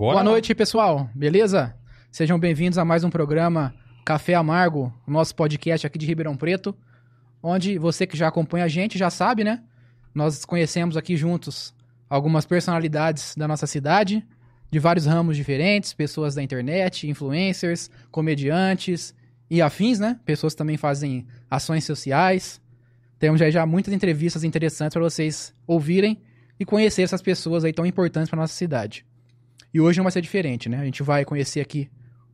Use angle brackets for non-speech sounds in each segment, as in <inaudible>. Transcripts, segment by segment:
Bora Boa noite, pessoal. Beleza? Sejam bem-vindos a mais um programa Café Amargo, nosso podcast aqui de Ribeirão Preto, onde você que já acompanha a gente já sabe, né? Nós conhecemos aqui juntos algumas personalidades da nossa cidade, de vários ramos diferentes, pessoas da internet, influencers, comediantes e afins, né? Pessoas que também fazem ações sociais. Temos já, já muitas entrevistas interessantes para vocês ouvirem e conhecer essas pessoas aí tão importantes para nossa cidade. E hoje não vai ser diferente, né? A gente vai conhecer aqui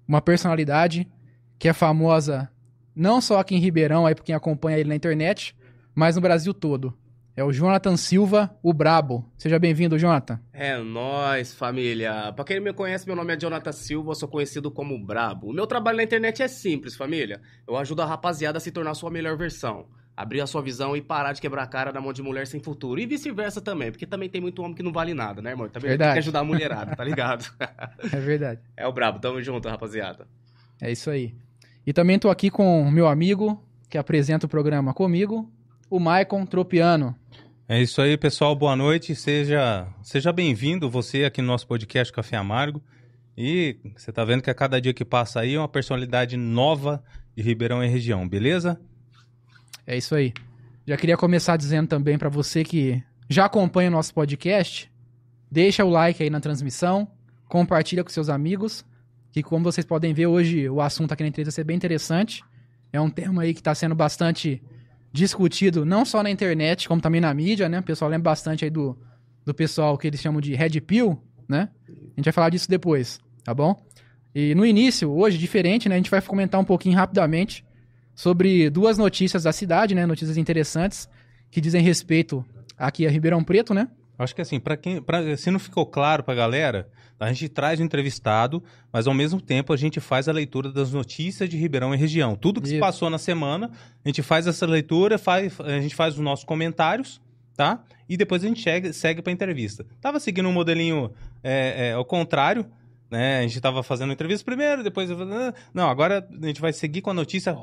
uma personalidade que é famosa não só aqui em Ribeirão, aí por quem acompanha ele na internet, mas no Brasil todo. É o Jonathan Silva, o Brabo. Seja bem-vindo, Jonathan. É nóis, família. Pra quem não me conhece, meu nome é Jonathan Silva, sou conhecido como Brabo. O meu trabalho na internet é simples, família. Eu ajudo a rapaziada a se tornar sua melhor versão. Abrir a sua visão e parar de quebrar a cara na mão de mulher sem futuro. E vice-versa também, porque também tem muito homem que não vale nada, né, irmão? Também tem Verdade. que ajudar a mulherada, tá ligado? <laughs> É verdade. é o Brabo, tamo junto, rapaziada. É isso aí. E também tô aqui com o meu amigo, que apresenta o programa comigo, o Maicon Tropiano. É isso aí, pessoal. Boa noite. Seja, seja bem-vindo você aqui no nosso podcast Café Amargo. E você tá vendo que a cada dia que passa aí é uma personalidade nova de Ribeirão e região, beleza? É isso aí. Já queria começar dizendo também pra você que já acompanha o nosso podcast, deixa o like aí na transmissão, compartilha com seus amigos, que como vocês podem ver hoje o assunto aqui na entrevista é bem interessante. É um tema aí que está sendo bastante discutido, não só na internet, como também na mídia, né? O pessoal lembra bastante aí do, do pessoal que eles chamam de Red Pill, né? A gente vai falar disso depois, tá bom? E no início, hoje, diferente, né? A gente vai comentar um pouquinho rapidamente sobre duas notícias da cidade, né? Notícias interessantes que dizem respeito aqui a Ribeirão Preto, né? Acho que assim, para quem, pra, se não ficou claro pra galera, a gente traz o entrevistado, mas ao mesmo tempo a gente faz a leitura das notícias de Ribeirão e região. Tudo que se Isso. passou na semana, a gente faz essa leitura, faz, a gente faz os nossos comentários, tá? E depois a gente segue, segue pra entrevista. Tava seguindo um modelinho é, é, ao contrário, né? A gente tava fazendo a entrevista primeiro, depois... Não, agora a gente vai seguir com a notícia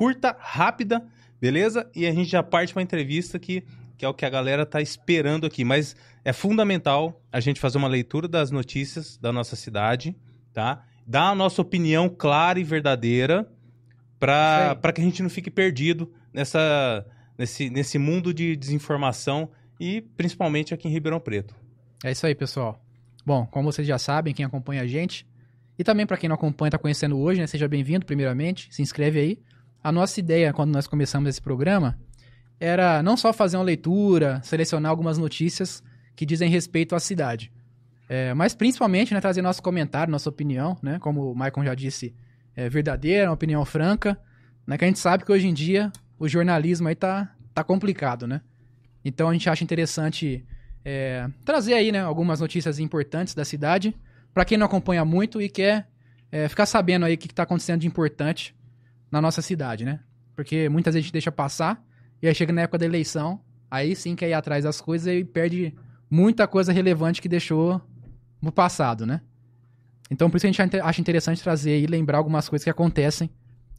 curta, rápida, beleza? E a gente já parte pra entrevista que que é o que a galera tá esperando aqui. Mas é fundamental a gente fazer uma leitura das notícias da nossa cidade, tá? Dar a nossa opinião clara e verdadeira para que a gente não fique perdido nessa, nesse, nesse mundo de desinformação e principalmente aqui em Ribeirão Preto. É isso aí, pessoal. Bom, como vocês já sabem, quem acompanha a gente, e também para quem não acompanha, tá conhecendo hoje, né? Seja bem-vindo, primeiramente, se inscreve aí. A nossa ideia, quando nós começamos esse programa, era não só fazer uma leitura, selecionar algumas notícias que dizem respeito à cidade, é, mas principalmente, né, trazer nosso comentário, nossa opinião, né? Como o Maicon já disse, é verdadeira, uma opinião franca, né? Que a gente sabe que hoje em dia o jornalismo aí tá, tá complicado, né? Então a gente acha interessante é, trazer aí, né, algumas notícias importantes da cidade para quem não acompanha muito e quer é, ficar sabendo aí o que está acontecendo de importante na nossa cidade, né? Porque muitas vezes a gente deixa passar e aí chega na época da eleição, aí sim quer ir atrás das coisas e perde muita coisa relevante que deixou no passado, né? Então por isso a gente acha interessante trazer e lembrar algumas coisas que acontecem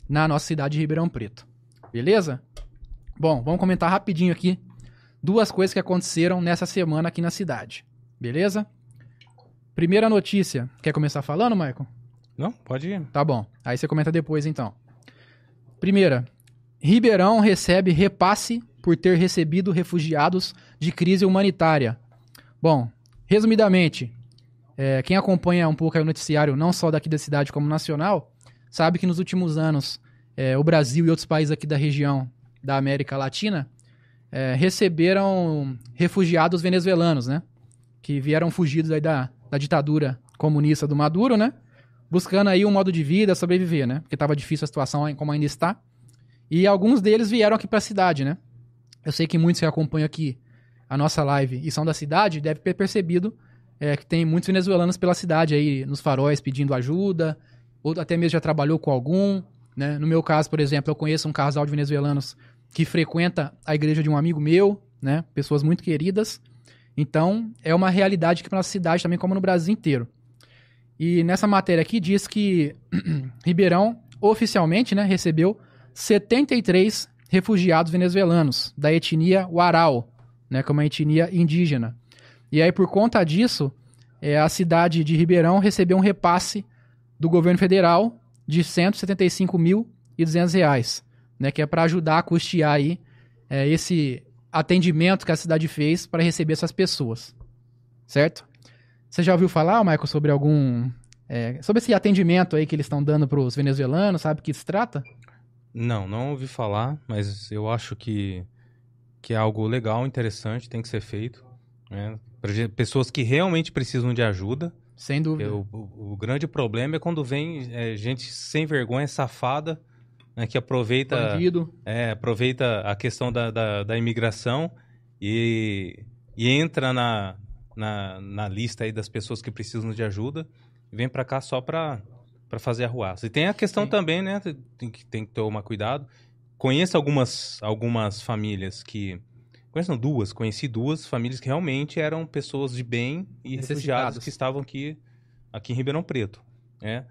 na nossa cidade de Ribeirão Preto. Beleza? Bom, vamos comentar rapidinho aqui duas coisas que aconteceram nessa semana aqui na cidade. Beleza? Primeira notícia. Quer começar falando, Michael? Não? Pode ir. Tá bom. Aí você comenta depois, então. Primeira. Ribeirão recebe repasse por ter recebido refugiados de crise humanitária. Bom, resumidamente, é, quem acompanha um pouco o noticiário, não só daqui da cidade como nacional, sabe que nos últimos anos é, o Brasil e outros países aqui da região da América Latina é, receberam refugiados venezuelanos, né? Que vieram fugidos aí da, da ditadura comunista do Maduro, né? Buscando aí um modo de vida, sobreviver, né? Porque estava difícil a situação como ainda está. E alguns deles vieram aqui para a cidade, né? Eu sei que muitos que acompanham aqui a nossa live e são da cidade devem ter percebido é, que tem muitos venezuelanos pela cidade aí, nos faróis pedindo ajuda, ou até mesmo já trabalhou com algum, né? No meu caso, por exemplo, eu conheço um casal de venezuelanos que frequenta a igreja de um amigo meu, né? Pessoas muito queridas. Então, é uma realidade aqui para nossa cidade também, como no Brasil inteiro. E nessa matéria aqui diz que <clears throat> Ribeirão, oficialmente, né, recebeu 73 refugiados venezuelanos da etnia Warao, né, que é uma etnia indígena. E aí, por conta disso, é, a cidade de Ribeirão recebeu um repasse do governo federal de 175.200 reais, né, que é para ajudar a custear aí é, esse atendimento que a cidade fez para receber essas pessoas, certo? Você já ouviu falar, Michael, sobre algum é, sobre esse atendimento aí que eles estão dando para os venezuelanos, sabe que se trata? Não, não ouvi falar, mas eu acho que, que é algo legal, interessante, tem que ser feito. Né? Ge- pessoas que realmente precisam de ajuda. Sem dúvida. O, o- o grande problema é quando vem é, gente sem vergonha, safada, né, que aproveita, Bandido. é, aproveita a questão da, da, da imigração e, e entra na, na, na lista aí das pessoas que precisam de ajuda e vem para cá só para fazer arruaça. E tem a questão Sim. também, né, tem que, tem que tomar cuidado. Conheço algumas, algumas famílias que... Conheço não, duas, conheci duas famílias que realmente eram pessoas de bem e refugiados que estavam aqui, aqui em Ribeirão Preto, né?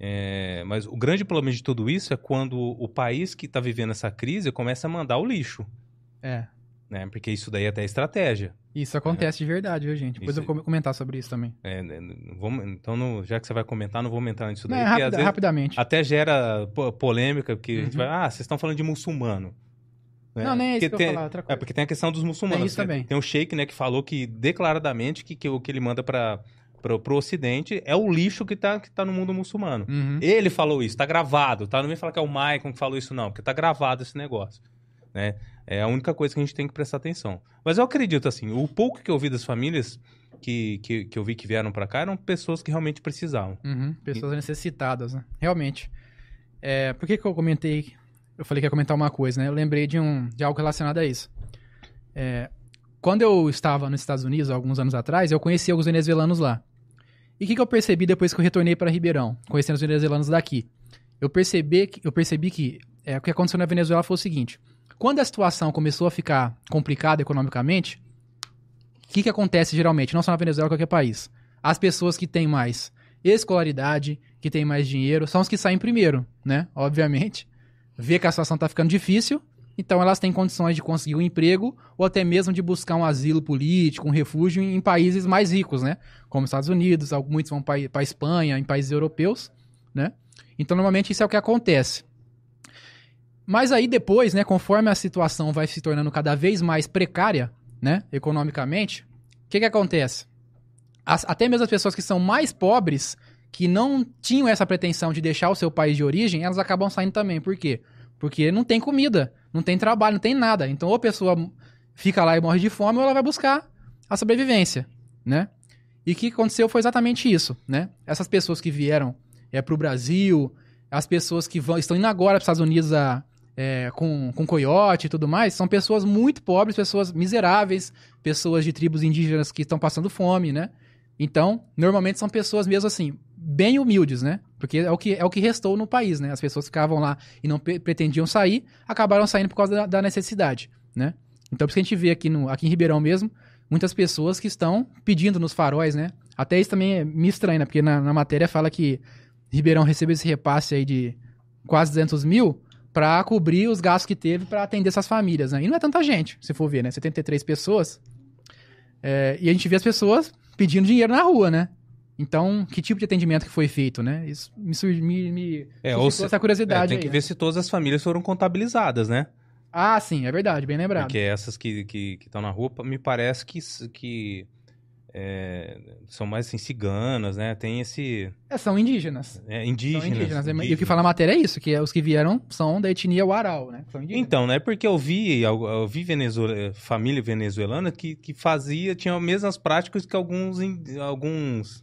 É, mas o grande problema de tudo isso é quando o país que está vivendo essa crise começa a mandar o lixo, É. né? Porque isso daí é até estratégia. Isso acontece de verdade, viu, gente? Depois Isso eu vou comentar sobre isso também. É, né, não vamos- então, não- já que você vai comentar, não vou entrar nisso Não, daí. é rapida- vezes rapidamente. até gera po- polêmica, porque a gente Uhum. vai, ah, vocês estão falando de muçulmano. né? Não, nem é isso que eu tem- falar, outra É, coisa. porque tem a questão dos muçulmanos. Tem isso né? também. Tem o sheik, né, que falou que declaradamente que, que o que ele manda para pro, pro ocidente é o lixo que tá, que tá no mundo muçulmano. Uhum. Ele falou isso, tá gravado, tá? Não vem falar que é o Maicon que falou isso, não, porque tá gravado esse negócio. Né? É a única coisa que a gente tem que prestar atenção. Mas eu acredito, assim, o pouco que eu vi das famílias que, que, que eu vi que vieram pra cá eram pessoas que realmente precisavam. Uhum, Pessoas necessitadas, né? Realmente. É, por que, que eu comentei? Eu falei que ia comentar uma coisa, né? Eu lembrei de, um, de algo relacionado a isso. É, quando eu estava nos Estados Unidos, alguns anos atrás, eu conheci alguns venezuelanos lá. E o que, que eu percebi depois que eu retornei para Ribeirão, conhecendo os venezuelanos daqui? Eu percebi que, eu percebi que é, o que aconteceu na Venezuela foi o seguinte: quando a situação começou a ficar complicada economicamente, o que, que acontece geralmente? Não só na Venezuela, qualquer país. As pessoas que têm mais escolaridade, que têm mais dinheiro, são os que saem primeiro, né? Obviamente. Vê que a situação tá ficando difícil, então elas têm condições de conseguir um emprego ou até mesmo de buscar um asilo político, um refúgio em, países mais ricos, né? Como os Estados Unidos, muitos vão para Espanha, em países europeus, né? Então normalmente isso é o que acontece. Mas aí depois, né, conforme a situação vai se tornando cada vez mais precária, né, economicamente, o que que acontece? As- até mesmo as pessoas que são mais pobres, que não tinham essa pretensão de deixar o seu país de origem, elas acabam saindo também. Por quê? Porque não tem comida, não tem trabalho, não tem nada. Então, ou a pessoa fica lá e morre de fome, ou ela vai buscar a sobrevivência, né? E o que aconteceu foi exatamente isso, né? Essas pessoas que vieram é, para o Brasil, as pessoas que vão, estão indo agora para os Estados Unidos a, é, com, com coiote e tudo mais, são pessoas muito pobres, pessoas miseráveis, pessoas de tribos indígenas que estão passando fome, né? Então, normalmente são pessoas mesmo assim, bem humildes, né? Porque é o que, é o que restou no país, né? As pessoas ficavam lá e não pre- pretendiam sair, acabaram saindo por causa da, da necessidade, né? Então, por isso que a gente vê aqui, no, aqui em Ribeirão mesmo, muitas pessoas que estão pedindo nos faróis, né? Até isso também me estranha, né? Porque na, na matéria fala que Ribeirão recebeu esse repasse aí de quase 200 mil para cobrir os gastos que teve para atender essas famílias, né? E não é tanta gente, se for ver, né? 73 pessoas. É, e a gente vê as pessoas pedindo dinheiro na rua, né? Então, que tipo de atendimento que foi feito, né? Isso me, me, me É, se- essa É, curiosidade tem aí, que né? ver se todas as famílias foram contabilizadas, né? Ah, sim, é verdade, bem lembrado. Porque essas que estão que, estão na rua, me parece que, que é, são mais assim, ciganas, né? Tem esse. É, são indígenas. É, São indígenas. indígenas. E o que indígenas. fala a matéria é isso, que é os que vieram são da etnia Uarau, né? Indígenas. Então, né? Porque eu vi, eu, vi venezuela, família venezuelana que, que fazia, tinha as mesmas práticas que alguns, alguns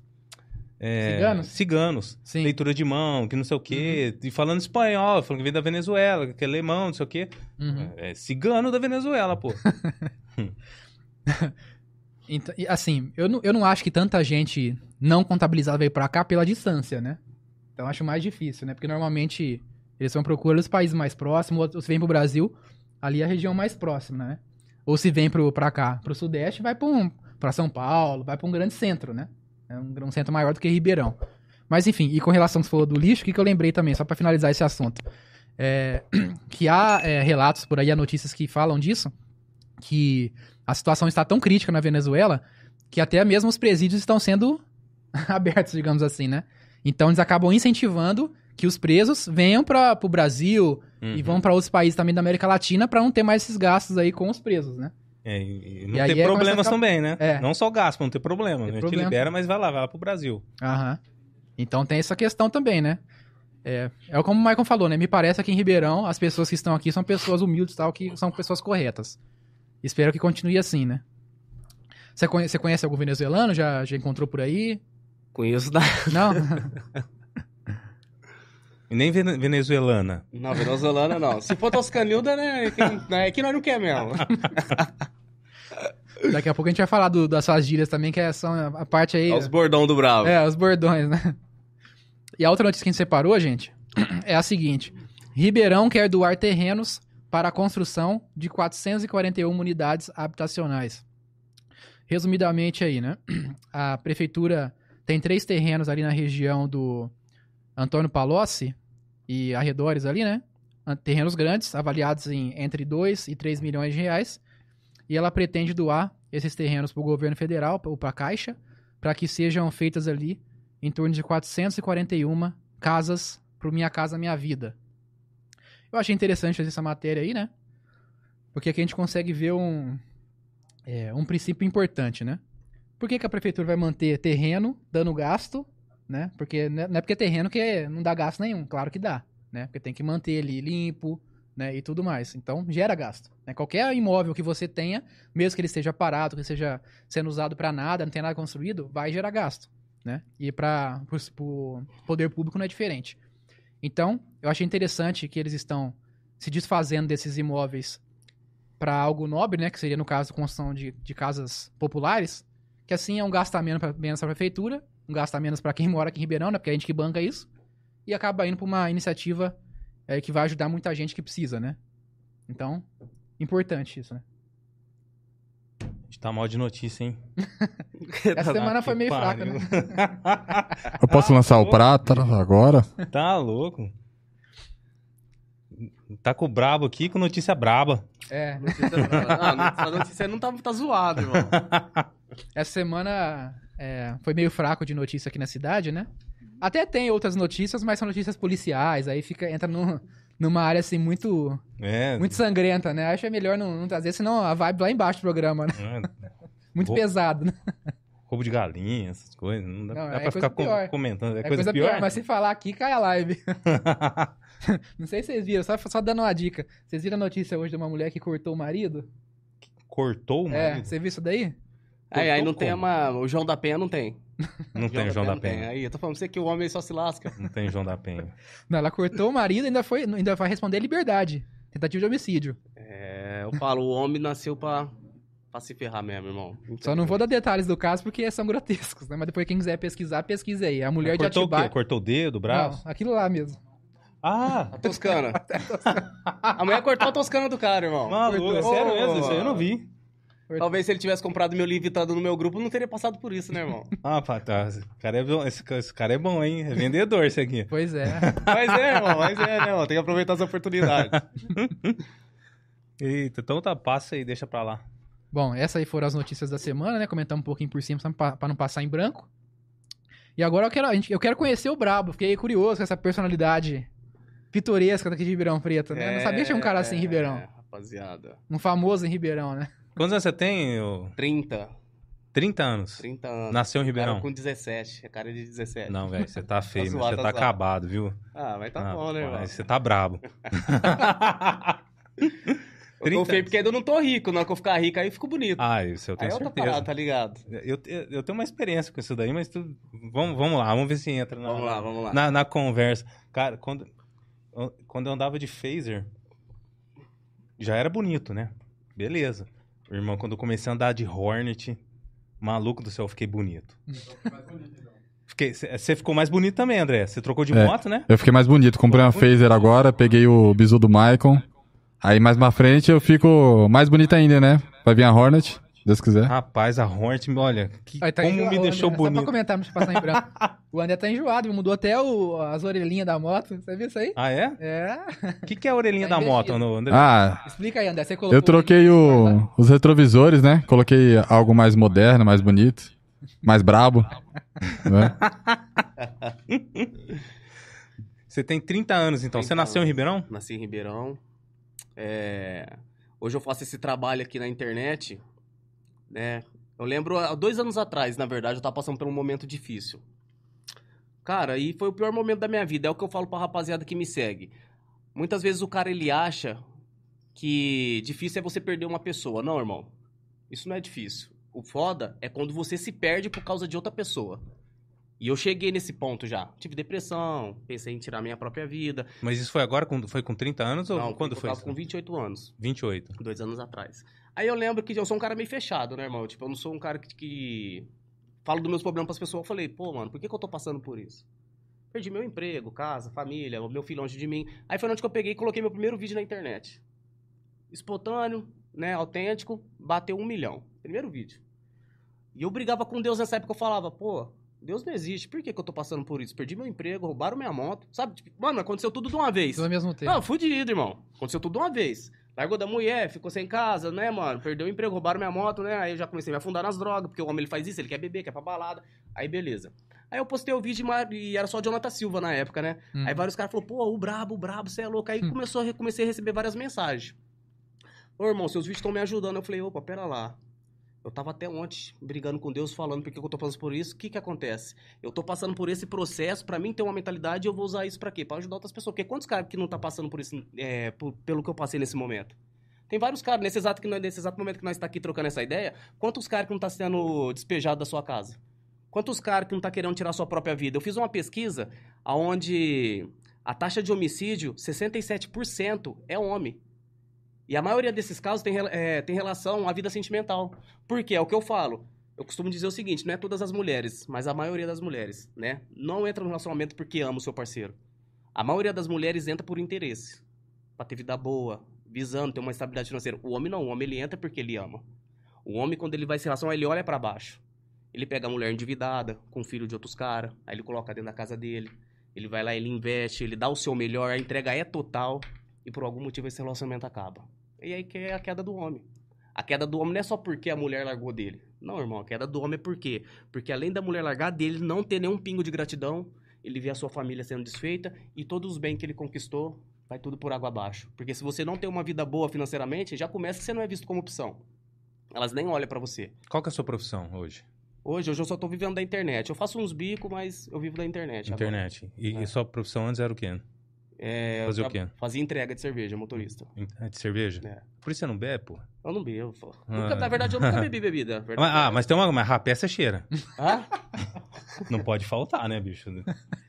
é, Ciganos? ciganos. Sim. Uhum. Leitura de mão, que não sei o quê, e falando espanhol, falando que vem da Venezuela, que é alemão, não sei o quê. Uhum. É cigano da Venezuela, pô. <laughs> <laughs> Então, assim, eu não, eu não acho que tanta gente não contabilizada veio pra cá pela distância, né? Então acho mais difícil, né? Porque normalmente eles vão procurar os países mais próximos, ou se vem pro Brasil, ali é a região mais próxima, né? Ou se vem pro, pra cá, pro Sudeste, vai pra, um, pra São Paulo, vai pra um grande centro, né? É um, um centro maior do que Ribeirão. Mas enfim, e com relação que você falou do lixo, o que, que eu lembrei também, só pra finalizar esse assunto? É, <clears throat> que há é, relatos por aí, há notícias que falam disso, que a situação está tão crítica na Venezuela que até mesmo os presídios estão sendo <laughs> abertos, digamos assim, né? Então eles acabam incentivando que os presos venham para o Brasil e Uhum. vão para outros países também da América Latina para não ter mais esses gastos aí com os presos, né? É, e, e não E ter é, problemas ficar- também, né? É. Não só gasto, não ter problema. Ter a gente problema. libera, mas vai lá, vai lá pro Brasil. Aham. Então tem essa questão também, né? É, é como o Michael falou, né? Me parece que em Ribeirão as pessoas que estão aqui são pessoas humildes e tal, que são pessoas corretas. Espero que continue assim, né? Você conhece, conhece algum venezuelano? Já, já encontrou por aí? Conheço da. <laughs> Não? E nem vene- venezuelana. Não, venezuelana não. Se for toscanilda, né? É que, é que nós não quer mesmo. <laughs> Daqui a pouco a gente vai falar do- das suas gírias também, que é- são a parte aí. É os bordão do Bravo. É, os bordões, né? E a outra notícia que a gente separou, gente, <clears throat> é a seguinte: Ribeirão quer doar terrenos para a construção de 441 unidades habitacionais. Resumidamente aí, né? <clears throat> A prefeitura tem três terrenos ali na região do Antônio Palocci e arredores ali, né? Terrenos grandes, avaliados em entre 2 e 3 milhões de reais. E ela pretende doar esses terrenos para o governo federal ou para a Caixa, para que sejam feitas ali em torno de 441 casas para Minha Casa Minha Vida. Eu achei interessante essa matéria aí, né? Porque aqui a gente consegue ver um, é, um princípio importante, né? Por que, que a prefeitura vai manter terreno dando gasto, né? Porque não é não é porque é terreno que não dá gasto nenhum, claro que dá, né? Porque tem que manter ele limpo, né? E tudo mais. Então gera gasto. Né? Qualquer imóvel que você tenha, mesmo que ele esteja parado, que esteja sendo usado para nada, não tenha nada construído, vai gerar gasto, né? E para o poder público não é diferente. Então, eu achei interessante que eles estão se desfazendo desses imóveis para algo nobre, né? Que seria, no caso, construção de, de casas populares, que assim é um gasto menos para a prefeitura, um a menos para quem <laughs> mora aqui em Ribeirão, né? Porque a gente que banca isso, e acaba indo para uma iniciativa é, que vai ajudar muita gente que precisa, né? Então, importante isso, né? A tá mal de notícia, hein? <laughs> Essa semana Ah, foi meio fraca, né? <laughs> Eu posso lançar o prata agora? Tá louco. Tá com o brabo aqui com notícia braba. É, Notícia brava. Ah, não, essa notícia não tá, tá zoado, irmão. <laughs> essa semana é, foi meio fraco de notícia aqui na cidade, né? Até tem outras notícias, mas são notícias policiais, aí fica, entra num- numa área assim muito, É. muito sangrenta, né? Acho que é melhor não, não trazer, senão a vibe lá embaixo do programa, né? é, <laughs> Muito Vou- pesado, né? Roubo de galinha, essas coisas. Não dá, Não, dá é pra coisa ficar com- pior. comentando. É, É coisa, pior? mas se falar aqui, cai a live. <laughs> <laughs> não sei se vocês viram, só, só dando uma dica. Vocês viram a notícia hoje de uma mulher que cortou o marido? Cortou o É, marido? você viu isso daí? Aí, aí não Como? tem uma. O João da Penha não tem. <laughs> Não tem João da tem. Penha. Aí, eu tô falando pra você que o homem só se lasca. Não tem João da Penha. <laughs> Não, ela cortou o marido e ainda, foi, ainda vai responder liberdade. Tentativa de homicídio. É, eu falo, o homem nasceu pra, pra se ferrar mesmo, irmão. Só não vou dar detalhes do caso porque são grotescos, né? Mas depois quem quiser pesquisar, pesquisa aí. A mulher de Cortou o quê? Atibaia... Cortou o dedo, o braço? Não, aquilo lá mesmo. Ah! A Toscana. <laughs> a mulher cortou a Toscana do cara, irmão. Maluco, é Cortou. sério mesmo? Isso aí eu não vi. Talvez se ele tivesse comprado meu livro e estado no meu grupo, não teria passado por isso, né, irmão? <laughs> Ah, pá, tá. Esse cara é bom, esse, esse cara é bom, hein? É vendedor esse aqui. Pois é. <laughs> Mas é, irmão, mas é, né, irmão? Tem que aproveitar as oportunidades. <laughs> Eita, então tá, passa aí, deixa pra lá. Bom, essas aí foram as notícias da semana, né? Comentamos um pouquinho por cima pra, pra não passar em branco. E agora eu quero, a gente- eu quero conhecer o Brabo. Fiquei curioso com essa personalidade pitoresca daqui de Ribeirão Preto, né? Eu não sabia que tinha um cara assim em Ribeirão. É, rapaziada. Um famoso em Ribeirão, né? Quantos anos você tem? ô? 30, 30 anos. 30 anos. Nasceu em Cara Ribeirão? com 17, a cara é de 17. Não, velho, você tá <laughs> feio, Tá zoado, você tá tá zoado. acabado, viu? Ah, mas tá Ah, bom, né, irmão? Você tá brabo. <laughs> <laughs> Eu tô 30 feio porque ainda eu não tô rico. Na hora que eu ficar rico, aí eu fico bonito. Ah, isso eu aí tenho é outra certeza. parada, tá ligado? Eu, eu, eu tenho uma experiência com isso daí, mas tu, vamos, vamos lá, vamos ver se entra na, Vamos lá, vamos lá. na, na conversa. Cara, quando, quando eu andava de phaser, já era bonito, né? Beleza. Irmão, quando eu comecei a andar de Hornet, maluco do céu, eu fiquei bonito. Fiquei, você ficou mais bonito também, André. Você trocou de É. moto, né? Eu fiquei mais bonito. Comprei uma phaser agora, peguei o bisu do Maicon. Aí mais pra frente eu fico mais bonito ainda, né? Vai vir a Hornet, Deus quiser. Rapaz, a Hornet, olha, que, Aí tá como enjoado, me deixou André, Só pra bonito. comentar, deixa eu passar em branco. <laughs> o André tá enjoado, mudou até o- as orelhinhas da moto. Você viu isso aí? Ah, é? É. O que, que é a orelhinha Tá da moto, no André? Ah, Explica aí, André. Você colocou eu troquei o- os retrovisores, né? Coloquei algo mais moderno, mais bonito. mais brabo. <laughs> né? Você tem 30 anos, então. Você 30 nasceu em anos. Ribeirão? Nasci em Ribeirão. É, Hoje eu faço esse trabalho aqui na internet, né? Eu lembro, há dois anos atrás, na verdade, eu tava passando por um momento difícil. Cara, e foi o pior momento da minha vida. É o que eu falo pra rapaziada que me segue. Muitas vezes o cara, ele acha que difícil é você perder uma pessoa. Não, irmão. Isso não é difícil. O foda é quando você se perde por causa de outra pessoa. E eu cheguei nesse ponto já. Tive depressão, pensei em tirar minha própria vida. Mas isso foi agora? Com, foi com 30 anos ou Não, quando eu foi tava isso? com 28 anos. 28. Dois anos atrás. Aí eu lembro que eu sou um cara meio fechado, né, irmão? Tipo, eu não sou um cara que, que... falo dos meus problemas pras pessoas. Eu falei, pô, mano, por que, que eu tô passando por isso? Perdi meu emprego, casa, família, o meu filho longe de mim. Aí foi onde que eu peguei e coloquei meu primeiro vídeo na internet. Espontâneo, né, autêntico, bateu um milhão. Primeiro vídeo. E eu brigava com Deus nessa época, eu falava, pô, Deus não existe, por que, que eu tô passando por isso? Perdi meu emprego, roubaram minha moto, sabe? Tipo, mano, aconteceu tudo de uma vez. Tudo ao mesmo tempo. Não, fudido, irmão. Aconteceu tudo de uma vez. Largou da mulher, ficou sem casa, né, mano? Perdeu o emprego, roubaram minha moto, né? Aí eu já comecei a me afundar nas drogas, porque o homem ele faz isso, ele quer beber, quer pra balada. Aí beleza. Aí eu postei o vídeo e era só Jonathan Silva na época, né? Hum. Aí vários caras falaram, pô, o brabo, o brabo, você é louco. Aí Hum. começou, comecei a receber várias mensagens. Ô, irmão, seus vídeos estão me ajudando. Eu falei, opa, pera lá. Eu tava até ontem brigando com Deus, falando porque que eu tô passando por isso. O que que acontece? Eu tô passando por esse processo, pra mim ter uma mentalidade, eu vou usar isso pra quê? Pra ajudar outras pessoas. Porque quantos caras que não tá passando por isso, é, por- pelo que eu passei nesse momento? Tem vários caras, nesse exato, que nesse exato momento que nós tá aqui trocando essa ideia, quantos caras que não tá sendo despejado da sua casa? Quantos caras que não tá querendo tirar sua própria vida? Eu fiz uma pesquisa onde a taxa de homicídio, 67% é homem. E a maioria desses casos tem, é, tem relação à vida sentimental. Por quê? É o que eu falo. Eu costumo dizer o seguinte, não é todas as mulheres, mas a maioria das mulheres, né? Não entra no relacionamento porque ama o seu parceiro. A maioria das mulheres entra por interesse. Pra ter vida boa, visando ter uma estabilidade financeira. O homem não, o homem ele entra porque ele ama. O homem, quando ele vai se relacionar, ele olha pra baixo. Ele pega a mulher endividada, com filho de outros caras, aí ele coloca dentro da casa dele. Ele vai lá, ele investe, ele dá o seu melhor, a entrega é total e por algum motivo esse relacionamento acaba. E aí que é a queda do homem. A queda do homem não é só porque a mulher largou dele. Não, irmão, a queda do homem é por quê? Porque além da mulher largar dele, não ter nenhum pingo de gratidão, ele vê a sua família sendo desfeita e todos os bens que ele conquistou vai tudo por água abaixo. Porque se você não tem uma vida boa financeiramente, já começa que você não é visto como opção. Elas nem olham pra você. Qual que é a sua profissão hoje? Hoje, hoje eu só tô vivendo da internet. Eu faço uns bicos, mas eu vivo da internet. agora. Internet. E, É. e sua profissão antes era o quê? É, Fazer o quê? Fazia entrega de cerveja, motorista. De cerveja? É. Por isso você não bebe, pô? Eu não bebo, pô. Ah. Nunca- na verdade, eu nunca bebi <laughs> bebida. Verdade. ah, mas tem uma. Mas rapé você cheira. Hã? <laughs> Não pode faltar, né, bicho?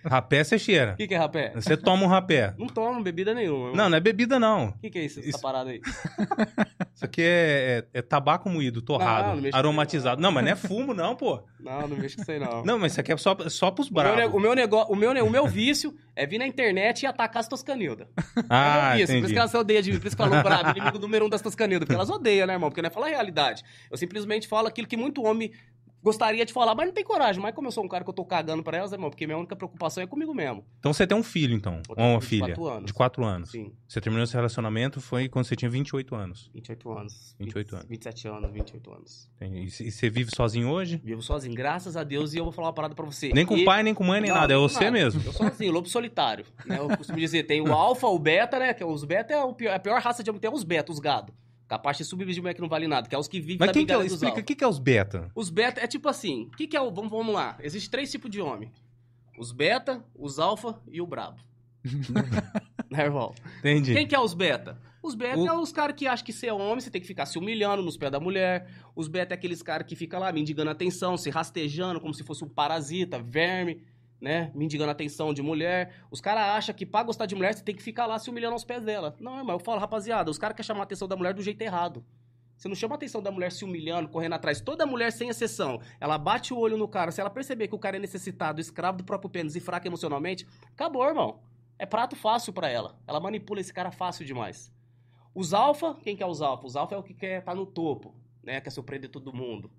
Rapé você cheira. O que, que é rapé? Você toma um rapé. Não tomo bebida nenhuma. Não, não é bebida, não. O que, que é isso, essa Isso- parada aí? <laughs> Isso aqui é, é- é tabaco moído, torrado, Não, não aromatizado. Não, mas não é fumo, não, pô. Não, não mexo com isso aí, não. Não, mas isso aqui é só, só pros O meu, ne- bravos. o, meu negócio, o, meu, o meu vício é vir na internet e atacar as toscanildas. Ah, é meu vício. Por isso entendi. que elas odeiam de mim. Por isso que falam brabo, inimigo número um das toscanildas. Porque elas <laughs> odeiam, né, irmão? Porque não é falar a realidade. Eu simplesmente falo aquilo que muito homem gostaria de falar, mas não tem coragem. Mas como eu sou um cara que eu tô cagando pra elas, irmão, porque minha única preocupação é comigo mesmo. Então você tem um filho, então. Ou uma um de filha. quatro anos. De 4 anos. Sim, Você terminou esse relacionamento foi quando você tinha 28 anos. 28 anos. 28 anos. 27 anos, 28 anos. Entendi. E você vive sozinho hoje? Vivo sozinho, graças a Deus, e eu vou falar uma parada pra você. Nem com E- pai, nem com mãe, nem Não, nada. É você nada. mesmo. Eu sozinho, lobo solitário. né? Eu costumo dizer, tem o alfa, o beta, né? Que é os beta é pior- a pior raça de homem. Tem os beta, os gado. Capaz de de mulher que não vale nada, que é os que vivem Mas da quem que é, explica, o que, que é os beta? Os beta é tipo assim, o que, que é o. Vamos, vamos lá. Existem três tipos de homem: os beta, os alfa e o brabo. <laughs> né, irmão? Entendi. Quem que é os beta? Os beta O- é os caras que acham que ser homem, você tem que ficar se humilhando nos pés da mulher. Os beta é aqueles caras que ficam lá mendigando atenção, se rastejando como se fosse um parasita, verme, né? Mendigando atenção de mulher. Os caras acham que pra gostar de mulher você tem que ficar lá se humilhando aos pés dela. Não, irmão, eu falo, rapaziada, os caras querem chamar a atenção da mulher do jeito errado. Você não chama a atenção da mulher se humilhando, correndo atrás. Toda mulher, sem exceção, ela bate o olho no cara. Se ela perceber que o cara é necessitado, escravo do próprio pênis e fraco emocionalmente, acabou, irmão. É prato fácil pra ela. Ela manipula esse cara fácil demais. Os alfa, quem que é os alfa? Os alfa é o que quer estar no topo, né? Quer surpreender todo mundo.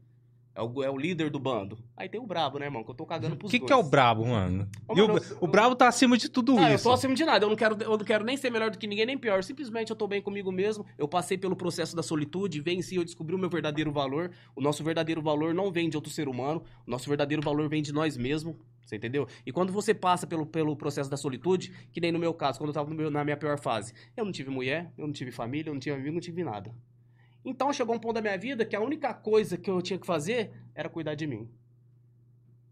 É o, é o líder do bando. Aí tem o brabo, né, irmão? Que eu tô cagando O pros que, dois. que é o brabo, mano? Ô, o, mano, eu- o brabo tá acima de tudo Ah, eu isso. tô acima de nada. Eu não, quero, eu não quero nem ser melhor do que ninguém, nem pior. Simplesmente eu tô bem comigo mesmo. Eu passei pelo processo da solitude, venci, eu descobri o meu verdadeiro valor. O nosso verdadeiro valor não vem de outro ser humano. O nosso verdadeiro valor vem de nós mesmos. Você entendeu? E quando você passa pelo, pelo processo da solitude, que nem no meu caso, quando eu tava meu- na minha pior fase, eu não tive mulher, eu não tive família, eu não tive amigo, não tive nada. Então chegou um ponto da minha vida que a única coisa que eu tinha que fazer era cuidar de mim.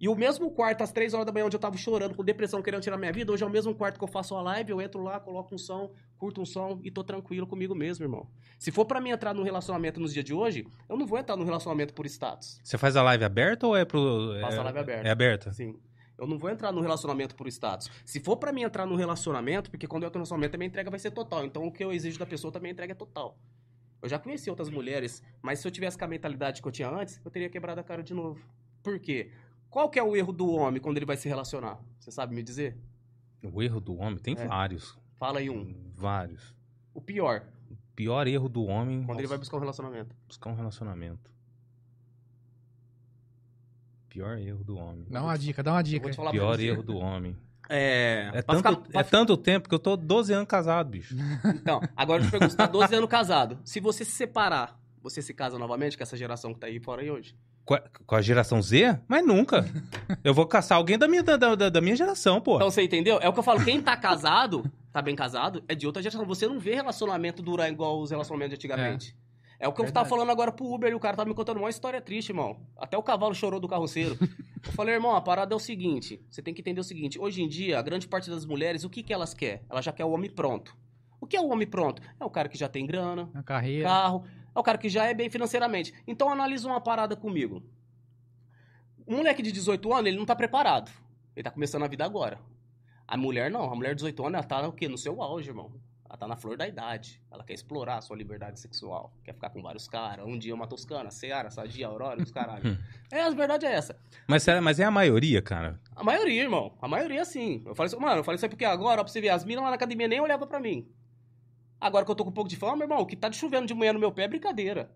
E o mesmo quarto, às três horas da manhã, onde eu tava chorando, com depressão, querendo tirar minha vida, hoje é o mesmo quarto que eu faço a live, eu entro lá, coloco um som, curto um som e tô tranquilo comigo mesmo, irmão. Se for pra mim entrar num relacionamento nos dias de hoje, eu não vou entrar num relacionamento por status. Você faz a live aberta ou é pro. Faço é, a live aberta. É aberta? Assim. Eu não vou entrar num relacionamento por status. Se for pra mim entrar num relacionamento, porque quando eu entro no relacionamento, a minha entrega vai ser total. Então o que eu exijo da pessoa também a entrega é total. Eu já conheci outras mulheres, mas se eu tivesse com a mentalidade que eu tinha antes, eu teria quebrado a cara de novo. Por quê? Qual que é o erro do homem quando ele vai se relacionar? Você sabe me dizer? O erro do homem tem É. vários. Fala aí um. Vários. O pior, O pior erro do homem quando ele nossa, vai buscar um relacionamento. buscar um relacionamento. Pior erro do homem. Dá uma dica, dá uma dica. vou te falar pra Pior erro do homem. É, É tanto, ficar- é tanto tempo que eu tô 12 anos casado, bicho. Então, agora eu te pergunto, você tá 12 anos <laughs> casado. Se você se separar, você se casa novamente com essa geração que tá aí fora aí hoje? Com a, com a geração Z? Mas nunca. Eu vou caçar alguém da minha, da, da, da minha geração, pô. Então você entendeu? É o que eu falo, quem tá casado, tá bem casado, é de outra geração. Você não vê relacionamento durar igual os relacionamentos de antigamente. É, o que eu Verdade. tava falando agora pro Uber e o cara tava me contando uma história triste, irmão. Até o cavalo chorou do carroceiro. eu falei, irmão, a parada é o seguinte: você tem que entender o seguinte. Hoje em dia, a grande parte das mulheres, o que, que elas querem? Elas já quer o homem pronto. O que é o homem pronto? É o cara que já tem grana, Na carreira. carro. É o cara que já é bem financeiramente. Então analisa uma parada comigo. Um moleque de 18 anos, ele não tá preparado. Ele tá começando a vida agora. A mulher não. A mulher de 18 anos, ela tá o quê? No seu auge, irmão. Ela tá na flor da idade. Ela quer explorar a sua liberdade sexual. Quer ficar com vários caras. Um dia uma toscana, Seara, Sadia, Aurora, os caralho. <laughs> é, a verdade é essa. Mas, mas é a maioria, cara. A maioria, irmão. A maioria, sim. Eu falei assim, mano, eu falei isso aí porque agora, ó, pra você ver, as minas lá na academia nem olhavam pra mim. Agora que eu tô com um pouco de fama, irmão, o que tá de chovendo de manhã no meu pé é brincadeira.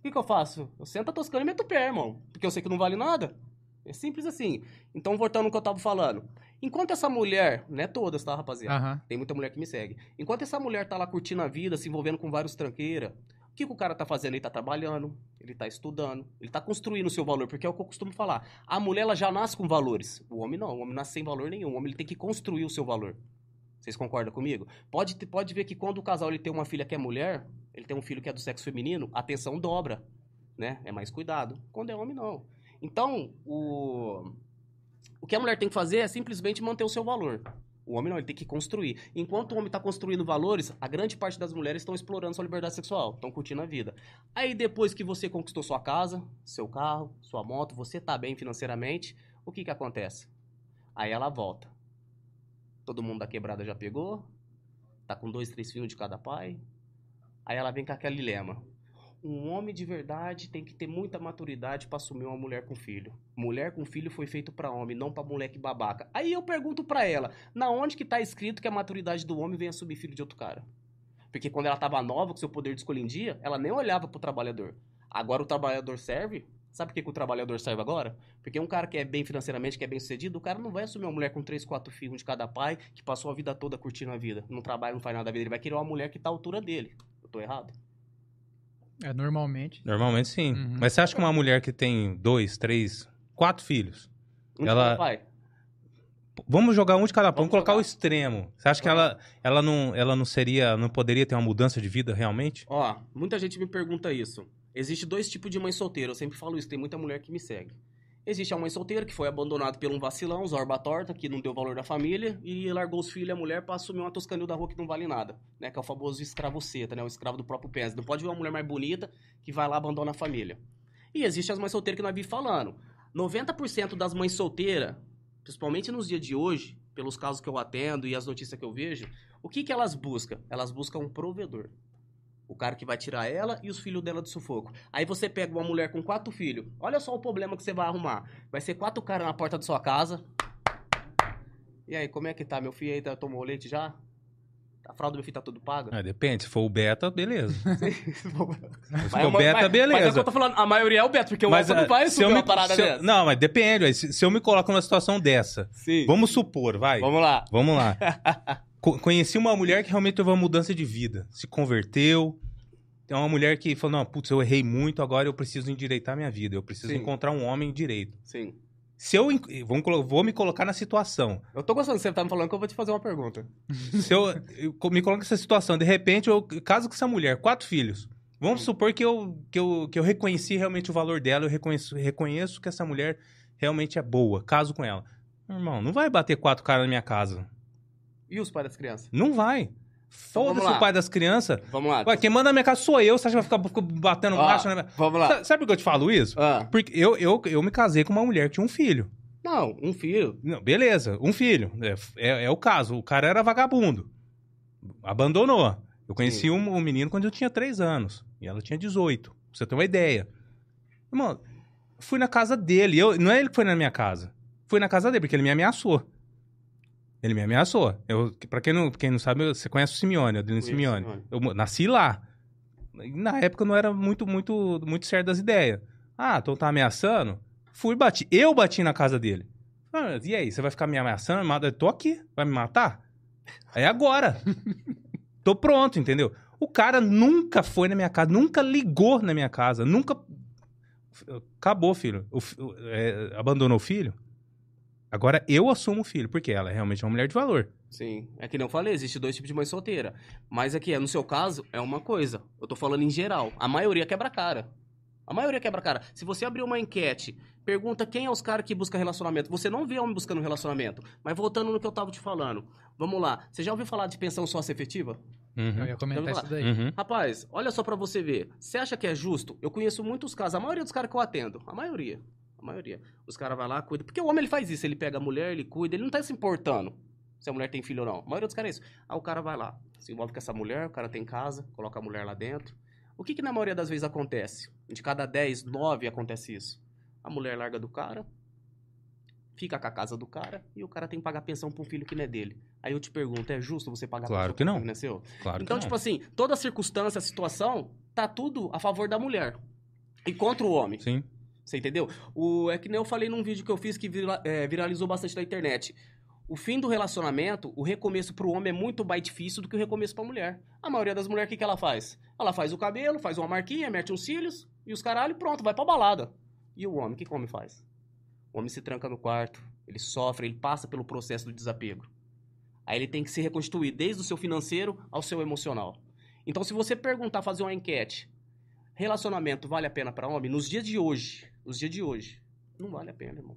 O que, que eu faço? Eu sento a toscana e meto o pé, irmão. Porque eu sei que não vale nada. É simples assim. Então, voltando ao que eu tava falando. Enquanto essa mulher, não é todas, tá, rapaziada? Aham. Tem muita mulher que me segue. Enquanto essa mulher tá lá curtindo a vida, se envolvendo com vários tranqueira, o que, que o cara tá fazendo? Ele tá trabalhando, ele tá estudando, ele tá construindo o seu valor, porque é o que eu costumo falar. A mulher, ela já nasce com valores. O homem não, o homem nasce sem valor nenhum. O homem ele tem que construir o seu valor. Vocês concordam comigo? Pode, pode ver que quando o casal ele tem uma filha que é mulher, ele tem um filho que é do sexo feminino, a atenção dobra, né? É mais cuidado. Quando é homem, não. Então, o... O que a mulher tem que fazer é simplesmente manter o seu valor. O homem não, ele tem que construir. Enquanto o homem está construindo valores, a grande parte das mulheres estão explorando sua liberdade sexual, estão curtindo a vida. Aí depois que você conquistou sua casa, seu carro, sua moto, você tá bem financeiramente, o que que acontece? Aí ela volta. Todo mundo da quebrada já pegou, tá com dois, três filhos de cada pai. Aí ela vem com aquele dilema. Um homem de verdade tem que ter muita maturidade pra assumir uma mulher com filho. Mulher com filho foi feito pra homem, não pra moleque babaca. Aí eu pergunto pra ela, na onde que tá escrito que a maturidade do homem vem assumir filho de outro cara? Porque quando ela tava nova, com seu poder de escolha em dia, ela nem olhava pro trabalhador. Agora o trabalhador serve? Sabe por que, que o trabalhador serve agora? Porque um cara que é bem financeiramente, que é bem sucedido, o cara não vai assumir uma mulher com três, quatro filhos de cada pai, que passou a vida toda curtindo a vida. Não trabalha, não faz nada da vida. Ele vai querer uma mulher que tá à altura dele. Eu tô errado? É, normalmente. Normalmente sim. Uhum. Mas você acha que uma mulher que tem dois, três, quatro filhos. Não Ela- vai. Vamos jogar um de cada Vamos colocar jogar. o extremo. Você acha que ela, ela, não, ela não seria, não poderia ter uma mudança de vida realmente? Ó, muita gente me pergunta isso. Existe dois tipos de mãe solteira, eu sempre falo isso, tem muita mulher que me segue. Existe a mãe solteira que foi abandonada por um vacilão, zorba torta, que não deu valor da família e largou os filhos e a mulher pra assumir uma toscanil da rua que não vale nada, né? Que é o famoso escravoceta, né? O escravo do próprio pés. Não pode ver uma mulher mais bonita que vai lá e abandona a família. E existe as mães solteiras que nós vimos falando. 90% das mães solteiras, principalmente nos dias de hoje, pelos casos que eu atendo e as notícias que eu vejo, o que, que elas buscam? Elas buscam um provedor. O cara que vai tirar ela e os filhos dela do sufoco. Aí você pega uma mulher com quatro filhos. Olha só o problema que você vai arrumar. Vai ser quatro caras na porta da sua casa. E aí, como é que tá? Meu filho aí tá- tomou leite já? A fralda do meu filho tá tudo paga? Ah, depende, se for o beta, beleza. <laughs> Mas for é uma- beta, mas- beleza. Mas é o que eu tô falando, a maioria é o beta, porque o Mas não ah, vai se uma parada se eu- dessa. Não, mas depende. Se, se eu me coloco numa situação dessa, Sim. vamos supor, vai. Vamos lá. Vamos lá. <laughs> Co- conheci uma mulher que realmente teve uma mudança de vida. Se converteu. É uma mulher que falou: não, putz, eu errei muito, agora eu preciso endireitar minha vida. Eu preciso Sim. encontrar um homem direito. Sim. Se eu. Vamos, vou me colocar na situação. Eu tô gostando que você tá me falando que eu vou te fazer uma pergunta. <laughs> Se eu, eu me coloco nessa situação, de repente eu caso com essa mulher, quatro filhos. Vamos supor que eu, que, eu, que eu reconheci realmente o valor dela, eu reconheço, reconheço que essa mulher realmente é boa, caso com ela. Irmão, não vai bater quatro caras na minha casa. E os pais das crianças? Não vai. Foda-se o pai das crianças. Vamos lá. Ué, quem manda na minha casa sou eu, você acha que vai ficar batendo Ó, macho na minha... Vamos lá. Sa- Sabe por que eu te falo isso? Ah, Porque eu, eu, eu me casei com uma mulher que tinha um filho. não, um filho. Não, beleza, um filho. É, é, é o caso. O cara era vagabundo. Abandonou. Eu conheci um, um menino quando eu tinha 3 anos. E ela tinha 18. Pra você ter uma ideia. Irmão, fui na casa dele. Eu, não é ele que foi na minha casa. Fui na casa dele, porque ele me ameaçou. Ele me ameaçou. Eu, pra quem não, quem não sabe, você conhece o Simeone, o Conheço, Simeone. Simeone. Eu nasci lá. Na época eu não era muito, muito, muito certo das ideias. Ah, então tá ameaçando? Fui bati. Eu bati na casa dele. Ah, e aí, você vai ficar me ameaçando? Eu tô aqui, vai me matar? É agora. <laughs> tô pronto, entendeu? O cara nunca foi na minha casa, nunca ligou na minha casa, nunca. Acabou, filho. O fi- o- é, abandonou o filho. Agora eu assumo o filho, porque ela é realmente uma mulher de valor. Sim. É que eu falei, existe dois tipos de mãe solteira. Mas aqui, no seu caso, é uma coisa. Eu tô falando em geral. A maioria quebra a cara. A maioria quebra a cara. Se você abrir uma enquete, pergunta quem é os caras que buscam relacionamento. Você não vê homem buscando relacionamento. Mas voltando no que eu tava te falando. Vamos lá. Você já ouviu falar de pensão sócio-efetiva? Uhum. Eu ia comentar isso daí. Uhum. Rapaz, olha só pra você ver. Você acha que é justo? Eu conheço muitos casos. A maioria dos caras que eu atendo. A maioria. A maioria. Os caras vão lá, cuida. Porque o homem ele faz isso. Ele pega a mulher, ele cuida. Ele não tá se importando se a mulher tem filho ou não. A maioria dos caras é isso. Aí o cara vai lá, se envolve com essa mulher, o cara tem casa, coloca a mulher lá dentro. O que que na maioria das vezes acontece? De cada 10, 9 acontece isso. A mulher larga do cara, fica com a casa do cara e o cara tem que pagar pensão um filho que não é dele. Aí eu te pergunto, é justo você pagar Claro pensão que não. que não é seu? Claro Então, que tipo não. assim, toda circunstância, situação, tá tudo a favor da mulher. E contra o homem. Sim. Você entendeu? O, é que nem eu falei num vídeo que eu fiz que vira- é, viralizou bastante na internet. O fim do relacionamento, o recomeço pro homem é muito mais difícil do que o recomeço pra mulher. A maioria das mulheres, o que, que ela faz? Ela faz o cabelo, faz uma marquinha, mete uns cílios e os caralho, pronto, vai pra balada. E o homem, o que, que o homem faz? O homem se tranca no quarto, ele sofre, ele passa pelo processo do desapego. Aí ele tem que se reconstituir desde o seu financeiro ao seu emocional. Então, se você perguntar, fazer uma enquete, relacionamento vale a pena pra homem? Nos dias de hoje, nos dias de hoje, não vale a pena, irmão.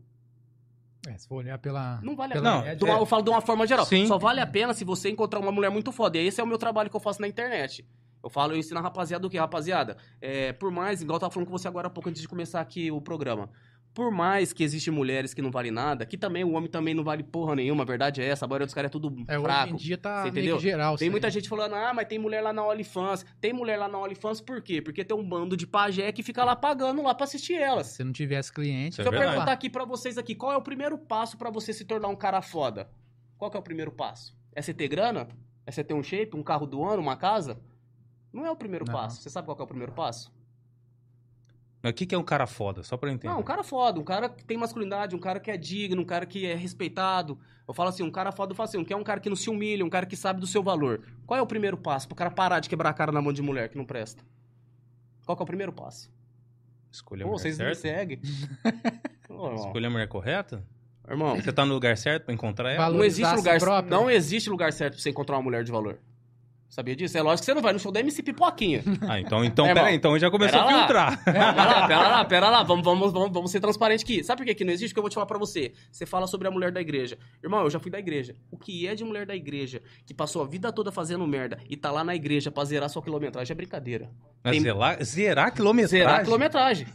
É, se for olhar pela. Não vale a pela pena. Não, uma- Eu falo de uma forma geral. Sim. Só vale a pena se você encontrar uma mulher muito foda. E esse é o meu trabalho que eu faço na internet. Eu falo, eu ensino a rapaziada o que? Rapaziada, é, por mais, igual eu tava falando com você agora há pouco antes de começar aqui o programa. Por mais que existem mulheres que não valem nada, que também o homem também não vale porra nenhuma, a verdade é essa. A maioria dos caras é tudo É, hoje fraco. em dia tá entendeu? geral. Tem muita aí. gente falando, ah, mas tem mulher lá na OnlyFans. Tem mulher lá na OnlyFans por quê? Porque tem um bando de pajé que fica lá pagando lá pra assistir elas. Se não tivesse cliente, Isso é Se eu verdade. perguntar aqui pra vocês aqui, qual é o primeiro passo pra você se tornar um cara foda? Qual que é o primeiro passo? É você ter grana? É você ter um shape, um carro do ano, uma casa? Não é o primeiro Não. passo. Você sabe qual que é o primeiro passo? Mas o que, que é um cara foda? Só pra eu entender. Não, um cara foda, um cara que tem masculinidade, um cara que é digno, um cara que é respeitado. Eu falo assim, um cara foda, eu falo assim, um que é um cara que não se humilha, um cara que sabe do seu valor. Qual é o primeiro passo pro cara parar de quebrar a cara na mão de mulher que não presta? Qual que é o primeiro passo? Escolher a Pô, mulher vocês me certa? seguem. <laughs> Escolher a mulher correta? Irmão, Você tá no lugar certo pra encontrar ela? Não existe lugar, próprio. não existe lugar certo pra você encontrar uma mulher de valor. Sabia disso? É lógico que você não vai no show da MC Pipoquinha. <laughs> Ah, então, então É, peraí, irmão. então já começou Pera a lá. filtrar. Pera lá, <laughs> pera lá, pera lá. Vamos, vamos, vamos, vamos ser transparentes aqui. Sabe por que, que não existe? Que eu vou te falar pra você. Você fala sobre a mulher da igreja. Irmão, eu já fui da igreja. O que é de mulher da igreja que passou a vida toda fazendo merda e tá lá na igreja pra zerar sua quilometragem é brincadeira. Mas Tem- zerar, zerar quilometragem? Zerar quilometragem.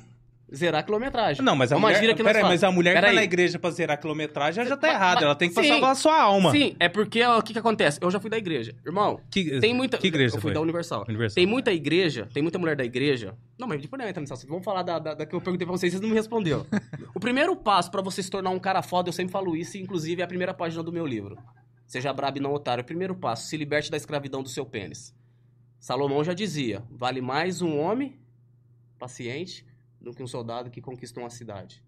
Zerar a quilometragem. Não, mas a É uma mulher, gíria que peraí, mas a mulher que tá Peraí. na igreja pra zerar a quilometragem já tá Mas- errada. mas- Ela tem que sim. salvar a sua alma. Sim, é porque o que, que acontece? Eu já fui da igreja. Irmão, Que, tem muita. que igreja Eu fui foi? da Universal. Universal. Tem muita igreja, tem muita mulher da igreja. Não, mas depois não entra assunto. Vamos falar da, da, da que eu perguntei pra vocês, vocês não me responderam. <laughs> o primeiro passo pra você se tornar um cara foda, eu sempre falo isso, inclusive é a primeira página do meu livro. Seja brabo e não otário. Primeiro passo, se liberte da escravidão do seu pênis. Salomão já dizia: vale mais um homem paciente do que um soldado que conquistou uma cidade.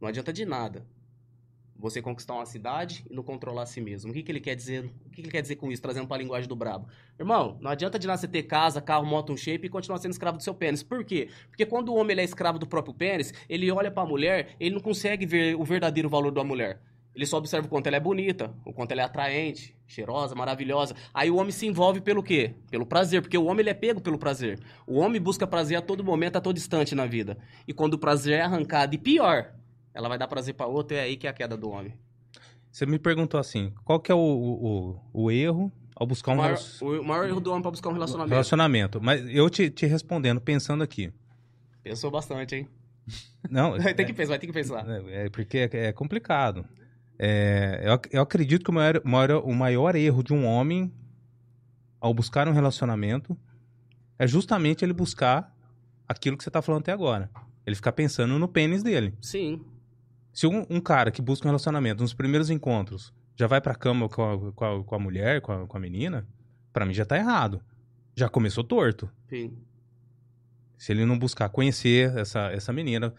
Não adianta de nada você conquistar uma cidade e não controlar a si mesmo. O que, que ele quer dizer? O que, que ele quer dizer com isso, trazendo para a linguagem do brabo? Irmão, não adianta de nada você ter casa, carro, moto, um shape e continuar sendo escravo do seu pênis. Por quê? Porque quando o homem é escravo do próprio pênis, ele olha para a mulher, ele não consegue ver o verdadeiro valor da mulher. Ele só observa o quanto ela é bonita, o quanto ela é atraente, cheirosa, maravilhosa. Aí o homem se envolve pelo quê? Pelo prazer, porque o homem ele é pego pelo prazer. O homem busca prazer a todo momento, a todo instante na vida. E quando o prazer é arrancado, e pior, ela vai dar prazer para outro, é aí que é a queda do homem. Você me perguntou assim, qual que é o, o, o erro ao buscar um maior, relacion- o maior erro do homem para buscar um relacionamento. relacionamento? Mas eu te, te respondendo, pensando aqui. Pensou bastante, hein? Não, <laughs> tem que pensar, vai ter que pensar. É, é porque é, é complicado. É, eu, eu acredito que o maior, maior- o maior erro de um homem ao buscar um relacionamento é justamente ele buscar aquilo que você está falando até agora. Ele ficar pensando no pênis dele. Sim. Se um, um cara que busca um relacionamento nos primeiros encontros já vai pra cama com a, com a, com a mulher, com a, com a menina, pra mim já tá errado. Já começou torto. Sim. Se ele não buscar conhecer essa, essa menina,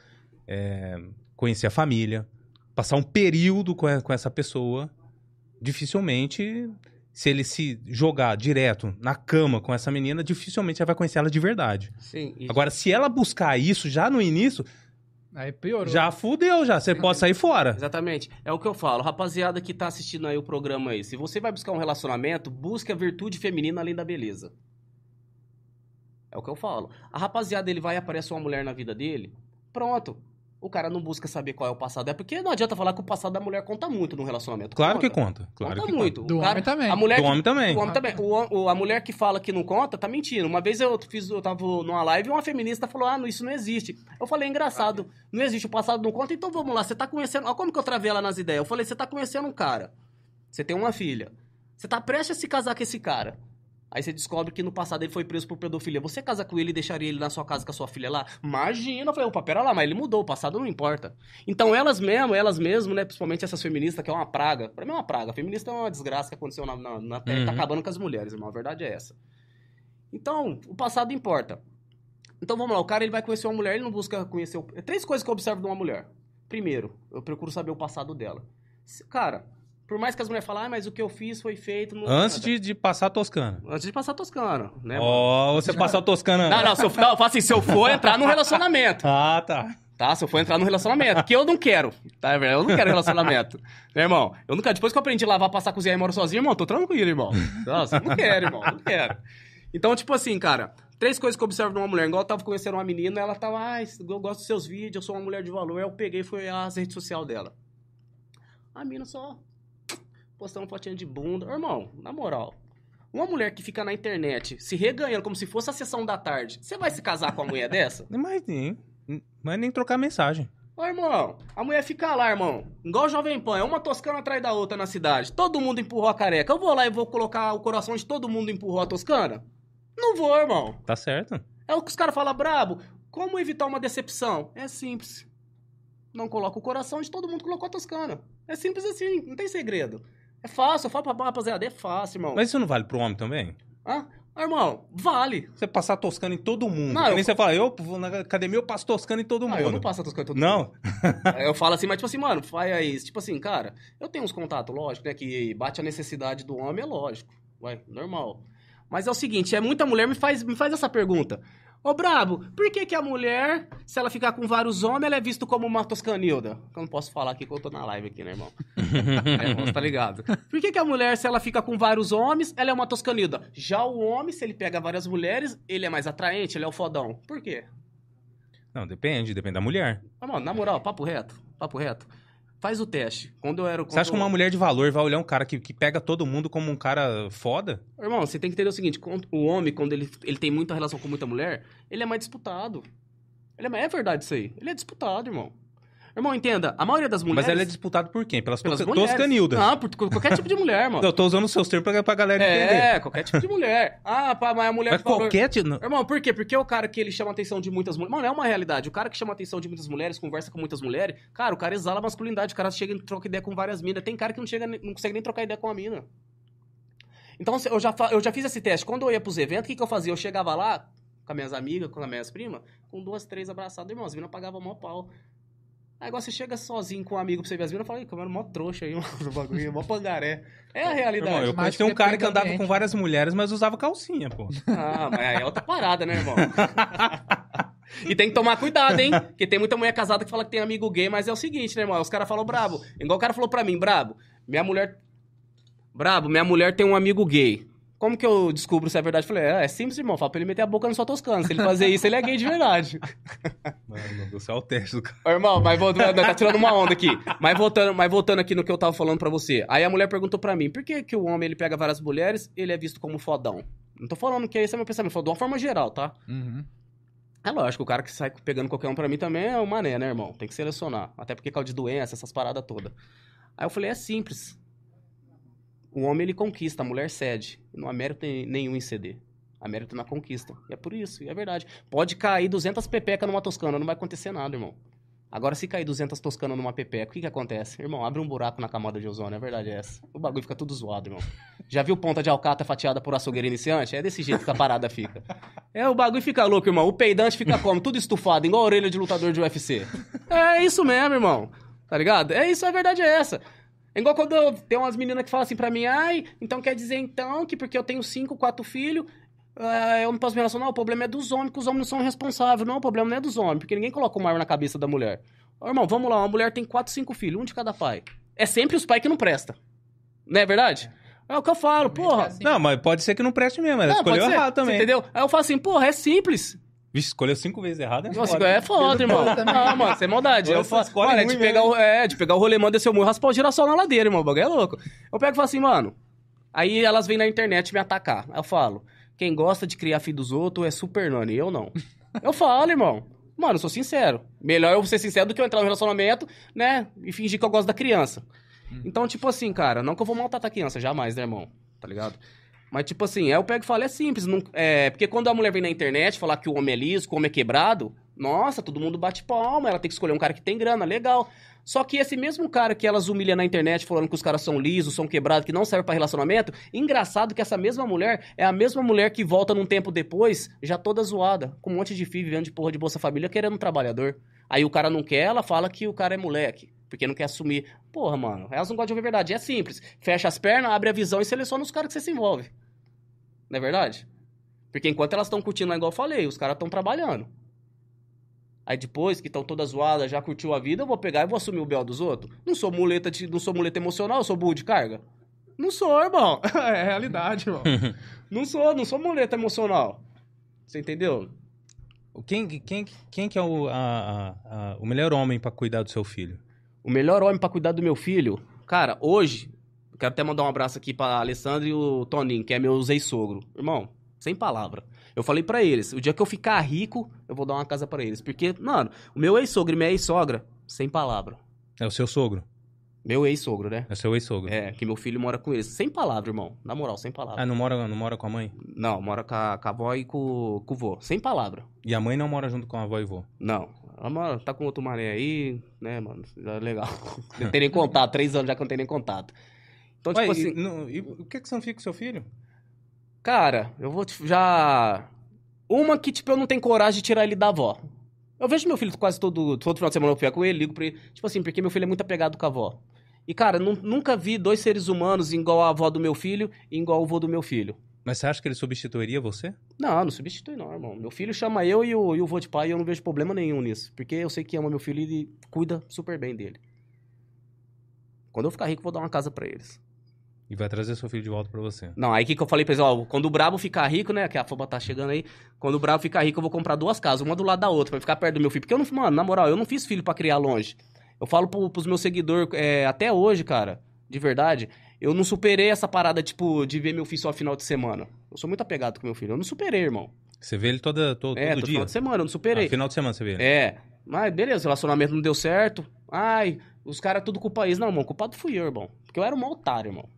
é, conhecer a família, passar um período com, a- com essa pessoa, dificilmente, se ele se jogar direto na cama com essa menina, dificilmente ele vai conhecer ela de verdade. Sim. E- Agora, se ela buscar isso já no início, Aí piorou. já fudeu, já. Você pode sair fora. Exatamente. É o que eu falo. Rapaziada que tá assistindo aí o programa aí, se você vai buscar um relacionamento, busque a virtude feminina além da beleza. É o que eu falo. A rapaziada, ele vai e aparece uma mulher na vida dele, pronto. O cara não busca saber qual é o passado. É porque não adianta falar que o passado da mulher conta muito no relacionamento. Claro que conta. Claro conta que muito. Do O cara- homem também. A mulher Do que- homem também. O homem também. O, a mulher que fala que não conta, tá mentindo. Uma vez eu fiz, eu tava numa live e uma feminista falou: Ah, não, isso não existe. Eu falei, engraçado, não existe, o passado não conta, então vamos lá, você tá conhecendo. Olha como que eu travei ela nas ideias. Eu falei, você tá conhecendo um cara. Você tem uma filha. Você tá prestes a se casar com esse cara. Aí você descobre que no passado ele foi preso por pedofilia. Você casa com ele e deixaria ele na sua casa com a sua filha lá? Imagina, eu falei, opa, pera lá, mas ele mudou, o passado não importa. Então elas mesmo, elas mesmo, né, principalmente essas feministas, que é uma praga. Pra mim é uma praga. Feminista é uma desgraça que aconteceu na, na, na Terra tá Uhum. acabando com as mulheres, irmão. A verdade é essa. Então, o passado importa. Então vamos lá, o cara ele vai conhecer uma mulher, ele não busca conhecer. O... Três coisas que eu observo de uma mulher. Primeiro, eu procuro saber o passado dela. Cara, por mais que as mulheres falem, ah, mas o que eu fiz foi feito. Não... Antes de, de passar a Toscana. Antes de passar Toscana, né? mano? Ó, você passar a Toscana. Não, não, se eu, não, eu falo assim, se eu for entrar num relacionamento, <laughs> Ah, tá. tá? Se eu for entrar num relacionamento, que eu não quero, tá, velho? Eu não quero relacionamento. <laughs> Né, irmão? Eu nunca, depois que eu aprendi a lavar, passar, cozinhar e moro sozinho, irmão, tô tranquilo, irmão. Nossa, não quero, irmão, não quero. Então, tipo assim, cara, três coisas que eu observo numa mulher. Igual eu tava conhecendo uma menina, ela tava, ah, eu gosto dos seus vídeos, eu sou uma mulher de valor. Aí eu peguei e fui às redes sociais dela. A mina só postando fotinha de bunda. Irmão, na moral, uma mulher que fica na internet se reganhando como se fosse a sessão da tarde, você vai se casar com uma mulher dessa? Mas <laughs> nem, mas nem trocar mensagem. Ô, irmão, a mulher fica lá, irmão. Igual o Jovem Pan, é uma toscana atrás da outra na cidade. Todo mundo empurrou a careca. Eu vou lá e vou colocar o coração de todo mundo empurrou a toscana? Não vou, irmão. Tá certo? É o que os caras falam brabo. Como evitar uma decepção? É simples. Não coloca o coração de todo mundo que colocou a toscana. É simples assim, não tem segredo. É fácil, eu falo pra rapaziada, é fácil, irmão. Mas isso não vale pro homem também? Hã? Ah, irmão, vale. Você passar Toscana em todo mundo. Não, eu- nem você fala, eu vou na academia, eu passo Toscana em todo Ah, mundo. eu não passo a toscana em todo mundo. Não? Eu falo assim, mas tipo assim, mano, faz isso. Tipo assim, cara, eu tenho uns contatos, lógico, né? Que bate a necessidade do homem, é lógico. Ué, normal. Mas é o seguinte, é muita mulher me faz, me faz essa pergunta. Ô, Brabo, por que que a mulher, se ela ficar com vários homens, ela é vista como uma toscanilda? Eu não posso falar aqui que eu tô na live aqui, né, irmão? <laughs> é, irmão, você tá ligado? Por que que a mulher, se ela fica com vários homens, ela é uma toscanilda? Já o homem, se ele pega várias mulheres, ele é mais atraente, ele é o fodão. Por quê? Não, depende, depende da mulher. Mas, mano, na moral, papo reto, papo reto. Faz o teste. Quando eu era... Você acha que uma mulher de valor vai olhar um cara que, que pega todo mundo como um cara foda? Irmão, você tem que entender o seguinte: o homem, quando ele, ele tem muita relação com muita mulher, ele é mais disputado. Ele é, é verdade isso aí. Ele é disputado, irmão. Irmão, entenda, a maioria das mulheres... Mas ele é disputado por quem? Pelas, pelas mulheres. toscanildas. Não, por qualquer tipo de mulher, mano. <laughs> Eu tô usando os seus termos pra, pra galera entender. É, qualquer tipo de mulher. Ah, pá, mas a mulher... Mas qualquer tipo... Irmão, por quê? Porque o cara que ele chama a atenção de muitas mulheres. Mano, é uma realidade. O cara que chama a atenção de muitas mulheres, conversa com muitas mulheres, cara, o cara exala a masculinidade. O cara chega e troca ideia com várias minas. Tem cara que não chega, não consegue nem trocar ideia com a mina. Então, eu já, eu já fiz esse teste. Quando eu ia pros eventos, o que, que eu fazia? Eu chegava lá com as minhas amigas, com as minhas primas, com duas, três abraçadas. Irmão, as minas pagavam mó pau. Aí agora você chega sozinho com um amigo pra você ver as minas e fala, ih, como era mó trouxa aí, <laughs> mano, bagulho, mó pangaré. É a realidade. Irmão, eu Mas conheci um cara que andava com várias mulheres, mas usava calcinha, pô. Ah, mas aí é outra parada, né, irmão? <laughs> e tem que tomar cuidado, hein? Porque tem muita mulher casada que fala que tem amigo gay, mas é o seguinte, né, irmão? Os caras falam brabo. Igual o cara falou pra mim, brabo, minha mulher. Brabo, minha mulher tem um amigo gay. Como que eu descubro se é verdade? Eu falei, é, é simples, irmão. Fala pra ele meter a boca no sua toscana. Se ele fazer isso, ele é gay de verdade. <laughs> Mano, você é o teste do cara. Ô, irmão, mas voltando, tá tirando uma onda aqui. Mas voltando, mas voltando aqui no que eu tava falando pra você. Aí a mulher perguntou pra mim, por que, que o homem ele pega várias mulheres ele é visto como fodão? Não tô falando que esse é meu pensamento, falou de uma forma geral, tá? Uhum. É lógico, o cara que sai pegando qualquer um pra mim também é o mané, né, irmão? Tem que selecionar. Até porque causa de doença, essas paradas todas. Aí eu falei, é simples. O homem ele conquista, a mulher cede. Não há mérito nenhum em ceder. Há mérito na conquista. E é por isso, e é verdade. Pode cair 200 pepeca numa toscana, não vai acontecer nada, irmão. Agora, se cair 200 toscana numa pepeca, o que que acontece? Irmão, abre um buraco na camada de ozônio, é verdade é essa. O bagulho fica tudo zoado, irmão. Já viu ponta de alcata fatiada por açougueiro iniciante? É desse jeito que a parada fica. É, o bagulho fica louco, irmão. O peidante fica como? Tudo estufado, igual a orelha de lutador de UFC. É isso mesmo, irmão. Tá ligado? É isso, a verdade é essa. É igual quando eu- tem umas meninas que falam assim pra mim, ai, então quer dizer então que porque eu tenho cinco, quatro filhos, ah, eu não posso me relacionar? O problema é dos homens, que os homens não são responsáveis. Não, o problema não é dos homens, porque ninguém coloca uma arma na cabeça da mulher. Ô, irmão, vamos lá, uma mulher tem quatro, cinco filhos, um de cada pai. É sempre os pais que não prestam. Não é verdade? É o que eu falo, porra. assim. Não, mas pode ser que não preste mesmo. Ela Não, escolheu pode ser, errado também. você Entendeu? Aí eu falo assim, porra, é simples. Vixe, escolheu cinco vezes errado. É Nossa, foda. é foda, irmão. Não, mano, isso é maldade. Eu escolhe mano, é de, pegar mesmo. o, é, de pegar o rolemão, descer o muro, raspar o girassol na ladeira, irmão. O bagulho é louco. Eu pego e falo assim, mano. Aí elas vêm na internet me atacar. Aí eu falo, quem gosta de criar filho dos outros é super nani, eu não. <laughs> Eu falo, irmão. Mano, eu sou sincero. Melhor eu ser sincero do que eu entrar no relacionamento, né? E fingir que eu gosto da criança. Então, tipo assim, cara, não que eu vou maltratar a criança, jamais, né, irmão? Tá ligado? Mas, tipo assim, aí eu pego e falo, é simples. Não, é, porque quando a mulher vem na internet falar que o homem é liso, que o homem é quebrado, nossa, todo mundo bate palma, ela tem que escolher um cara que tem grana, legal. Só que esse mesmo cara que elas humilham na internet falando que os caras são lisos, são quebrados, que não servem pra relacionamento, engraçado que essa mesma mulher é a mesma mulher que volta num tempo depois, já toda zoada, com um monte de filho vivendo de porra de Bolsa Família, querendo um trabalhador. Aí o cara não quer, ela fala que o cara é moleque, porque não quer assumir. Porra, mano, elas não gostam de ouvir verdade. É simples. Fecha as pernas, abre a visão e seleciona os caras que você se envolve. Não é verdade? Porque enquanto elas estão curtindo lá, igual eu falei, os caras estão trabalhando. Aí depois que estão todas zoadas, já curtiu a vida, eu vou pegar e vou assumir o bel dos outros. Não sou muleta, de, não sou muleta emocional, eu sou burro de carga. Não sou, irmão. <laughs> É realidade, irmão. <laughs> não sou, não sou muleta emocional. Você entendeu? Quem, quem, quem que é o, a- a- a- o melhor homem pra cuidar do seu filho? O melhor homem pra cuidar do meu filho, cara, hoje, quero até mandar um abraço aqui pra Alessandro e o Toninho, que é meu ex-sogro. Irmão, sem palavra. Eu falei pra eles, o dia que eu ficar rico, eu vou dar uma casa pra eles. Porque, mano, o meu ex-sogro e minha ex-sogra, sem palavra. É o seu sogro? Meu ex-sogro, né? É o seu ex-sogro? É, que meu filho mora com eles. Sem palavra, irmão. Na moral, sem palavra. Ah, não mora, não mora com a mãe? Não, mora com a, com a avó e com, com o vô. Sem palavra. E a mãe não mora junto com a avó e vô? Não. Ela mora, tá com outro mané aí, né, mano? Já é legal. <laughs> Não tem nem contato. Três anos já que eu não tenho nem contato. Então, Ué, tipo e, assim... não- e o que, que você não fica com seu filho? Cara, eu vou te- já. Uma que, tipo, eu não tenho coragem de tirar ele da avó. Eu vejo meu filho quase todo, todo final de semana eu fico com ele, ligo pra ele. Tipo assim, porque meu filho é muito apegado com a avó. E, cara, nu- nunca vi dois seres humanos igual a avó do meu filho e igual o vô do meu filho. Mas você acha que ele substituiria você? Não, não substitui não, irmão. Meu filho chama eu e o, e o vô de pai e eu não vejo problema nenhum nisso. Porque eu sei que ama meu filho e cuida super bem dele. Quando eu ficar rico, eu vou dar uma casa pra eles. E vai trazer seu filho de volta pra você. Não, aí o que, que eu falei pra eles, ó, quando o Brabo ficar rico, né, que a foba tá chegando aí, quando o Brabo ficar rico, eu vou comprar duas casas, uma do lado da outra, pra ficar perto do meu filho. Porque eu não, mano, na moral, eu não fiz filho pra criar longe. Eu falo pro, pros meus seguidores, é, até hoje, cara, de verdade, eu não superei essa parada, tipo, de ver meu filho só final de semana. Eu sou muito apegado com meu filho, eu não superei, irmão. Você vê ele toda, todo, é, todo dia? final de semana, eu não superei. Ah, final de semana você vê ele. É, mas beleza, o relacionamento não deu certo. Ai, os caras tudo culpa isso. Não, irmão, culpado fui eu, irmão. Porque eu era um otário, irmão.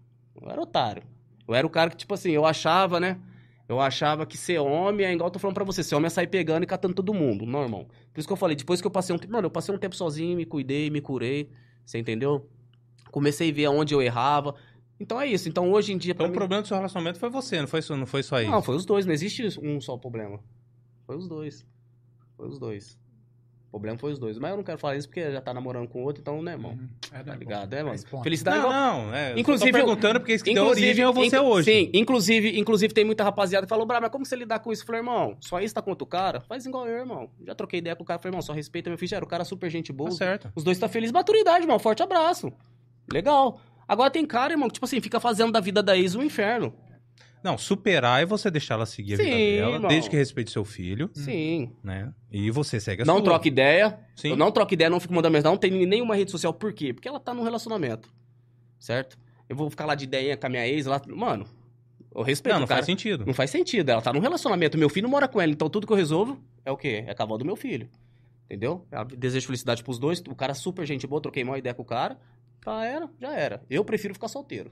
Eu era otário. Eu era o cara que, tipo assim, eu achava, né? Eu achava que ser homem é igual eu tô falando pra você, ser homem é sair pegando e catando todo mundo. Não, irmão. Por isso que eu falei, depois que eu passei um tempo. Mano, eu passei um tempo sozinho, me cuidei, me curei. Você entendeu? Comecei a ver aonde eu errava. Então é isso. Então hoje em dia. Então o mim- problema do seu relacionamento foi você, não foi, não foi só isso. Não, foi os dois, não existe um só problema. Foi os dois. Foi os dois. O problema foi os dois. Mas eu não quero falar isso porque já tá namorando com outro, então, né, irmão? Uhum. É, Tá né, ligado, pô? é, mano? Felicidade não, igual- não, é, Inclusive, eu tô perguntando porque isso que deu origem ao você hoje. Sim, inclusive, inclusive tem muita rapaziada que falou, Brá, mas como você lidar com isso? Eu falei, irmão, só isso tá contra o cara? Faz igual eu, irmão. Já troquei ideia com o cara, falei, irmão, só respeita meu filho. Era o cara super gente boa. Tá certo. Os dois tá felizes. Maturidade, irmão. Forte abraço. Legal. Agora tem cara, irmão, que, tipo assim, fica fazendo da vida da ex um inferno. Não, superar é você deixar ela seguir a vida Sim, dela, irmão. desde que respeite seu filho, Sim. né? E você segue a não sua. troca ideia. Sim. Eu não troco ideia, não fico mandando mensagem. Não tem nenhuma rede social. Por quê? Porque ela tá num relacionamento. Certo? Eu vou ficar lá de ideinha com a minha ex lá. Mano, eu respeito Não, não cara. faz sentido. Não faz sentido. Ela tá num relacionamento. Meu filho mora com ela. Então tudo que eu resolvo é o quê? É a cavalo do meu filho. Entendeu? Eu desejo felicidade pros dois. O cara é super gente boa. Troquei uma ideia com o cara. Já era, já era. Eu prefiro ficar solteiro.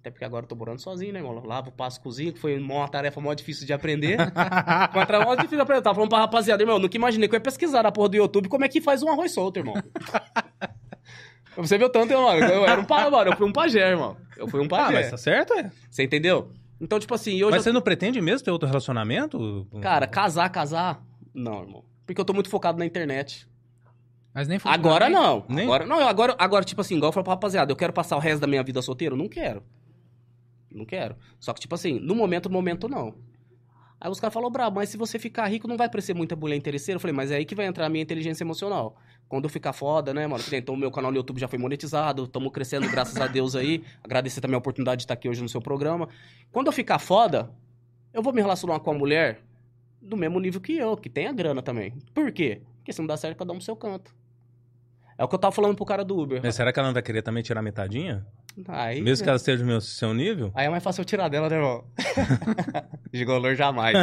Até porque agora eu tô morando sozinho, né, irmão? Lavo, passo, cozinho, que foi uma tarefa mó difícil de aprender. <laughs> Uma tarefa mó difícil de aprender. Tava falando pra rapaziada, irmão, nunca imaginei que eu ia pesquisar na porra do YouTube como é que faz um arroz solto, irmão. <laughs> Você viu tanto, irmão? Eu era um pajé, mano. Eu fui um pajé, irmão. Eu fui um Ah, pajé. mas tá certo, é. Você entendeu? Então, tipo assim, hoje Mas eu você não pretende mesmo ter outro relacionamento? Cara, casar, casar? Não, irmão. Porque eu tô muito focado na internet. Mas nem Agora não. Nem? Agora, não, agora, agora, tipo assim, igual eu falo pra rapaziada, eu quero passar o resto da minha vida solteiro? Não quero. Não quero. Só que, tipo assim, no momento, no momento, não. Aí os caras falaram, brabo, mas se você ficar rico, não vai parecer muita mulher interesseira? Eu falei, mas é aí que vai entrar a minha inteligência emocional. Quando eu ficar foda, né, mano? Então, o meu canal no YouTube já foi monetizado, estamos crescendo, graças a Deus aí. Agradecer também a oportunidade de estar aqui hoje no seu programa. Quando eu ficar foda, eu vou me relacionar com uma mulher do mesmo nível que eu, que tem a grana também. Por quê? Porque se não dá certo, cada um pro seu canto. É o que eu tava falando pro cara do Uber. Mas será que ela não vai querer também tirar metadinha? Aí, Mesmo que ela esteja no meu, seu nível? aí é mais fácil eu tirar dela, né, irmão? <laughs> Gigolô jamais.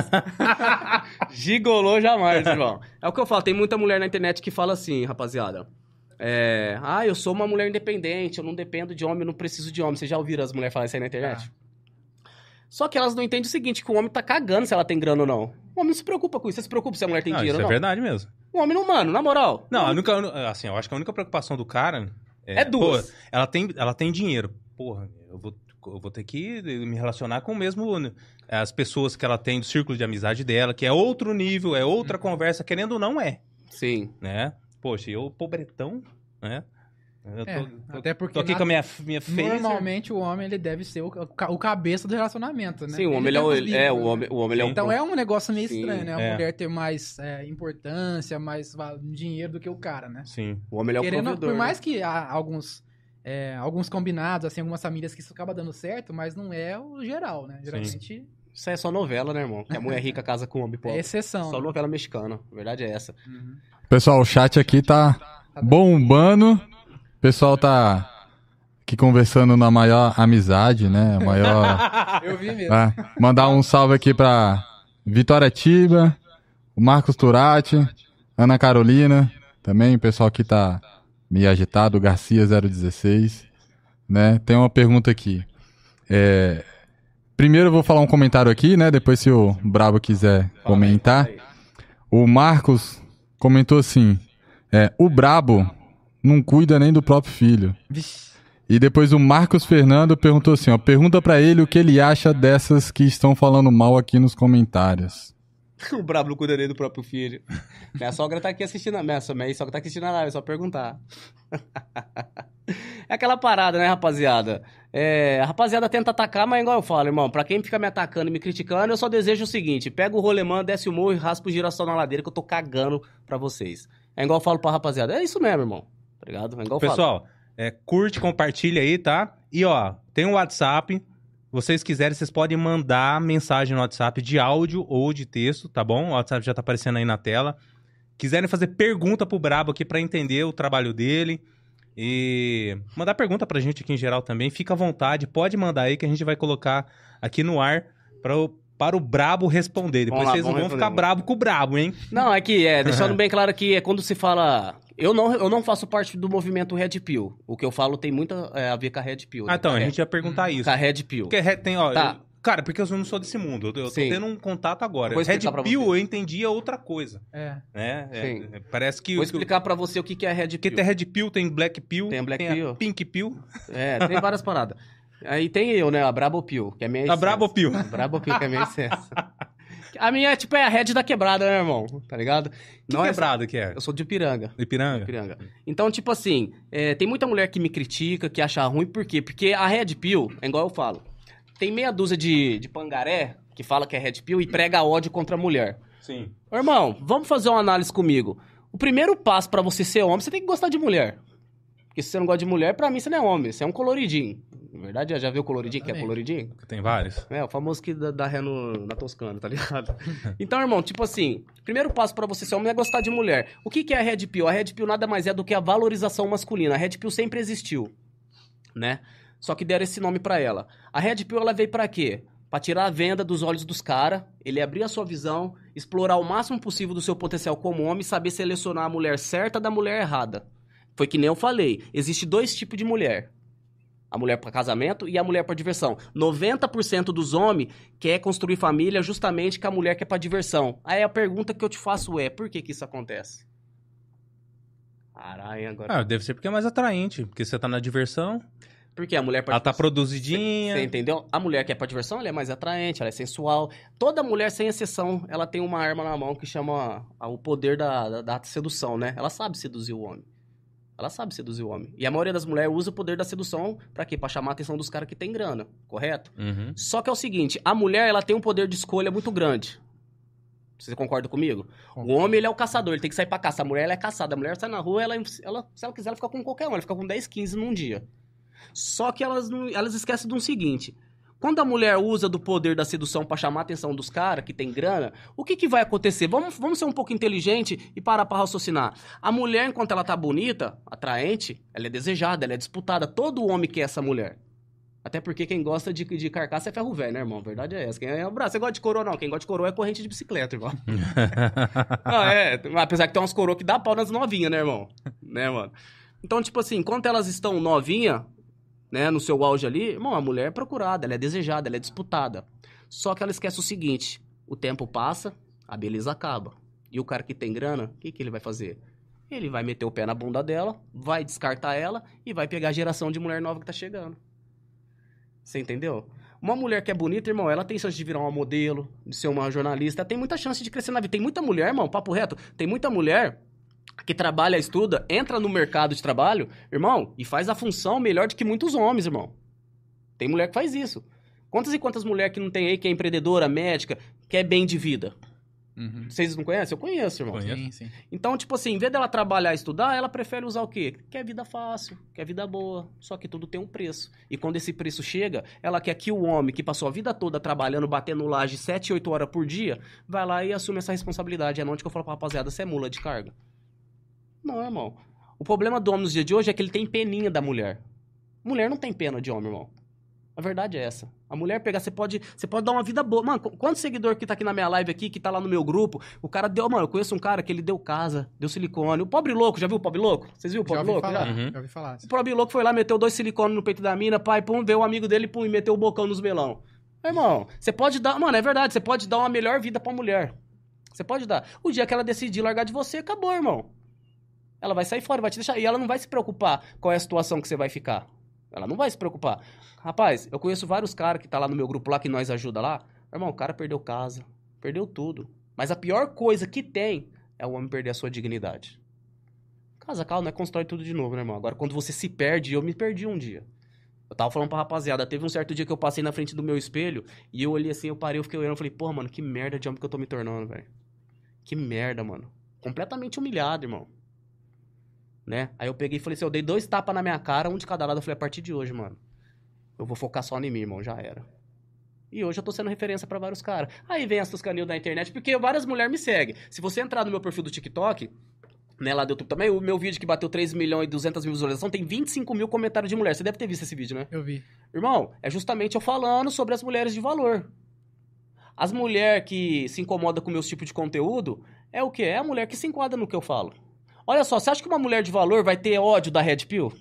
Gigolô jamais, irmão. É o que eu falo, tem muita mulher na internet que fala assim, rapaziada. É, ah, eu sou uma mulher independente, eu não dependo de homem, eu não preciso de homem. Vocês já ouviram as mulheres falarem isso aí na internet? Só que elas não entendem o seguinte, que o homem tá cagando se ela tem grana ou não. O homem não se preocupa com isso. Você se preocupa se a mulher tem não, dinheiro isso ou é não? verdade mesmo. O homem não, mano, na moral. Não, a única, assim, eu acho que a única preocupação do cara É duas. pô, ela, tem, ela tem dinheiro. Porra, eu vou, eu vou ter que me relacionar com o mesmo. né, As pessoas que ela tem do círculo de amizade dela, que é outro nível, é Uhum. outra conversa, querendo ou não é, Sim. né? Poxa, eu, pobretão, né? Eu É, tô, tô- até porque tô aqui na- com a minha, minha phaser. Normalmente o homem ele deve ser o, o cabeça do relacionamento, né? Sim, o homem ele é, o, os é, o homem, o homem ele é Sim. o Então é um negócio meio Sim, estranho, né? A é. mulher ter mais é, importância, mais dinheiro do que o cara, né? Sim. o homem ele é o Querendo, provedor. por né? mais que há alguns, é, alguns combinados, assim, algumas famílias que isso acaba dando certo, mas não é o geral, né? Geralmente Isso aí é só novela, né, irmão? Que a mulher <laughs> rica casa com homem é pobre. exceção. Só né? novela mexicana. A verdade é essa. Uhum. Pessoal, o chat aqui tá bombando. O pessoal tá aqui conversando na maior amizade, né? Maior. <laughs> Eu vi mesmo. Ah, mandar um salve aqui pra Vitória Tiba, o Marcos Turati, Ana Carolina, também o pessoal aqui tá meio agitado, Garcia 016, né? Tem uma pergunta aqui. É, primeiro eu vou falar um comentário aqui, né? Depois se o Brabo quiser comentar. O Marcos comentou assim: é, o Brabo não cuida nem do próprio filho. Vixe. E depois o Marcos Fernando perguntou assim, ó, pergunta pra ele o que ele acha dessas que estão falando mal aqui nos comentários. <laughs> o brabo não cuida nem do próprio filho. <laughs> Minha sogra tá aqui assistindo. a- Minha, minha sogra tá aqui assistindo a live, é só perguntar. <laughs> é aquela parada, né, rapaziada? É, a rapaziada tenta atacar, mas igual eu falo, irmão, pra quem fica me atacando e me criticando, eu só desejo o seguinte: pega o rolemã, desce o morro e raspa o girassol na ladeira que eu tô cagando pra vocês. É igual eu falo pra rapaziada. É isso mesmo, irmão. Tá ligado? É igual. Pessoal, é, curte, compartilha aí, tá? E ó, tem um WhatsApp. Vocês quiserem, vocês podem mandar mensagem no WhatsApp de áudio ou de texto, tá bom? O WhatsApp já tá aparecendo aí na tela. Quiserem fazer pergunta pro Brabo aqui pra entender o trabalho dele e mandar pergunta pra gente aqui em geral também, fica à vontade, pode mandar aí que a gente vai colocar aqui no ar para o, para o Brabo responder. Depois lá, vocês não vão ficar brabo com o Brabo, hein? Não, é que é, deixando <laughs> bem claro que é quando se fala Eu não, eu não faço parte do movimento Red Pill. O que eu falo tem muito é, a ver com a Red Pill. Ah, né? então, Com a Red- gente ia perguntar isso. Com a Red Pill. Porque tem, ó. Tá. eu- cara, porque eu não sou desse mundo. Eu, eu tô Sim. tendo um contato agora. Vou Red Pill você. eu entendia outra coisa. É. Né? É, Sim. é, parece que. Vou explicar pra você o que, que é Red Porque Pill. tem Red Pill, tem Black Pill, Tem a Black a Pill. Pink Pill, É, tem várias <laughs> paradas. Aí tem eu, né? A Brabo Pill, que é a minha a essência. Brabo Pill. A Brabo Pill, que é a minha essência. <laughs> A minha é tipo é a Red da quebrada, né, irmão? Tá ligado? Que é- quebrada que é? Eu sou de Ipiranga. Ipiranga? Ipiranga. Então, tipo assim, é, tem muita mulher que me critica, que acha ruim, por quê? Porque a Red Pill, é igual eu falo, tem meia dúzia de, de pangaré que fala que é Red Pill e prega ódio contra a mulher. Sim. Ô, irmão, vamos fazer uma análise comigo. O primeiro passo pra você ser homem, você tem que gostar de mulher. Porque se você não gosta de mulher, pra mim você não é homem, você é um coloridinho. Na verdade, já viu o coloridinho, que é coloridinho? Tem vários. É, o famoso que dá, dá ré no- na Toscana, tá ligado? <laughs> Então, irmão, tipo assim, primeiro passo pra você ser homem é gostar de mulher. O que, que é a Red Pill? A Red Pill nada mais é do que a valorização masculina. A Red Pill sempre existiu, né? Só que deram esse nome pra ela. A Red Pill, ela veio pra quê? Pra tirar a venda dos olhos dos caras, ele abrir a sua visão, explorar o máximo possível do seu potencial como homem, saber selecionar a mulher certa da mulher errada. Foi que nem eu falei, existe dois tipos de mulher. A mulher para casamento e a mulher para diversão. 90% dos homens quer construir família justamente com a mulher que é para diversão. Aí a pergunta que eu te faço é, por que que isso acontece? Caralho, agora... Ah, deve ser porque é mais atraente. Porque você tá na diversão, Porque a mulher pra ela tá diversão- produzidinha. Você entendeu? A mulher que é pra diversão, ela é mais atraente, ela é sensual. Toda mulher, sem exceção, ela tem uma arma na mão que chama o poder da, da, da sedução, né? Ela sabe seduzir o homem. Ela sabe seduzir o homem. E a maioria das mulheres usa o poder da sedução pra quê? Pra chamar a atenção dos caras que tem grana, correto? Uhum. Só que é o seguinte, a mulher, ela tem um poder de escolha muito grande. Você concorda comigo? O homem, ele é o caçador, ele tem que sair pra caçar. A mulher, ela é caçada. A mulher sai na rua, ela, ela, se ela quiser, ela fica com qualquer um. Ela fica com 10, 15 num dia. Só que elas, não- elas esquecem de um seguinte. Quando a mulher usa do poder da sedução pra chamar a atenção dos caras que tem grana, o que, que vai acontecer? Vamos, vamos ser um pouco inteligente e parar pra raciocinar. A mulher, enquanto ela tá bonita, atraente, ela é desejada, ela é disputada. Todo homem quer essa mulher. Até porque quem gosta de, de carcaça é ferro velho, né, irmão? A verdade é essa. Quem é o braço? Você gosta de coroa, não. Quem gosta de coroa é corrente de bicicleta, irmão. <laughs> Ah, é. Apesar que tem umas coroas que dá pau nas novinhas, né, irmão? Né, mano? Então, tipo assim, enquanto elas estão novinha, né, no seu auge ali, irmão, a mulher é procurada, ela é desejada, ela é disputada. Só que ela esquece o seguinte: o tempo passa, a beleza acaba. E o cara que tem grana, o que, que ele vai fazer? Ele vai meter o pé na bunda dela, vai descartar ela e vai pegar a geração de mulher nova que tá chegando. Você entendeu? Uma mulher que é bonita, irmão, ela tem chance de virar uma modelo, de ser uma jornalista, tem muita chance de crescer na vida. Tem muita mulher, irmão, papo reto, tem muita mulher que trabalha, estuda, entra no mercado de trabalho, irmão, e faz a função melhor do que muitos homens, irmão. Tem mulher que faz isso. Quantas e quantas mulheres que não tem aí, que é empreendedora, médica, que é bem de vida? Uhum. Vocês não conhecem? Eu conheço, irmão. Conheço. Sim, sim. Então, tipo assim, em vez dela trabalhar e estudar, ela prefere usar o quê? Quer vida fácil, quer vida boa. Só que tudo tem um preço. E quando esse preço chega, ela quer que o homem que passou a vida toda trabalhando, batendo laje 7, 8 horas por dia, vai lá e assume essa responsabilidade. É onde que eu falo pra rapaziada, você é mula de carga. Não, irmão. O problema do homem nos dias de hoje é que ele tem peninha da mulher. Mulher não tem pena de homem, irmão. A verdade é essa. A mulher pegar, você pode, você pode dar uma vida boa. Mano, qu- quantos seguidor que tá aqui na minha live aqui, que tá lá no meu grupo, o cara deu, mano, eu conheço um cara que ele deu casa, deu silicone. O pobre louco, já viu o pobre louco? Vocês viram o Já pobre ouvi louco? falar, Já? Uhum. já ouvi falar. O pobre louco foi lá, meteu dois silicones no peito da mina, pai, pum, veio o amigo dele, pum, e meteu o bocão nos melão. Irmão, você pode dar, mano, é verdade, você pode dar uma melhor vida pra mulher. Você pode dar. O dia que ela decidir largar de você, acabou, irmão. Ela vai sair fora, vai te deixar. E ela não vai se preocupar qual é a situação que você vai ficar. Ela não vai se preocupar. Rapaz, eu conheço vários caras que tá lá no meu grupo lá, que nós ajuda lá. Irmão, o cara perdeu casa, perdeu tudo. Mas a pior coisa que tem é o homem perder a sua dignidade. Casa calma, é constrói tudo de novo, né, irmão? Agora, quando você se perde, eu me perdi um dia. Eu tava falando pra rapaziada, teve um certo dia que eu passei na frente do meu espelho e eu olhei assim, eu parei, eu fiquei olhando, eu falei, porra, mano, que merda de homem que eu tô me tornando, velho. Que merda, mano. Completamente humilhado, irmão. Né? Aí eu peguei e falei assim, eu dei dois tapas na minha cara, um de cada lado, eu falei, a partir de hoje, mano, eu vou focar só em mim, irmão, já era. E hoje eu tô sendo referência pra vários caras. Aí vem essas canil da internet, porque várias mulheres me seguem. Se você entrar no meu perfil do TikTok, né, lá do YouTube também, o meu vídeo que bateu 3 milhões e 200 mil visualizações tem 25 mil comentários de mulher. Você deve ter visto esse vídeo, né? Eu vi. Irmão, é justamente eu falando sobre as mulheres de valor. As mulheres que se incomodam com meus tipos de conteúdo é o quê? É a mulher que se enquadra no que eu falo. Olha só, você acha que uma mulher de valor vai ter ódio da Red Pill?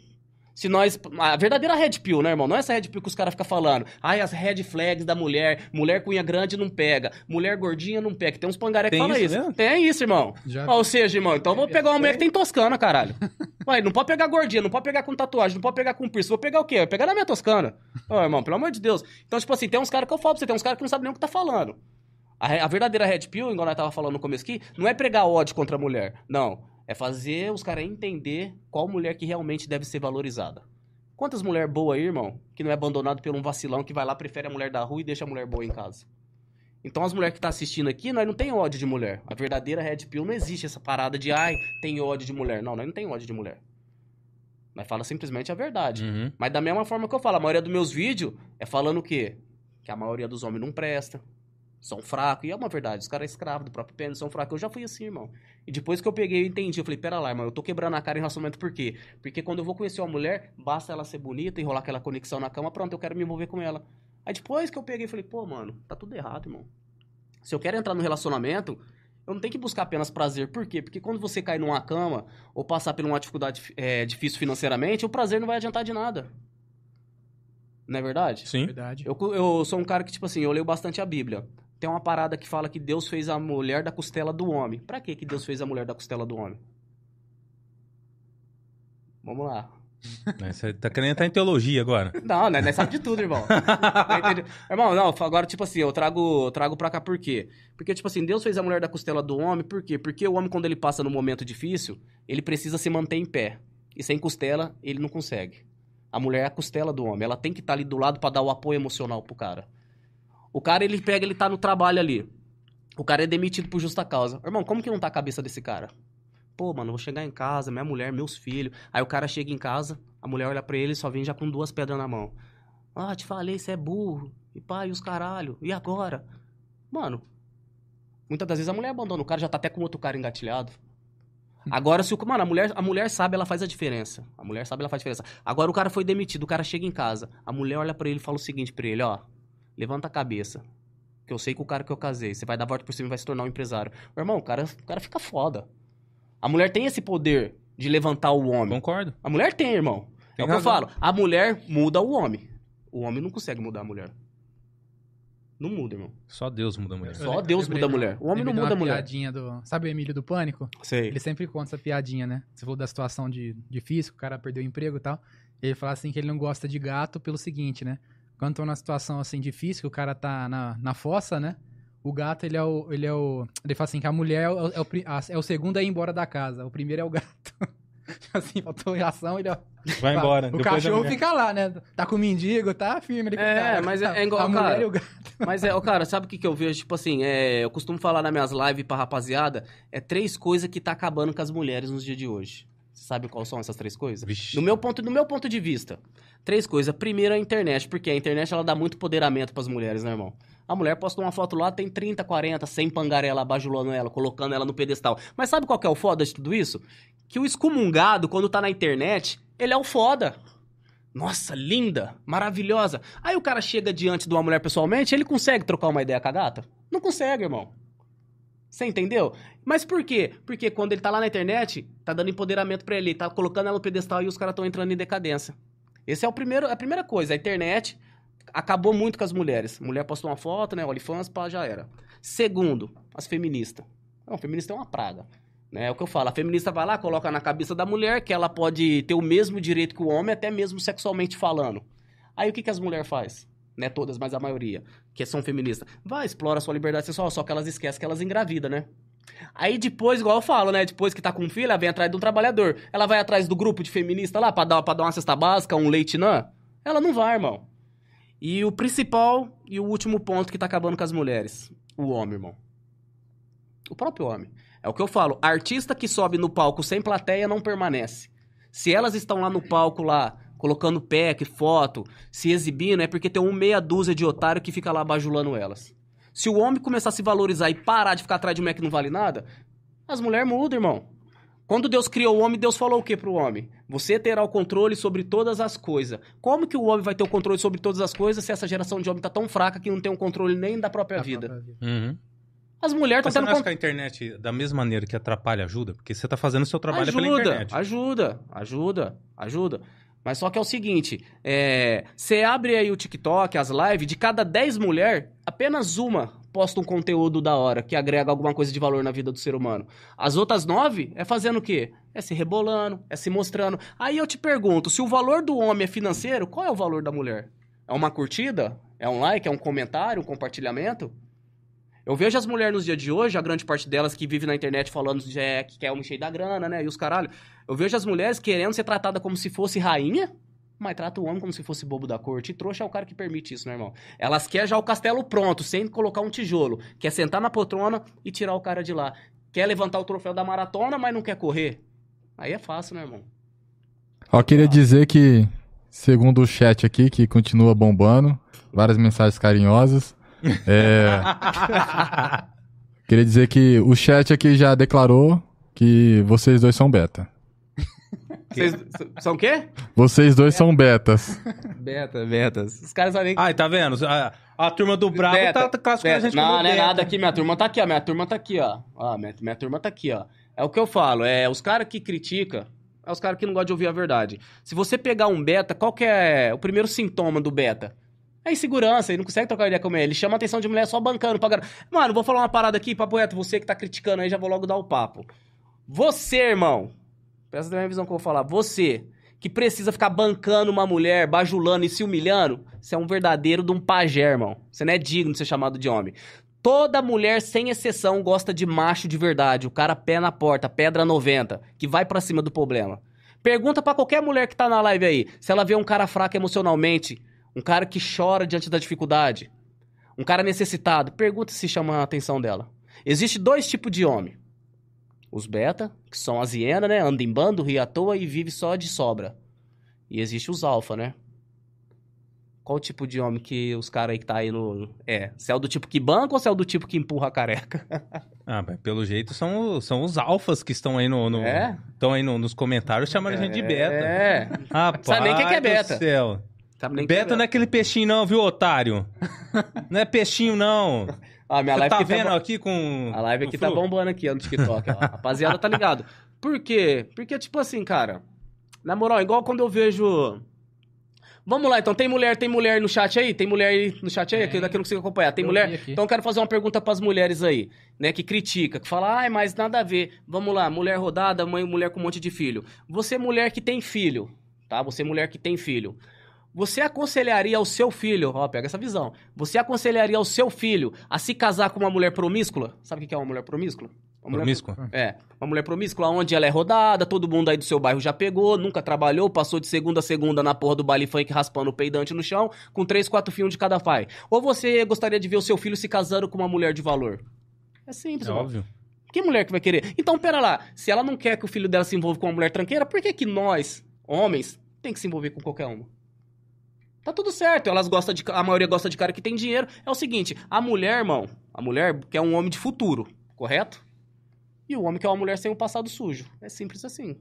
Se nós. A verdadeira Red Pill, né, irmão? Não é essa Red Pill que os caras ficam falando. Ai, as red flags da mulher. Mulher com unha grande não pega. Mulher gordinha não pega. Tem uns pangaré que falam isso isso. Tem isso, irmão. Já- Ou seja, irmão, então eu vou pegar uma mulher que tem toscana, caralho. <laughs> Ué, não pode pegar gordinha, não pode pegar com tatuagem, não pode pegar com piercing. Vou pegar o quê? Vou pegar na minha toscana. Ô, irmão, pelo amor de Deus. Então, tipo assim, tem uns caras que eu falo pra você, tem uns caras que não sabem nem o que tá falando. A, a verdadeira Red Pill, igual nós tava falando no começo aqui, não é pregar ódio contra a mulher. Não. É fazer os caras entender qual mulher que realmente deve ser valorizada. Quantas mulheres boas aí, irmão, que não é abandonado por um vacilão que vai lá, prefere a mulher da rua e deixa a mulher boa em casa? Então as mulheres que tá assistindo aqui, nós não tem ódio de mulher. A verdadeira Red Pill não existe essa parada de, ai, tem ódio de mulher. Não, nós não tem ódio de mulher. Nós fala simplesmente a verdade. Uhum. Mas da mesma forma que eu falo, a maioria dos meus vídeos é falando o quê? Que a maioria dos homens não presta, são fracos. E é uma verdade, os caras escravos do próprio pênis são fracos. Eu já fui assim, irmão. E depois que eu peguei e entendi, eu falei, pera lá, irmão, eu tô quebrando a cara em relacionamento por quê? Porque quando eu vou conhecer uma mulher, basta ela ser bonita, enrolar aquela conexão na cama, pronto, eu quero me envolver com ela. Aí depois que eu peguei, eu falei, pô, mano, tá tudo errado, irmão. Se eu quero entrar no relacionamento, eu não tenho que buscar apenas prazer. Por quê? Porque quando você cai numa cama ou passar por uma dificuldade é, difícil financeiramente, o prazer não vai adiantar de nada. Não é verdade? Sim. Verdade. Eu, eu sou um cara que, tipo assim, eu leio bastante a Bíblia. Tem uma parada que fala que Deus fez a mulher da costela do homem. Pra que que Deus fez a mulher da costela do homem? Vamos lá. É, Você tá querendo entrar em teologia agora. <laughs> Não, né? Nós sabe de tudo, irmão. Tá entendendo? irmão, não, agora, tipo assim, eu trago, eu trago pra cá por quê? Porque, tipo assim, Deus fez a mulher da costela do homem, por quê? Porque o homem, quando ele passa num momento difícil, ele precisa se manter em pé. E sem costela, ele não consegue. A mulher é a costela do homem. Ela tem que estar ali do lado pra dar o apoio emocional pro cara. O cara, ele pega, ele tá no trabalho ali. O cara é demitido por justa causa. Irmão, como que não tá a cabeça desse cara? Pô, mano, vou chegar em casa, minha mulher, meus filhos. Aí o cara chega em casa, a mulher olha pra ele e só vem já com duas pedras na mão. Ah, te falei, você é burro. E pai, os caralho. E agora? Mano, muitas das vezes a mulher abandona. O cara já tá até com outro cara engatilhado. Agora, se o. Mano, a mulher, a mulher sabe, ela faz a diferença. A mulher sabe, ela faz a diferença. Agora o cara foi demitido, o cara chega em casa. A mulher olha pra ele e fala o seguinte pra ele: ó, levanta a cabeça. Que eu sei que o cara que eu casei, você vai dar a volta por cima e vai se tornar um empresário. Meu irmão, o cara, o cara fica foda. A mulher tem esse poder de levantar o homem. Concordo. A mulher tem, irmão. Tem é o que eu falo. A mulher muda o homem. O homem não consegue mudar a mulher. Não muda, irmão. Só Deus muda a mulher. Só Deus muda a mulher. O homem não muda a mulher. piadinha do... Sabe o Emílio do Pânico? Sei. Ele sempre conta essa piadinha, né? Você falou da situação de difícil, que o cara perdeu o emprego e tal. Ele fala assim que ele não gosta de gato pelo seguinte, né? Quando tô numa situação assim difícil, que o cara tá na, na fossa, né? O gato, ele é o, ele é o. Ele fala assim que a mulher é o, é o, é o segundo a ir embora da casa. O primeiro é o gato. <laughs> Tipo assim, faltou reação, ele ó. Vai embora. O cachorro mulher. fica lá, né? Tá com o mendigo, tá firme o É, cara. mas é- <laughs> é igual, A mulher cara. e o gato. <laughs> Mas é, ó, cara, sabe o que, que eu vejo? Tipo assim, é, eu costumo falar nas minhas lives pra rapaziada, é três coisas que tá acabando com as mulheres nos dias de hoje. Você sabe quais são essas três coisas? Vixe. No meu ponto, no meu ponto de vista, três coisas. Primeiro, a internet, porque a internet ela dá muito empoderamento pras mulheres, né, irmão? A mulher posta uma foto lá, tem 30, 40, 100 pangarela bajulando ela, colocando ela no pedestal. Mas sabe qual que é o foda de tudo isso? Que o excomungado, quando tá na internet, ele é o foda. Nossa, linda, maravilhosa. Aí o cara chega diante de uma mulher pessoalmente, ele consegue trocar uma ideia com a gata? Não consegue, irmão. Você entendeu? Mas por quê? Porque quando ele tá lá na internet, tá dando empoderamento pra ele, tá colocando ela no pedestal e os caras estão entrando em decadência. Esse é o primeiro, a primeira coisa. A internet acabou muito com as mulheres. Mulher postou uma foto, né? OnlyFans, pá, já era. Segundo, as feministas. Não, feminista é uma praga. Né? É o que eu falo. A feminista vai lá, coloca na cabeça da mulher que ela pode ter o mesmo direito que o homem, até mesmo sexualmente falando. Aí o que, que as mulheres faz? Né, todas, mas a maioria, que são feministas. Vai, explora a sua liberdade sexual, só que elas esquecem que elas engravidam, né? Aí depois, igual eu falo, né? Depois que tá com filho, ela vem atrás de um trabalhador. Ela vai atrás do grupo de feminista lá pra dar, pra dar uma cesta básica, um leite nã? Ela não vai, irmão. E o principal e o último ponto que tá acabando com as mulheres: o homem, irmão. O próprio homem. É o que eu falo. Artista que sobe no palco sem plateia não permanece. Se elas estão lá no palco lá, colocando pack, foto, se exibindo, é porque tem um meia dúzia de otário que fica lá bajulando elas. Se o homem começar a se valorizar e parar de ficar atrás de um que não vale nada, as mulheres mudam, irmão. Quando Deus criou o homem, Deus falou o que pro homem? Você terá o controle sobre todas as coisas. Como que o homem vai ter o controle sobre todas as coisas se essa geração de homem tá tão fraca que não tem o controle nem da própria Da vida? própria vida. Uhum. As mulheres estão você tendo não acha que a internet, da mesma maneira que atrapalha, ajuda? Porque você tá fazendo o seu trabalho pela ajuda, internet. ajuda, ajuda, ajuda. Mas só que é o seguinte, é, você abre aí o TikTok, as lives, de cada 10 mulheres, apenas uma posta um conteúdo da hora, que agrega alguma coisa de valor na vida do ser humano. As outras nove é fazendo o quê? É se rebolando, é se mostrando. Aí eu te pergunto, se o valor do homem é financeiro, qual é o valor da mulher? É uma curtida? É um like? É um comentário? Um compartilhamento? Eu vejo as mulheres nos dias de hoje, a grande parte delas que vive na internet falando de, é, que quer um cheio da grana, né? E os caralho. Eu vejo as mulheres querendo ser tratada como se fosse rainha, mas trata o homem como se fosse bobo da corte. E trouxa é o cara que permite isso, né, irmão? Elas querem já o castelo pronto, sem colocar um tijolo. Quer sentar na poltrona e tirar o cara de lá. Quer levantar o troféu da maratona, mas não quer correr. Aí é fácil, né, irmão? Ó, queria dizer que, segundo o chat aqui, que continua bombando, várias mensagens carinhosas. É, <laughs> queria dizer que o chat aqui já declarou que vocês dois são beta. Vocês <laughs> são o quê? Vocês dois são betas. Beta, betas. Os caras sabem Ai, tá vendo? A, a turma do Bravo Beta, tá classificando a gente Não, como não é beta. nada aqui, minha turma tá aqui, ó. Minha turma tá aqui, ó. Ó, minha, minha turma tá aqui, ó. É o que eu falo, é os caras que critica, é os caras que não gostam de ouvir a verdade. Se você pegar um beta, qual que é o primeiro sintoma do beta? É insegurança, ele não consegue trocar ideia com ele. Ele chama a atenção de mulher só bancando, pagando. Mano, vou falar uma parada aqui, papo reto, você que tá criticando aí, já vou logo dar o papo. Você, irmão, presta atenção na visão que eu vou falar. Você, que precisa ficar bancando uma mulher, bajulando e se humilhando, você é um verdadeiro de um pajé, irmão. Você não é digno de ser chamado de homem. Toda mulher, sem exceção, gosta de macho de verdade. O cara pé na porta, pedra 90, que vai pra cima do problema. Pergunta pra qualquer mulher que tá na live aí, se ela vê um cara fraco emocionalmente, um cara que chora diante da dificuldade, um cara necessitado, pergunta se chama a atenção dela. Existe dois tipos de homem. Os beta, que são as hienas, né? Anda em bando, ri à toa e vive só de sobra. E existe os alfa, né? Qual o tipo de homem que os caras aí que tá aí no... É, se é o do tipo que banca ou se é o do tipo que empurra a careca? <laughs> Ah, mas pelo jeito são, os- são os alfas que estão aí, no, no- É? estão aí no- nos comentários chamando a gente de beta. É. <laughs> Rapaz Sabe nem quem que é do beta. céu. Sabe nem quem Beta não é aquele peixinho não, viu, otário? <laughs> não é peixinho não. Ah, minha Você live tá aqui vendo tá... aqui com... A live aqui tá bombando aqui no TikTok, ó. <laughs> Rapaziada, tá ligado? Por quê? Porque, tipo assim, cara... Na moral, igual quando eu vejo... Vamos lá, então. Tem mulher, tem mulher no chat aí? Tem mulher aí no chat aí? Tem. Aqui daqui eu não consigo acompanhar. Tem Eu mulher? Então eu quero fazer uma pergunta pras mulheres aí, né? Que critica, que fala, ai, mas nada a ver. Vamos lá, mulher rodada, mãe, mulher com um monte de filho. Você, mulher que tem filho, tá? Você, mulher que tem filho. Você aconselharia ao seu filho, ó, pega essa visão. Você aconselharia ao seu filho a se casar com uma mulher promíscua? Sabe o que é uma mulher promíscua? Uma mulher Promíscua? é, uma mulher promíscua onde ela é rodada, todo mundo aí do seu bairro já pegou, nunca trabalhou, passou de segunda a segunda na porra do baile funk raspando o peidante no chão, com três, quatro fios de cada pai. Ou você gostaria de ver o seu filho se casando com uma mulher de valor? É simples, É irmão. óbvio. Que mulher que vai querer? Então, pera lá, se ela não quer que o filho dela se envolva com uma mulher tranqueira, por que que nós, homens, tem que se envolver com qualquer uma? Tá tudo certo, elas gostam de. A maioria gosta de cara que tem dinheiro. É o seguinte, a mulher, irmão, a mulher quer um homem de futuro, correto? E o homem quer uma mulher sem um passado sujo. É simples assim.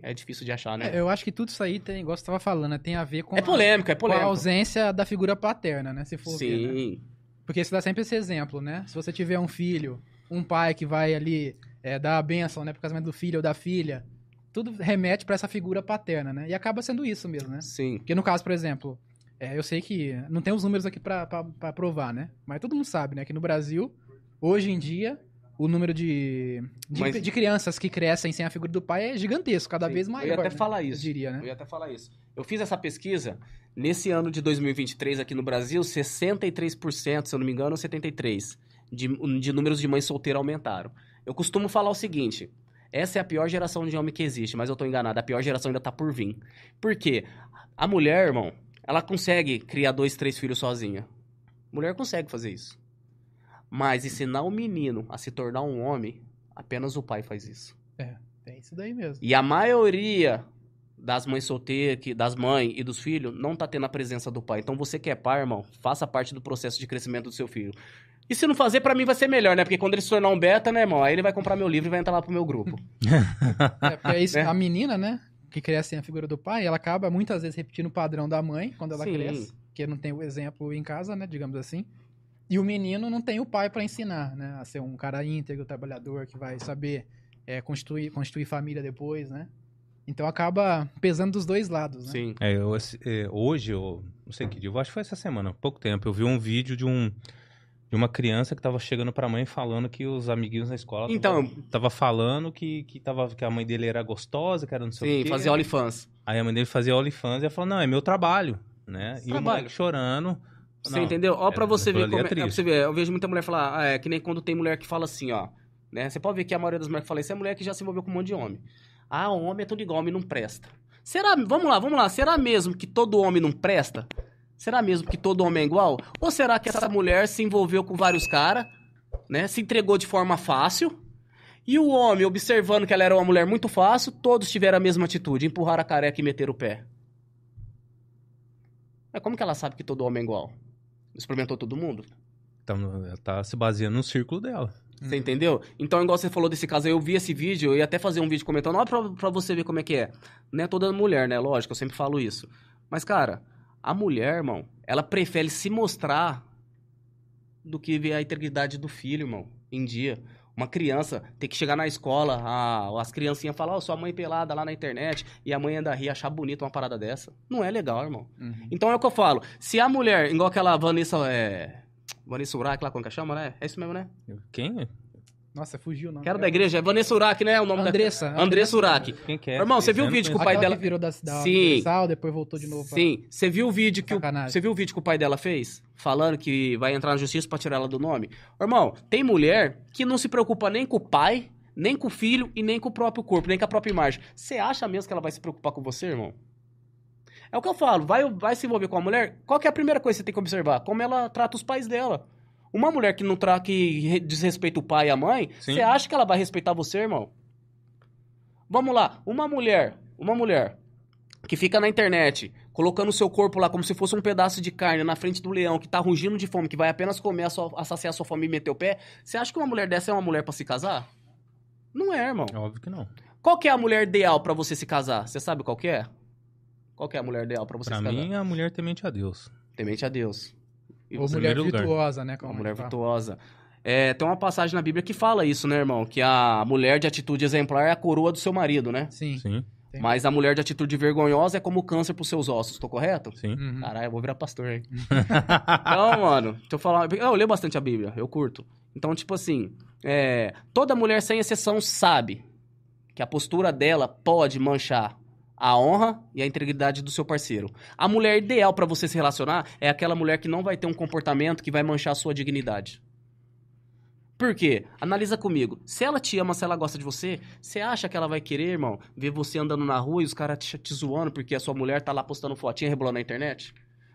É difícil de achar, né? É, Eu acho que tudo isso aí tem, igual você tava falando, né, tem a ver com, É polêmico, é a, com a ausência da figura paterna, né? Se for ver, né? Sim. Porque você dá sempre esse exemplo, né? Se você tiver um filho, um pai que vai ali é, dar a benção, né, pro casamento do filho ou da filha, tudo remete pra essa figura paterna, né? E acaba sendo isso mesmo, né? Sim. Porque no caso, por exemplo, é, eu sei que não tem os números aqui pra provar, né? Mas todo mundo sabe, né? Que no Brasil, hoje em dia, o número de, de, Mas- de crianças que crescem sem a figura do pai é gigantesco, cada Sim. vez maior. Eu ia até né? falar Eu isso. diria, Eu né? ia até falar isso. Eu fiz essa pesquisa nesse ano de 2023 aqui no Brasil, 63%, se eu não me engano, ou 73% de, de números de mães solteiras aumentaram. Eu costumo falar o seguinte: essa é a pior geração de homem que existe, mas eu tô enganado, a pior geração ainda tá por vir. Por quê? A mulher, irmão, ela consegue criar dois, três filhos sozinha. Mulher consegue fazer isso. Mas ensinar o menino a se tornar um homem, apenas o pai faz isso. É isso daí mesmo. E a maioria das mães solteiras, das mães e dos filhos, não tá tendo a presença do pai. Então você que é pai, irmão, faça parte do processo de crescimento do seu filho. E se não fazer, pra mim vai ser melhor, né? Porque quando ele se tornar um beta, né, irmão? Aí ele vai comprar meu livro e vai entrar lá pro meu grupo. <laughs> É, porque é isso, Né? a menina, né? Que cresce sem a figura do pai, ela acaba muitas vezes repetindo o padrão da mãe quando ela Sim. cresce, que não tem o exemplo em casa, né? Digamos assim. E o menino não tem o pai pra ensinar, né? A ser um cara íntegro, trabalhador, que vai saber é, constituir, constituir família depois, né? Então acaba pesando dos dois lados, né? Sim. É, eu, é, hoje, eu não sei que dia, eu acho que foi essa semana, há pouco tempo, eu vi um vídeo de um de uma criança que tava chegando pra mãe falando que os amiguinhos na escola Então- tava, tava falando que, que, tava, que a mãe dele era gostosa, que era não sei o Sim, quê. fazer OnlyFans. Aí a mãe dele fazia OnlyFans e ela falou, não, é meu trabalho, né? E o Trabalho. moleque chorando. Você Não, entendeu? Ó, pra é, você ver como é é, pra você ver. Eu vejo muita mulher falar, ah, é que nem quando tem mulher que fala assim, ó. Né? Você pode ver que a maioria das mulheres que fala isso é mulher que já se envolveu com um monte de homem. Ah, o homem é tudo igual, homem não presta. Será, vamos lá, vamos lá, será mesmo que todo homem não presta? Será mesmo que todo homem é igual? Ou será que essa mulher se envolveu com vários caras, né? Se entregou de forma fácil? E o homem, observando que ela era uma mulher muito fácil, todos tiveram a mesma atitude, empurrar a careca e meter o pé. Mas como que ela sabe que todo homem é igual? Experimentou todo mundo? Então, ela tá se baseando no círculo dela. Você entendeu? Então, igual você falou desse caso, eu vi esse vídeo, eu ia até fazer um vídeo comentando, ó, pra, pra você ver como é que é. Não é toda mulher, né? Lógico, eu sempre falo isso. Mas, cara, a mulher, irmão, ela prefere se mostrar do que ver a integridade do filho, irmão, em dia. Uma criança tem que chegar na escola, a- as criancinhas falam, ó, sua mãe pelada lá na internet, e a mãe ainda ri, achar bonito uma parada dessa. Não é legal, irmão. Uhum. Então é o que eu falo. Se a mulher, igual aquela Vanessa, é... Vanessa Urach lá, como que chama, né? É isso mesmo, né? Quem? Nossa, fugiu, não. Que era da igreja, é Vanessa Urach, né? O nome Andressa. da... Andressa Urach. Quem que é? Irmão, você viu o vídeo que o pai dela- virou da, da Sim. Universal, depois voltou de novo pra... Sim, você viu o vídeo que o... Sacanagem. Você viu o vídeo que o pai dela fez? Falando que vai entrar na justiça pra tirar ela do nome? Irmão, tem mulher que não se preocupa nem com o pai, nem com o filho e nem com o próprio corpo, nem com a própria imagem. Você acha mesmo que ela vai se preocupar com você, irmão? É o que eu falo, vai, vai se envolver com a mulher, qual que é a primeira coisa que você tem que observar? Como ela trata os pais dela. Uma mulher que não tra que re- desrespeita o pai e a mãe, Sim. você acha que ela vai respeitar você, irmão? Vamos lá, uma mulher, uma mulher que fica na internet colocando o seu corpo lá como se fosse um pedaço de carne na frente do leão que tá rugindo de fome, que vai apenas comer, a sua, a saciar sua fome e meter o pé, você acha que uma mulher dessa é uma mulher pra se casar? Não é, irmão. É óbvio que não. Qual que é a mulher ideal pra você se casar? Você sabe qual que é? Qual que é a mulher ideal pra você Pra se casar? mim, a mulher temente a Deus. Temente a Deus. Ou mulher lugar. virtuosa, né? como Uma a mulher fala. virtuosa. É, tem uma passagem na Bíblia que fala isso, né, irmão? Que a mulher de atitude exemplar é a coroa do seu marido, né? Sim. Sim, Sim. Mas a mulher de atitude vergonhosa é como o câncer pros seus ossos, tô correto? sim. Uhum. Caralho, eu vou virar pastor, hein? <laughs> Então, mano, deixa eu falar. Eu leio bastante a Bíblia, eu curto. Então, tipo assim, é, toda mulher, sem exceção, sabe que a postura dela pode manchar a honra e a integridade do seu parceiro. A mulher ideal pra você se relacionar é aquela mulher que não vai ter um comportamento que vai manchar a sua dignidade. Por quê? Analisa comigo. Se ela te ama, se ela gosta de você, você acha que ela vai querer, irmão, ver você andando na rua e os caras te, te zoando porque a sua mulher tá lá postando fotinha rebolando na internet?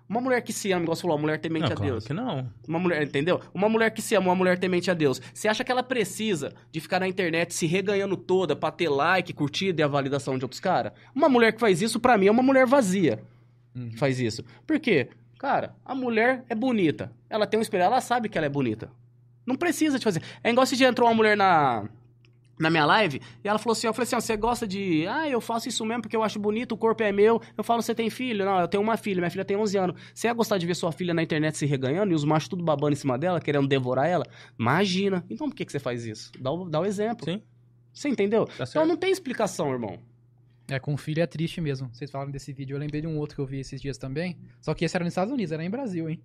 Uma mulher que se ama, igual você falou, uma mulher temente Não, a claro Deus. que não. Uma mulher, entendeu? Uma mulher que se ama, uma mulher temente a Deus. Você acha que ela precisa de ficar na internet se reganhando toda pra ter like, curtida e a validação de outros caras? Uma mulher que faz isso, pra mim, é uma mulher vazia Uhum. que faz isso. Por quê? Cara, a mulher é bonita. Ela tem um espelho, ela sabe que ela é bonita. Não precisa de fazer. É igual se já entrou uma mulher na, na minha live e ela falou assim: eu falei assim, ó, você gosta de. Ah, eu faço isso mesmo porque eu acho bonito, o corpo é meu. Eu falo, você tem filho? Não, eu tenho uma filha, minha filha tem 11 anos. Você ia gostar de ver sua filha na internet se reganhando e os machos tudo babando em cima dela, querendo devorar ela? Imagina. Então por que, que você faz isso? Dá o, dá o exemplo. Sim, Você entendeu? tá Então não tem explicação, irmão. É, com filho é triste mesmo. Vocês falaram desse vídeo, eu lembrei de um outro que eu vi esses dias também. Só que esse era nos Estados Unidos, era em Brasil, hein?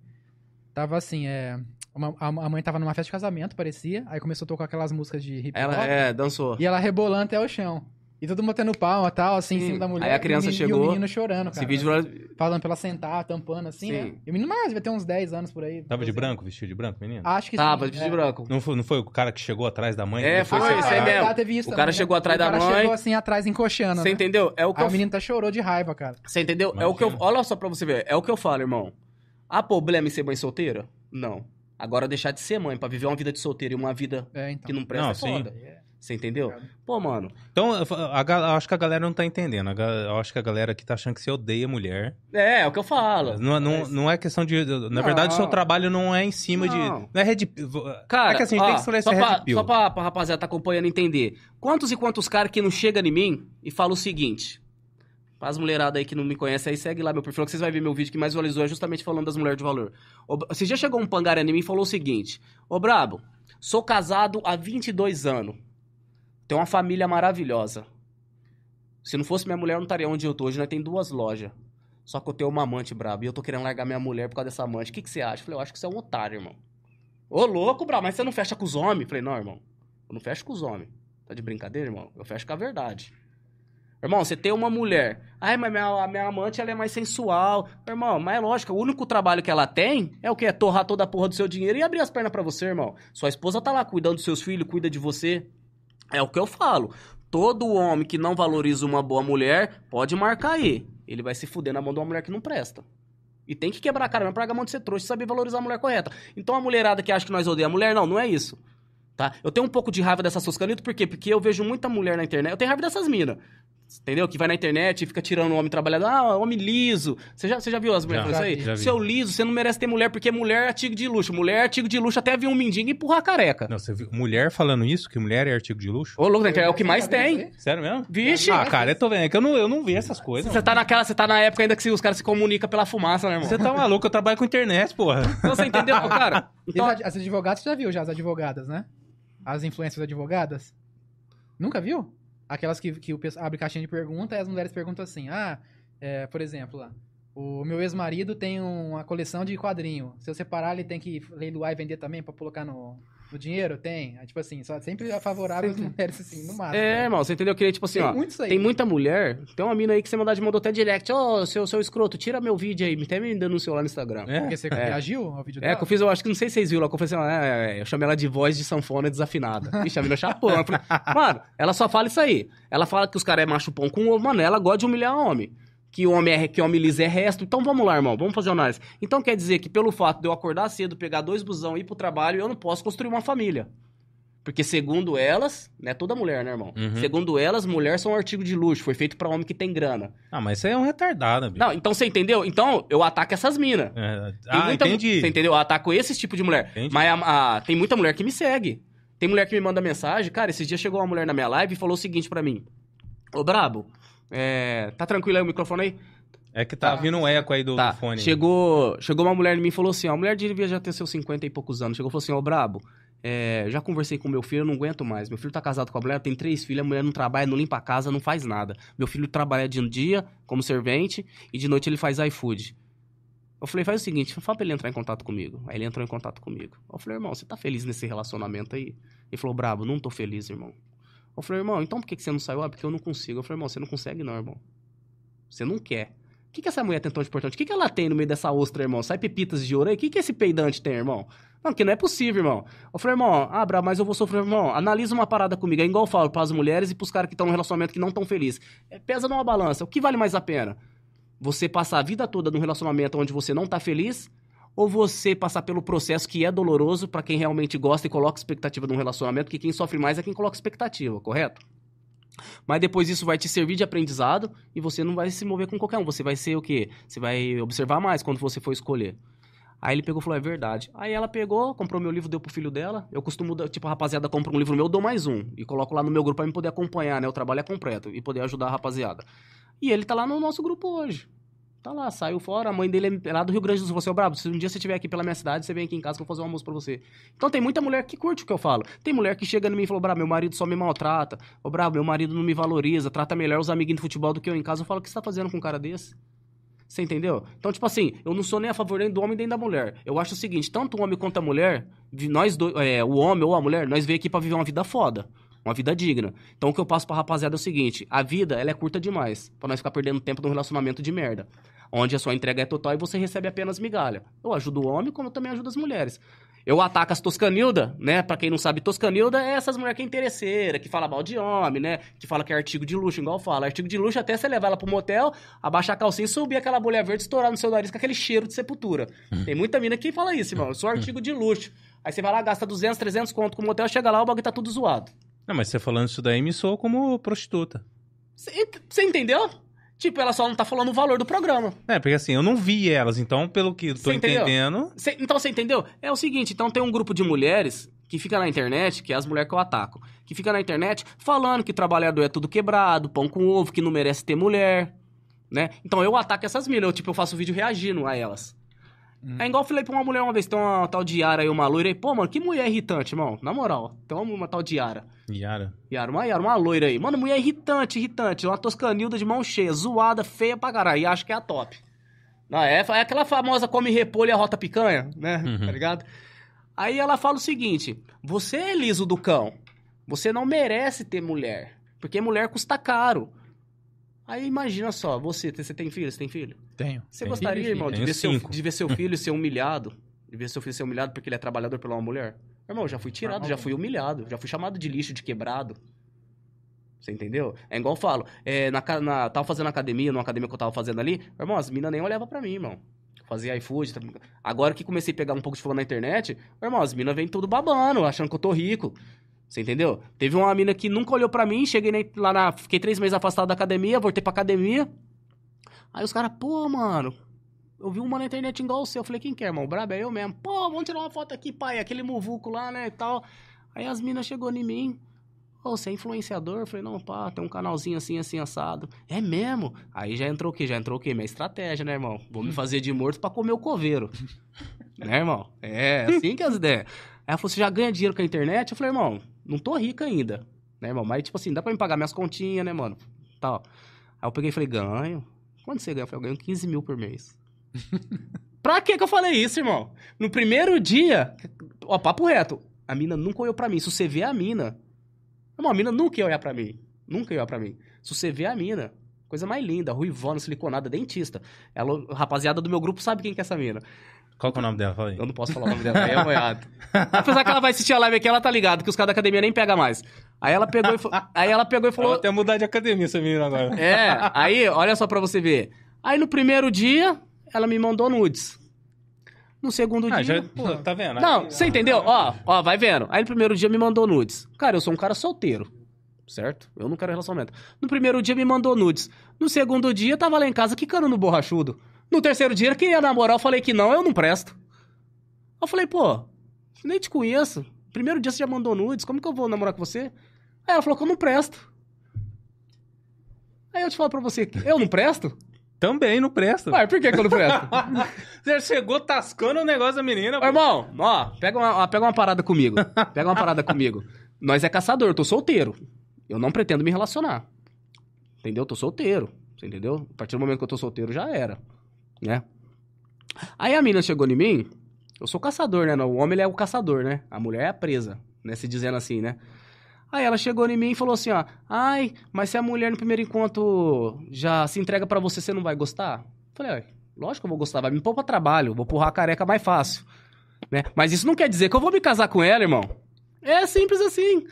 Tava assim, é. Uma- a, a mãe tava numa festa de casamento, parecia. Aí começou a tocar aquelas músicas de hip hop. Ela é, dançou. E ela rebolando até o chão. E todo mundo batendo palma e tal, assim, Sim. em cima da mulher. Aí a criança e o chegou, E o menino chorando, cara. Esse vídeo Falando pra ela sentar, tampando assim, Sim. né? E o menino mais, devia ter uns 10 anos por aí. Tava de 12 branco, vestido de branco, menino? Acho que tava sim. de é. branco. Não, foi, não foi o cara que chegou atrás da mãe? É, foi, isso aí fala- mesmo. Ah, teve isso O cara também, né? chegou atrás O da cara mãe. chegou assim atrás, encoxando. Você né? entendeu? É o que Aí eu o menino tá chorou de raiva, cara. Você entendeu? É o que eu. Imagina. Olha só pra você ver. É o que eu falo, irmão. Há problema em ser mãe solteira? Não. Agora deixar de ser mãe pra viver uma vida de solteiro e uma vida É, então. que não presta Não, é sim. foda. Você entendeu? Pô, mano. Então, a, acho que a galera não tá entendendo. Eu acho que a galera aqui tá achando que você odeia mulher. É, é o que eu falo. Não, não, Mas- não é questão de. Na verdade, o seu Não. trabalho não é em cima de. Não. Não é red. Cara, é que assim, a gente ó, tem que esclarecer só, pra, red pill. só pra, pra rapaziada tá acompanhando entender. Quantos e quantos caras que não chegam em mim e falam o seguinte. Para as mulheradas aí que não me conhecem aí, segue lá meu perfil, que vocês vão ver meu vídeo que mais valorizou é justamente falando das mulheres de valor. Você já chegou um pangaré em mim e falou o seguinte: Ô Brabo, sou casado há 22 anos. Tenho uma família maravilhosa. Se não fosse minha mulher, eu não estaria onde eu tô. Hoje nós tem duas lojas. Só que eu tenho uma amante, brabo. E eu tô querendo largar minha mulher por causa dessa amante. O que, que você acha? Eu falei, eu acho que você é um otário, irmão. Ô, louco, brabo, mas você não fecha com os homens? Eu falei, não, irmão. Eu não fecho com os homens. Tá de brincadeira, irmão? Eu fecho com a verdade. Irmão, você tem uma mulher. Ai, mas minha, a minha amante ela é mais sensual. Irmão, mas é lógico, o único trabalho que ela tem é o quê? É torrar toda a porra do seu dinheiro e abrir as pernas pra você, irmão. Sua esposa tá lá cuidando dos seus filhos, cuida de você. É o que eu falo. Todo homem que não valoriza uma boa mulher, pode marcar aí. Ele vai se fuder na mão de uma mulher que não presta. E tem que quebrar a cara mesmo pra a mão de ser trouxa e saber valorizar a mulher correta. Então a mulherada que acha que nós odeiamos a mulher, não, não é isso. Tá? Eu tenho um pouco de raiva dessas suas canitas, por quê? Porque eu vejo muita mulher na internet. Eu tenho raiva dessas minas. Entendeu? Que vai na internet e fica tirando o homem trabalhador. Ah, homem liso. Você já, você já viu as mulheres falando isso aí? Seu liso, você não merece ter mulher porque mulher é artigo de luxo. Mulher é artigo de luxo até vir um mendigo e empurrar a careca. Não, você viu mulher falando isso? Que mulher é artigo de luxo? Ô, louco, é o que mais tem. Sério mesmo? Vixe! Ah, cara, eu tô vendo. É que eu não, eu não vi essas coisas. Você tá naquela, você tá na época ainda que os caras se comunicam pela fumaça, né, irmão? Você tá maluco? Eu trabalho com internet, porra. Então você entendeu, cara? Então, as advogadas, você já viu já, as advogadas, né? As influências advogadas? Nunca viu? Aquelas que, que o pessoal abre caixinha de pergunta e as mulheres perguntam assim, ah, é, por exemplo, lá, o meu ex-marido tem uma coleção de quadrinho. Se eu separar, ele tem que leiloar e vender também pra colocar no, dinheiro? Tem. É, tipo assim, só sempre é favorável às mulheres, assim, no máximo. é, irmão, você entendeu? Eu queria, tipo assim, tem ó. muito isso aí. Tem muita mulher. Tem uma mina aí que você mandar de mandou até direct. Ô, seu, seu escroto, tira meu vídeo aí. Até me denunciou lá no Instagram. É? Porque você reagiu ao vídeo É, dela? que eu fiz, eu acho que não sei se vocês viram lá, que eu falei assim, ó, é, é, eu chamei ela de voz de sanfona desafinada. <laughs> Ixi, a mina chapou. Eu falei, mano, ela só fala isso aí. Ela fala que os caras é macho pão com ovo, mano, ela gosta de humilhar homem. Que homem é que homem liso é resto. Então vamos lá, irmão, vamos fazer uma análise. Então quer dizer que pelo fato de eu acordar cedo, pegar dois busão e ir pro trabalho, eu não posso construir uma família. Porque segundo elas, não é toda mulher, né, irmão? Uhum. Segundo elas, mulher são um artigo de luxo, foi feito pra homem que tem grana. Ah, mas isso aí é um retardado, bicho. Não, então você entendeu? Então eu ataco essas minas. É, Ah, muita, entendi. Você entendeu? Eu ataco esse tipo de mulher. Entendi. Mas a- a- tem muita mulher que me segue. Tem mulher que me manda mensagem. Cara, esses dias chegou uma mulher na minha live e falou o seguinte pra mim. Ô, Brabo, é, tá tranquilo aí o microfone aí? É que tá vindo um eco aí do, Tá. do fone. Chegou, chegou uma mulher em mim e falou assim, ó, a mulher devia já ter seus 50 e poucos anos. Chegou e falou assim, ô, Brabo, é, já conversei com meu filho, eu não aguento mais. Meu filho tá casado com a mulher, tem três filhos, a mulher não trabalha, não limpa a casa, não faz nada. Meu filho trabalha de um dia como servente e de noite ele faz iFood. Eu falei, faz o seguinte, fala pra ele entrar em contato comigo. Aí ele entrou em contato comigo. Eu falei, irmão, você tá feliz nesse relacionamento aí? Ele falou, brabo, não tô feliz, irmão. Eu falei, irmão, então por que você não saiu? Ah, porque eu não consigo. Eu falei, irmão, você não consegue não, irmão. Você não quer. O que, que essa mulher tem tão importante? O que, que ela tem no meio dessa ostra, irmão? Sai pepitas de ouro aí? O que, que esse peidante tem, irmão? Não, que não é possível, irmão. Eu falei, irmão, ah, mas eu vou sofrer, irmão. Analisa uma parada comigo. É igual eu falo pras mulheres e pros caras que estão no relacionamento que não estão felizes. É, pesa numa balança. O que vale mais a pena? Você passar a vida toda num relacionamento onde você não tá feliz ou você passar pelo processo que é doloroso pra quem realmente gosta e coloca expectativa num relacionamento, que quem sofre mais é quem coloca expectativa, correto? Mas depois isso vai te servir de aprendizado e você não vai se mover com qualquer um. Você vai ser o quê? Você vai observar mais quando você for escolher. Aí ele pegou e falou, é verdade. Aí ela pegou, comprou meu livro, deu pro filho dela. Eu costumo, tipo, a rapaziada compra um livro meu, eu dou mais um. E coloco lá no meu grupo pra me poder acompanhar, né? O trabalho é completo e poder ajudar a rapaziada. E ele tá lá no nosso grupo hoje. Tá lá, saiu fora. A mãe dele é lá do Rio Grande do Sul. Você, ô Brabo, se um dia você estiver aqui pela minha cidade, você vem aqui em casa que eu vou fazer um almoço pra você. Então tem muita mulher que curte o que eu falo. Tem mulher que chega em mim e fala, Brabo, meu marido só me maltrata. Ô Brabo, meu marido não me valoriza, trata melhor os amiguinhos de futebol do que eu em casa. Eu falo, o que você tá fazendo com um cara desse? Você entendeu? Então, tipo assim, eu não sou nem a favor nem do homem nem da mulher. Eu acho o seguinte, tanto o homem quanto a mulher, nós dois, é, o homem ou a mulher, nós veio aqui pra viver uma vida foda. Uma vida digna. Então, o que eu passo pra rapaziada é o seguinte: a vida, ela é curta demais. Pra nós ficar perdendo tempo num relacionamento de merda. Onde a sua entrega é total e você recebe apenas migalha. Eu ajudo o homem, como eu também ajudo as mulheres. Eu ataco as toscanilda, né? Pra quem não sabe, toscanilda é essas mulheres que é interesseira, que fala mal de homem, né? Que fala que é artigo de luxo, igual fala. Artigo de luxo até você levar ela pro motel, abaixar a calcinha e subir aquela bolha verde, estourar no seu nariz com aquele cheiro de sepultura. Tem muita mina que fala isso, irmão. Eu sou artigo de luxo. Aí você vai lá, gasta 200, 300 conto com o motel, chega lá, o bagulho tá tudo zoado. Não, mas você falando isso daí me soou como prostituta. Você entendeu? Tipo, ela só não tá falando o valor do programa. É, porque assim, eu não vi elas, então, pelo que eu tô entendendo. Cê- então você entendeu? É o seguinte, então tem um grupo de mulheres que fica na internet, que é as mulheres que eu ataco, que fica na internet falando que trabalhador é tudo quebrado, pão com ovo, que não merece ter mulher. né? Então eu ataco essas minas, eu, tipo, eu faço vídeo reagindo a elas. Hum. É igual eu falei pra uma mulher uma vez, tem uma tal de Yara aí, uma loira aí. Pô, mano, que mulher irritante, irmão. Na moral, tem uma, uma tal de Yara. Yara. Yara, uma Yara, uma loira aí. Mano, mulher irritante, irritante. Uma toscanilda de mão cheia, zoada, feia pra caralho. E acho que é a top. Não, é, é aquela famosa come repolho e a rota picanha, né? Uhum. Tá ligado? Aí ela fala o seguinte: você é liso do cão. Você não merece ter mulher. Porque mulher custa caro. Aí imagina só, você, você tem filho? Você tem filho? Tenho. Você Tem gostaria, filho, irmão, de Tenho ver, seu, de ver seu filho ser humilhado? De ver seu filho ser humilhado porque ele é trabalhador pela uma mulher? Irmão, já fui tirado, já fui humilhado, já fui chamado de lixo, de quebrado. Você entendeu? É igual eu falo, é, na, na, tava fazendo academia, numa academia que eu tava fazendo ali, irmão, as minas nem olhavam pra mim, irmão. Fazia iFood. tá- Agora que comecei a pegar um pouco de fama na internet, irmão, as minas vêm tudo babando, achando que eu tô rico. Você entendeu? Teve uma mina que nunca olhou pra mim, cheguei lá na. Fiquei três meses afastado da academia, voltei pra academia. Aí os caras, pô, mano, eu vi uma na internet igual o seu. Eu falei, quem quer, irmão? O brabo é eu mesmo. Pô, vamos tirar uma foto aqui, pai. Aquele muvuco lá, né, e tal. Aí as minas chegou em mim. Ô, você é influenciador? Eu falei, não, pá, tem um canalzinho assim, assim, assado. É mesmo? Aí já entrou o quê? Já entrou o quê? Minha estratégia, né, irmão? Vou me fazer de morto pra comer o coveiro. né, irmão? É, assim que é as ideias. Aí ela falou, você já ganha dinheiro com a internet? Eu falei, irmão, não tô rico ainda. Né, irmão? Mas, tipo assim, dá pra me pagar minhas continhas, né, mano? Tal. Aí eu peguei e falei, ganho. Quanto você ganha? Eu falei, eu ganho 15 mil por mês. <laughs> pra que que eu falei isso, irmão? No primeiro dia, ó, papo reto, a mina nunca olhou pra mim. Se você vê a mina, irmão, a mina nunca ia olhar pra mim. Nunca ia olhar pra mim. Se você vê a mina, coisa mais linda, ruivona, siliconada, dentista. Ela, rapaziada do meu grupo sabe quem que é essa mina. Qual que é o nome dela? Fala aí. Eu não posso falar o nome dela, aí é moiado. <laughs> Apesar que ela vai assistir a live aqui, ela tá ligada, que os caras da academia nem pegam mais. Aí ela pegou e, fa- aí ela pegou e Vou falou... até mudar de academia essa menina agora. É, aí, olha só pra você ver. Aí no primeiro dia, ela me mandou nudes. No segundo Ah, dia... já, pô, tá vendo? Não, você entendeu? Ó, ó, vai vendo. Aí no primeiro dia me mandou nudes. Cara, eu sou um cara solteiro. Certo? Eu não quero relacionamento. No primeiro dia me mandou nudes. No segundo dia, tava lá em casa quicando no borrachudo. No terceiro dia, ele queria namorar. Eu falei que não, eu não presto. Eu falei, pô, nem te conheço. Primeiro dia você já mandou nudes, como que eu vou namorar com você? Aí ela falou que eu não presto. Aí eu te falo pra você, eu não presto? Também não presta. Ué, por que, que eu não presto? <laughs> Você chegou tascando o negócio da menina. Ô, irmão, ó, pega uma, ó, pega uma parada comigo. Pega uma parada comigo. Nós é caçador, eu tô solteiro. Eu não pretendo me relacionar. Entendeu? Eu tô solteiro. Você entendeu? A partir do momento que eu tô solteiro, já era. Né? Aí a mina chegou em mim. Eu sou caçador, né? O homem ele é o caçador, né? A mulher é a presa, né? Se dizendo assim, né? Aí ela chegou em mim e falou assim, ó. Ai, mas se a mulher no primeiro encontro já se entrega pra você, você não vai gostar? Falei, lógico que eu vou gostar. Vai me pra trabalho. Vou empurrar a careca mais fácil. Né? Mas isso não quer dizer que eu vou me casar com ela, irmão. É simples assim.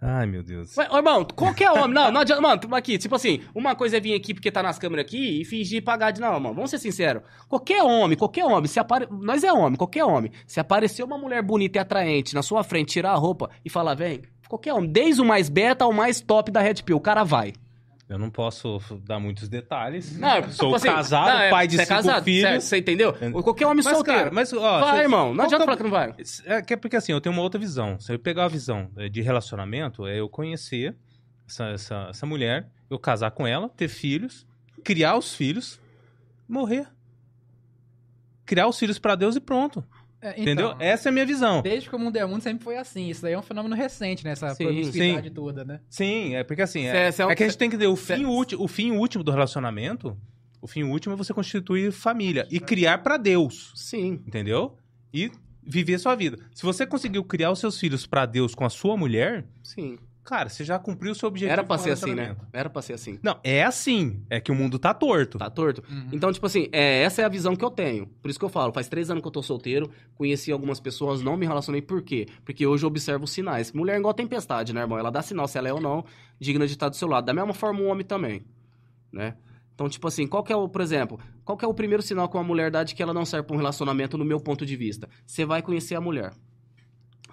Ai, meu Deus. Ué, irmão, qualquer homem. Não, não adianta. Mano, aqui, tipo assim, uma coisa é vir aqui porque tá nas câmeras aqui e fingir pagar de. Não, irmão, vamos ser sinceros. Qualquer homem, qualquer homem, se apare... nós é homem, qualquer homem. Se aparecer uma mulher bonita e atraente na sua frente, tirar a roupa e falar, vem, qualquer homem, desde o mais beta ao mais top da Red Pill, o cara vai. Eu não posso dar muitos detalhes. Não, Sou tipo assim, casado, não, é, pai de é cinco casado, filhos. Você entendeu? Qualquer homem Mas, solteiro. cara, mas, ó, vai, cê- irmão. Não adianta é falar que não vai. É que é porque assim, eu tenho uma outra visão. Se eu pegar a visão eh, de relacionamento, é eu conhecer essa, essa, essa mulher, eu casar com ela, ter filhos, criar os filhos, morrer. Criar os filhos pra Deus e pronto. É, então, entendeu? Essa é a minha visão. Desde que o mundo é mundo sempre foi assim. Isso daí é um fenômeno recente, né? Essa Sim, promiscuidade toda, né? Sim, é porque assim, Cê- é, cê é um- é que a gente cê- tem que ver o cê- fim, últi- o fim último do relacionamento. O fim último é você constituir família e criar pra Deus, Sim. entendeu? E viver a sua vida. Se você conseguiu criar os seus filhos pra Deus com a sua mulher, Sim. Cara, você já cumpriu o seu objetivo. Era pra ser assim, né? Era pra ser assim. Não, é assim. É que o mundo tá torto. Tá torto? Uhum. Então, tipo assim, é, essa é a visão que eu tenho. Por isso que eu falo, faz três anos que eu tô solteiro, conheci algumas pessoas, não me relacionei. Por quê? Porque hoje eu observo sinais. Mulher é igual tempestade, né, irmão? Ela dá sinal se ela é ou não digna de estar do seu lado. Da mesma forma, o homem também, né? Então, tipo assim, qual que é o, por exemplo, qual que é o primeiro sinal que uma mulher dá de que ela não serve pra um relacionamento no meu ponto de vista? Você vai conhecer a mulher.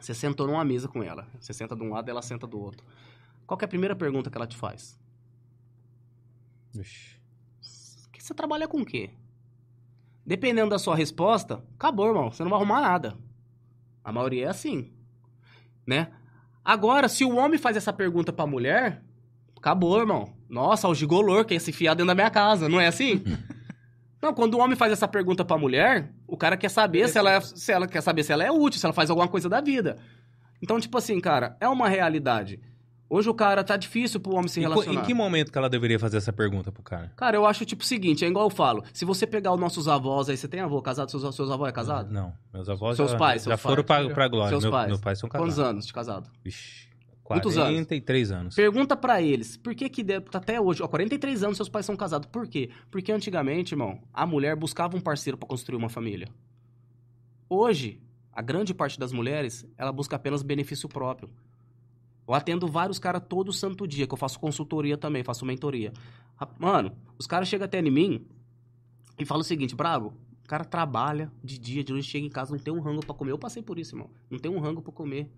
Você sentou numa mesa com ela. Você senta de um lado, ela senta do outro. Qual é a primeira pergunta que ela te faz? Ixi. Que você trabalha com o quê? Dependendo da sua resposta, acabou, irmão. Você não vai arrumar nada. A maioria é assim, né? Agora, se o homem faz essa pergunta pra mulher, acabou, irmão. Nossa, o gigolor quer se enfiar dentro da minha casa, não é assim? <laughs> não, quando o homem faz essa pergunta pra mulher, o cara quer saber se ela, é- se ela quer saber se ela é útil, se ela faz alguma coisa da vida. Então, tipo assim, cara, é uma realidade. Hoje o cara tá difícil pro homem se relacionar. em que momento que ela deveria fazer essa pergunta pro cara? Cara, eu acho tipo o seguinte, é igual eu falo. Se você pegar os nossos avós aí, você tem avô casado? Seus, seus avós é casado? Não, meus avós Seus já, pais, já seus foram pais. pra, pra glória. Seus Meu- pais. Meus pais são casados. Quantos anos de casado? Vixe, Muitos anos? 43 anos. Pergunta pra eles, por que que de- até hoje, ó, 43 anos seus pais são casados, por quê? Porque antigamente, irmão, a mulher buscava um parceiro pra construir uma família. Hoje, a grande parte das mulheres, ela busca apenas benefício próprio. Eu atendo vários caras todo santo dia, que eu faço consultoria também, faço mentoria. Mano, os caras chegam até em mim e falam o seguinte, bravo, o cara trabalha de dia, de noite, chega em casa, não tem um rango pra comer. Eu passei por isso, irmão. Não tem um rango pra comer.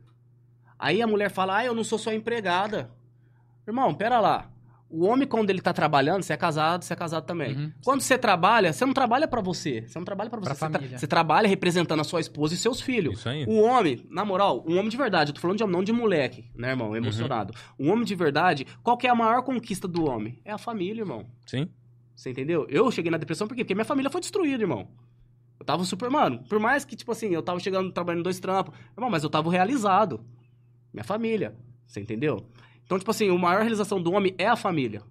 Aí a mulher fala, ah, eu não sou sua empregada. Irmão, pera lá. O homem, quando ele tá trabalhando, você é casado, você é casado também. Uhum. Quando você trabalha, você não trabalha pra você. Você não trabalha pra você. Pra você, tra- você trabalha representando a sua esposa e seus filhos. Isso aí. O homem, na moral, um homem de verdade, eu tô falando de homem, não de moleque, né, irmão? Emocionado. Um homem de verdade, qual que é a maior conquista do homem? É a família, irmão. Sim. Você entendeu? Eu cheguei na depressão por quê? Porque minha família foi destruída, irmão. Eu tava super, mano, por mais que, tipo assim, eu tava chegando, trabalhando em dois trampos, irmão, mas eu tava realizado. Minha família. Você entendeu? Então, tipo assim, a maior realização do homem é a família.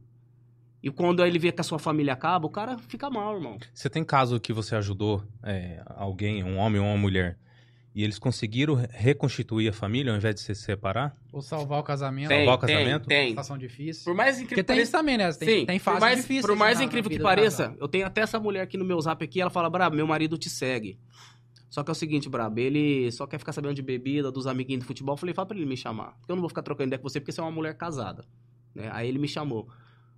E quando ele vê que a sua família acaba, o cara fica mal, irmão. Você tem caso que você ajudou é, alguém, um homem ou uma mulher, e eles conseguiram re- reconstituir a família ao invés de se separar? Ou salvar o casamento. Tem. Salvar o casamento? Tem, tem. Situação difícil. Por mais incrível Porque que tem pareça... isso também, né? Tem, Sim, tem por fases mais, difíceis. por mais incrível que pareça, eu tenho até essa mulher aqui no meu zap aqui, ela fala, Brabo, meu marido te segue. Só que é o seguinte, Brabo, ele só quer ficar sabendo de bebida, dos amiguinhos do futebol. Eu falei, fala pra ele me chamar. Porque eu não vou ficar trocando ideia com você, porque você é uma mulher casada. Né? Aí ele me chamou.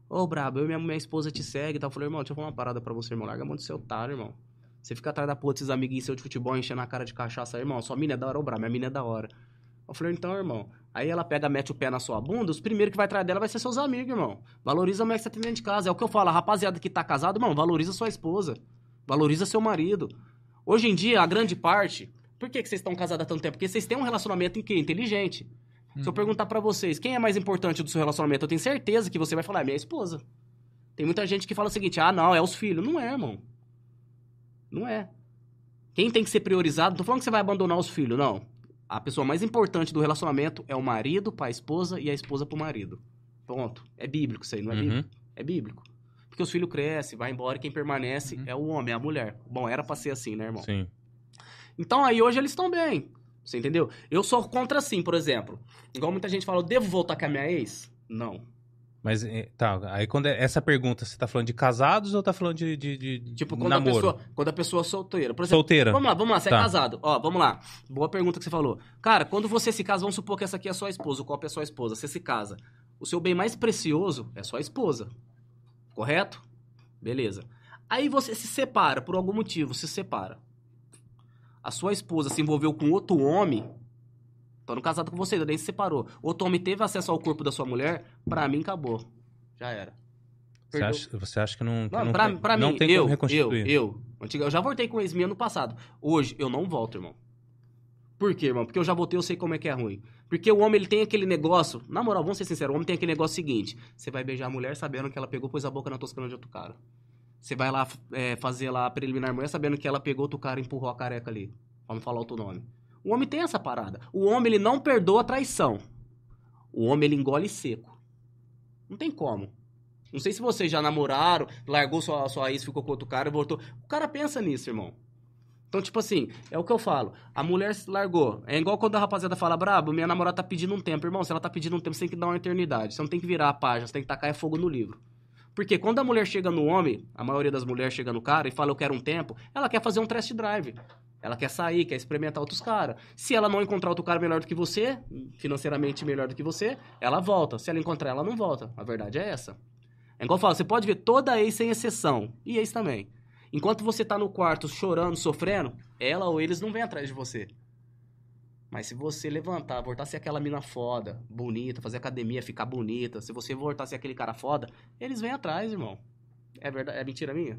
Ô, Brabo, eu e minha, minha esposa te segue e tal. Eu falei, irmão, deixa eu falar uma parada pra você, irmão. Larga a mão do seu otário, irmão. Você fica atrás da porra desses amiguinhos seus de futebol, enchendo a cara de cachaça, irmão. Sua mina é da hora, ô, Brabo, minha mina é da hora. Eu falei, então, irmão. Aí ela pega, mete o pé na sua bunda, os primeiros que vai atrás dela vai ser seus amigos, irmão. Valoriza a mulher que você tem dentro de casa. É o que eu falo, a rapaziada que tá casado, irmão, valoriza sua esposa. Valoriza seu marido. Hoje em dia, a grande parte. Por que, que vocês estão casados há tanto tempo? Porque vocês têm um relacionamento em que? Inteligente. Se eu perguntar pra vocês, quem é mais importante do seu relacionamento? Eu tenho certeza que você vai falar, é minha esposa. Tem muita gente que fala o seguinte, ah, não, é os filhos. Não é, irmão. Não é. Quem tem que ser priorizado, não tô falando que você vai abandonar os filhos, não. A pessoa mais importante do relacionamento é o marido pra esposa e a esposa pro marido. Ponto. É bíblico isso aí, não é Uhum. bíblico? É bíblico. Porque os filhos crescem, vai embora e quem permanece Uhum. é o homem, é a mulher. Bom, era pra ser assim, né, irmão? Sim. Então aí hoje eles estão bem. Você entendeu? Eu sou contra sim, por exemplo. Igual muita gente fala, eu devo voltar com a minha ex? Não. Mas, é, tá, aí quando é essa pergunta, você tá falando de casados ou tá falando de, de, de Tipo, quando namoro? a pessoa. Quando a pessoa é solteira. Por exemplo, Solteira. Vamos lá, vamos lá, você Tá. é casado. Ó, vamos lá. Boa pergunta que você falou. Cara, quando você se casa, vamos supor que essa aqui é sua esposa, o copo é sua esposa. Você se casa. O seu bem mais precioso é sua esposa. Correto? Beleza. Aí você se separa, por algum motivo, se separa. A sua esposa se envolveu com outro homem. Estando casado com você, ainda nem se separou. Outro homem teve acesso ao corpo da sua mulher, pra mim acabou. Já era. Você acha, você acha que não, que Não, não pra, pra não mim, tem eu, como reconstituir? eu, eu, eu já voltei com ex minha no passado. Hoje, eu não volto, irmão. Por quê, irmão? Porque eu já voltei, eu sei como é que é ruim. Porque o homem, ele tem aquele negócio... Na moral, vamos ser sinceros, o homem tem aquele negócio seguinte. Você vai beijar a mulher sabendo que ela pegou, pôs a boca na toscana de outro cara. Você vai lá é, fazer lá a preliminar mulher sabendo que ela pegou outro cara e empurrou a careca ali. Não falar outro nome. O homem tem essa parada. O homem, ele não perdoa a traição. O homem, ele engole seco. Não tem como. Não sei se vocês já namoraram, largou sua, sua ex, ficou com outro cara e voltou. O cara pensa nisso, irmão. Então, tipo assim, é o que eu falo. A mulher se largou. É igual quando a rapaziada fala, brabo, minha namorada tá pedindo um tempo. Irmão, se ela tá pedindo um tempo, você tem que dar uma eternidade. Você não tem que virar a página, você tem que tacar é fogo no livro. Porque quando a mulher chega no homem, a maioria das mulheres chega no cara e fala, eu quero um tempo, ela quer fazer um test drive. Ela quer sair, quer experimentar outros caras. Se ela não encontrar outro cara melhor do que você, financeiramente melhor do que você, ela volta. Se ela encontrar, ela não volta. A verdade é essa. É igual eu falo, você pode ver toda ex sem exceção. E ex também. Enquanto você tá no quarto chorando, sofrendo, ela ou eles não vêm atrás de você. Mas se você levantar, voltar a ser aquela mina foda, bonita, fazer academia, ficar bonita, se você voltar a ser aquele cara foda, eles vêm atrás, irmão. É verdade? É mentira minha?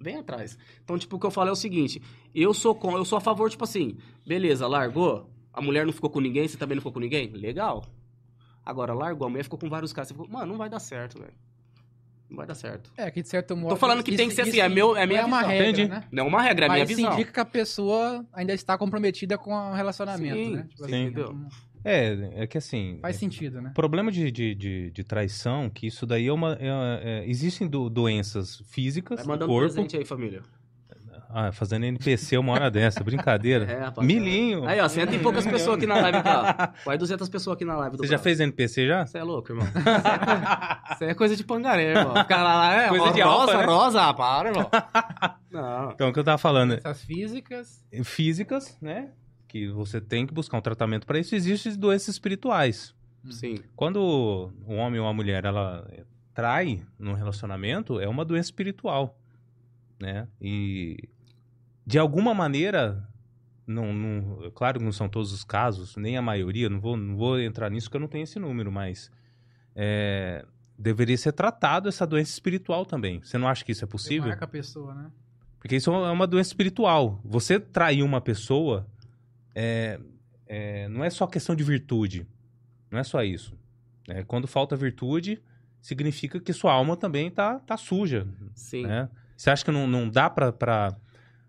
Vem atrás. Então, tipo, o que eu falo é o seguinte: eu sou com, eu sou a favor, tipo assim, beleza, largou, a mulher não ficou com ninguém, você também não ficou com ninguém? Legal. Agora, largou a mulher, ficou com vários caras. Você ficou, mano, não vai dar certo, velho. Não vai dar certo. É, que de certo modo... Tô falando que tem que ser assim, é meu- é não minha é uma visão. regra, Entendi. né? Não é uma regra, é minha Mas visão. indica que a pessoa ainda está comprometida com o relacionamento, Sim, né? Tipo sim, assim, entendeu? não- É, é que assim. Faz é- sentido, né? O problema de, de, de, de traição, que isso daí é uma. é- é- existem do- doenças físicas Vai do mandando corpo. presente aí, família. Ah, fazendo NPC uma hora dessa, brincadeira. <laughs> É, rapaz. Milinho. Aí, ó, cento e poucas pessoas aqui na live ó. <laughs> Quase 200 pessoas aqui na live do Você já fez NPC já? Você é louco, irmão. <laughs> Isso aí é coisa de pangaré, irmão. O cara lá é Coisa ó, de rosa, alfa, né? rosa, para, irmão. Não. Então, o que eu tava falando, Essas físicas... físicas, né? Que você tem que buscar um tratamento para isso. Existem doenças espirituais. Sim. Quando um homem ou uma mulher ela trai num relacionamento, é uma doença espiritual, né? E de alguma maneira, não, não- claro que não são todos os casos, nem a maioria, não vou, não vou entrar nisso porque eu não tenho esse número, mas é, deveria ser tratado essa doença espiritual também. Você não acha que isso é possível? Marca a pessoa, né? Porque isso é uma doença espiritual. Você trair uma pessoa é, é, não é só questão de virtude. Não é só isso. É, quando falta virtude, significa que sua alma também tá, tá suja. Sim. Né? Você acha que não, não dá pra, pra,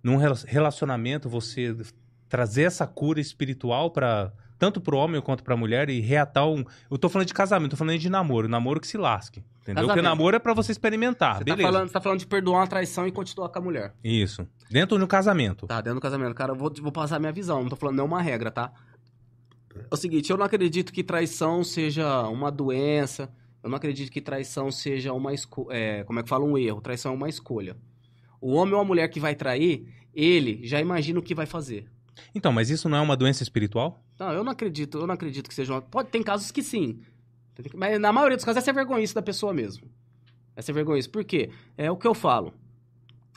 num rela- relacionamento, você trazer essa cura espiritual para tanto pro homem quanto pra mulher e reatar um. Eu tô falando de casamento, tô falando de namoro. Namoro que se lasque. Entendeu? Porque namoro é pra você experimentar. Você tá, beleza. falando, você tá falando de perdoar uma traição e continuar com a mulher. Isso. Dentro de um casamento. Tá, dentro do casamento. Cara, eu vou, vou passar a minha visão. Não tô falando nenhuma regra, tá? É o seguinte, eu não acredito que traição seja uma doença. Eu não acredito que traição seja uma escolha. como é que fala? Um erro. Traição é uma escolha. O homem ou a mulher que vai trair, ele já imagina o que vai fazer. Então, mas isso não é uma doença espiritual? Não, eu não acredito, eu não acredito que seja uma. Pode, tem casos que sim. Mas na maioria dos casos é ser vergonhice da pessoa mesmo. É ser vergonhice. Por quê? É o que eu falo.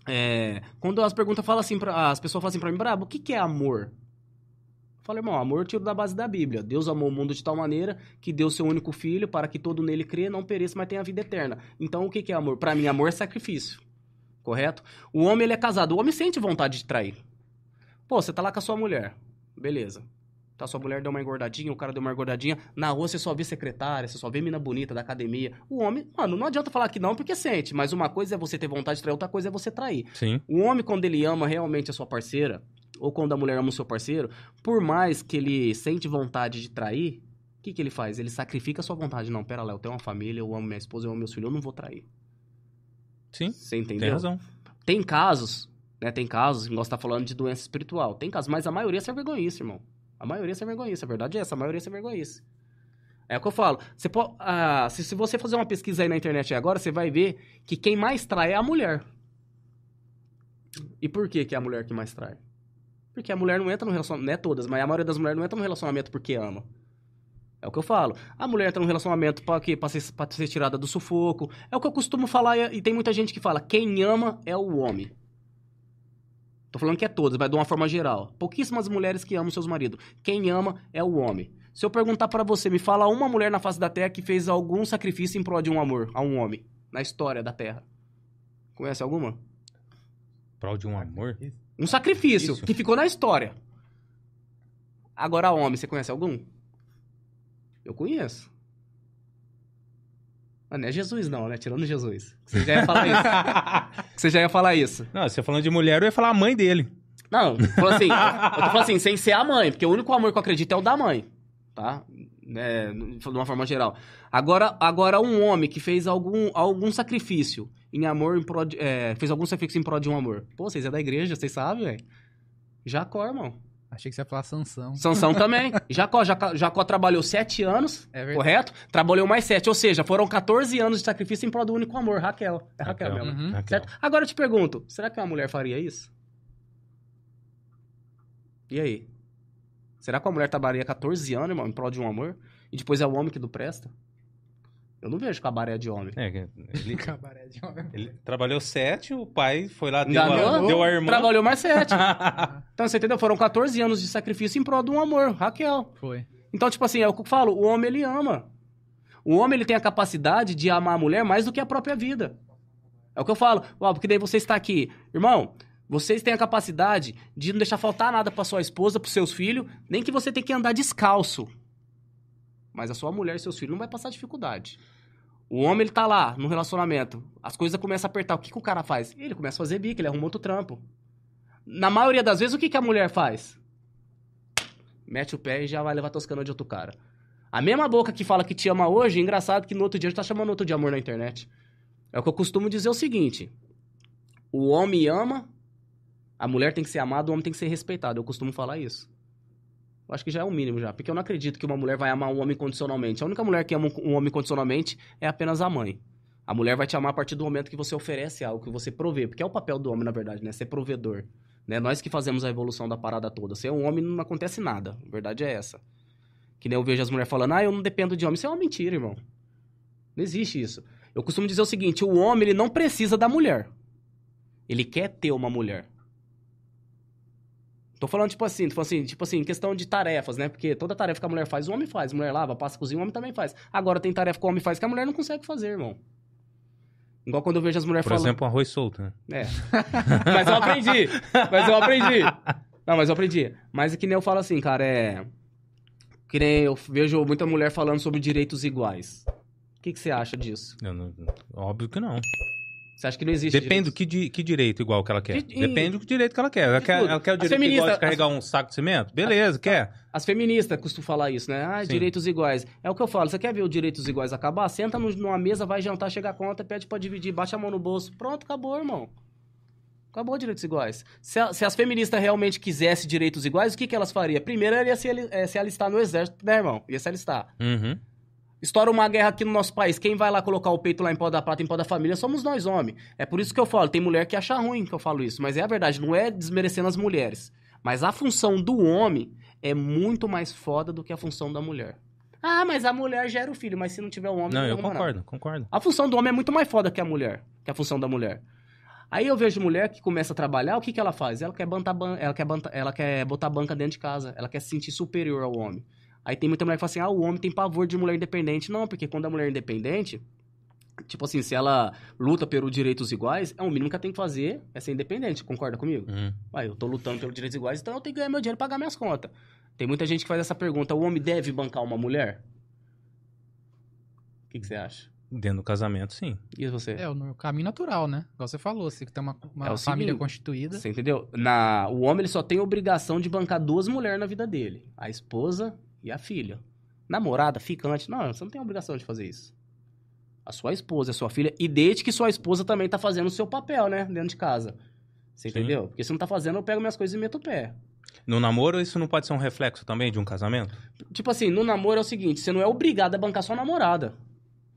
É, quando as perguntas falam assim, pra, as pessoas falam assim pra mim, Brabo, o que, que é amor? Eu falo, irmão, amor eu tiro da base da Bíblia. Deus amou o mundo de tal maneira que deu seu único filho para que todo nele crê, não pereça, mas tenha vida eterna. Então o que, que é amor? Pra mim, amor é sacrifício. Correto? O homem, ele é casado. O homem sente vontade de trair. Pô, você tá lá com a sua mulher. Beleza. Tá, sua mulher deu uma engordadinha, o cara deu uma engordadinha. Na rua você só vê secretária, você só vê mina bonita da academia. O homem, mano, não adianta falar que não porque sente. Mas uma coisa é você ter vontade de trair, outra coisa é você trair. Sim. O homem, quando ele ama realmente a sua parceira, ou quando a mulher ama o seu parceiro, por mais que ele sente vontade de trair, o que, que ele faz? Ele sacrifica a sua vontade. Não, pera lá, eu tenho uma família, eu amo minha esposa, eu amo meus filhos, eu não vou trair. Sim. Você entendeu? Tem razão. Tem casos, né? Tem casos, você tá falando de doença espiritual. Tem casos, mas a maioria é vergonhice, irmão. A maioria é vergonhice. A verdade é essa, a maioria é vergonhice. É o que eu falo. Você pode, ah, se, se você fazer uma pesquisa aí na internet agora, você vai ver que quem mais trai é a mulher. E por que, que é a mulher que mais trai? Porque a mulher não entra no relacionamento, não é todas, mas a maioria das mulheres não entra no relacionamento porque ama. É o que eu falo. A mulher entra num relacionamento pra quê? Pra ser, pra ser tirada do sufoco. É o que eu costumo falar e, tem muita gente que fala: quem ama é o homem. Tô falando que é todas, mas de uma forma geral. Pouquíssimas mulheres que amam seus maridos. Quem ama é o homem. Se eu perguntar pra você, me fala uma mulher na face da terra que fez algum sacrifício em prol de um amor a um homem na história da terra. Conhece alguma? Prol de um amor? Um sacrifício Isso. que ficou na história. Agora, homem, você conhece algum? Eu conheço. Ah, não é Jesus, não, né? Tirando Jesus. Você já ia falar isso. <laughs> Você já ia falar isso. Não, você falando de mulher, eu ia falar a mãe dele. Não, falou assim, <laughs> eu tô falando assim, sem ser a mãe, porque o único amor que eu acredito é o da mãe, tá? É, de uma forma geral. Agora, agora um homem que fez algum, algum sacrifício em amor, em prol de- é, fez algum sacrifício em prol de um amor. Pô, vocês é da igreja, vocês sabem, velho. Jacó, irmão. Achei que você ia falar Sansão. Sansão também. Jacó, Jacó, Jacó trabalhou sete anos, É correto? Trabalhou mais sete, ou seja, foram 14 anos de sacrifício em prol do único amor, Raquel. É Raquel, Raquel. mesmo. Uhum. Raquel. Certo? Agora eu te pergunto, será que uma mulher faria isso? E aí? Será que uma mulher trabalharia 14 anos, irmão, em prol de um amor? E depois é o homem que não presta? Eu não vejo cabaré de homem. É, ele, <laughs> Cabaré de homem. ele trabalhou sete, o pai foi lá, deu, a, deu a irmã. Trabalhou mais sete. <laughs> então, você entendeu? Foram 14 anos de sacrifício em prol de um amor, Raquel. Foi. Então, tipo assim, é o que eu falo, o homem ele ama. O homem ele tem a capacidade de amar a mulher mais do que a própria vida. É o que eu falo. Ó, porque daí você está aqui. Irmão, vocês têm a capacidade de não deixar faltar nada pra sua esposa, pros seus filhos, nem que você tenha que andar descalço. Mas a sua mulher e seus filhos não vai passar dificuldade. O homem, ele tá lá, no relacionamento. As coisas começam a apertar. O que, que o cara faz? Ele começa a fazer bico, ele arruma outro trampo. Na maioria das vezes, o que, que a mulher faz? Mete o pé e já vai levar toscana de outro cara. A mesma boca que fala que te ama hoje, engraçado que no outro dia já tá chamando outro de amor na internet. É o que eu costumo dizer o seguinte: o homem ama, a mulher tem que ser amada, o homem tem que ser respeitado. Eu costumo falar isso. Eu acho que já é o mínimo já, porque eu não acredito que uma mulher vai amar um homem condicionalmente. A única mulher que ama um homem condicionalmente é apenas a mãe. A mulher vai te amar a partir do momento que você oferece algo, que você provê, porque é o papel do homem, na verdade, né? Ser provedor. Né? Nós que fazemos a evolução da parada toda. Ser um homem não acontece nada. A verdade é essa. Que nem eu vejo as mulheres falando, ah, eu não dependo de homem. Isso é uma mentira, irmão. Não existe isso. Eu costumo dizer o seguinte: o homem ele não precisa da mulher. Ele quer ter uma mulher. Tô falando, tipo assim, tô falando assim, tipo assim, questão de tarefas, né? Porque toda tarefa que a mulher faz, o homem faz. A mulher lava, passa, cozinha, o homem também faz. Agora tem tarefa que o homem faz que a mulher não consegue fazer, irmão. Igual quando eu vejo as mulheres Por falando. exemplo, um arroz solto, né? É. <laughs> mas eu aprendi. Mas eu aprendi. Não, mas eu aprendi. Mas é que nem eu falo assim, cara, é. Que nem eu vejo muita mulher falando sobre direitos iguais. O que, que você acha disso? Eu não- óbvio que não. Você acha que não existe Depende do direitos? que, di- que direito igual que ela quer. De- Depende do direito que ela quer. Ela quer, ela quer o As direito igual feministas- de carregar um saco de cimento? Beleza, quer. As feministas costumam falar isso, né? Ah, Sim. direitos iguais. É o que eu falo. Você quer ver os direitos iguais acabar? Senta numa mesa, vai jantar, chega a conta, pede pra dividir, baixa a mão no bolso. Pronto, acabou, irmão. Acabou direitos iguais. Se, a- se as feministas realmente quisessem direitos iguais, o que, que elas fariam? Primeiro, ela ia se, eh, se alistar no exército, né, irmão? Ia se alistar. Uhum. Estoura uma guerra aqui no nosso país. Quem vai lá colocar o peito lá em pó da prata, em pó da família, somos nós, homens. É por isso que eu falo. Tem mulher que acha ruim que eu falo isso. Mas é a verdade, não é desmerecendo as mulheres. Mas a função do homem é muito mais foda do que a função da mulher. Ah, mas a mulher gera o filho, mas se não tiver o homem, Não, eu arruma nada. concordo, concordo. A função do homem é muito mais foda que a mulher, que a função da mulher. Aí eu vejo mulher que começa a trabalhar, o que, que ela faz? Ela quer, bantar ban- ela, quer banta- ela quer botar banca dentro de casa, ela quer se sentir superior ao homem. Aí tem muita mulher que fala assim, ah, o homem tem pavor de mulher independente. Não, porque quando a mulher é independente, tipo assim, se ela luta pelos direitos iguais, é o mínimo que ela tem que fazer é ser independente, concorda comigo? Uhum. Ué, eu tô lutando pelos direitos iguais, então eu tenho que ganhar meu dinheiro e pagar minhas contas. Tem muita gente que faz essa pergunta, o homem deve bancar uma mulher? O que, que você acha? Dentro do casamento, sim. E você? É o caminho natural, né? Igual você falou, você que tem uma, uma É família seguinte, constituída. Você entendeu? Na, o homem ele só tem a obrigação de bancar duas mulheres na vida dele: a esposa e a filha. Namorada, ficante. Não, você não tem obrigação de fazer isso. A sua esposa, a sua filha. E desde que sua esposa também tá fazendo o seu papel, né? Dentro de casa. Você Sim. entendeu? Porque se não tá fazendo, eu pego minhas coisas e meto o pé. No namoro, isso não pode ser um reflexo também de um casamento? Tipo assim, no namoro é o seguinte: você não é obrigado a bancar sua namorada.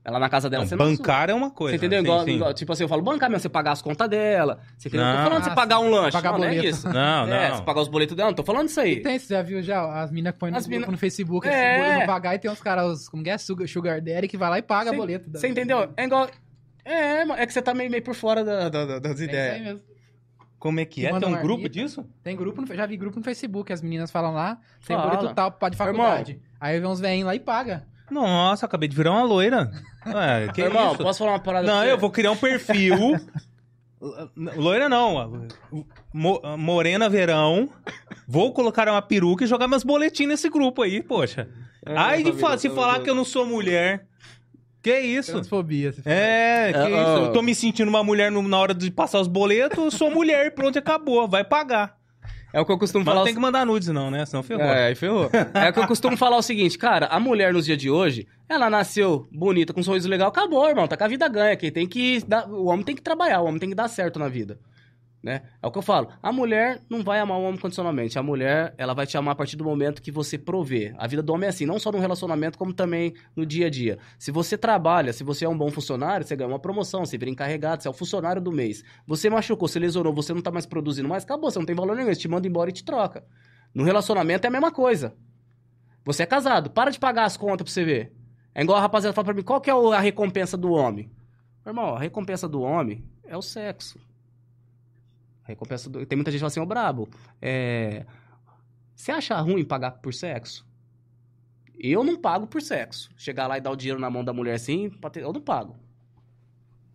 Ela na casa dela, Não, você não bancar é uma coisa. Você entendeu? Sim, Igual- sim. igual- tipo assim, eu falo bancar mesmo, você pagar as contas dela. Você entendeu? Não tô Não. falando de você Ah, pagar um lanche. pagar não, não é boleto. isso. Não, não. É, você pagar os boletos dela, não tô falando isso aí. E tem, você já viu já as minas que põem no, mina- no Facebook, É. boleto não pagar, e tem uns caras, os- como que é, Sugar, Daddy, que vai lá e paga Cê- boleto. Você entendeu? É igual. É, mano, é que você tá meio, meio por fora da- da- da- das É isso aí ideias. mesmo. Como é que Que é? Tem um uma grupo marmita. disso? Tem grupo, no- já vi grupo no Facebook, as meninas falam lá, tem Fala. boleto tal pra de faculdade. Aí vem uns velhinhos lá e paga. Nossa, acabei de virar uma loira. Ué, que Irmão, isso? posso falar uma parada Não, pra você? eu vou criar um perfil. <laughs> Loira não. Mo- Morena Verão. Vou colocar uma peruca e jogar meus boletins nesse grupo aí, poxa. É, Ai, de fa- se falar que eu não sou mulher. Que isso? Transfobia. É, que É, isso? ó. Eu tô me sentindo uma mulher no- na hora de passar os boletos, eu sou mulher, pronto, acabou, vai pagar. É o que eu costumo Mas falar. não tem que mandar nudes não, né? Senão ferrou. É, aí ferrou. <laughs> É o que eu costumo falar o seguinte, cara, a mulher nos dias de hoje, ela nasceu bonita, com um sorriso legal, acabou, irmão, tá com a vida ganha, quem tem que dar, o homem tem que trabalhar, o homem tem que dar certo na vida, né? É o que eu falo, a mulher não vai amar o homem condicionalmente, a mulher, ela vai te amar a partir do momento que você provê. A vida do homem é assim, não só no relacionamento, como também no dia a dia. Se você trabalha, se você é um bom funcionário, você ganha uma promoção, você vira encarregado, você é o funcionário do mês. Você machucou, você lesionou, você não tá mais produzindo mais, acabou, você não tem valor nenhum, eles te mandam embora e te troca. No relacionamento é a mesma coisa. Você é casado, para de pagar as contas pra você ver. É igual a rapaziada fala pra mim, qual que é a recompensa do homem? Irmão, a recompensa do homem é o sexo. Recompensa do... Tem muita gente que fala assim, ô brabo, é... você acha ruim pagar por sexo? Eu não pago por sexo. Chegar lá e dar o dinheiro na mão da mulher assim, eu não pago.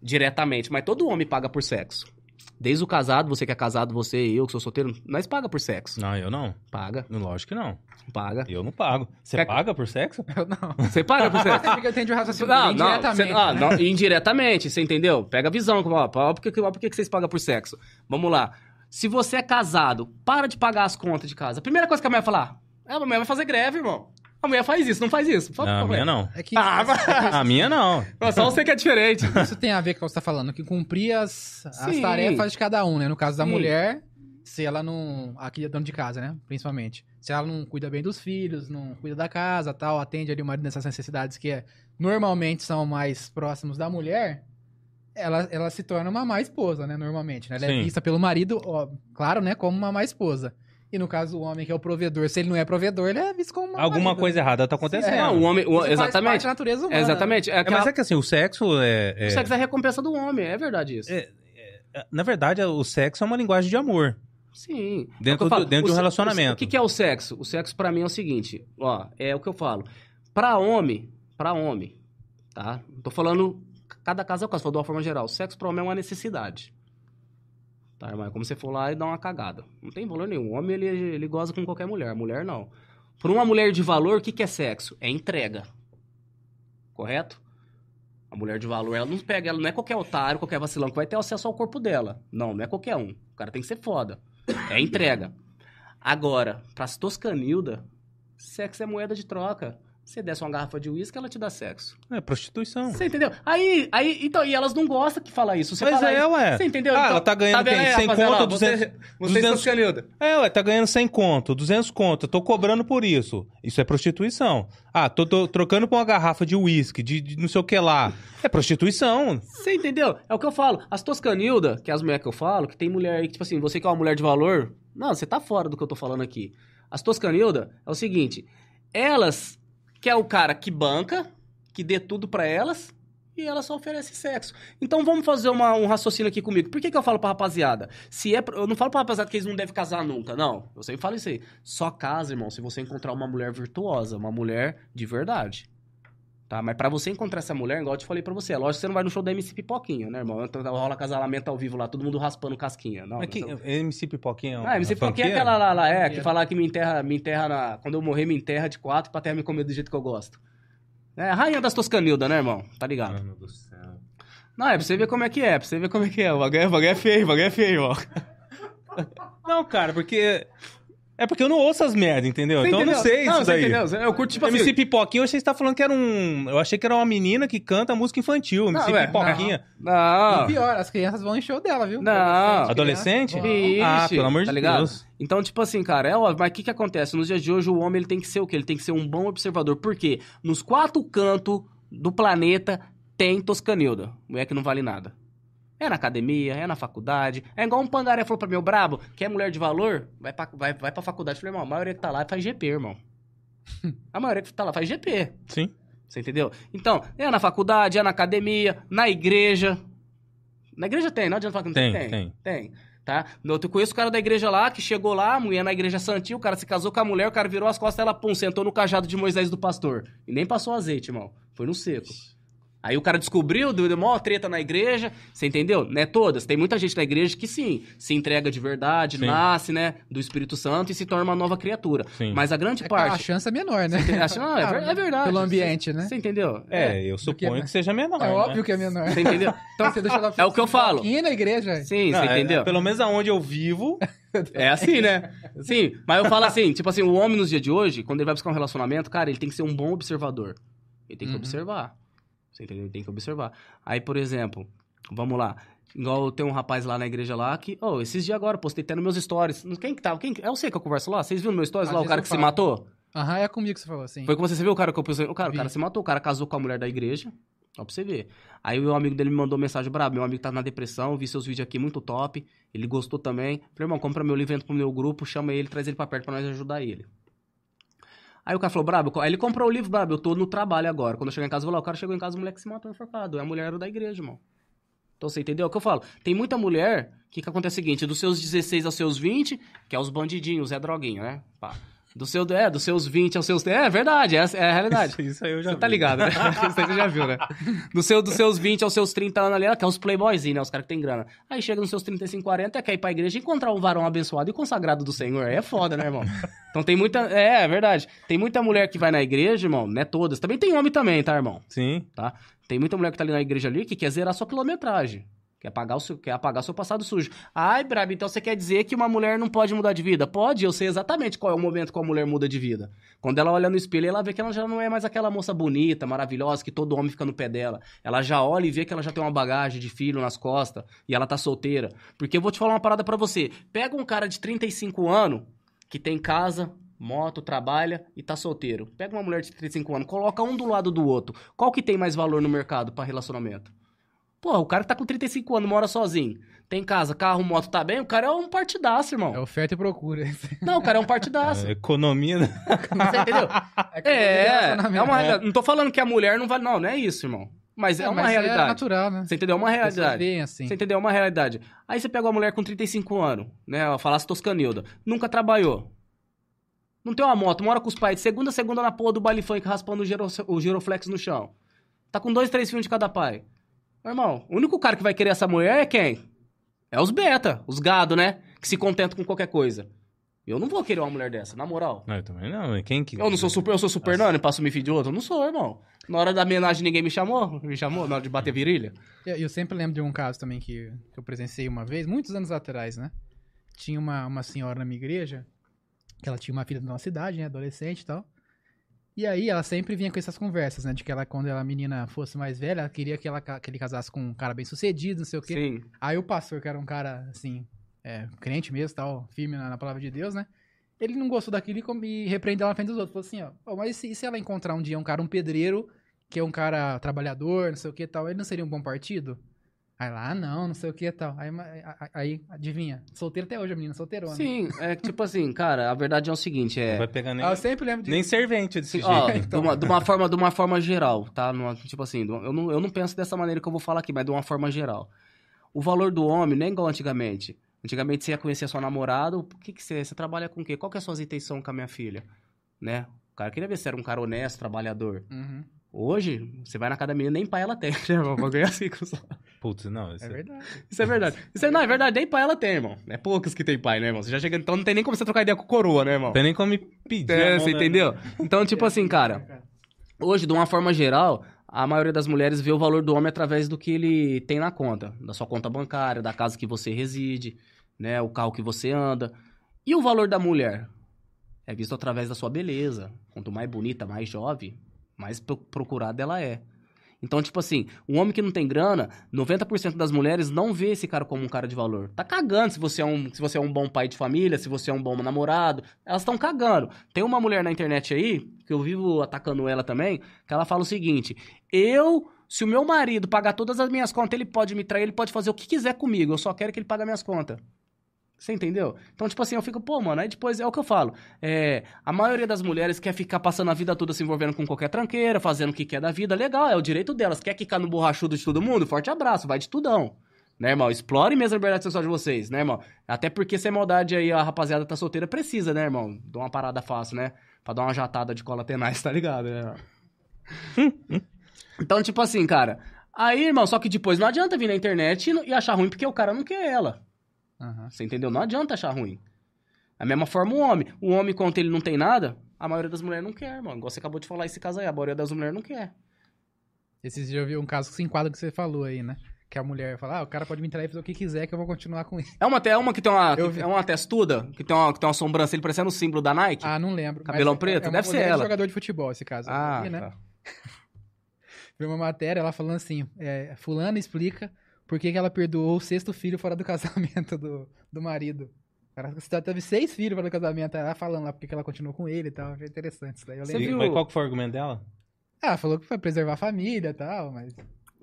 Diretamente, mas todo homem paga por sexo. Desde o casado, você que é casado, você e eu que sou solteiro, nós paga por sexo. Não, eu não. Paga, Lógico que não. paga. Eu não pago. Você Quer- paga por sexo? <laughs> Eu não. Você paga por sexo. <laughs> Porque eu entendi o raciocínio Não, dele não, indiretamente. cê- ah, né? não, indiretamente, você entendeu? Pega a visão, ó, ó, por que, ó, por que que vocês pagam por sexo? Vamos lá. Se você é casado, para de pagar as contas de casa. A primeira coisa que a mulher vai falar, é, a mulher vai fazer greve, irmão. A mulher faz isso, não faz isso. Fala Não, a minha não. É que Ah, mas- A minha não. só você que é diferente. <laughs> isso tem a ver com o que você tá falando, que cumprir as, as tarefas de cada um, né? No caso da Sim. mulher, se ela não. Aqui é dono de casa, né? Principalmente. Se ela não cuida bem dos filhos, não cuida da casa tal, atende ali uma dessas necessidades que é, normalmente são mais próximos da mulher, ela, ela se torna uma má esposa, né? Normalmente. Né? Ela é Sim. vista pelo marido, ó, claro, né? Como uma má esposa. E no caso, o homem que é o provedor, se ele não é provedor, ele é visto como uma Alguma marido. coisa errada tá acontecendo. Não, o homem, o- exatamente. da natureza humana. É, exatamente. É É, aquela- mas é que assim, o sexo é. é- O sexo é a recompensa do homem, é verdade isso. É, Na verdade, o sexo é uma linguagem de amor. Sim. Dentro É do- dentro de um relacionamento. O que, que é o sexo? O sexo pra mim é o seguinte, ó, é o que eu falo. Pra homem, pra homem, tá? Tô falando, cada caso é o caso, falando de uma forma geral. O sexo pra homem é uma necessidade. Tá? É como você for lá e dar uma cagada. Não tem valor nenhum. O homem, ele, ele goza com qualquer mulher. Mulher, não. Pra uma mulher de valor, o que, que é sexo? É entrega. Correto? A mulher de valor, ela não pega, ela não é qualquer otário, qualquer vacilão que vai ter acesso ao corpo dela. Não, não é qualquer um. O cara tem que ser foda. É entrega. Agora, pras toscanilda, sexo é moeda de troca. Você desce uma garrafa de uísque, ela te dá sexo. É prostituição. Você entendeu? Aí, aí, então, e elas não gostam que fala isso. Você Mas fala é, ué. Você entendeu? Ah, Então, ela tá ganhando vendo quem? aí, 100 rapaziada? conto, Você- 200 Você, 200 toscanilda. É, ué, tá ganhando 100 conto, 200 conto, eu tô cobrando por isso. Isso é prostituição. Ah, tô, tô trocando por uma garrafa de uísque, de, de não sei o que lá. É prostituição. Você entendeu? É o que eu falo. As toscanilda, que é as mulheres que eu falo, que tem mulher aí que, tipo assim, você que é uma mulher de valor, não, você tá fora do que eu tô falando aqui. As toscanilda é o seguinte, elas quer o cara que banca, que dê tudo pra elas, e elas só oferecem sexo. Então vamos fazer uma- um raciocínio aqui comigo. Por que, que eu falo pra rapaziada? Se é eu não falo pra rapaziada que eles não devem casar nunca, não. Eu sempre falo isso aí. Só casa, irmão, se você encontrar uma mulher virtuosa, uma mulher de verdade. Tá? Mas pra você encontrar essa mulher, igual eu te falei pra você, é lógico que você não vai no show da MC Pipoquinha, né, irmão? Então rola casalamento ao vivo lá, todo mundo raspando casquinha. Não, Mas que, você- MC Pipoquinha é uma ah, MC Pipoquinha é funkeira? aquela lá, lá, é, que Funkeira. falar que me enterra, me enterra na. Quando eu morrer, me enterra de quatro pra terra me comer do jeito que eu gosto. É a rainha das Toscanilda, né, irmão? Tá ligado? Mano do céu. Não, é pra você ver como é que é, pra você ver como é que é. O bagulho é, o bagulho é feio, o bagulho é feio, ó. Não, cara, porque... É porque eu não ouço as merdas, entendeu? Você então eu não entendeu? sei isso você daí. entendeu? Eu curto, tipo MC assim... Pipoquinha, eu achei que você tá falando que era um... Eu achei que era uma menina que canta música infantil. MC Não, é, Pipoquinha. E Não, pior, as crianças vão em show dela, viu? Não. Adolescente? Ixi, Ah, pelo amor de tá ligado? Deus. Então, tipo assim, cara, é óbvio, mas o que que acontece? Nos dias de hoje, o homem ele tem que ser o quê? Ele tem que ser um bom observador. Por quê? Nos quatro cantos do planeta tem Toscanilda. Mulher que não vale nada. É na academia, é na faculdade. É igual um pangaré falou pra mim, "Ô, brabo, quer mulher de valor? Vai pra, vai, vai pra faculdade. Eu falei, irmão, a maioria que tá lá faz GP, irmão. <laughs> A maioria que tá lá faz GP. Sim. Você entendeu? Então, é na faculdade, é na academia, na igreja. Na igreja tem, não adianta falar que não tem. Tem, tem. Tem. Tá? Eu conheço o cara da igreja lá, que chegou lá, a mulher na igreja santinha, o cara se casou com a mulher, o cara virou as costas, ela, pum, sentou no cajado de Moisés do pastor. E nem passou azeite, irmão. Foi no seco. Aí o cara descobriu, deu maior treta na igreja, você entendeu? Né, todas. Tem muita gente na igreja que sim, se entrega de verdade, Sim. nasce, né, do Espírito Santo e se torna uma nova criatura. Sim. Mas a grande É que a parte... chance é menor, né? Acha- Não, é, ver- é verdade. Pelo ambiente, né? Você entendeu? É, eu suponho que- que, seja menor. É né? óbvio que é menor. Você entendeu? <laughs> Então, Você deixa ela é o que eu falo. E na igreja. Sim, Não, você é- entendeu? é, pelo menos aonde eu vivo, <laughs> É assim, né? Sim, mas eu falo assim, tipo assim, o homem nos dias de hoje, quando ele vai buscar um relacionamento, cara, ele tem que ser um bom observador. Ele tem que Uhum. observar. Você entendeu? Tem que observar. Aí, por exemplo, vamos lá. Igual tem um rapaz lá na igreja lá que, oh, esses dias agora, postei até nos meus stories. Quem que tava? Quem? que- É você que eu converso lá? Vocês viram meus stories Às lá o cara que se falo. matou? Aham, é comigo que você falou assim. Foi com você, você viu o cara que eu postei? O cara, o cara se matou, o cara casou com a mulher da igreja. Só pra você ver. Aí o meu amigo dele me mandou mensagem brabo. Meu amigo tá na depressão, vi seus vídeos aqui muito top. Ele gostou também. Falei, irmão, compra meu livro, entra pro meu grupo, chama ele, traz ele pra perto pra nós ajudar ele. Aí o cara falou, brabo, ele comprou o livro, brabo, eu tô no trabalho agora. Quando eu chegar em casa, eu vou lá, o cara chegou em casa, o moleque se matou enforcado. É a mulher era da igreja, irmão. Então você entendeu o que eu falo? Tem muita mulher que, que acontece o seguinte, dos seus 16 aos seus 20, que é os bandidinhos, é droguinha, né? Pá. Do seu, é, dos seus 20 aos seus... É, verdade, essa é a realidade. Isso, isso aí eu já Você tá vi. ligado, né? <laughs> Isso aí você já viu, né? Do seu, dos seus 20 aos seus 30 anos ali, que é os playboyzinhos, né? Os caras que tem grana. Aí chega nos seus 35, 40, quer ir pra igreja e encontrar um varão abençoado e consagrado do Senhor. Aí é foda, né, irmão? Então tem muita... É, é verdade. Tem muita mulher que vai na igreja, irmão, não é todas. Também tem homem também, tá, irmão? Sim. tá? Tem muita mulher que tá ali na igreja ali que quer zerar sua quilometragem. Quer apagar, o seu, quer apagar seu passado sujo. Ai, Brabo, então você quer dizer que uma mulher não pode mudar de vida? Pode, eu sei exatamente qual é o momento que a mulher muda de vida. Quando ela olha no espelho, ela vê que ela já não é mais aquela moça bonita, maravilhosa, que todo homem fica no pé dela. Ela já olha e vê que ela já tem uma bagagem de filho nas costas e ela tá solteira. Porque eu vou te falar uma parada pra você. Pega um cara de 35 anos que tem casa, moto, trabalha e tá solteiro. Pega uma mulher de 35 anos, coloca um do lado do outro. Qual que tem mais valor no mercado pra relacionamento? Porra, o cara que tá com 35 anos, mora sozinho, tem casa, carro, moto, tá bem, o cara é um partidaço, irmão. É oferta e procura. <laughs> Não, o cara é um partidaço. A economia. né? Você entendeu? <laughs> É, é uma realidade. Não tô falando que a mulher não vale. Não, não é isso, irmão. Mas é, É, uma mas realidade. É natural, né? Você entendeu? É uma realidade. veem assim. Você entendeu? É uma realidade. Aí você pega uma mulher com 35 anos, né? Ela falasse Toscanilda. Nunca trabalhou. Não tem uma moto, mora com os pais de segunda a segunda na porra do baile funk raspando o, giro, o giroflex no chão. Tá com dois, três filhos de cada pai. Meu irmão, o único cara que vai querer essa mulher é quem? É os beta, os gado, né? Que se contentam com qualquer coisa. Eu não vou querer uma mulher dessa, na moral. Não, eu também não. Quem que. Eu não sou super, eu sou super nani, passo me filho de outro? Eu não sou, irmão. Na hora da homenagem ninguém me chamou? Me chamou? Na hora de bater virilha? Eu, eu sempre lembro de um caso também que, que eu presenciei uma vez, muitos anos atrás, né? Tinha uma, uma senhora na minha igreja, que ela tinha uma filha da nossa idade, né? Adolescente e tal. E aí ela sempre vinha com essas conversas, né? De que ela, quando ela menina fosse mais velha, ela queria que, ela, que ele casasse com um cara bem sucedido, não sei o quê. Sim. Aí o pastor, que era um cara, assim, é, crente mesmo, tal, firme na, na palavra de Deus, né? Ele não gostou daquilo e, com- e repreendeu ela na frente dos outros. Falou assim, ó, "Pô, mas e se, e se ela encontrar um dia um cara, um pedreiro, que é um cara trabalhador, não sei o que tal, ele não seria um bom partido? Aí lá, ah, não, não sei o que tal. Aí, aí, adivinha, solteiro até hoje, a menina, solteirona. Sim, é que, tipo assim, cara, a verdade é o seguinte, Não é... vai pegar nem, Ah, eu sempre lembro de nem servente desse jeito. Ó, <laughs> Então. de, uma, de uma forma, de uma forma geral, tá? Numa- tipo assim, eu não, eu não penso dessa maneira que eu vou falar aqui, mas de uma forma geral. O valor do homem não é igual antigamente. Antigamente você ia conhecer sua namorada, o que que você, você trabalha com o quê? Qual que é a sua intenção com a minha filha? Né? O cara queria ver se era um cara honesto, trabalhador. Uhum, Hoje, você vai na casa da menina, nem pai ela tem, <laughs> né, irmão? Vou ganhar assim, com só- Putz, não. Isso é verdade. Isso é verdade. Isso é, não, é verdade, nem pai ela tem, irmão. É poucos que tem pai, né, irmão? Você já chega, então não tem nem como você trocar ideia com coroa, né, irmão? Não tem nem como me pedir. É, mão, você né? entendeu? Então, tipo assim, cara, hoje, de uma forma geral, a maioria das mulheres vê o valor do homem através do que ele tem na conta, da sua conta bancária, da casa que você reside, né, o carro que você anda. E o valor da mulher é visto através da sua beleza. Quanto mais bonita, mais jovem, mais pro- procurada ela é. Então, tipo assim, um homem que não tem grana, 90% das mulheres não vê esse cara como um cara de valor. Tá cagando se você é um, se você é um bom pai de família, se você é um bom namorado. Elas estão cagando. Tem uma mulher na internet aí, que eu vivo atacando ela também, que ela fala o seguinte: Eu, se o meu marido pagar todas as minhas contas, ele pode me trair, ele pode fazer o que quiser comigo. Eu só quero que ele pague minhas contas. Você entendeu? Então, tipo assim, eu fico, pô, mano, aí depois é o que eu falo. É, a maioria das mulheres quer ficar passando a vida toda se envolvendo com qualquer tranqueira, fazendo o que quer da vida. Legal, é o direito delas. Quer quicar no borrachudo de todo mundo? Forte abraço, vai de tudão. Né, irmão? Explore mesmo a liberdade sexual de vocês, né, irmão? Até porque se é maldade aí, a rapaziada tá solteira, precisa, né, irmão? Dá uma parada fácil, né? Pra dar uma jatada de cola tenaz, tá ligado, né? então, tipo assim, cara. Aí, irmão, só que depois não adianta vir na internet e achar ruim porque o cara não quer ela. Você entendeu? Não adianta achar ruim. Da mesma forma o homem. O homem, quando ele não tem nada, a maioria das mulheres não quer, mano. Igual você acabou de falar esse caso aí, a maioria das mulheres não quer. Esses dias eu vi um caso que se enquadra que você falou aí, né? Que a mulher fala, ah, o cara pode me trair e fazer o que quiser que eu vou continuar com isso. É uma, é uma que tem uma, que é uma testuda, que tem uma, que tem uma sobrancelha parecendo o símbolo da Nike. Ah, não lembro. Cabelão é- preto? é Deve ser ela. jogador de futebol, esse caso. Ah, vi, né? tá. <laughs> Vi uma matéria, ela falando assim, é, fulana explica por que, que ela perdoou o sexto filho fora do <laughs> casamento do, do marido. Ela teve seis filhos fora do casamento, ela falando lá porque que ela continuou com ele e tal. Achei interessante isso daí. Eu Você lembro. Viu- Mas qual que foi o argumento dela? Ah, falou que foi preservar a família e tal, mas...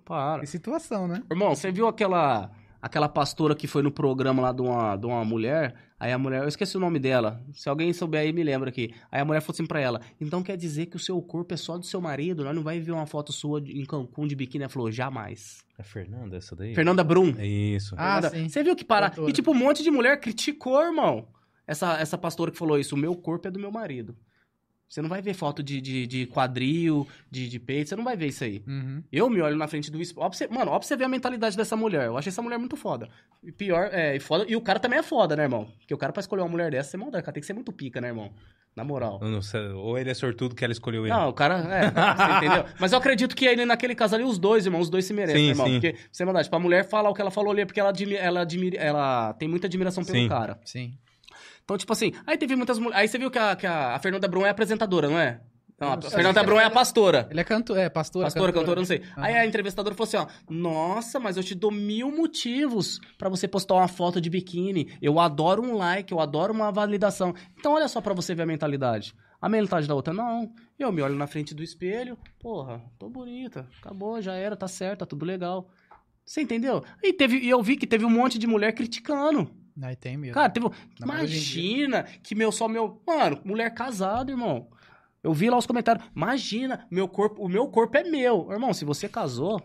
Para. Que situação, né? Irmão, você viu aquela aquela pastora que foi no programa lá de uma, de uma mulher? Aí a mulher, eu esqueci o nome dela. Se alguém souber aí, me lembra aqui. Aí a mulher falou assim pra ela: Então quer dizer que o seu corpo é só do seu marido? Nós não vai ver uma foto sua de- em Cancún de biquíni? Ela falou: Jamais. É Fernanda essa daí? Fernanda Brum. É isso. Ah, Fernanda- sim. Você viu que parar. Doutora. E tipo, um monte de mulher criticou, irmão. essa, essa pastora que falou isso, o meu corpo é do meu marido. Você não vai ver foto de, de, de quadril, de, de peito, você não vai ver isso aí. Uhum. Eu me olho na frente do espelho. Pra Mano, ó pra você ver a mentalidade dessa mulher. Eu achei essa mulher muito foda. E pior, é, e foda. E o cara também é foda, né, irmão? Porque o cara, pra escolher uma mulher dessa, você maldade. O cara tem que ser muito pica, né, irmão? Na moral. Sei, ou ele é sortudo que ela escolheu ele. Não, o cara, é, <laughs> você entendeu? Mas eu acredito que ele, naquele caso ali, os dois, irmão, os dois se merecem, Sim, né, irmão? sim. Porque, sem maldade, tipo, a mulher falar o que ela falou ali é porque ela, admi ela, admira, ela tem muita admiração pelo Sim. cara. Sim. Então, tipo assim, aí teve muitas mulheres. Aí você viu que a, que a, a Fernanda Brum é apresentadora, não é? Não, a Não sei. Fernanda Brum é a pastora. Ele é cantor, é pastora. Pastora, cantora, não sei. Aí a entrevistadora falou assim, ó, nossa, mas eu te dou mil motivos pra você postar uma foto de biquíni. Eu adoro um like, eu adoro uma validação. Então olha só pra você ver a mentalidade. A mentalidade da outra, não. Eu me olho na frente do espelho, porra, tô bonita, acabou, já era, tá certo, tá tudo legal. Você entendeu? E, teve, e eu vi que teve um monte de mulher criticando. Aí tem mesmo. Cara, teve. Imagina que meu só meu. Mano, mulher casada, irmão. Eu vi lá os comentários. Imagina, meu corpo, o meu corpo é meu. Irmão, se você casou,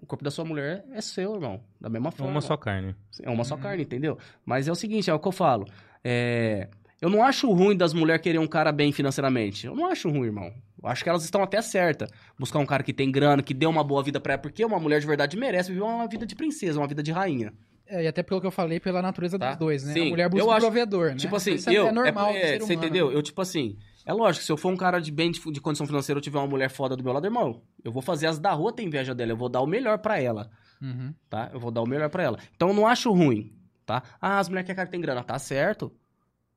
o corpo da sua mulher é seu, irmão. Da mesma É forma. uma só carne. É uma Uhum. só carne, entendeu? Mas é o seguinte, é o que eu falo. É, Eu não acho ruim das mulheres querer um cara bem financeiramente. Eu não acho ruim, irmão. Eu acho que elas estão até certas. Buscar um cara que tem grana, que dê uma boa vida pra ela. Porque uma mulher de verdade merece viver uma vida de princesa, uma vida de rainha. É, e até pelo que eu falei, pela natureza Tá. dos dois, né? Sim, a mulher busca eu um acho- provedor, né? Tipo assim, Isso eu. é normal é, é, você entendeu? Eu, tipo assim. É lógico, se eu for um cara de bem de, de condição financeira, eu tiver uma mulher foda do meu lado, irmão, eu vou fazer as da rua ter inveja dela. Eu vou dar o melhor pra ela, Uhum. tá? Eu vou dar o melhor pra ela. Então eu não acho ruim, tá? Ah, as mulheres que cara que tem grana, tá certo.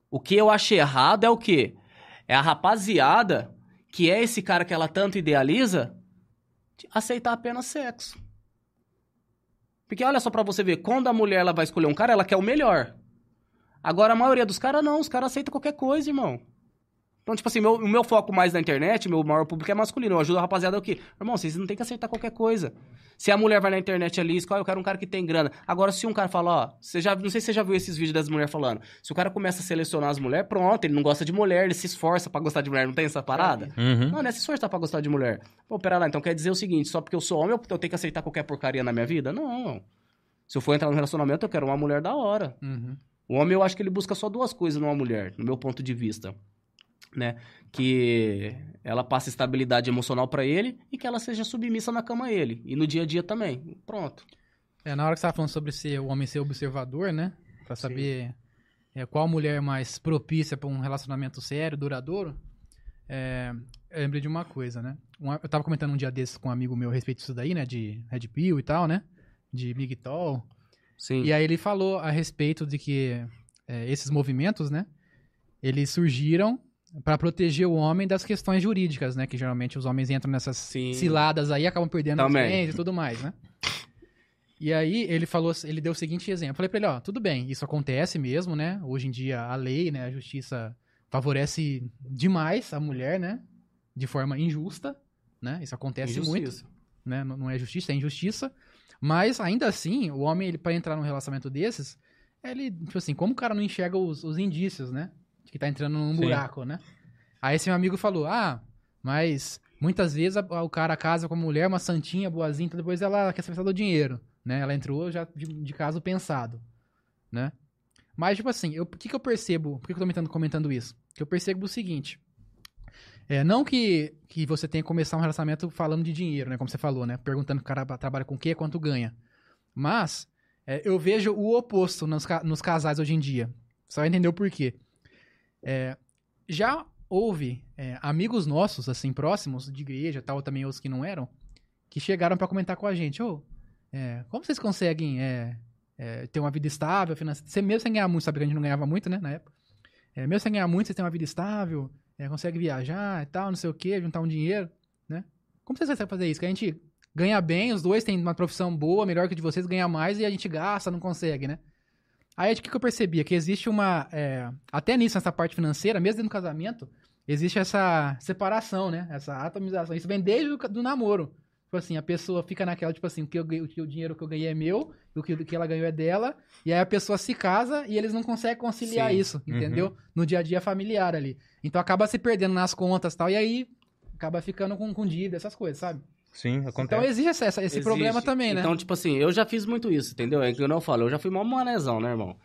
O que eu achei errado é o quê? É a rapaziada, que é esse cara que ela tanto idealiza, de aceitar apenas sexo. Porque olha só pra você ver, quando a mulher ela vai escolher um cara, ela quer o melhor. Agora a maioria dos caras não, os caras aceitam qualquer coisa, irmão. Então, tipo assim, meu- o meu foco mais na internet, meu maior público é masculino. Eu ajudo a rapaziada o quê? Irmão, vocês não tem que aceitar qualquer coisa. Se a mulher vai na internet ali, escolhe, eu quero um cara que tem grana. Agora, se um cara fala, ó, você já, não sei se você já viu esses vídeos das mulheres falando. Se o cara começa a selecionar as mulheres, pronto, ele não gosta de mulher, ele se esforça pra gostar de mulher, não tem essa parada? Uhum. Não, não é se esforçar pra gostar de mulher. Pô, pera lá, então quer dizer o seguinte, só porque eu sou homem eu eu tenho que aceitar qualquer porcaria na minha vida? Não. Se eu for entrar num relacionamento, eu quero uma mulher da hora. Uhum. O homem, eu acho que ele busca só duas coisas numa mulher, no meu ponto de vista. Né? Que ela passe estabilidade emocional pra ele e que ela seja submissa na cama a ele. E no dia a dia também. Pronto. É, na hora que você tava falando sobre ser, o homem ser observador, né? Pra saber é, qual mulher é mais propícia pra um relacionamento sério, duradouro, é, eu lembrei de uma coisa, né? Um- eu tava comentando um dia desses com um amigo meu a respeito disso daí, né? De Red Pill e tal, né? De Big Tall. Sim. E aí ele falou a respeito de que é, esses movimentos, né? Eles surgiram para proteger o homem das questões jurídicas, né? Que geralmente os homens entram nessas Sim. ciladas aí, acabam perdendo os bens e tudo mais, né? E aí ele falou, ele deu o seguinte exemplo. Eu falei pra ele, ó, tudo bem, isso acontece mesmo, né? Hoje em dia a lei, né, a justiça favorece demais a mulher, né? De forma injusta, né? Isso acontece muito Injustiça. né? Não não é justiça, é injustiça. Mas ainda assim, o homem, ele, para entrar num relacionamento desses, ele, tipo assim, como o cara não enxerga os, os indícios, né? Que tá entrando num Sim. buraco, né? Aí esse meu amigo falou: Ah, mas muitas vezes a- o cara casa com a mulher, uma santinha, boazinha, então depois ela quer saber do dinheiro, né? Ela entrou já de, de caso pensado, né? Mas, tipo assim, o que, que eu percebo? Por que que eu tô comentando, comentando isso? Que eu percebo o seguinte. É, não que, que você tenha que começar um relacionamento falando de dinheiro, né? Como você falou, né? Perguntando que o cara trabalha com o quê, quanto ganha. Mas é, eu vejo o oposto nos, nos casais hoje em dia. Só vai entender o porquê. É, já houve é, amigos nossos, assim, próximos, de igreja tal, também outros que não eram, que chegaram pra comentar com a gente, ô, é, como vocês conseguem é, é, ter uma vida estável, financeira? Você mesmo sem ganhar muito, sabe que a gente não ganhava muito, né, na época? É, mesmo sem ganhar muito, vocês têm uma vida estável, consegue viajar e tal, não sei o quê, juntar um dinheiro, né? Como vocês conseguem fazer isso? Que a gente ganha bem, os dois têm uma profissão boa, melhor que a de vocês, ganha mais e a gente gasta, não consegue, né? Aí o que, que eu percebia? Que existe uma. é, até nisso, nessa parte financeira, mesmo dentro do casamento, existe essa separação, né? Essa atomização. Isso vem desde o do namoro. Tipo assim, a pessoa fica naquela, tipo assim, o, que eu, o, o dinheiro que eu ganhei é meu, o que, o que ela ganhou é dela, e aí a pessoa se casa e eles não conseguem conciliar Sim. isso, entendeu? No dia a dia familiar ali. Então acaba se perdendo nas contas e tal, e aí acaba ficando com, com dívida, essas coisas, sabe? Sim, Então acontece. existe essa- esse Existe. problema também, né? Então, tipo assim, eu já fiz muito isso, entendeu? É que eu não falo, eu já fui mó manezão, né, irmão?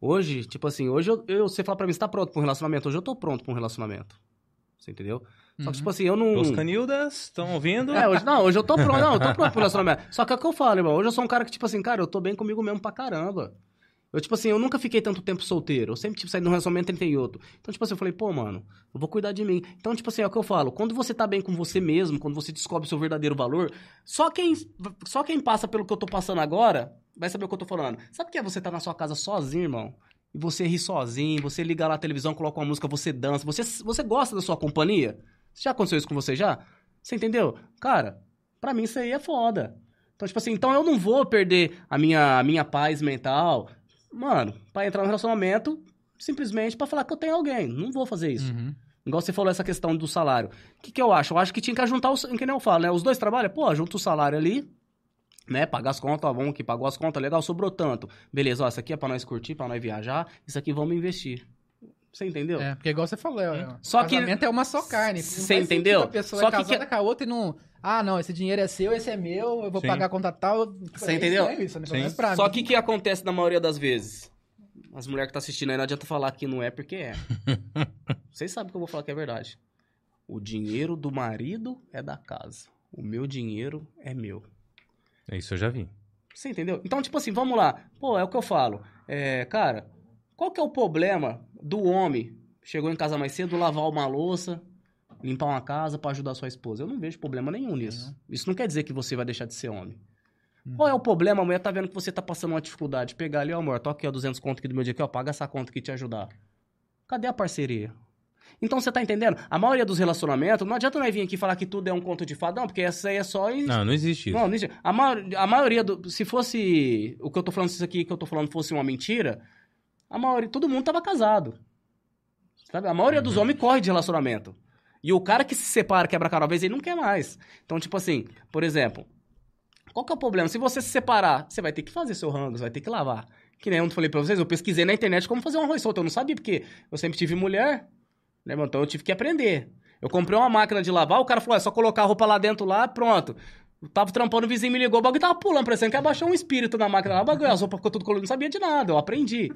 Hoje, tipo assim, hoje eu, eu- você fala pra mim, você tá pronto pra um relacionamento? Hoje eu tô pronto pra um relacionamento. Você entendeu? Só Uhum. que, tipo assim, eu não. Os canildas estão ouvindo? É, hoje, não, hoje eu tô pronto, não, eu tô pronto pro <laughs> relacionamento. Só que é o que eu falo, irmão. Hoje eu sou um cara que, tipo assim, cara, eu tô bem comigo mesmo pra caramba. Eu, tipo assim, eu nunca fiquei tanto tempo solteiro. Eu sempre, tipo, saí de um relacionamento entre em outro. Então, tipo assim, eu falei, pô, mano, eu vou cuidar de mim. Então, tipo assim, é o que eu falo. Quando você tá bem com você mesmo, quando você descobre o seu verdadeiro valor, só quem, só quem passa pelo que eu tô passando agora vai saber o que eu tô falando. Sabe o que é você tá na sua casa sozinho, irmão? E você ri sozinho, você liga lá a televisão, coloca uma música, você dança. Você, você gosta da sua companhia? Já aconteceu isso com você já? Você entendeu? Cara, pra mim isso aí é foda. Então, tipo assim, então eu não vou perder a minha, a minha paz mental, mano, pra entrar no relacionamento simplesmente pra falar que eu tenho alguém. Não vou fazer isso. Uhum. Igual você falou essa questão do salário. O que, que eu acho? Eu acho que tinha que juntar os. Que nem eu falo, né? Os dois trabalham, pô, junta o salário ali, né? Pagar as contas, ó, vamos que pagou as contas, legal, sobrou tanto. Beleza, ó, isso aqui é pra nós curtir, pra nós viajar, isso aqui vamos investir. Você entendeu? É, porque igual você falou, é, Só que- casamento é uma só carne. Você entendeu? sentido A pessoa Só é que casada com a outra e não... Ah, não, esse dinheiro é seu, esse é meu, eu vou Sim. pagar a conta tal. Você é entendeu? Isso, né? Sim. Só que o que acontece na maioria das vezes? As mulheres que tá assistindo aí não adianta falar que não é porque é. <laughs> Vocês sabem que eu vou falar que é verdade. O dinheiro do marido é da casa. O meu dinheiro é meu. Isso eu já vi. Você entendeu? Então, tipo assim, vamos lá. Pô, é o que eu falo. É, cara, qual que é o problema do homem? Chegou em casa mais cedo, lavar uma louça, limpar uma casa pra ajudar sua esposa. Eu não vejo problema nenhum nisso. Isso não quer dizer que você vai deixar de ser homem. Qual é o problema? A mulher tá vendo que você tá passando uma dificuldade. Pegar ali, ó, amor, tô aqui, ó, 200 conto aqui do meu dia aqui, ó, paga essa conta que te ajudar. Cadê a parceria? Então você tá entendendo? A maioria dos relacionamentos, não adianta nós vir aqui falar que tudo é um conto de fada, não, porque essa aí é só Não, não existe isso. não, não existe. A, ma- a maioria do. Se fosse. O que eu tô falando, se isso aqui que eu tô falando fosse uma mentira, a maioria. Todo mundo tava casado. Sabe? A maioria dos homens corre de relacionamento. E o cara que se separa, quebra a vez, ele não quer mais. Então, tipo assim, por exemplo, qual que é o problema? Se você se separar, você vai ter que fazer seu rango, você vai ter que lavar. Que nem eu falei pra vocês, eu pesquisei na internet como fazer um arroz solto. Eu não sabia, porque eu sempre tive mulher, né? Então eu tive que aprender. Eu comprei uma máquina de lavar, o cara falou, é só colocar a roupa lá dentro lá, pronto. Eu tava trampando, o vizinho me ligou, o bagulho tava pulando, parecendo que abaixou um espírito na máquina lá, o bagulho, as roupas ficou tudo colorido, não sabia de nada, eu aprendi.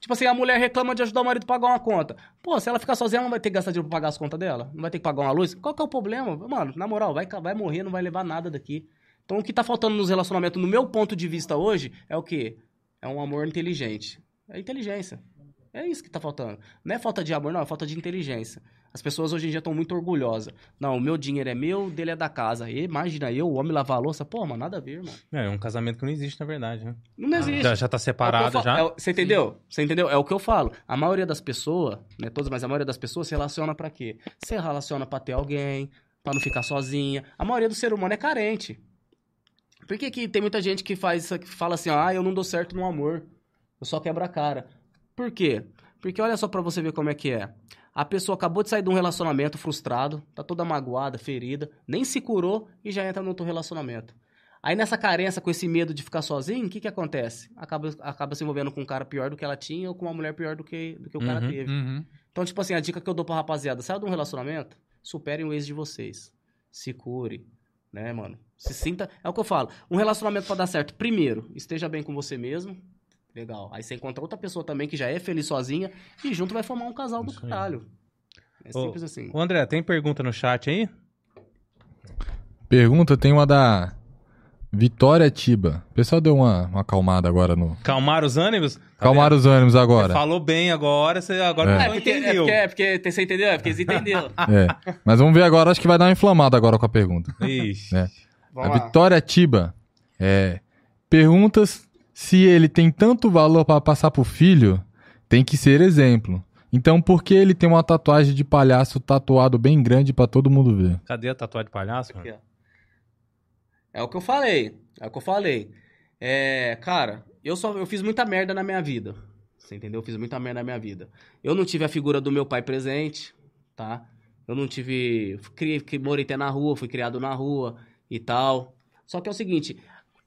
Tipo assim, a mulher reclama de ajudar o marido a pagar uma conta. Pô, se ela ficar sozinha, ela não vai ter que gastar dinheiro pra pagar as contas dela? Não vai ter que pagar uma luz? Qual que é o problema? Mano, na moral, vai, vai morrer, não vai levar nada daqui. Então, o que tá faltando nos relacionamentos, no meu ponto de vista hoje, é o quê? É um amor inteligente. É inteligência. É isso que tá faltando. Não é falta de amor, não, é falta de inteligência. As pessoas hoje em dia estão muito orgulhosas. Não, o meu dinheiro é meu, o dele é da casa. E, imagina eu, o homem lavar a louça. Pô, mano, nada a ver, irmão. É, é um casamento que não existe, na verdade, né? Não existe. Já, já tá É separado, falo- já? é você entendeu? Você entendeu? É o que eu falo. A maioria das pessoas, não é todas, mas a maioria das pessoas se relaciona pra quê? Se relaciona pra ter alguém, pra não ficar sozinha. A maioria do ser humano é carente. Por que, que tem muita gente que faz que fala assim, ah, eu não dou certo no amor. Eu só quebro a cara. Por quê? Porque olha só pra você ver como é que é. A pessoa acabou de sair de um relacionamento frustrado, tá toda magoada, ferida, nem se curou e já entra no outro relacionamento. Aí nessa carência, com esse medo de ficar sozinho, o que que acontece? Acaba, acaba se envolvendo com um cara pior do que ela tinha ou com uma mulher pior do que, do que o cara Uhum. teve. Uhum. Então, tipo assim, a dica que eu dou pra rapaziada, saia de um relacionamento, superem o ex de vocês. Se cure, né, mano? Se sinta... É o que eu falo. Um relacionamento pra dar certo, primeiro, esteja bem com você mesmo. Legal. Aí você encontra outra pessoa também que já é feliz sozinha e junto vai formar um casal do Isso aí. caralho. É Ô, simples assim. Ô, André, tem pergunta no chat aí? Pergunta tem uma da Vitória Tiba. O pessoal deu uma, uma acalmada agora no. Calmar os ânimos? Tá Calmar os ânimos agora. Falou bem agora, você agora É. não É porque, é entendeu. porque, é porque você entendeu? É porque eles entenderam. <laughs> É. Mas vamos ver agora, acho que vai dar uma inflamada agora com a pergunta. Ixi. É. A. Vitória Tiba é, perguntas se ele tem tanto valor para passar pro filho, tem que ser exemplo. Então, por que ele tem uma tatuagem de palhaço tatuado bem grande pra todo mundo ver? Cadê a tatuagem de palhaço? Aqui. É o que eu falei. É o que eu falei. É, cara, eu só eu fiz muita merda na minha vida. Você entendeu? Eu fiz muita merda na minha vida. Eu não tive a figura do meu pai presente, tá? Eu não tive. Criei, que morei até na rua, fui criado na rua e tal. Só que é o seguinte,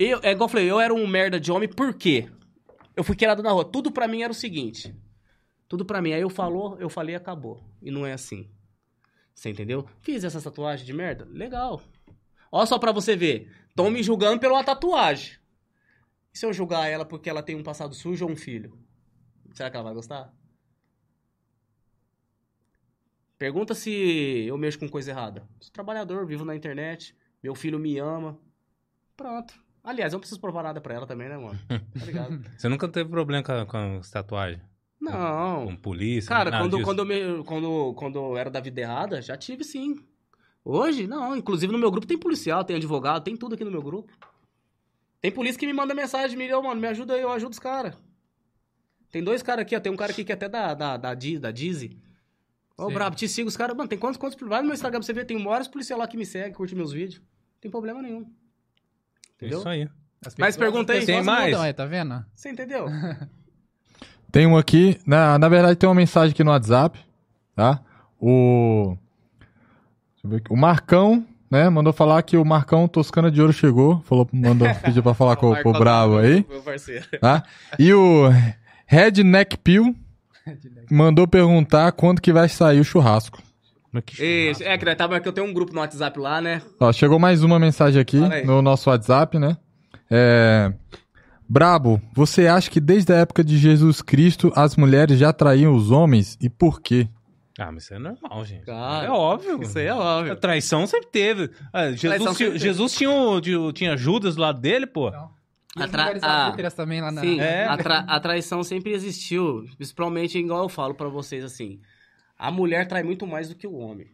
eu, é igual eu falei, eu era um merda de homem, por quê? Eu fui criado na rua. Tudo pra mim era o seguinte. Tudo pra mim. Aí eu falou, eu falei, acabou. E não é assim. Você entendeu? Fiz essa tatuagem de merda? Legal. Olha só pra você ver. Estão me julgando pela tatuagem. E se eu julgar ela porque ela tem um passado sujo ou um filho? Será que ela vai gostar? Pergunta se eu mexo com coisa errada. Sou trabalhador, vivo na internet, meu filho me ama. Pronto. Aliás, eu não preciso provar nada pra ela também, né, mano? Tá ligado? <laughs> Você nunca teve problema com, com as tatuagens? Não. Com polícia? Cara, nada quando, disso? quando, eu me- quando, quando eu era da vida errada, já tive sim. Hoje, não. Inclusive no meu grupo tem policial, tem advogado, tem tudo aqui no meu grupo. Tem polícia que me manda mensagem, me mano, me ajuda aí, eu ajudo os caras. Tem dois caras aqui, ó. Tem um cara aqui que é até da, da, da, da Dizzy. Ô, Sim. brabo, te sigo os caras. Mano, tem quantos, quantos. Vai no meu Instagram pra você ver, tem vários policiais lá que me seguem, curte meus vídeos. Não tem problema nenhum. Entendeu? Isso aí. As Mas pergunta aí. Tem mais? mudam, aí, tá vendo? Você entendeu? <laughs> Tem um aqui, na, na verdade tem uma mensagem aqui no WhatsApp, tá? O. Deixa eu ver aqui. O Marcão, né? Mandou falar que o Marcão Toscana de Ouro chegou. Falou, mandou, <laughs> pediu pra falar com, com o Bravo aí, Meu parceiro. tá? E o Redneck Pill <laughs> mandou perguntar quando que vai sair o churrasco. Isso, é, que nós tava, que eu tenho um grupo no WhatsApp lá, né? Ó, chegou mais uma mensagem aqui no nosso WhatsApp, né? É... Brabo, você acha que desde a época de Jesus Cristo as mulheres já traíam os homens e por quê? Ah, mas isso é normal, gente. Cara, é óbvio. Isso aí é A óbvio. traição sempre teve. Ah, Jesus, Traição tinha, sempre teve. Jesus tinha, o- de- tinha Judas do lado dele, pô. Não. A tra- a- adúlteras também lá na... Sim, É. a, tra- a traição sempre existiu. Principalmente, igual eu falo pra vocês assim. A mulher trai muito mais do que o homem.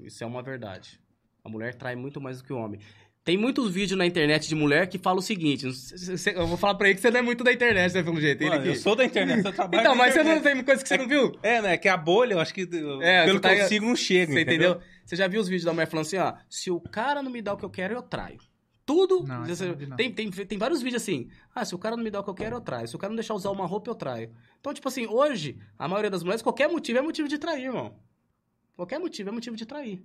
Isso é uma verdade. A mulher trai muito mais do que o homem. Tem muitos vídeos na internet de mulher que falam o seguinte. Eu vou falar pra ele que você não é muito da internet, né, pelo jeito. Mano, eu sou da internet, eu trabalho Então, mas você não internet. tem coisa que você não viu? É, né? Que a bolha, eu acho que É, pelo tá- eu sigo não chega, Você entendeu? entendeu? Você já viu os vídeos da mulher falando assim, ó, se o cara não me dá o que eu quero, eu traio. Tudo. Não, isso não tem, tem, tem vários vídeos assim. Ah, se o cara não me dá o que eu quero, eu traio. Se o cara não deixar usar uma roupa, eu traio. Então, tipo assim, hoje, a maioria das mulheres, qualquer motivo é motivo de trair, irmão. Qualquer motivo é motivo de trair.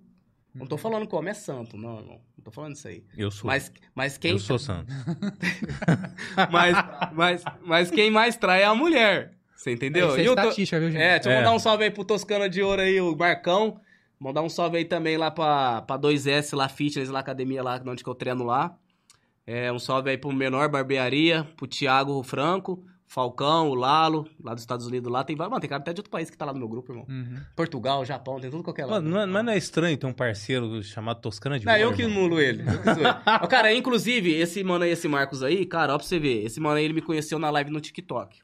Não tô falando que o homem é santo, não, irmão. Não tô falando isso aí. Eu sou. Mas, mas quem. Eu sou santo. <laughs> Mas, mas, mas quem mais trai é a mulher. Você entendeu? Isso é E eu tô- estatística, viu, gente? é, deixa eu É. mandar um salve aí pro Toscana de Ouro aí, o Marcão. Mandar um salve aí também lá pra, pra 2S lá, Fitness, lá, academia lá, onde que eu treino lá. É, um salve aí pro Menor Barbearia, pro Thiago Franco, Falcão, o Lalo, lá dos Estados Unidos lá. Tem vários, mano, tem cara até de outro país que tá lá no meu grupo, irmão. Uhum. Portugal, Japão, tem tudo qualquer lado. Mano, não é, mas não é estranho ter um parceiro chamado Toscana de Não, eu Ouro, que irmão? nulo ele. eu que sou ele. Ó, cara, inclusive, esse mano aí, esse Marcos aí, cara, ó pra você ver. Esse mano aí, ele me conheceu na live no TikTok.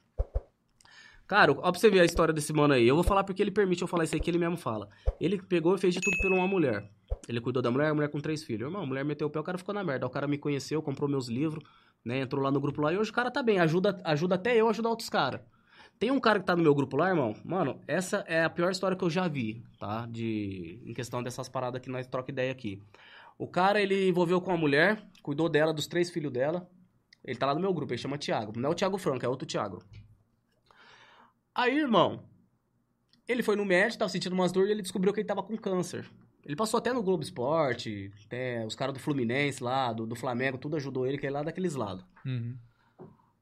Cara, ó pra você ver a história desse mano aí. Eu vou falar porque ele permite eu falar isso aí que ele mesmo fala. Ele pegou e fez de tudo por uma mulher. Ele cuidou da mulher, a mulher com três filhos. Irmão, a mulher meteu o pé, o cara ficou na merda. O cara me conheceu, comprou meus livros, né? Entrou lá no grupo lá e hoje o cara tá bem. Ajuda, ajuda até eu ajudar outros caras. Tem um cara que tá no meu grupo lá, irmão. Mano, essa é a pior história que eu já vi, tá? De... Em questão dessas paradas que nós troca ideia aqui. O cara, ele envolveu com a mulher, cuidou dela, dos três filhos dela. Ele tá lá no meu grupo, ele chama Thiago. Não é o Thiago Franco, é outro Thiago. Aí, irmão, ele foi no médico, tava sentindo umas dores e ele descobriu que ele tava com câncer. Ele passou até no Globo Esporte, até os caras do Fluminense lá, do, do Flamengo, tudo ajudou ele, que é lá daqueles lados. Uhum.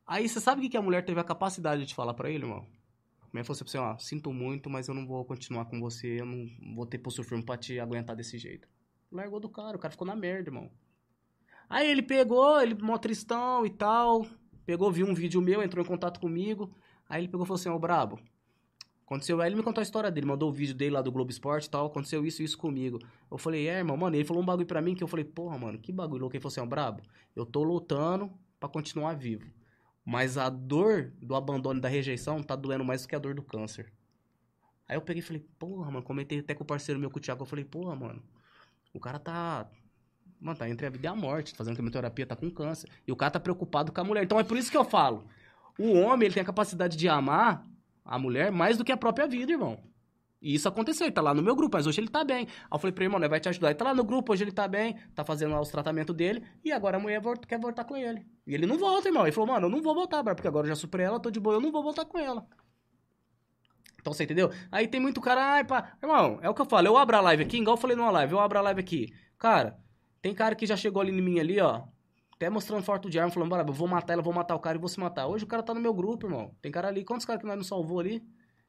Aí você sabe o que que a mulher teve a capacidade de falar pra ele, irmão? A mulher falou assim pra ó, sinto muito, mas eu não vou continuar com você, eu não vou ter pulso firme pra te aguentar desse jeito. Largou do cara, o cara ficou na merda, irmão. Aí ele pegou, ele mó tristão e tal, pegou, viu um vídeo meu, entrou em contato comigo, aí ele pegou e falou assim, ó, brabo, aconteceu, aí ele me contou a história dele, mandou o vídeo dele lá do Globo Esporte e tal, aconteceu isso e isso comigo. Eu falei, é, irmão, mano, ele falou um bagulho pra mim que eu falei, porra, mano, que bagulho louco. Ele falou assim, ó, brabo, eu tô lutando pra continuar vivo. Mas a dor do abandono e da rejeição tá doendo mais do que a dor do câncer. Aí eu peguei e falei, porra, mano, comentei até com o parceiro meu, com o Thiago, eu falei, porra, mano, o cara tá. Mano, tá entre a vida e a morte, fazendo quimioterapia, tá com câncer. E o cara tá preocupado com a mulher. Então é por isso que eu falo. O homem, ele tem a capacidade de amar a mulher mais do que a própria vida, irmão. E isso aconteceu, ele tá lá no meu grupo, mas hoje ele tá bem. Aí eu falei pra ele, mano, ele vai te ajudar. Ele tá lá no grupo, hoje ele tá bem, tá fazendo lá os tratamentos dele, e agora a mulher quer voltar com ele. E ele não volta, irmão. Ele falou, mano, eu não vou voltar, porque agora eu já superei ela, tô de boa, eu não vou voltar com ela. Então você entendeu? Aí tem muito cara, ai, pá. Irmão, é o que eu falo, eu abro a live aqui, igual eu falei numa live, eu abro a live aqui. Cara, tem cara que já chegou ali em mim ali, ó. Até mostrando foto de arma, falando, bora, eu vou matar ela, vou matar o cara e vou se matar. Hoje o cara tá no meu grupo, irmão. Tem cara ali, quantos caras que nós não salvou ali?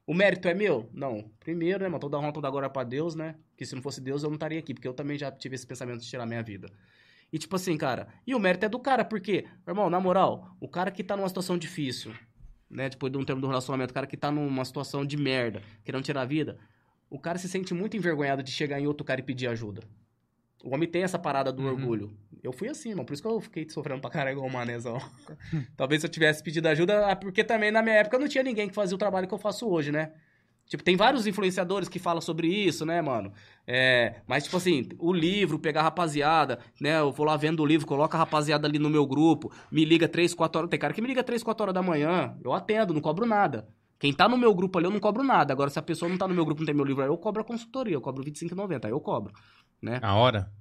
O mérito é meu? Não. Primeiro, né, mano? Toda honra, toda agora pra Deus, né? Que se não fosse Deus, eu não estaria aqui, porque eu também já tive esse pensamento de tirar minha vida. E tipo assim, cara, e o mérito é do cara, porque, irmão, na moral, o cara que tá numa situação difícil, né? Depois de um termo do relacionamento, o cara que tá numa situação de merda, querendo tirar a vida, o cara se sente muito envergonhado de chegar em outro cara e pedir ajuda. O homem tem essa parada do Uhum. orgulho. Eu fui assim, mano. Por isso que eu fiquei sofrendo pra caralho igual o manezão. <laughs> Talvez se eu tivesse pedido ajuda, ah, porque também na minha época não tinha ninguém que fazia o trabalho que eu faço hoje, né? Tipo, tem vários influenciadores que falam sobre isso, né, mano? É, mas, tipo assim, o livro, pegar a rapaziada, né? Eu vou lá vendo o livro, coloca a rapaziada ali no meu grupo, me liga 3, 4 horas. Tem cara que me liga 3, 4 horas da manhã, eu atendo, não cobro nada. Quem tá no meu grupo ali, eu não cobro nada. Agora, se a pessoa não tá no meu grupo, não tem meu livro, aí eu cobro a consultoria, eu cobro R$25,90, aí eu cobro, né? A hora?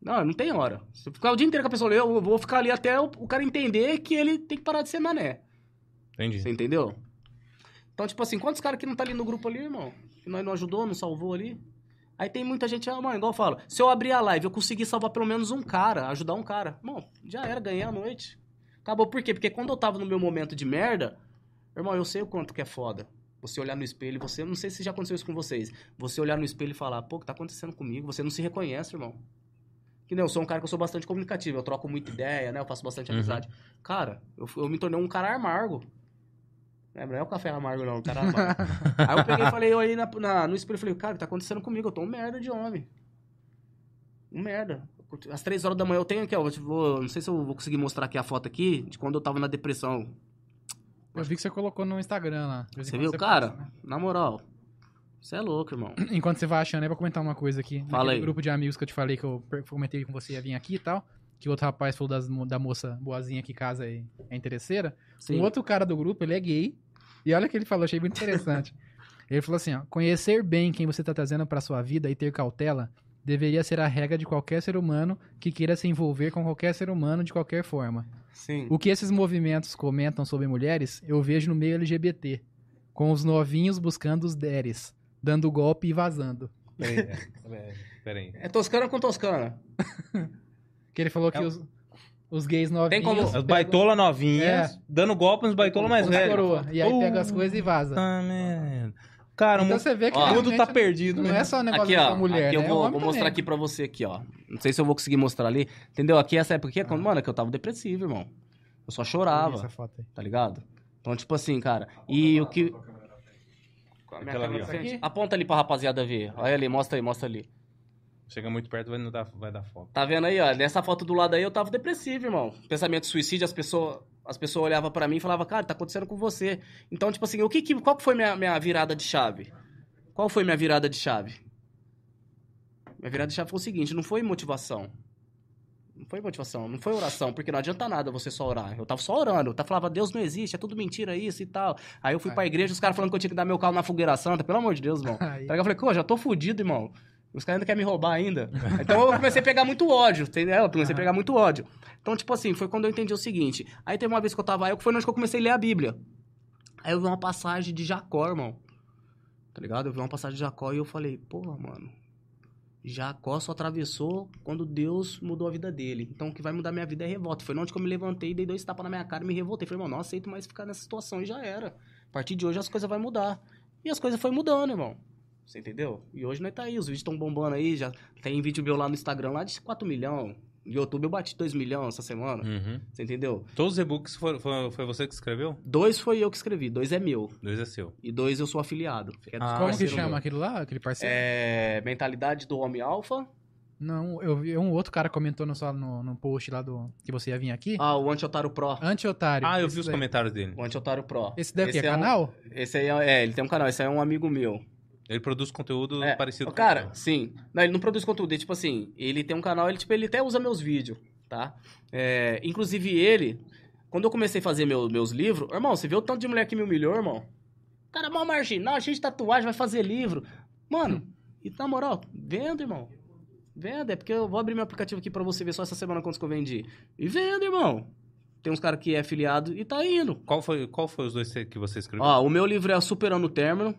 Não, não tem hora. Se eu ficar o dia inteiro com a pessoa ali, eu vou ficar ali até o, o cara entender que ele tem que parar de ser mané. Entendi. Você entendeu? Então, tipo assim, quantos caras que não tá ali no grupo ali, irmão? Que nós não ajudou, não salvou ali? Aí tem muita gente, ah, mano, igual eu falo, se eu abrir a live, eu conseguir salvar pelo menos um cara, ajudar um cara. Irmão, já era, ganhei a noite. Acabou por quê? Porque quando eu tava no meu momento de merda, irmão, eu sei o quanto que é foda. Você olhar no espelho, você, não sei se já aconteceu isso com vocês, você olhar no espelho e falar, pô, o que tá acontecendo comigo? Você não se reconhece, irmão. Que nem eu sou um cara que eu sou bastante comunicativo, eu troco muita ideia, né? Eu faço bastante Uhum. amizade. Cara, eu, eu me tornei um cara amargo. Não é, não é o café amargo, não, o cara amargo. <laughs> aí eu peguei e falei, eu aí na, na- no espelho, eu falei, cara, o que tá acontecendo comigo? Eu tô um merda de homem. Um merda. Às três horas da manhã eu tenho aqui, ó. eu Vou, não sei se eu vou conseguir mostrar aqui a foto aqui de quando eu tava na depressão. Eu vi que você colocou no Instagram lá. Você viu, cara? posta, né? Na moral. Você é louco, irmão. <clears throat> Enquanto você vai achando, aí eu vou comentar uma coisa aqui. Fala aí. grupo de amigos que eu te falei que eu comentei com você ia vir aqui e tal. Que o outro rapaz falou das da moça boazinha que casa e é interesseira. Sim. Um outro cara do grupo, ele é gay. E olha o que ele falou, achei muito interessante. <laughs> ele falou assim, ó. Conhecer bem quem você tá trazendo pra sua vida e ter cautela deveria ser a regra de qualquer ser humano que queira se envolver com qualquer ser humano de qualquer forma. Sim. O que esses movimentos comentam sobre mulheres, eu vejo no meio LGBT. Com os novinhos buscando os deres, dando golpe e vazando. Peraí, é, é, peraí. É toscana com toscana. <laughs> Que ele falou que É os, os gays novinhos... Tem como- As baitola novinhas, É. dando golpe nos baitola mais os velhos. E aí Uh, pega as coisas e vaza. Tá, merda. Cara, o Então você vê que Ó, o mundo tá perdido, não né? é só negócio Aqui, ó. só mulher, aqui né? eu É vou, vou mostrar aqui pra você aqui, ó. Não sei se eu vou conseguir mostrar ali. Entendeu? Aqui essa época aqui é quando, mano, é que eu tava depressivo, irmão. Eu só chorava. Essa foto aí. tá ligado? Então, tipo assim, cara. E o que. Ali. Aqui? Aponta ali pra rapaziada ver. Olha ali, mostra aí, mostra ali. Chega muito perto, vai, não dar, vai dar foco. Tá vendo aí, ó? Nessa foto do lado aí eu tava depressivo, irmão. Pensamento de suicídio, as pessoas. As pessoas olhavam pra mim e falavam, cara, tá acontecendo com você. Então, tipo assim, o que, que qual que foi minha, minha virada de chave? Qual foi minha virada de chave? Minha virada de chave foi o seguinte, não foi motivação. Não foi motivação, não foi oração, porque não adianta nada você só orar. Eu tava só orando, eu tava falava, Deus não existe, é tudo mentira isso e tal. Aí eu fui pra igreja, os caras falando que eu tinha que dar meu carro na fogueira santa, pelo amor de Deus, irmão. <laughs> Aí. Ligado? Eu falei, pô, já tô fudido, irmão. Os caras ainda querem me roubar ainda. Então eu comecei a pegar muito ódio, entendeu? Eu comecei a pegar muito ódio. Então, tipo assim, foi quando eu entendi o seguinte. Aí teve uma vez que eu tava aí, que foi onde que eu comecei a ler a Bíblia. Aí eu vi uma passagem de Jacó, irmão. Tá ligado? Eu vi uma passagem de Jacó e eu falei, porra, mano. Jacó só atravessou quando Deus mudou a vida dele. Então o que vai mudar minha vida é revolta. Foi onde que eu me levantei, dei dois tapas na minha cara e me revoltei. Falei, mano, não aceito mais ficar nessa situação e já era. A partir de hoje as coisas vão mudar. E as coisas foram mudando, irmão. Você entendeu? E hoje nós tá aí, os vídeos estão bombando aí, já tem vídeo meu lá no Instagram lá de 4 milhões. No YouTube eu bati 2 milhões essa semana. Uhum. Você entendeu? Todos os e-books foram, foi, foi você que escreveu? Dois foi eu que escrevi, dois é meu. Dois é seu. E dois eu sou afiliado. que é Ah, Como que chama meu. aquilo lá, aquele parceiro? É. Mentalidade do Homem Alfa. Não, eu vi um outro cara comentou no, só no, no post lá do que você ia vir aqui. Ah, o Anti-Otário Pro. Anti-otário. Ah, eu vi os daí. comentários dele. O Anti-Otário Pro. Esse daqui é, é um- canal? Esse aí é, é, ele tem um canal, esse aí é um amigo meu. Ele produz conteúdo É, parecido o com cara, o meu. sim. Não, ele não produz conteúdo, ele, tipo assim, ele tem um canal, ele, tipo, ele até usa meus vídeos, tá? É, inclusive ele, quando eu comecei a fazer meu- meus livros, irmão, você viu o tanto de mulher que me humilhou, irmão? Cara, mal marginal, cheio de tatuagem, vai fazer livro. Mano, e na moral, venda, irmão. Venda, é porque eu vou abrir meu aplicativo aqui pra você ver só essa semana quantos que eu vendi. E venda, irmão. Tem uns caras que é afiliado e tá indo. Qual foi, qual foi os dois que você escreveu? Ó, o meu livro é Superando o Término,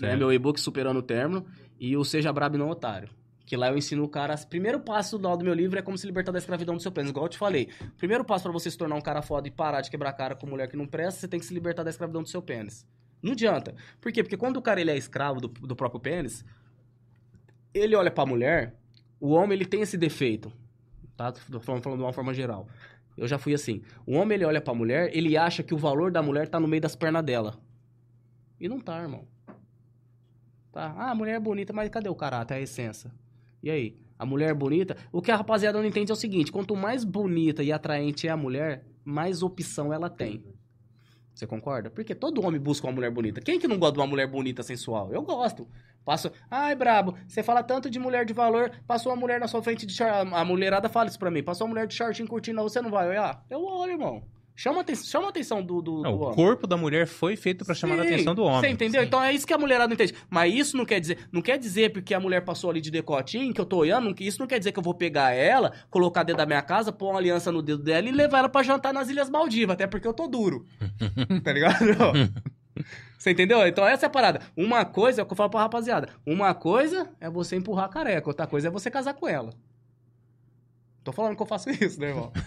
né? Certo. Meu e-book Superando o Término e o Seja Brabo e Não Otário. Que lá eu ensino o cara. O primeiro passo do, do meu livro é como se libertar da escravidão do seu pênis. Igual eu te falei. O primeiro passo pra você se tornar um cara foda e parar de quebrar cara com mulher que não presta, você tem que se libertar da escravidão do seu pênis. Não adianta. Por quê? Porque quando o cara ele é escravo do, do próprio pênis, ele olha pra mulher, o homem ele tem esse defeito. Tá? Tô falando, falando de uma forma geral. Eu já fui assim. O homem, ele olha pra mulher, ele acha que o valor da mulher tá no meio das pernas dela. E não tá, irmão. Tá? Ah, a mulher é bonita, mas cadê o caráter, a essência? E aí? A mulher é bonita? O que a rapaziada não entende é o seguinte: quanto mais bonita e atraente é a mulher, mais opção ela tem. Você concorda? Porque todo homem busca uma mulher bonita. Quem que não gosta de uma mulher bonita, sensual? Eu gosto. Passo, ai, brabo, você fala tanto de mulher de valor, passou uma mulher na sua frente de short, a mulherada fala isso pra mim, passou uma mulher de shortinho curtindo, você não vai olhar? Eu olho, irmão. Chama, aten chama a atenção do, do, Não, do o corpo da mulher foi feito pra chamar a Sim, atenção do homem. Você entendeu? Então é isso que a mulherada não entende. Mas isso não quer dizer, não quer dizer porque a mulher passou ali de decotinho, que eu tô olhando, isso não quer dizer que eu vou pegar ela, colocar dentro da minha casa, pôr uma aliança no dedo dela e levar ela pra jantar nas Ilhas Maldivas, até porque eu tô duro. <laughs> tá ligado? <laughs> Você entendeu? Então essa é a parada. Uma coisa é o que eu falo pra rapaziada. Uma coisa é você empurrar a careca, outra coisa é você casar com ela. Tô falando que eu faço <laughs> isso, né, irmão? <laughs>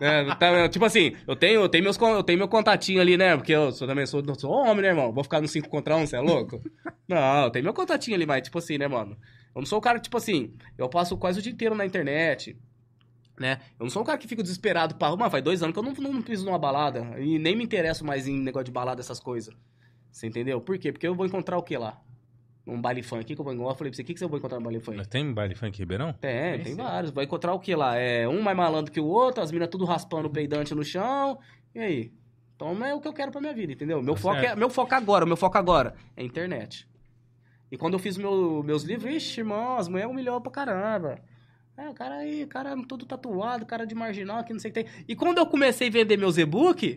É, tá, tipo assim, eu tenho, eu tenho meus eu tenho meu contatinho ali, né? Porque eu sou, também sou, sou homem, né, irmão? Vou ficar no 5 contra 1, você é louco? <laughs> Não, eu tenho meu contatinho ali, mas tipo assim, né, mano? Eu não sou o cara que, tipo assim, eu passo quase o dia inteiro na internet, né? Eu não sou um cara que fica desesperado pra. Mano, faz dois anos que eu não, não piso numa balada. E nem me interesso mais em negócio de balada, essas coisas. Você entendeu? Por quê? Porque eu vou encontrar o que lá? Um baile funk que eu vou encontrar. Eu falei pra você, o que, que eu vou encontrar no baile funk? Mas tem baile funk em Ribeirão? Tem, tem sei. vários. Vai encontrar o que lá? É um mais malandro que o outro, as minas tudo raspando peidante no chão. E aí? Então é o que eu quero pra minha vida, entendeu? Meu, Tá foco, é, meu foco agora, meu foco agora é internet. E quando eu fiz meu- meus livros, ixi, irmão, as mulheres humilhou pra caramba. É, o cara aí, cara todo tatuado, cara de marginal, que não sei o que tem. E quando eu comecei a vender meus e-book,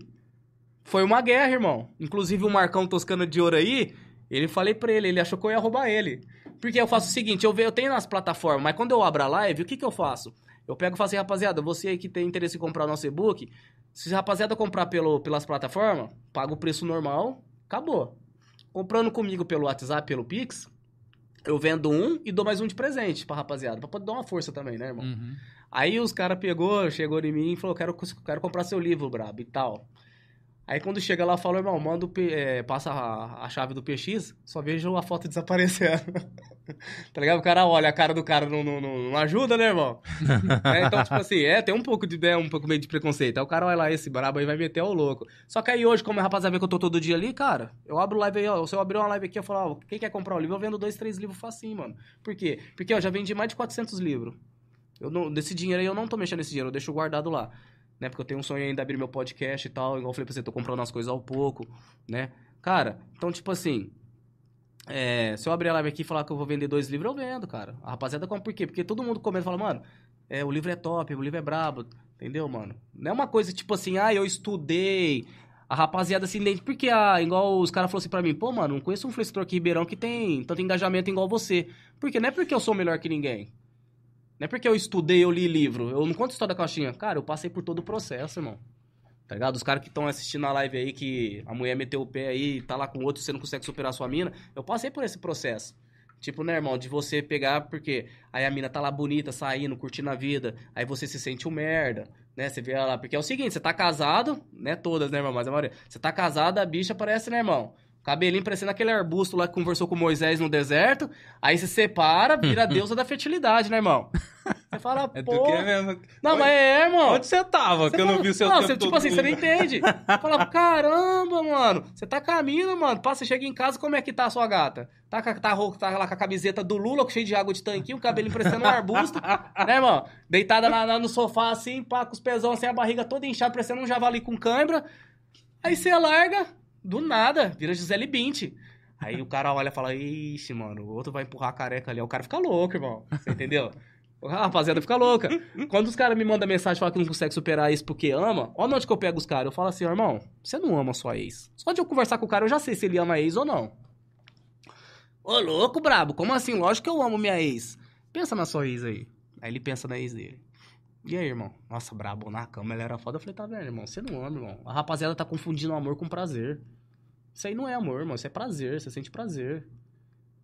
foi uma guerra, irmão. Inclusive o Marcão Toscano de Ouro aí, ele falei pra ele, ele achou que eu ia roubar ele. Porque eu faço o seguinte, eu, ve- eu tenho nas plataformas, mas quando eu abro a live, o que que eu faço? Eu pego e falo assim, rapaziada, você aí que tem interesse em comprar o nosso e-book, se a rapaziada comprar pelo, pelas plataformas, paga o preço normal, acabou. Comprando comigo pelo WhatsApp, pelo Pix, eu vendo um e dou mais um de presente pra rapaziada, pra poder dar uma força também, né, irmão? Uhum. Aí os caras pegou, chegou em mim e falou, quero, quero comprar seu livro, brabo, e tal. Aí quando chega lá, falou, irmão, manda o é, passa a, a chave do PX, só vejo a foto desaparecendo. <laughs> tá ligado? O cara olha, a cara do cara não, não, não- ajuda, né, irmão? É, então, tipo assim, é, tem um pouco de né, um pouco meio de preconceito. Aí o cara olha lá, esse brabo aí vai meter o louco. Só que aí hoje, como a rapaziada vê que eu tô todo dia ali, cara, eu abro live aí, ó. Se eu abrir uma live aqui, eu falo, ó, quem quer comprar o livro, eu vendo dois, três livros facinho, mano. Por quê? Porque eu já vendi mais de 400 livros. Eu não, desse dinheiro aí eu não tô mexendo nesse dinheiro, eu deixo guardado lá. Né? Porque eu tenho um sonho ainda abrir meu podcast e tal. Igual eu falei pra você, tô comprando as coisas ao pouco, né? Cara, então, tipo assim. é, se eu abrir a live aqui e falar que eu vou vender dois livros, eu vendo, cara. A rapaziada compra por quê? Porque todo mundo comenta e fala, mano, é, o livro é top, o livro é brabo. Entendeu, mano? Não é uma coisa tipo assim, ah, eu estudei. A rapaziada se identifica. Porque, ah, igual os caras falaram assim pra mim, pô, mano, não conheço um influenciador aqui em Ribeirão que tem tanto engajamento igual você. Porque não é porque eu sou melhor que ninguém. Não é porque eu estudei, eu li livro. Eu não conto história da caixinha. Cara, eu passei por todo o processo, irmão. Tá ligado? Os caras que estão assistindo a live aí, que a mulher meteu o pé aí, tá lá com outro, você não consegue superar sua mina. Eu passei por esse processo. Tipo, né, irmão, de você pegar, porque aí a mina tá lá bonita, saindo, curtindo a vida, aí você se sente um merda, né? Você vê ela porque é o seguinte, você tá casado, né, todas, né, irmão, mas a maioria. Você tá casado, a bicha parece, né, irmão? Cabelinho parecendo aquele arbusto lá que conversou com Moisés no deserto, aí você separa, vira a <laughs> deusa da fertilidade, né, irmão? Você fala, <laughs> É pô... tu que é mesmo. Não, mas é, irmão. Onde você tava? que eu não vi o seu Não, você, tipo assim, você não entende. Você <laughs> fala, caramba, mano, você tá caminhando, mano. Passa, você chega em casa, como é que tá a sua gata? Tá, com- tá, tá lá com a camiseta do Lula, cheio de água de tanquinho, o cabelo parecendo um arbusto, né, irmão? Deitada na- na- no sofá, assim, pá, com os pezão, assim, a barriga toda inchada, parecendo um javali com cãibra. Aí você larga, do nada, vira Gisele Bint. Aí o cara olha e fala, ixi, mano, o outro vai empurrar a careca ali. O cara fica louco, irmão. Você entendeu? <laughs> A rapaziada fica louca. Quando os caras me mandam mensagem falam que não consegue superar isso porque ama, olha onde que eu pego os caras. Eu falo assim, irmão, você não ama sua ex. Só de eu conversar com o cara, eu já sei se ele ama a ex ou não. Ô, louco, brabo, como assim? Lógico que eu amo minha ex. Pensa na sua ex aí. Aí ele pensa na ex dele. E aí, irmão? Nossa, brabo, na cama ela era foda. Eu falei, tá vendo, irmão? Você não ama, irmão. A rapaziada tá confundindo amor com prazer. Isso aí não é amor, irmão. Isso é prazer. Você sente prazer.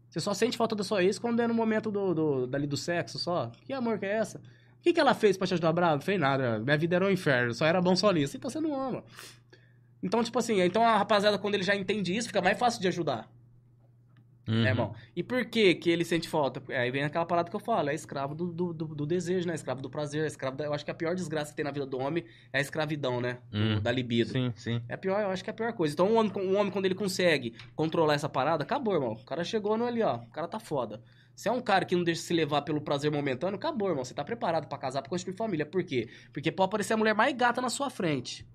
Você só sente falta da sua ex quando é no momento do, do, dali do sexo só. Que amor que é essa? O que, que ela fez pra te ajudar, bravo? Não fez nada. Minha vida era um inferno. Só era bom só nisso. Então você não ama. Então, tipo assim, então a rapaziada, quando ele já entende isso, fica mais fácil de ajudar. Uhum. né, irmão? E por que que ele sente falta? Aí vem aquela parada que eu falo, é escravo do, do, do- do desejo, né? Escravo do prazer, escravo da... Eu acho que a pior desgraça que tem na vida do homem é a escravidão, né? Do- Hum. Da libido. Sim, sim. É pior, eu acho que é a pior coisa. Então, um homem, um homem, quando ele consegue controlar essa parada, acabou, irmão. O cara chegou no ali, ó. O cara tá foda. Se é um cara que não deixa se levar pelo prazer momentâneo, acabou, irmão. Você tá preparado pra casar, pra construir família. Por quê? Porque pode aparecer a mulher mais gata na sua frente.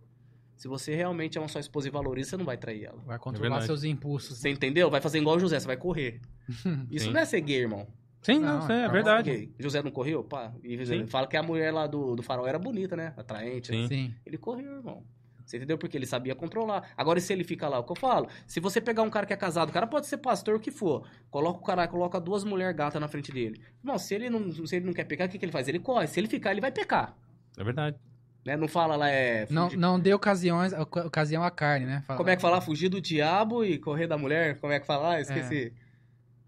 Se você realmente ama sua esposa e valoriza, você não vai trair ela. Vai controlar verdade. seus impulsos. Você entendeu? Vai fazer igual o José, você vai correr. <laughs> Isso Sim. não é ser gay, irmão. Sim, Não, não, é não, verdade. Gay. José não correu? Pá. E Sim. fala que a mulher lá do, do farol era bonita, né? Atraente. Sim. Sim. Ele correu, irmão. Você entendeu? Porque ele sabia controlar. Agora, e se ele fica lá, o que eu falo? Se você pegar um cara que é casado, o cara pode ser pastor, o que for. Coloca o cara, coloca duas mulheres gatas na frente dele. Irmão, se ele não, se ele não quer pecar, o que, que ele faz? Ele corre. Se ele ficar, ele vai pecar. É verdade. Né? Não fala lá, é. Não, fugir- não dê ocasiões, oca- ocasião à carne, né? Fala- Como é que fala? Fugir do diabo e correr da mulher? Como é que fala? Ah, esqueci.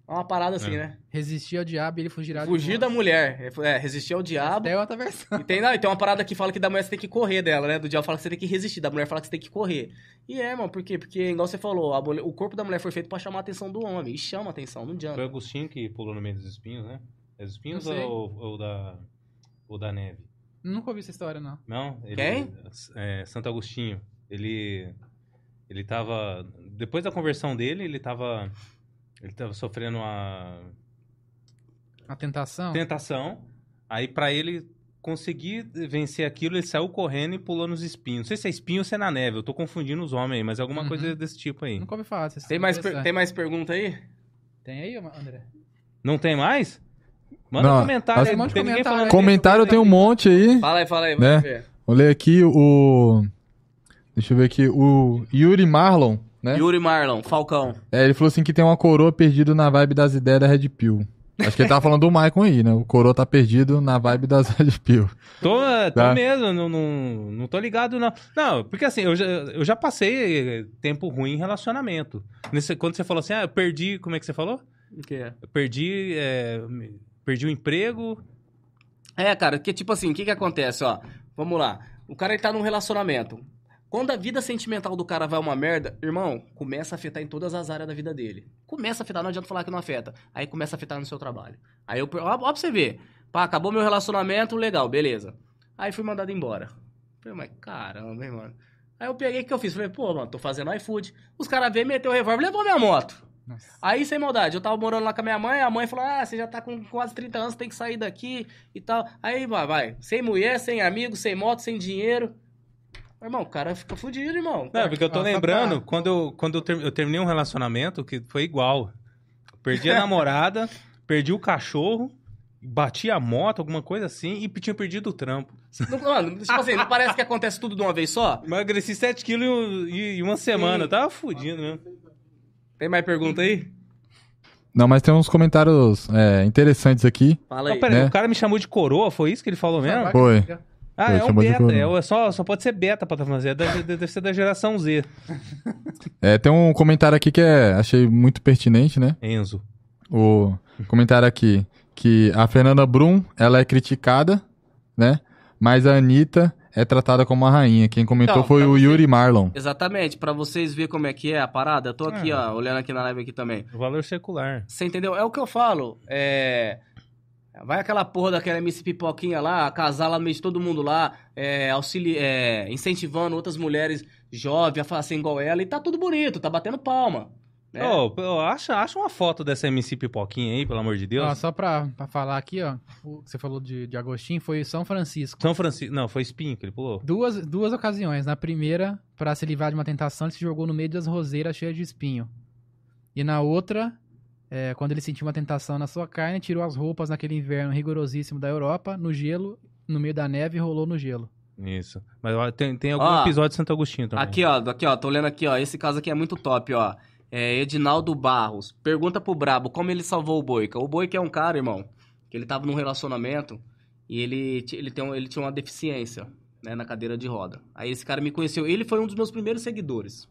É uma parada assim, É. né? Resistir ao diabo e ele fugirá de Fugir da mulher. É, resistir ao diabo. É outra versão. E tem, não, e tem uma parada que fala que da mulher você tem que correr dela, né? Do diabo fala que você tem que resistir, da mulher fala que você tem que correr. E é, mano, por quê? Porque, igual você falou, a mulher- o corpo da mulher foi feito pra chamar a atenção do homem. E chama a atenção, não Foi adianta. Agostinho que pulou no meio dos espinhos, né? É dos espinhos Não ou, ou da, ou da neve? Nunca ouvi essa história, não. Não? Ele, Quem? É, Santo Agostinho. Ele, ele tava... Depois da conversão dele, ele tava... Ele tava sofrendo uma A tentação? tentação. Aí, pra ele conseguir vencer aquilo, ele saiu correndo e pulou nos espinhos. Não sei se é espinho ou se é na neve. Eu tô confundindo os homens aí, mas é alguma Uhum. coisa desse tipo aí. Nunca ouvi falar Tem mais, tem mais pergunta aí? Tem aí, André? Não tem mais? Manda Não, um comentário. as- aí, Tem um comentário aí. Comentário tem um monte aí. Fala aí, fala aí, Né? vamos ver. Vou ler aqui o. Deixa eu ver aqui. O Yuri Marlon, né? Yuri Marlon, Falcão. É, ele falou assim que tem uma coroa perdido na vibe das ideias da Red Pill. Acho que ele tava falando do Maicon aí, né? O coroa tá perdido na vibe das <laughs> Red Pill. Tô, tô Tá. mesmo, não, não, não tô ligado, não. Não, porque assim, eu já, eu já passei tempo ruim em relacionamento. Nesse- quando você falou assim, ah, eu perdi, como é que você falou? O que é? Eu perdi, é, perdi o emprego. É, cara, que tipo assim, o que que acontece, ó? Vamos lá. O cara ele tá num relacionamento. Quando a vida sentimental do cara vai uma merda, irmão, começa a afetar em todas as áreas da vida dele. Começa a afetar, não adianta falar que não afeta. Aí começa a afetar no seu trabalho. Aí eu, ó, ó pra você ver. Pá, acabou meu relacionamento, legal, beleza. Aí fui mandado embora. Falei, mas caramba, hein, mano. Aí eu peguei o que eu fiz? Falei, pô, mano, tô fazendo iFood. Os caras veio, meteu o revólver, levou minha moto. Nossa. Aí, sem maldade, eu tava morando lá com a minha mãe, a mãe falou: Ah, você já tá com quase 30 anos, tem que sair daqui e tal. Aí vai, vai. Sem mulher, sem amigo, sem moto, sem dinheiro. Irmão, o cara fica fudido, irmão. Não, porque eu tô Nossa, lembrando, pá. quando, eu, quando eu, ter- eu terminei um relacionamento que foi igual. Perdi a <laughs> namorada, perdi o cachorro, bati a moto, alguma coisa assim, e tinha perdido o trampo. Não, mano, tipo assim, não parece que acontece tudo de uma vez só? Emagreci 7 quilos em, em uma semana, eu tava fudido, né? Tem mais pergunta aí? Não, mas tem uns comentários é, interessantes aqui. Fala Não, aí. peraí, né? o cara me chamou de coroa, foi isso que ele falou mesmo? Foi. Ah, Foi, é um beta, coroa. é, só, só pode ser beta pra falando, é da- deve ser da geração Z. É, tem um comentário aqui que é, achei muito pertinente, né? Enzo. O comentário aqui que a Fernanda Brum, ela é criticada, né? Mas a Anitta é tratada como uma rainha. Quem comentou Então, foi o você- Yuri Marlon. Exatamente, pra vocês verem como é que é a parada, eu tô aqui, Ah. ó, olhando aqui na live aqui também. Valor secular. Você entendeu? É o que eu falo. É. Vai aquela porra daquela MC Pipoquinha lá, casar lá no meio de todo mundo lá, é, auxili é, incentivando outras mulheres jovens a fazer igual ela, e tá tudo bonito, tá batendo palma. Né? Ô, ô, acha, acha uma foto dessa MC Pipoquinha aí, pelo amor de Deus. Ó, só pra, pra falar aqui, ó. O que você falou de, de Agostinho foi São Francisco. São Francisco. Não, foi espinho que ele pulou. Duas, duas ocasiões. Na primeira, pra se livrar de uma tentação, ele se jogou no meio das roseiras cheias de espinho. E na outra, é, quando ele sentiu uma tentação na sua carne, tirou as roupas naquele inverno rigorosíssimo da Europa, no gelo, no meio da neve e rolou no gelo. Isso. Mas ó, tem, tem algum Ó, episódio de Santo Agostinho também. Aqui, ó, aqui, ó, tô lendo aqui, ó. Esse caso aqui é muito top, ó. É Edinaldo Barros. Pergunta pro Brabo como ele salvou o Boica. O Boica é um cara, irmão, que ele tava num relacionamento e ele, ele, tem ele tinha uma deficiência, né, na cadeira de roda. Aí esse cara me conheceu. Ele foi um dos meus primeiros seguidores.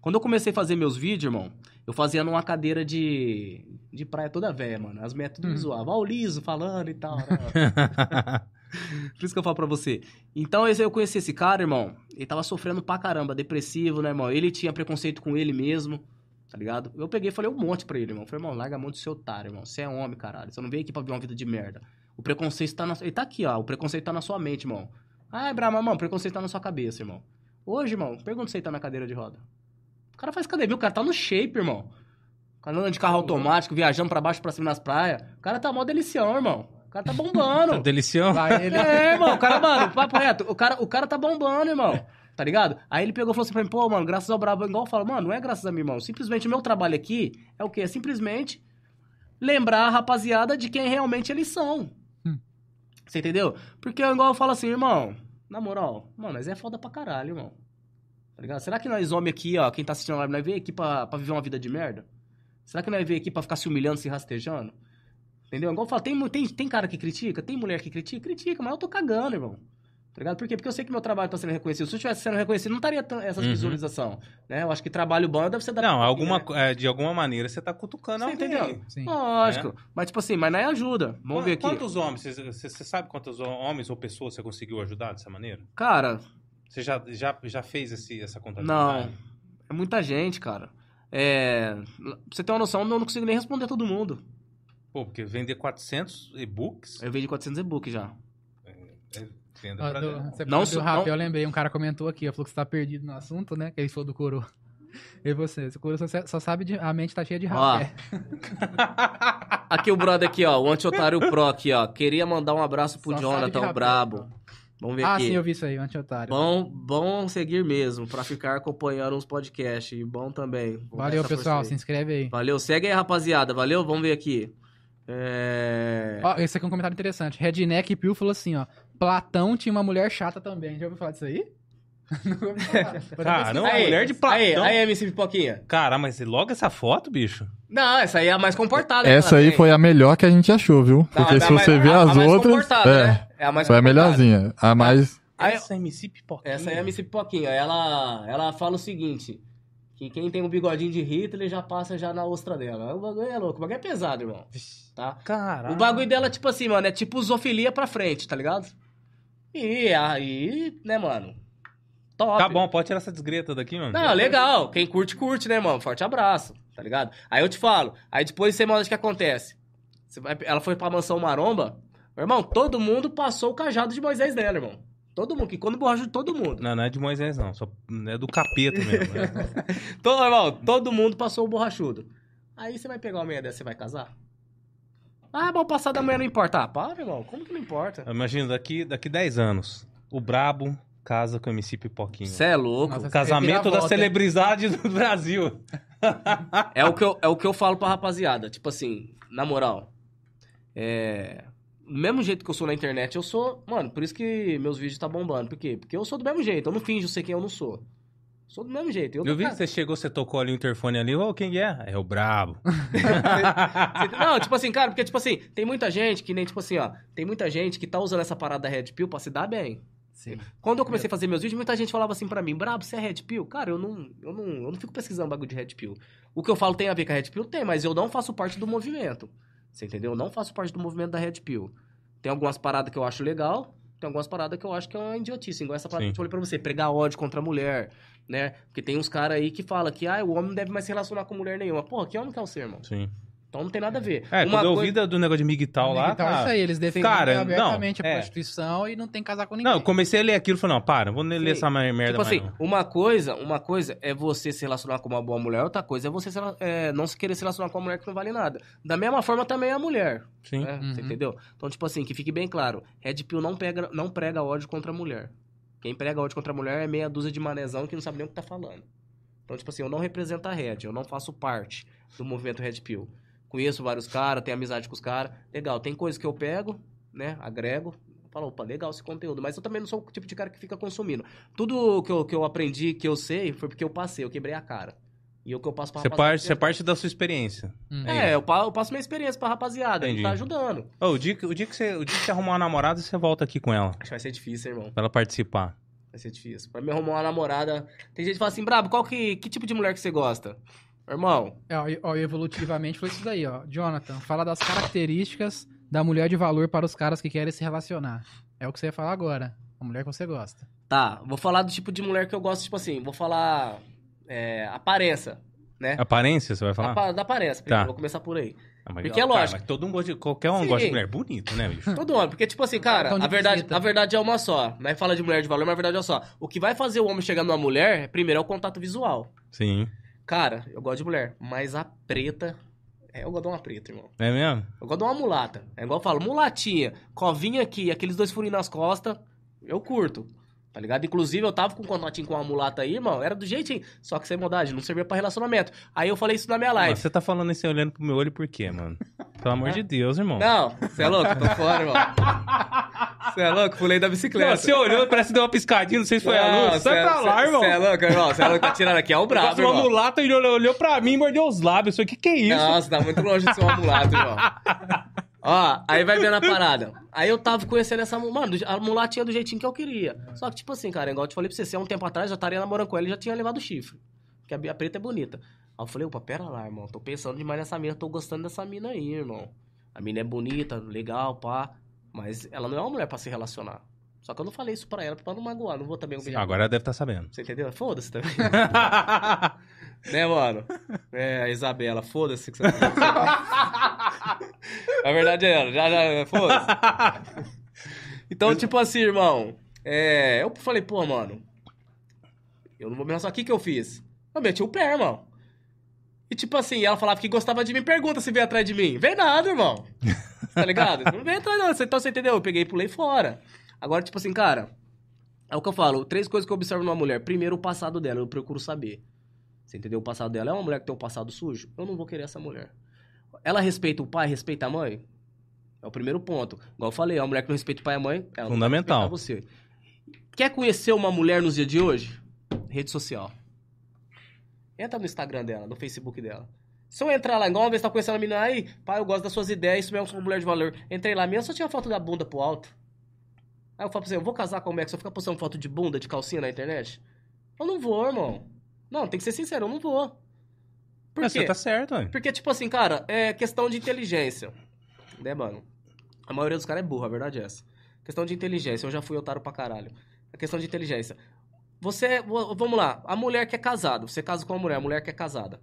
Quando eu comecei a fazer meus vídeos, irmão, eu fazia numa cadeira de, de praia toda velha, mano. As mulheres tudo me Uhum. zoavam. Ó, o liso falando e tal, né? <laughs> Por isso que eu falo pra você. Então, eu conheci esse cara, irmão. Ele tava sofrendo pra caramba, depressivo, né, irmão? Ele tinha preconceito com ele mesmo. Tá ligado? Eu peguei e falei um monte pra ele, irmão. Falei, irmão, larga a mão do seu otário, irmão. Você é homem, caralho. Você não veio aqui pra viver uma vida de merda. O preconceito tá na... Ele tá aqui, ó. O preconceito tá na sua mente, irmão. Ah, Brahma, irmão, o preconceito tá na sua cabeça, irmão. Hoje, irmão, pergunta se ele tá na cadeira de roda. O cara faz academia, o cara tá no shape, irmão. O cara anda de carro automático, viajando pra baixo e pra cima nas praias. O cara tá mó delicião, irmão. O cara tá Tá bombando. <laughs> delicião. Vai ele. <laughs> É, irmão, o cara, mano, papo reto, o cara, o cara tá bombando, irmão. Tá ligado? Aí ele pegou e falou assim pra mim, pô, mano, graças ao Brabo, eu falo, mano, não é graças a mim, irmão. Simplesmente o meu trabalho aqui é o quê? É simplesmente lembrar a rapaziada de quem realmente eles são. Hum. Você entendeu? Porque igual eu falo assim, irmão, na moral, mano, nós é foda pra caralho, irmão. Tá ligado? Será que nós homens aqui, ó, quem tá assistindo a live, nós veio aqui pra, pra viver uma vida de merda? Será que nós veio aqui pra ficar se humilhando, se rastejando? Entendeu? Igual eu falo, tem, tem, tem cara que critica, tem mulher que critica, critica, mas eu tô cagando, irmão. Tá ligado? Por quê? Porque eu sei que meu trabalho tá sendo reconhecido. Se eu estivesse sendo reconhecido, não estaria essas Uhum. visualização, né? Eu acho que trabalho bom deve ser da Não, alguma, né? é, de alguma maneira você tá cutucando Você alguém. entendeu? Sim. Lógico. Mas, tipo assim, mas não é ajuda. Vamos ver aqui. Quantos homens? Você, sabe quantos homens ou pessoas você conseguiu ajudar dessa maneira? Cara, Você já, já, já fez esse, essa não. contabilidade? É muita gente, cara. É... Pra você ter uma noção, eu não consigo nem responder todo mundo. Pô, porque vender 400 e-books... Eu vendi 400 e-books já. É, venda Ó, pra do- dentro. Você Não falou sou- do rap, não- eu lembrei, um cara comentou aqui, ó, falou que você tá perdido no assunto, né? Que ele falou do coro. E você, esse coro só, só sabe de. A mente tá cheia de Ó, rap. é. <laughs> Aqui o brother aqui, ó. O Antiotário Pro aqui, ó. Queria mandar um abraço pro Só Jonathan, o rapé. brabo. Vamos ver Ah, aqui. sim, eu vi isso aí, o anti-otário. Bom, bom seguir mesmo, pra ficar acompanhando uns podcasts. E bom também. Vou Valeu, pessoal, se inscreve aí. Valeu, segue aí, rapaziada. Valeu, vamos ver aqui. É... Ó, esse aqui é um comentário interessante. Redneck Pio falou assim, ó. Platão tinha uma mulher chata também. Já ouviu falar disso aí? <laughs> Não Cara, não, a mulher de Platão. Aí, aí, MC Pipoquinha. Cara, mas logo essa foto, bicho? Não, essa aí é a mais comportada. Essa aí tem. foi a melhor que a gente achou, viu? Não, Porque a se mais- você ver a- a as mais outras. É, né? É a mais foi a melhorzinha. A mais. Aí- essa MC Pipoquinha. Essa é a MC Pipoquinha. Ela, ela fala o seguinte: que quem tem um bigodinho de Hitler já passa já na ostra dela. O bagulho é louco, o bagulho é pesado, irmão. Tá? Caralho. O bagulho dela, tipo assim, mano, é tipo zoofilia pra frente, tá ligado? E aí, né, mano? Top. Tá bom, pode tirar essa desgreta daqui, mano. Não, legal. Quem curte, curte, né, mano? Forte abraço, tá ligado? Aí eu te falo. Aí depois manda o que acontece. Você vai- ela foi pra mansão maromba. Meu irmão, todo mundo passou o cajado de Moisés dela, irmão. Todo mundo, que quando borracha de todo mundo. Não, não é de Moisés, não. Só é do capeta mesmo. né? <laughs> Todo, irmão, todo mundo passou o borrachudo. Aí você vai pegar uma meia dessa, você vai casar? Ah, bom, passar da manhã não importa. Ah, para, irmão. Como que não importa? Imagina, daqui, daqui 10 anos, o Brabo casa com o MC Pipoquinha. Você é louco. Nossa, casamento da celebridade do Brasil. <laughs> É o, que eu, é o que eu falo pra rapaziada. Tipo assim, na moral. É. Do mesmo jeito que eu sou na internet, eu sou. Mano, por isso que meus vídeos tá bombando. Por quê? Porque eu sou do mesmo jeito. Eu não finjo ser quem eu não sou. Sou do mesmo jeito. Eu, Eu vi que você chegou, você tocou ali o interfone ali. Ô, quem é? É o Brabo. <laughs> Não, tipo assim, cara, porque, tipo assim, tem muita gente que nem, tipo assim, ó, tem muita gente que tá usando essa parada da Red Pill pra se dar bem. Sim. Quando eu comecei a fazer meus vídeos, muita gente falava assim pra mim, Brabo, você é Red Pill? Cara, eu não, eu não, eu não fico pesquisando bagulho de Red Pill. O que eu falo tem a ver com a Red Pill? Tem, mas eu não faço parte do movimento. Você entendeu? Eu não faço parte do movimento da Red Pill. Tem algumas paradas que eu acho legal, tem algumas paradas que eu acho que é uma idiotice. Igual essa parada Sim. que eu falei pra você, pregar ódio contra a mulher, né? Porque tem uns caras aí que falam que, ah, o homem não deve mais se relacionar com mulher nenhuma. Porra, que homem que é o ser, irmão? Sim. Então não tem nada a ver. É, Uma quando eu coisa- ouvi da- do negócio de migtal lá, Então, é isso cara... aí, eles defendem Cara, não, abertamente a é. prostituição e não tem casar com ninguém. Não, eu comecei a ler aquilo e falei, não, para, não vou ler Sim. essa mer- merda Tipo mais assim, não. uma coisa, uma coisa é você se relacionar com uma boa mulher, outra coisa é você se é, não se querer se relacionar com uma mulher que não vale nada. Da mesma forma também é a mulher, Sim. né? Você Uhum. entendeu? Então, tipo assim, que fique bem claro, Red Pill não, pega, não prega ódio contra a mulher. Quem prega ódio contra a mulher é meia dúzia de manezão que não sabe nem o que tá falando. Então, tipo assim, eu não represento a Red, eu não faço parte do movimento Red Pill. Conheço vários caras, tenho amizade com os caras. Legal, tem coisas que eu pego, né? Agrego. Falo, opa, legal esse conteúdo. Mas eu também não sou o tipo de cara que fica consumindo. Tudo que eu, que eu aprendi, que eu sei, foi porque eu passei, eu quebrei a cara. E o que eu passo pra Você rapaziada- parte, você parte da sua experiência. Hum. É, eu, eu passo minha experiência pra rapaziada. Entendi. Tá ajudando. Ô, o, dia, que- o, dia que você, o dia que você arrumar uma namorada, você volta aqui com ela, Acho que vai ser difícil, irmão. pra ela participar. Vai ser difícil. Pra mim arrumar uma namorada. Tem gente que fala assim, Brabo, qual que, que tipo de mulher que você gosta? Irmão, É, ó, ó, evolutivamente foi isso daí, ó. Jonathan, fala das características da mulher de valor para os caras que querem se relacionar. É o que você ia falar agora. A mulher que você gosta. tá, vou falar do tipo de mulher que eu gosto, tipo assim, vou falar é, aparência, né? Aparência, você vai falar? pa- da aparência, Tá. primeiro, vou começar por aí. Ah, porque é cara, lógico. mas todo um gosta de, qualquer um Sim. gosta de mulher bonita, né, bicho? Todo homem, porque, tipo assim, cara, de a verdade, visita. a verdade é uma só. Não é fala de mulher de valor, mas a verdade é uma só. O que vai fazer o homem chegar numa mulher, primeiro, é o contato visual. Sim. Cara, eu gosto de mulher, mas a preta. É, eu gosto de uma preta, irmão. É mesmo? Eu gosto de uma mulata. É igual eu falo, mulatinha, covinha aqui, aqueles dois furinhos nas costas, eu curto. Tá ligado? Inclusive, eu tava com um contatinho com uma mulata aí, irmão. Era do jeitinho. Só que sem maldade, não servia pra relacionamento. Aí eu falei isso na minha Mas live. você tá falando isso aí olhando pro meu olho por quê, mano? Pelo amor de Deus, irmão. Não, você é louco? Tô fora, irmão. <laughs> Você é louco? Pulei da bicicleta. Não, você olhou, parece que deu uma piscadinha, não sei se foi a luz. Sai pra lá, irmão. Você é louco, irmão. Você é louco, tá tirando aqui. É o brabo, Nossa, uma mulata ele olhou, olhou pra mim e mordeu os lábios. O que que é isso? Nossa, tá muito longe de ser uma mulata, irmão. <laughs> Ó, aí vai vendo a parada. Aí eu tava conhecendo essa mano, a mulatinha do jeitinho que eu queria. Só que, tipo assim, cara, igual eu te falei pra você, se há um tempo atrás eu já estaria namorando com ela e já tinha levado chifre. Porque a, preta é bonita. Aí eu falei, opa, pera lá, irmão. Tô pensando demais nessa mina, tô gostando dessa mina aí, irmão. A mina é bonita, legal, pá. Mas ela não é uma mulher pra se relacionar. Só que eu não falei isso pra ela, pra não magoar. Não vou também humilhar. Agora ela deve estar sabendo. Você entendeu? Foda-se também. <laughs> né, mano? É, a Isabela, foda-se que você <laughs> A verdade é ela, já, já, foda-se. <laughs> Então, tipo assim, irmão, é, eu falei, pô, mano, eu não vou me relacionar. O que que eu fiz? Eu meti o pé, irmão. E tipo assim, ela falava que gostava de mim, pergunta se veio atrás de mim. Vem nada, irmão. Tá ligado? Não vem atrás não, então você entendeu? Eu peguei e pulei fora. Agora, tipo assim, cara, é o que eu falo, três coisas que eu observo numa mulher. Primeiro, o passado dela, eu procuro saber. Você entendeu? O passado dela é uma mulher que tem um passado sujo? Eu não vou querer essa mulher. Ela respeita o pai, respeita a mãe? É o primeiro ponto. Igual eu falei, uma mulher que não respeita o pai e a mãe, ela não vai Fundamental. respeitar você. Quer conhecer uma mulher nos dias de hoje? Rede social. Entra no Instagram dela, no Facebook dela. Se eu entrar lá, igual uma vez tá conhecendo a menina aí, pai, eu gosto das suas ideias, isso mesmo, sou uma mulher de valor. Entrei lá, minha só tinha foto da bunda pro alto. Aí eu falo pra você, eu vou casar com o Max, só ficar postando foto de bunda, de calcinha na internet? Eu não vou, irmão. Não, tem que ser sincero, eu não vou. Por Mas quê? você tá certo, ué. Porque, tipo assim, cara, é questão de inteligência. Né, mano? A maioria dos caras é burro, a verdade é essa. Questão de inteligência, eu já fui otário pra caralho. É questão de inteligência. Você, vamos lá, a mulher que é casada, você casa com uma mulher, a mulher que é casada.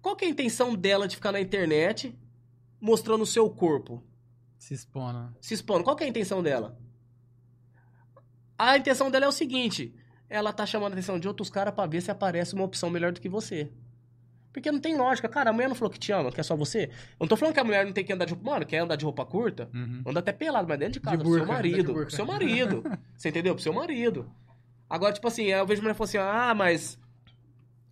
Qual que é a intenção dela de ficar na internet mostrando o seu corpo? Se expondo. se expondo. Qual que é a intenção dela? A intenção dela é o seguinte: ela tá chamando a atenção de outros caras pra ver se aparece uma opção melhor do que você. Porque não tem lógica. Cara, a mulher não falou que te ama, que é só você. Eu não tô falando que a mulher não tem que andar de roupa. Mano, quer andar de roupa curta? Uhum. Anda até pelado, mas dentro de casa, De pro seu burca, anda de marido. Pro seu marido. <laughs> Você entendeu? Pro seu marido. Agora, tipo assim, eu vejo a mulher falando assim, ah, mas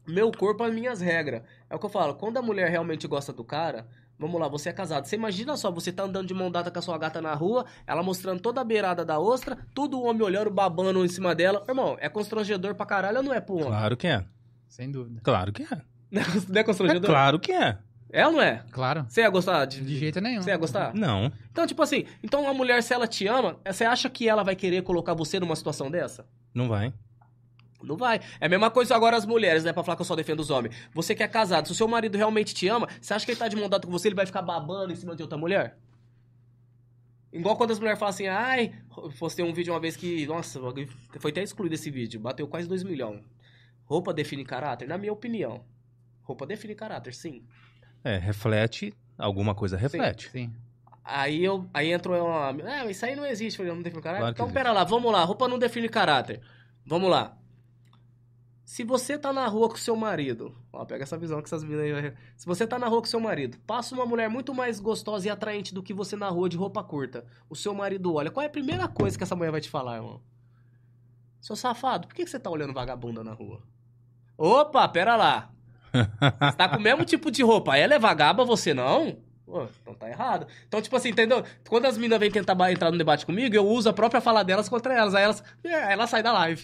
meu corpo, as minhas regras. É o que eu falo, quando a mulher realmente gosta do cara, vamos lá, você é casado. Você imagina só, você tá andando de mão dada com a sua gata na rua, ela mostrando toda a beirada da ostra, todo o homem olhando, babando em cima dela. Irmão, é constrangedor pra caralho ou não é, pô? Claro que é. Sem dúvida. Claro que é. Não é É constrangedor? claro que é. É ou não é? Claro. Você ia gostar de... De jeito nenhum. Você ia gostar? Não. Então, tipo assim, então a mulher, se ela te ama, você acha que ela vai querer colocar você numa situação dessa? Não vai. Não vai. É a mesma coisa agora as mulheres, né? Pra falar que eu só defendo os homens. Você que é casado, se o seu marido realmente te ama, você acha que ele tá de mão dada com você, ele vai ficar babando em cima de outra mulher? Igual quando as mulheres falam assim, ai, postei um vídeo uma vez que, nossa, foi até excluído esse vídeo, bateu quase 2 milhões. Roupa define caráter? Na minha opinião. Roupa define caráter, sim. É, reflete. Alguma coisa reflete. Sim. Aí eu, aí entrou uma, ah, isso aí não existe, não define caráter. Claro então existe. pera lá, vamos lá, roupa não define caráter. Vamos lá. Se você tá na rua com seu marido, ó, pega essa visão que essas meninas aí. vai- Se você tá na rua com seu marido, passa uma mulher muito mais gostosa e atraente do que você na rua de roupa curta. O seu marido olha, qual é a primeira coisa que essa mulher vai te falar, irmão? Seu safado, por que que você tá olhando vagabunda na rua? Opa, pera lá. Você tá com o mesmo tipo de roupa. Ela é vagaba, você não? Pô, então tá errado. Então, tipo assim, entendeu? Quando as meninas vêm tentar entrar no debate comigo, eu uso a própria fala delas contra elas. Aí elas, é, elas saem da live.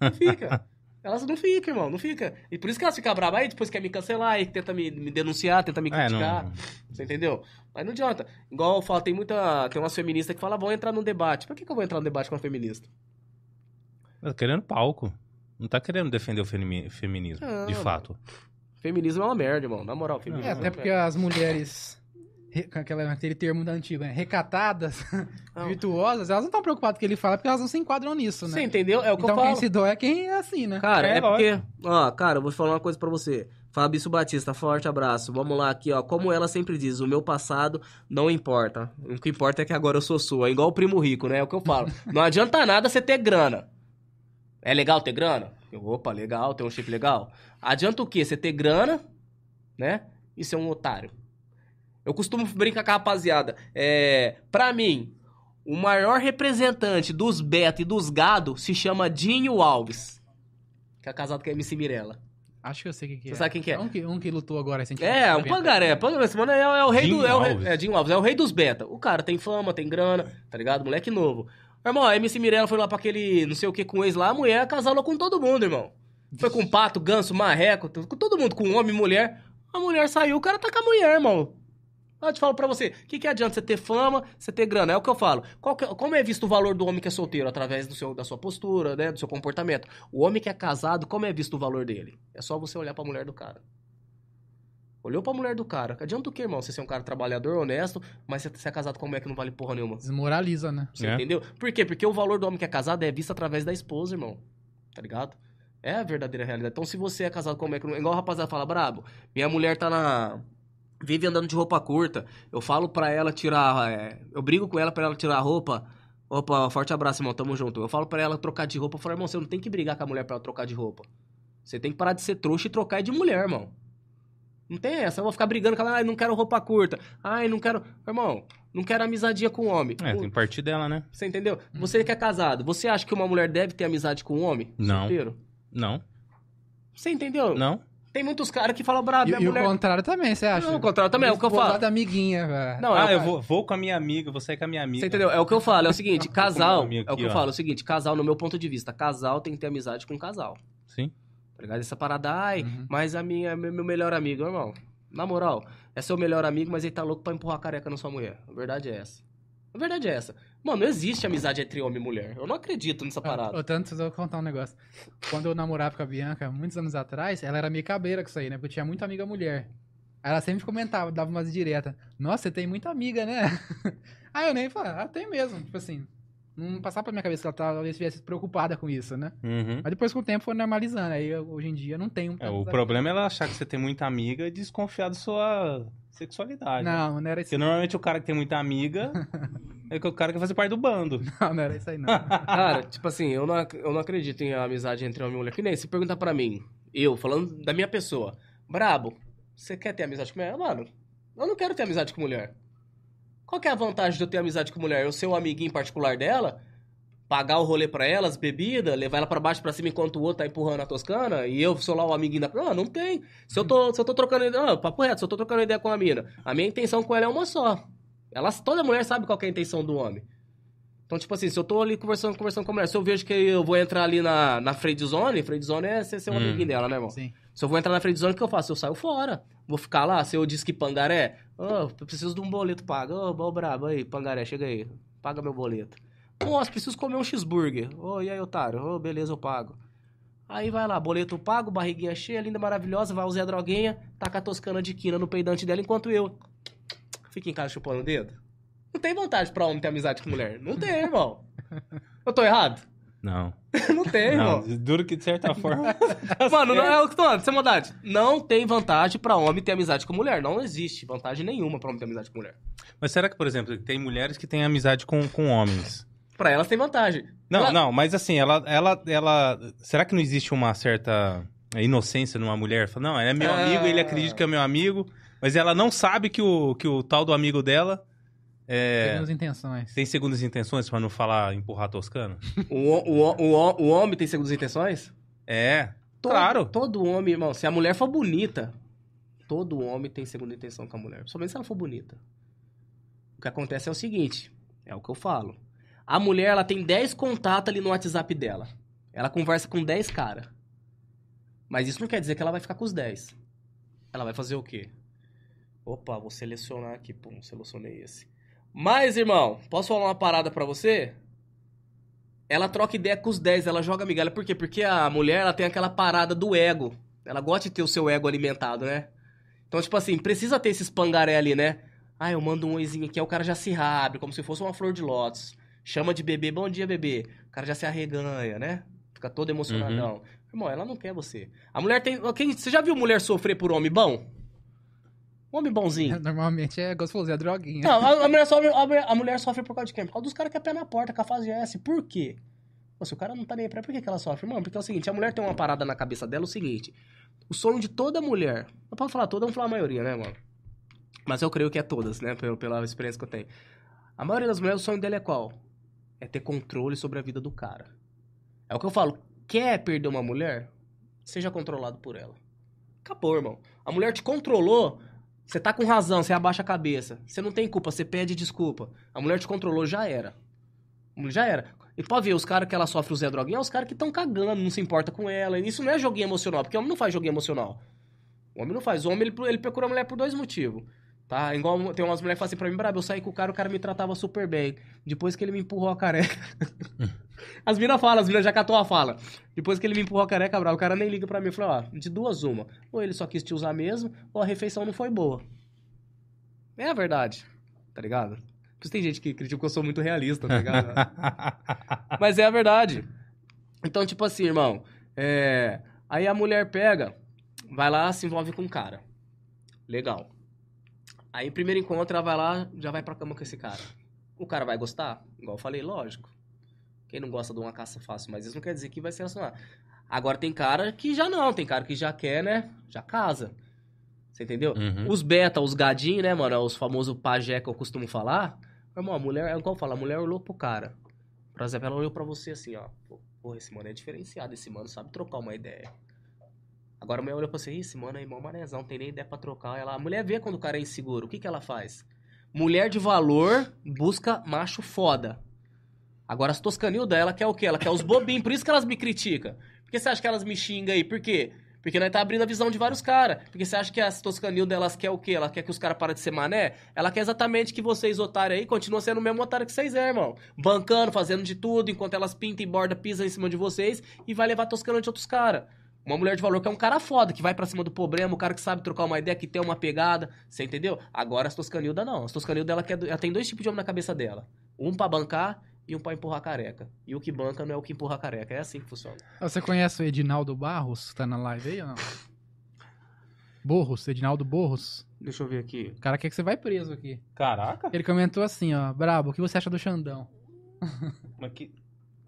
Não fica. <laughs> Elas não ficam, irmão, não fica. E por isso que elas ficam bravas aí, depois quer me cancelar, aí tenta me, me denunciar, tenta me É, criticar. não. Você entendeu? Mas não adianta. Igual eu falo, tem muita. Tem umas feministas que falam, vão entrar num debate. Por que, que eu vou entrar num debate com uma feminista? Tá querendo palco. Não tá querendo defender o femi- feminismo, Não, de fato. Feminismo é uma merda, irmão. Na moral, feminismo. É, é até porque merda. as mulheres, re- com aquela, aquele termo da antiga, né? recatadas, <laughs> Não. virtuosas, elas não estão preocupadas com o que ele fala, porque elas não se enquadram nisso, né? Você entendeu? É o que então eu quem falo. se doa é quem é assim, né? Cara, É, é, porque. Ó, cara, eu vou falar uma coisa pra você. Fabrício Batista, forte abraço. Vamos lá aqui, ó. Como ela sempre diz, o meu passado não importa. O que importa é que agora eu sou sua. Igual o primo rico, né? É o que eu falo. não adianta nada você ter grana. É legal ter grana? Eu, Opa, legal, ter um chip legal. Adianta o quê? Você ter grana, né? E ser um otário. Eu costumo brincar com a rapaziada. É, pra mim, o maior representante dos beta e dos gado se chama Dinho Alves. Que é casado com a MC Mirella. Acho que eu sei quem que Você é. sabe quem que é? Um que, um que lutou agora recentemente. É, um pangaré. Pangaré, esse mano é, é o rei Dinho do. É o, rei- é, Dinho Alves, é o rei dos beta. O cara tem fama, tem grana, tá ligado? Moleque novo. Irmão, a MC Mirella foi lá pra aquele não sei o que com ex lá, a mulher casalou com todo mundo, irmão. Foi com pato, ganso, marreco, com todo mundo, com homem, mulher. A mulher saiu, o cara tá com a mulher, irmão. Eu te falo pra você, o que, que adianta você ter fama, você ter grana? É o que eu falo. Que é- como é visto o valor do homem que é solteiro? Através do seu, da sua postura, né? Do seu comportamento. O homem que é casado, como é visto o valor dele? É só você olhar pra mulher do cara. Olhou pra mulher do cara. Adianta o que, irmão? Você ser um cara trabalhador, honesto, mas você você é casado com uma mulher que não vale porra nenhuma. Desmoraliza, né? Você É. entendeu? Por quê? Porque o valor do homem que é casado é visto através da esposa, irmão. Tá ligado? É a verdadeira realidade. Então, se você é casado com uma mulher que não... Igual o rapaziada fala, brabo, minha mulher tá na... Vive andando de roupa curta. Eu falo pra ela tirar... é, Eu brigo com ela pra ela tirar a roupa. Opa, forte abraço, irmão. Tamo junto. Eu falo pra ela trocar de roupa. Eu falo, irmão, você não tem que brigar com a mulher pra ela trocar de roupa. Você tem que parar de ser trouxa e trocar de mulher, irmão. Não tem essa. Eu vou ficar brigando com ela. Ai, não quero roupa curta. Ai, não quero... Irmão, não quero amizadinha com homem. É, O- tem parte dela, né? você entendeu? Você que é casado, você acha que uma mulher deve ter amizade com um homem? Não. Solteiro? Não, Você entendeu? não. Tem muitos caras que falam, brabo, E, minha e o mulher... contrário também, você acha? Não, o contrário também, é o que eu Vou falo. da amiguinha, velho. Não, ah, é, eu vou, vou com a minha amiga, vou sair com a minha amiga. Você entendeu? É o que eu falo, é o seguinte, casal, amigo é o que aqui, eu ó. falo, é o seguinte, casal, no meu ponto de vista, casal tem que ter amizade com casal, Sim. Ligado? Essa parada, ai, Uhum. mas a minha, meu meu melhor amigo, irmão, na moral, é seu melhor amigo, mas ele tá louco pra empurrar a careca na sua mulher, a verdade é essa. A verdade é essa. Mano, não existe amizade entre homem e mulher, eu não acredito nessa parada. Ô, tanto, eu vou contar um negócio. Quando eu namorava com a Bianca, muitos anos atrás, ela era meio cabreira com isso aí, né? Porque eu tinha muita amiga mulher. Ela sempre comentava, dava umas diretas. Nossa, você tem muita amiga, né? <laughs> Aí eu nem falava, ah, tem mesmo. Tipo assim, não passava pra minha cabeça que ela talvez estivesse preocupada com isso, né? Uhum. Mas depois com o tempo foi normalizando. Aí eu, hoje em dia não tenho. É, o problema é ela achar que você tem muita amiga e desconfiar da sua sexualidade. Não, não era isso. Porque normalmente o cara que tem muita amiga <laughs> é o cara que faz parte do bando. Não, não era isso aí, não. <laughs> Cara, tipo assim, eu não, eu não acredito em amizade entre homem e mulher. Que nem se perguntar pra mim, eu, falando da minha pessoa, brabo, você quer ter amizade com mulher? Mano, eu não quero ter amizade com mulher. Qual que é a vantagem de eu ter amizade com mulher? Eu ser o amiguinho particular dela, pagar o rolê pra elas, bebida, levar ela pra baixo pra cima enquanto o outro tá empurrando a toscana, e eu sou lá o amiguinho da. Não, não tem. Se eu tô, se eu tô trocando ideia. Não, papo reto, se eu tô trocando ideia com a mina, a minha intenção com ela é uma só. Ela, toda mulher sabe qual que é a intenção do homem. Então, tipo assim, se eu tô ali conversando, conversando com a mulher, se eu vejo que eu vou entrar ali na, na friend zone, friend zone é ser, ser um Hum. amiguinho dela, né, irmão? Sim. Se eu vou entrar na friend zone, o que eu faço? Eu saio fora. Vou ficar lá, se eu disse que pangaré, ô, eu preciso de um boleto pago. Ô, ô, brabo, aí, pangaré, chega aí, paga meu boleto. Nossa, preciso comer um cheeseburger. Ô, e aí, otário? Ô, beleza, eu pago. Aí vai lá, boleto pago, barriguinha cheia, linda, maravilhosa, vai o Zé Droguinha, taca a toscana de quina no peidante dela, enquanto eu fico em casa chupando o dedo. Não tem vantagem pra homem ter amizade com mulher. Não tem, irmão. Eu tô errado? Não. <laughs> Não tem, Não, irmão. duro que de certa <laughs> forma. <laughs> Mano, não é o que tô falando, sem maldade. Não tem vantagem pra homem ter amizade com mulher. Não existe vantagem nenhuma pra homem ter amizade com mulher. Mas será que, por exemplo, tem mulheres que têm amizade com, com homens? Pra elas tem vantagem. Não, Ela- não, mas assim, ela, ela, ela. Será que não existe uma certa inocência numa mulher? Não, ele é meu Ah. amigo, ele acredita que é meu amigo, mas ela não sabe que o, que o tal do amigo dela é, Segundas intenções. tem segundas intenções pra não falar empurrar toscano? O, o, o, o homem tem segundas intenções? É, Todo- claro. Todo homem, irmão, se a mulher for bonita, todo homem tem segunda intenção com a mulher. Somente se ela for bonita. O que acontece é o seguinte, é o que eu falo. A mulher, ela tem 10 contatos ali no WhatsApp dela. Ela conversa com 10 caras. Mas isso não quer dizer que ela vai ficar com os 10. Ela vai fazer o quê? Opa, vou selecionar aqui. Pum, selecionei esse. Mas, irmão, posso falar uma parada pra você? Ela troca ideia com os 10, ela joga migalha. Por quê? Porque a mulher, ela tem aquela parada do ego. Ela gosta de ter o seu ego alimentado, né? Então, tipo assim, precisa ter esses pangaré ali, né? Ah, eu mando um oizinho aqui, aí o cara já se abre, como se fosse uma flor de lótus. Chama de bebê, bom dia, bebê. O cara já se arreganha, né? Fica todo emocionadão. Irmão, ela não quer você. A mulher tem. Quem, você já viu mulher sofrer por homem bom? Homem bonzinho. <laughs> Normalmente é gostoso, é droguinha. Não, a, a mulher sofre, a, mulher- a mulher sofre por causa de quem? Por causa dos caras que é pé na porta, com a fase S. Por quê? Pô, se o cara não tá nem aí pra por que, que ela sofre? Mano, porque é o seguinte, a mulher tem uma parada na cabeça dela, é o seguinte. O sonho de toda mulher, não posso falar toda, vamos falar a maioria, né, mano? Mas eu creio que é todas, né, pela, pela experiência que eu tenho. A maioria das mulheres, o sonho dela é qual? É ter controle sobre a vida do cara. É o que eu falo, quer perder uma mulher? Seja controlado por ela. Acabou, irmão. A mulher te controlou, você tá com razão, você abaixa a cabeça. Você não tem culpa, você pede desculpa. A mulher te controlou, já era. Já era. E pode ver, os caras que ela sofre o Zé Droguinha, é os caras que estão cagando, não se importa com ela. E Isso não é joguinho emocional, porque o homem não faz joguinho emocional. O homem não faz. O homem, ele, ele procura a mulher por dois motivos. Tá? Igual tem umas mulheres que falam assim pra mim, brabo, eu saí com o cara, o cara me tratava super bem. Depois que ele me empurrou a careca. <laughs> as minas falam, as minas já catou a fala. Depois que ele me empurrou a careca, brabo, o cara nem liga pra mim. Eu falei, ó, de duas uma. Ou ele só quis te usar mesmo, ou a refeição não foi boa. É a verdade, tá ligado? Por isso tem gente que critica que eu sou muito realista, tá ligado? <laughs> Mas é a verdade. Então, tipo assim, irmão, é... aí a mulher pega, vai lá, se envolve com o cara. Legal. Aí, primeiro encontro, ela vai lá, já vai pra cama com esse cara. O cara vai gostar? Igual eu falei, lógico. Quem não gosta de uma caça fácil, mas isso não quer dizer que vai se relacionar. Agora tem cara que já não, tem cara que já quer, né? Já casa. Você entendeu? Uhum. Os beta, os gadinhos, né, mano? Os famosos pajé que eu costumo falar. Meu irmão, a mulher, é igual eu falo, a mulher olhou pro cara. Por exemplo, ela olhou pra você assim, ó. Porra, esse mano é diferenciado, esse mano sabe trocar uma ideia. Agora a mulher olhou pra você, "Ih, esse mano é irmão manezão, não tem nem ideia pra trocar. Ela, a mulher vê quando o cara é inseguro, o que que ela faz? Mulher de valor busca macho foda. Agora as toscanil dela quer o quê? Ela quer os bobinhos, por isso que elas me criticam. Por que você acha que elas me xingam aí? Por quê? Porque nós tá abrindo a visão de vários caras. Porque você acha que as toscanil delas quer o quê? Ela quer que os caras parem de ser mané? Ela quer exatamente que vocês, otários aí, continuem sendo o mesmo otário que vocês é, irmão. Bancando, fazendo de tudo, enquanto elas pintam e borda, pisam em cima de vocês e vai levar toscando de outros caras. Uma mulher de valor que é um cara foda, que vai pra cima do problema, o cara que sabe trocar uma ideia, que tem uma pegada, você entendeu? Agora as toscanilda não. As toscanilda dela quer, ela tem dois tipos de homem na cabeça dela. Um pra bancar e um pra empurrar a careca. E o que banca não é o que empurra a careca. É assim que funciona. Você conhece o Edinaldo Barros? Tá na live aí ou não? Borros, Edinaldo Borros. Deixa eu ver aqui. O cara quer que você vai preso aqui. Caraca. Ele comentou assim, ó. Brabo, o que você acha do Xandão? Mas que...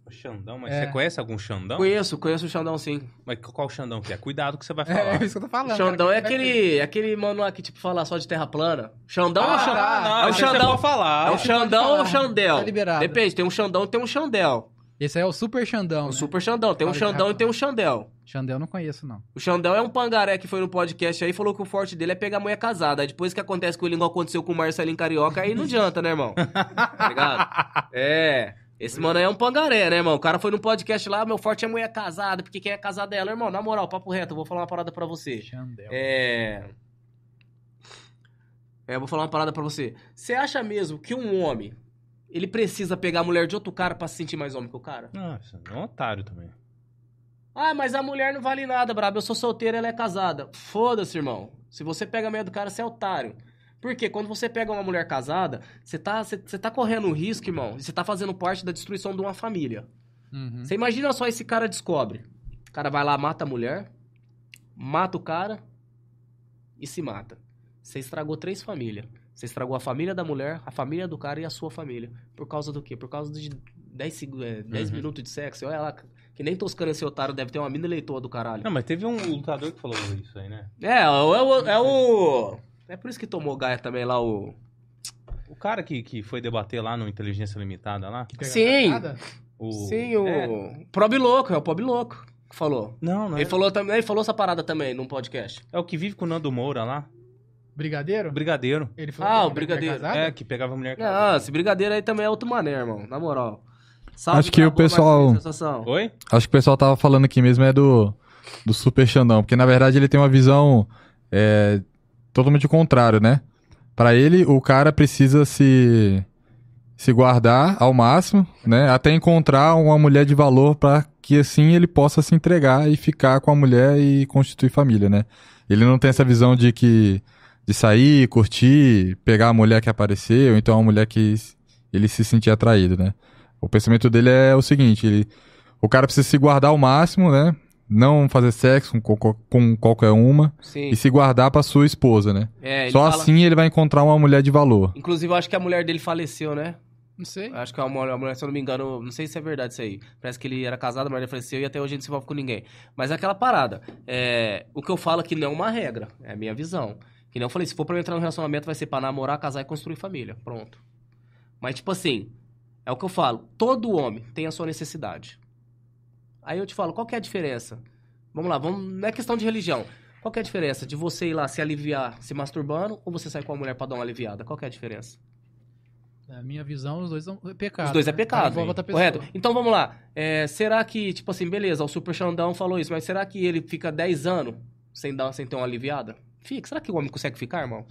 O Xandão, mas É. você conhece algum Xandão? Conheço, conheço o Xandão sim. Mas qual Xandão que é? Cuidado que você vai É, falar. é isso que eu tô falando. Xandão cara. é aquele, aquele mano lá que tipo fala só de terra plana. Xandão Ah, ou Xandão? tá, não, é o Xandão. falar. É o Xandão ou o. Xandel? Tá liberado. Depende, tem um Xandão e tem um Xandel. Esse aí é o Super Xandão. O né? Super Xandão. Tem um Xandão e tem um Xandel. Xandão eu não conheço, não. O Xandão é um pangaré que foi no podcast aí e falou que o forte dele é pegar mulher casada. Aí depois que acontece com ele igual aconteceu com o Marcelinho Carioca, aí não adianta, né, irmão? <laughs> Tá ligado? É. Esse mano aí é um pangaré, né, irmão? O cara foi no podcast lá, meu forte é mulher casada, porque quem é casada é ela. Irmão, na moral, papo reto, eu vou falar uma parada pra você. Xandel. É. É, eu vou falar uma parada pra você. Você acha mesmo que um homem, ele precisa pegar a mulher de outro cara pra se sentir mais homem que o cara? Nossa, é um otário também. Ah, mas a mulher não vale nada, brabo. Eu sou solteiro, ela é casada. Foda-se, irmão. Se você pega a mulher do cara, você é otário. Porque quando você pega uma mulher casada, você tá, você, você tá correndo um risco, irmão. Você tá fazendo parte da destruição de uma família. Uhum. Você imagina só esse cara descobre. O cara vai lá, mata a mulher, mata o cara e se mata. Você estragou três famílias. Você estragou a família da mulher, a família do cara e a sua família. Por causa do quê? Por causa de 10, segu- é, 10 Uhum. minutos de sexo. Olha lá, que nem Toscano esse otário deve ter uma mina eleitora do caralho. Não, mas teve um lutador que falou isso aí, né? É, é o, é o- é por isso que tomou Gaia também lá o. O cara que, que foi debater lá no Inteligência Limitada lá. Sim. casada? O... Sim, o. É. Prob Louco, é o Pob Louco que falou. Não, não Ele é. falou, também, ele falou essa parada também num podcast. É o que vive com o Nando Moura lá. Brigadeiro? Brigadeiro. Ele falou Ah, que o é brigadeiro. casada? É, que pegava a mulher Ah, esse brigadeiro aí também é outro mané, irmão. Na moral. Salve Acho que o pessoal-. Oi? Acho que o pessoal tava falando aqui mesmo é do, do Super Xandão, porque na verdade ele tem uma visão é, totalmente o contrário, né? Pra ele, o cara precisa se, se guardar ao máximo, né? Até encontrar uma mulher de valor pra que assim ele possa se entregar e ficar com a mulher e constituir família, né? Ele não tem essa visão de que de sair, curtir, pegar a mulher que apareceu, então a mulher que ele se sentir atraído, né? O pensamento dele é o seguinte, ele, o cara precisa se guardar ao máximo, né? Não fazer sexo com, co- com qualquer uma Sim. e se guardar pra sua esposa, né? É, ele Só fala- assim ele vai encontrar uma mulher de valor. Inclusive, eu acho que a mulher dele faleceu, né? Não sei. Acho que a mulher, a mulher, se eu não me engano, não sei se é verdade isso aí. Parece que ele era casado, a mulher faleceu e até hoje ele não se envolve com ninguém. Mas é aquela parada. É, o que eu falo aqui não é uma regra, é a minha visão. Que nem eu falei, se for pra eu entrar no relacionamento, vai ser pra namorar, casar e construir família. Pronto. Mas, tipo assim, é o que eu falo. Todo homem tem a sua necessidade. Aí eu te falo, qual que é a diferença? Vamos lá, vamos, não é questão de religião. Qual que é a diferença de você ir lá se aliviar se masturbando ou você sair com a mulher pra dar uma aliviada? Qual que é a diferença? Na minha visão, os dois são pecado. Os dois é né? pecado. Correto? Então vamos lá. É, será que, tipo assim, beleza, o Super Xandão falou isso, mas será que ele fica 10 anos sem, dar, sem ter uma aliviada? Fica. Será que o homem consegue ficar, irmão?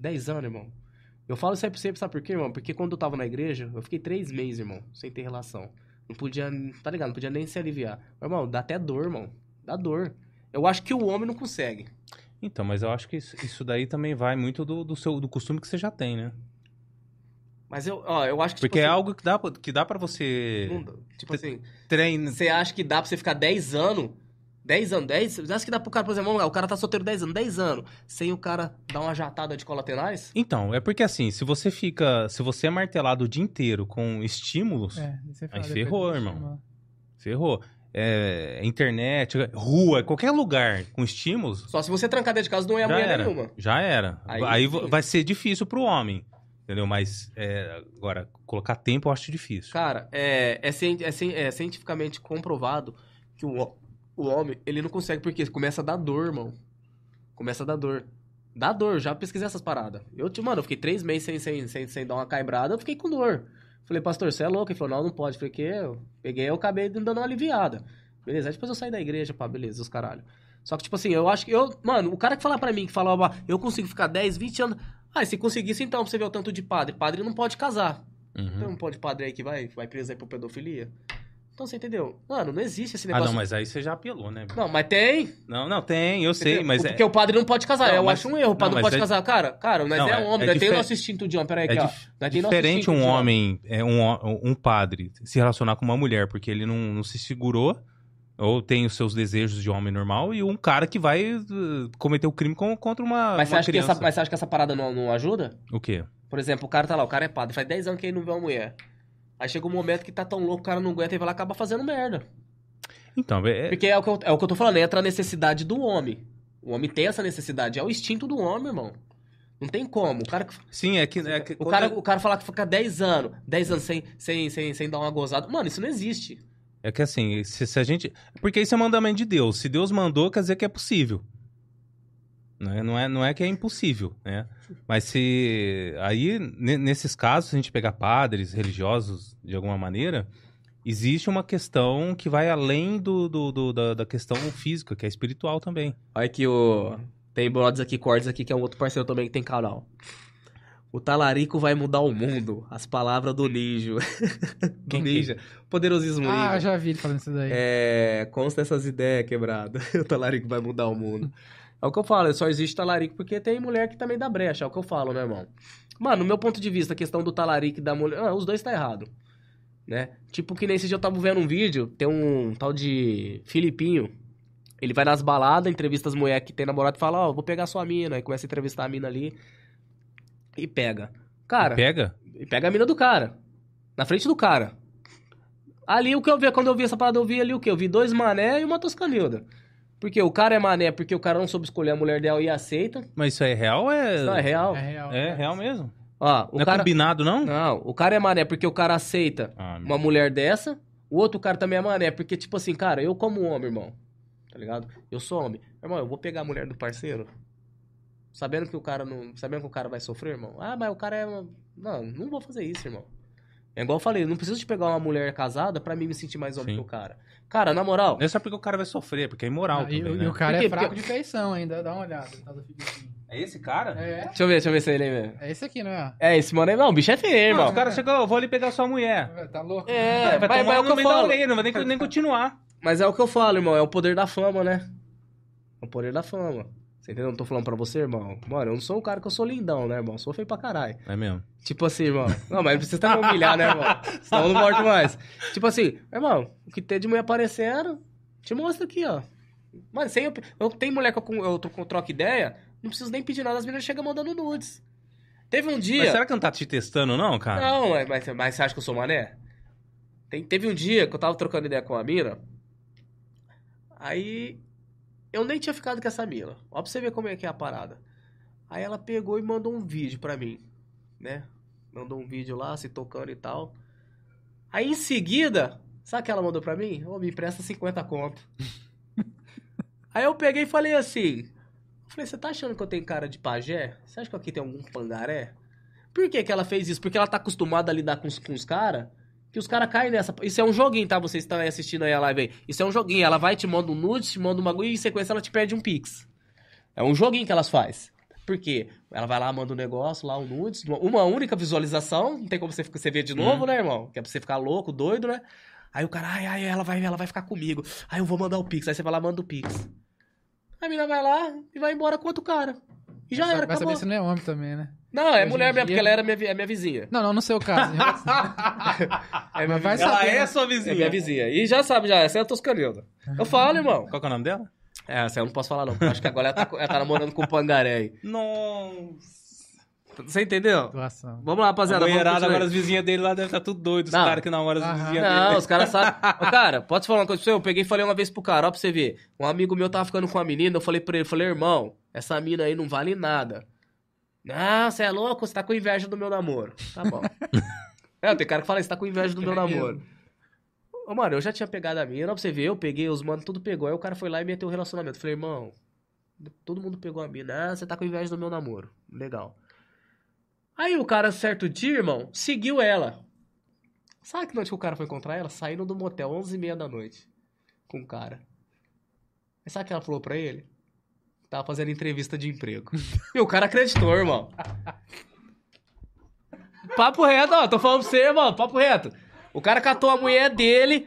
10 anos, irmão. Eu falo isso aí pra você, sabe por quê, irmão? Porque quando eu tava na igreja, eu fiquei 3 meses, irmão, sem ter relação. Não podia, tá ligado? Não podia nem se aliviar. Mas, irmão, dá até dor, irmão. Dá dor. Eu acho que o homem não consegue. Então, mas eu acho que isso, isso daí também vai muito do, do seu do costume que você já tem, né? Mas eu, ó, eu acho que. Porque tipo é assim, algo que dá, pra- que dá para você não. Tipo assim. Você acha que dá pra você ficar 10 anos? 10 anos, 10? Você acha que dá pro cara, por exemplo, vamos lá, o cara tá solteiro 10 anos, 10 anos, sem o cara dar uma jatada de colaterais? Então, é porque assim, se você fica. Se você é martelado o dia inteiro com estímulos, É, Aí ferrou, irmão. ferrou. É, internet, rua, qualquer lugar com estímulos, Só se você trancar dentro de casa não é a mulher era. nenhuma. Já era. Aí Aí, sim. vai ser difícil pro homem. Entendeu? Mas é, agora, colocar tempo eu acho difícil. Cara, é, é, cien- é cien- é cientificamente comprovado que o, o homem, ele não consegue, porque começa a dar dor, irmão. Começa a dar dor. Dá dor, já pesquisei essas paradas. Eu, te- mano, eu fiquei três meses sem, sem, sem, sem dar uma caibrada, eu fiquei com dor. Falei, pastor, você é louco? Ele falou, não, não pode. Falei, que eu peguei, eu acabei dando uma aliviada. Beleza, aí depois eu saí da igreja, pá, beleza, os caralho. Só que, tipo assim, eu acho que eu. Mano, o cara que falar pra mim, que falava, eu consigo ficar 10, 20 anos. Ah, se conseguisse, então, pra você ver o tanto de padre. Padre não pode casar. Uhum. Tem um pode padre aí que vai, vai preso aí por pedofilia? Então você entendeu? Mano, não existe esse Ah, negócio. não, mas aí você já apelou, né? Não, mas tem. Não, não, tem, eu sei, Entendeu? mas é. Porque o padre não pode casar. Não, eu mas- acho um erro. O padre não, não, mas pode é- casar. Cara, cara, nós Não, é, é- homem, é nós tem o difer- nosso instinto de homem. Peraí, aqui, É ó. dif- tem diferente um homem, é, um, um padre, se relacionar com uma mulher porque ele não, não se segurou ou tem os seus desejos de homem normal e um cara que vai uh, cometer o crime com- contra uma, Mas você, uma acha que criança. essa, mas você acha que essa parada não, não ajuda? O quê? Por exemplo, o cara tá lá, o cara é padre, faz 10 anos que ele não vê uma mulher. Aí chega um momento que tá tão louco, o cara não aguenta e vai lá e acaba fazendo merda. Então, é, Porque é o, que eu, é o que eu tô falando, entra a necessidade do homem. O homem tem essa necessidade, é o instinto do homem, irmão. Não tem como. O cara, que- sim, é que, é que o cara, é- o cara falar que fica 10 anos, 10 anos sem, sem, sem, sem dar uma gozada. Mano, isso não existe. É que assim, se, se a gente. Porque isso é mandamento de Deus. Se Deus mandou, quer dizer que é possível. Né? Não, é, não é que é impossível, né? Mas se. Aí, ne- nesses casos, se a gente pegar padres religiosos de alguma maneira, existe uma questão que vai além do, do- do- da, da questão física, que é espiritual também. Olha que o. Tem brothers aqui, cortes aqui, que é um outro parceiro também que tem canal. O talarico vai mudar o mundo. As palavras do Ninja. <laughs> do Ninja. Poderosíssimo Ah, Ninja. já vi ele falando isso daí. É, consta essas ideias quebradas. <laughs> o talarico vai mudar o mundo. É o que eu falo, só existe talarico porque tem mulher que também dá brecha, é o que eu falo, né, irmão? Mano, no meu ponto de vista, a questão do talarico e da mulher, ah, os dois tá errado. Né? Tipo que nesse dia eu tava vendo um vídeo, tem um tal de Filipinho, ele vai nas baladas, entrevista as mulheres que tem namorado e fala, ó, vou pegar sua mina, aí começa a entrevistar a mina ali e pega. Cara, Pega? e pega a mina do cara. Na frente do cara. Ali o que eu vi, quando eu vi essa parada, eu vi ali o quê? Eu vi dois mané e uma toscanilda. Porque o cara é mané, porque o cara não soube escolher a mulher dela e aceita. Mas isso é real é. Não, é real. É real. É real mesmo? Ó, o não é cara. combinado, não? Não, o cara é mané porque o cara aceita Ah, uma mulher dessa. O outro cara também é mané, porque, tipo assim, cara, eu como homem, irmão. Tá ligado? Eu sou homem. Irmão, eu vou pegar a mulher do parceiro. Sabendo que o cara não. Sabendo que o cara vai sofrer, irmão. Ah, mas o cara é. Não, não vou fazer isso, irmão. É igual eu falei, eu não preciso de pegar uma mulher casada pra mim me sentir mais homem Sim. que o cara. Cara, na moral. Não é só porque o cara vai sofrer, porque é imoral Ah, e, também, e né? o cara Por quê? é fraco Porque- de feição ainda, dá uma olhada. tá do Felipe. É esse cara? É, Deixa eu ver, deixa eu ver se é ele mesmo. é esse aqui, não é? É, esse mano aí. Não, o bicho é feio, irmão. os caras chegou, eu vou ali pegar sua mulher. Tá louco? É, vai vai, tomar vai, é o que eu falo. orelha, não vai nem, nem continuar. Mas é o que eu falo, irmão. É o poder da fama, né? É o poder da fama. Você entendeu? Eu não tô falando pra você, irmão. Mano, eu não sou um cara que eu sou lindão, né, irmão? Eu sou feio pra caralho. É mesmo. Tipo assim, irmão. Não, mas não precisa até me humilhar, né, irmão? <laughs> Senão eu não volto mais. Tipo assim, irmão, o que tem de mulher aparecendo, te mostra aqui, ó. Mano, sem eu, eu tenho mulher que eu, eu, eu troco ideia, não preciso nem pedir nada, as meninas chegam mandando nudes. Teve um dia. Mas será que não tá te testando, não, cara? Não, mas, mas, mas você acha que eu sou mané? Tem- teve um dia que eu tava trocando ideia com a mina. Aí eu nem tinha ficado com essa mina. Ó pra você ver como é que é a parada. Aí ela pegou e mandou um vídeo pra mim, né? Mandou um vídeo lá, se tocando e tal. Aí em seguida, sabe o que ela mandou pra mim? Ô, me empresta 50 conto. <laughs> Aí eu peguei e falei assim. Falei, você tá achando que eu tenho cara de pajé? Você acha que aqui tem algum pangaré? Por que, que ela fez isso? Porque ela tá acostumada a lidar com os, com os caras, que os caras caem nessa. Isso é um joguinho, tá? Vocês estão aí assistindo aí a live aí. Isso é um joguinho. Ela vai, te manda um nude, te manda um bagulho e em sequência ela te pede um pix. É um joguinho que elas faz. Por quê? Ela vai lá, manda um negócio lá, um nudes, uma- única visualização, não tem como você, você ver de novo, né, irmão? Que é pra você ficar louco, doido, né? Aí o cara, ai, ai, ela vai, ela vai ficar comigo. Aí eu vou mandar o pix. Aí você vai lá, manda o pix. A mina vai lá e vai embora com outro cara. E já Vai era, saber acabou. se não é homem também, né? Não, é Hoje mulher em mesmo, dia- porque ela era minha, vi- é minha vizinha. Não, não no seu caso. <laughs> É Mas vai Ela saber, é né? sua É vizinha. minha vizinha. E já sabe, já, essa é a Toscanilda. Eu falo, irmão. Qual que é o nome dela? É, essa eu não posso falar, não. porque eu Acho que agora ela tá, ela tá namorando com o Pangaré aí. Nossa. Você entendeu? Situação. Vamos lá, A rapaziada. vamos continuar. agora as vizinhas dele lá devem estar tudo doido. Os Não. caras que namoram as Aham. vizinhas Não, dele. os caras sabem. <laughs> Ô, cara, pode falar uma coisa pra você? Eu peguei e falei uma vez pro cara, ó, pra você ver. Um amigo meu tava ficando com uma menina, eu falei pra ele, falei, irmão, essa mina aí não vale nada. Não, você é louco, você tá com inveja do meu namoro. Tá bom. <laughs> é, tem cara que fala, você tá com inveja do meu namoro. Ô, mano, eu já tinha pegado a mina, pra você ver, eu peguei, os mano, tudo pegou. Aí o cara foi lá e meteu o relacionamento. Falei, irmão, todo mundo pegou a mina. Ah, você tá com inveja do meu namoro. Legal. Aí o cara, certo dia, irmão, seguiu ela. Sabe que noite que o cara foi encontrar ela? Saindo do motel, 11h30 da noite. Com o cara. Mas sabe o que ela falou pra ele? Tava fazendo entrevista de emprego. e o cara acreditou, irmão. Papo reto, ó. Tô falando pra você, irmão. Papo reto. O cara catou a mulher dele.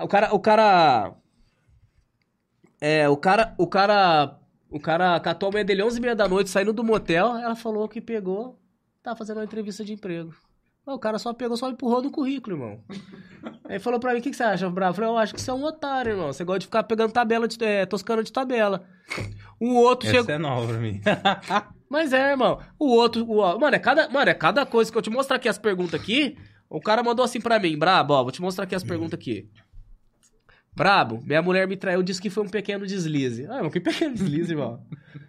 O cara. O cara. É, o cara. O cara. O cara catou a mulher dele 11h30 da noite, saindo do motel. Ela falou que pegou. Tava fazendo uma entrevista de emprego. Mas O cara só pegou, só empurrou no currículo, irmão. Aí falou pra mim, o que, que você acha, Bravo? Eu falei, eu acho que você é um otário, irmão. Você gosta de ficar pegando tabela, de, é, toscando de tabela. O outro Essa chegou... é nova pra mim. <laughs> Mas é, irmão. O outro... O... Mano, é cada... Mano, é cada coisa que eu te mostrar aqui as perguntas aqui. O cara mandou assim pra mim, Brabo, ó, vou te mostrar aqui as perguntas aqui. Brabo, minha mulher me traiu, disse que foi um pequeno deslize. Ah, irmão, que pequeno deslize, irmão.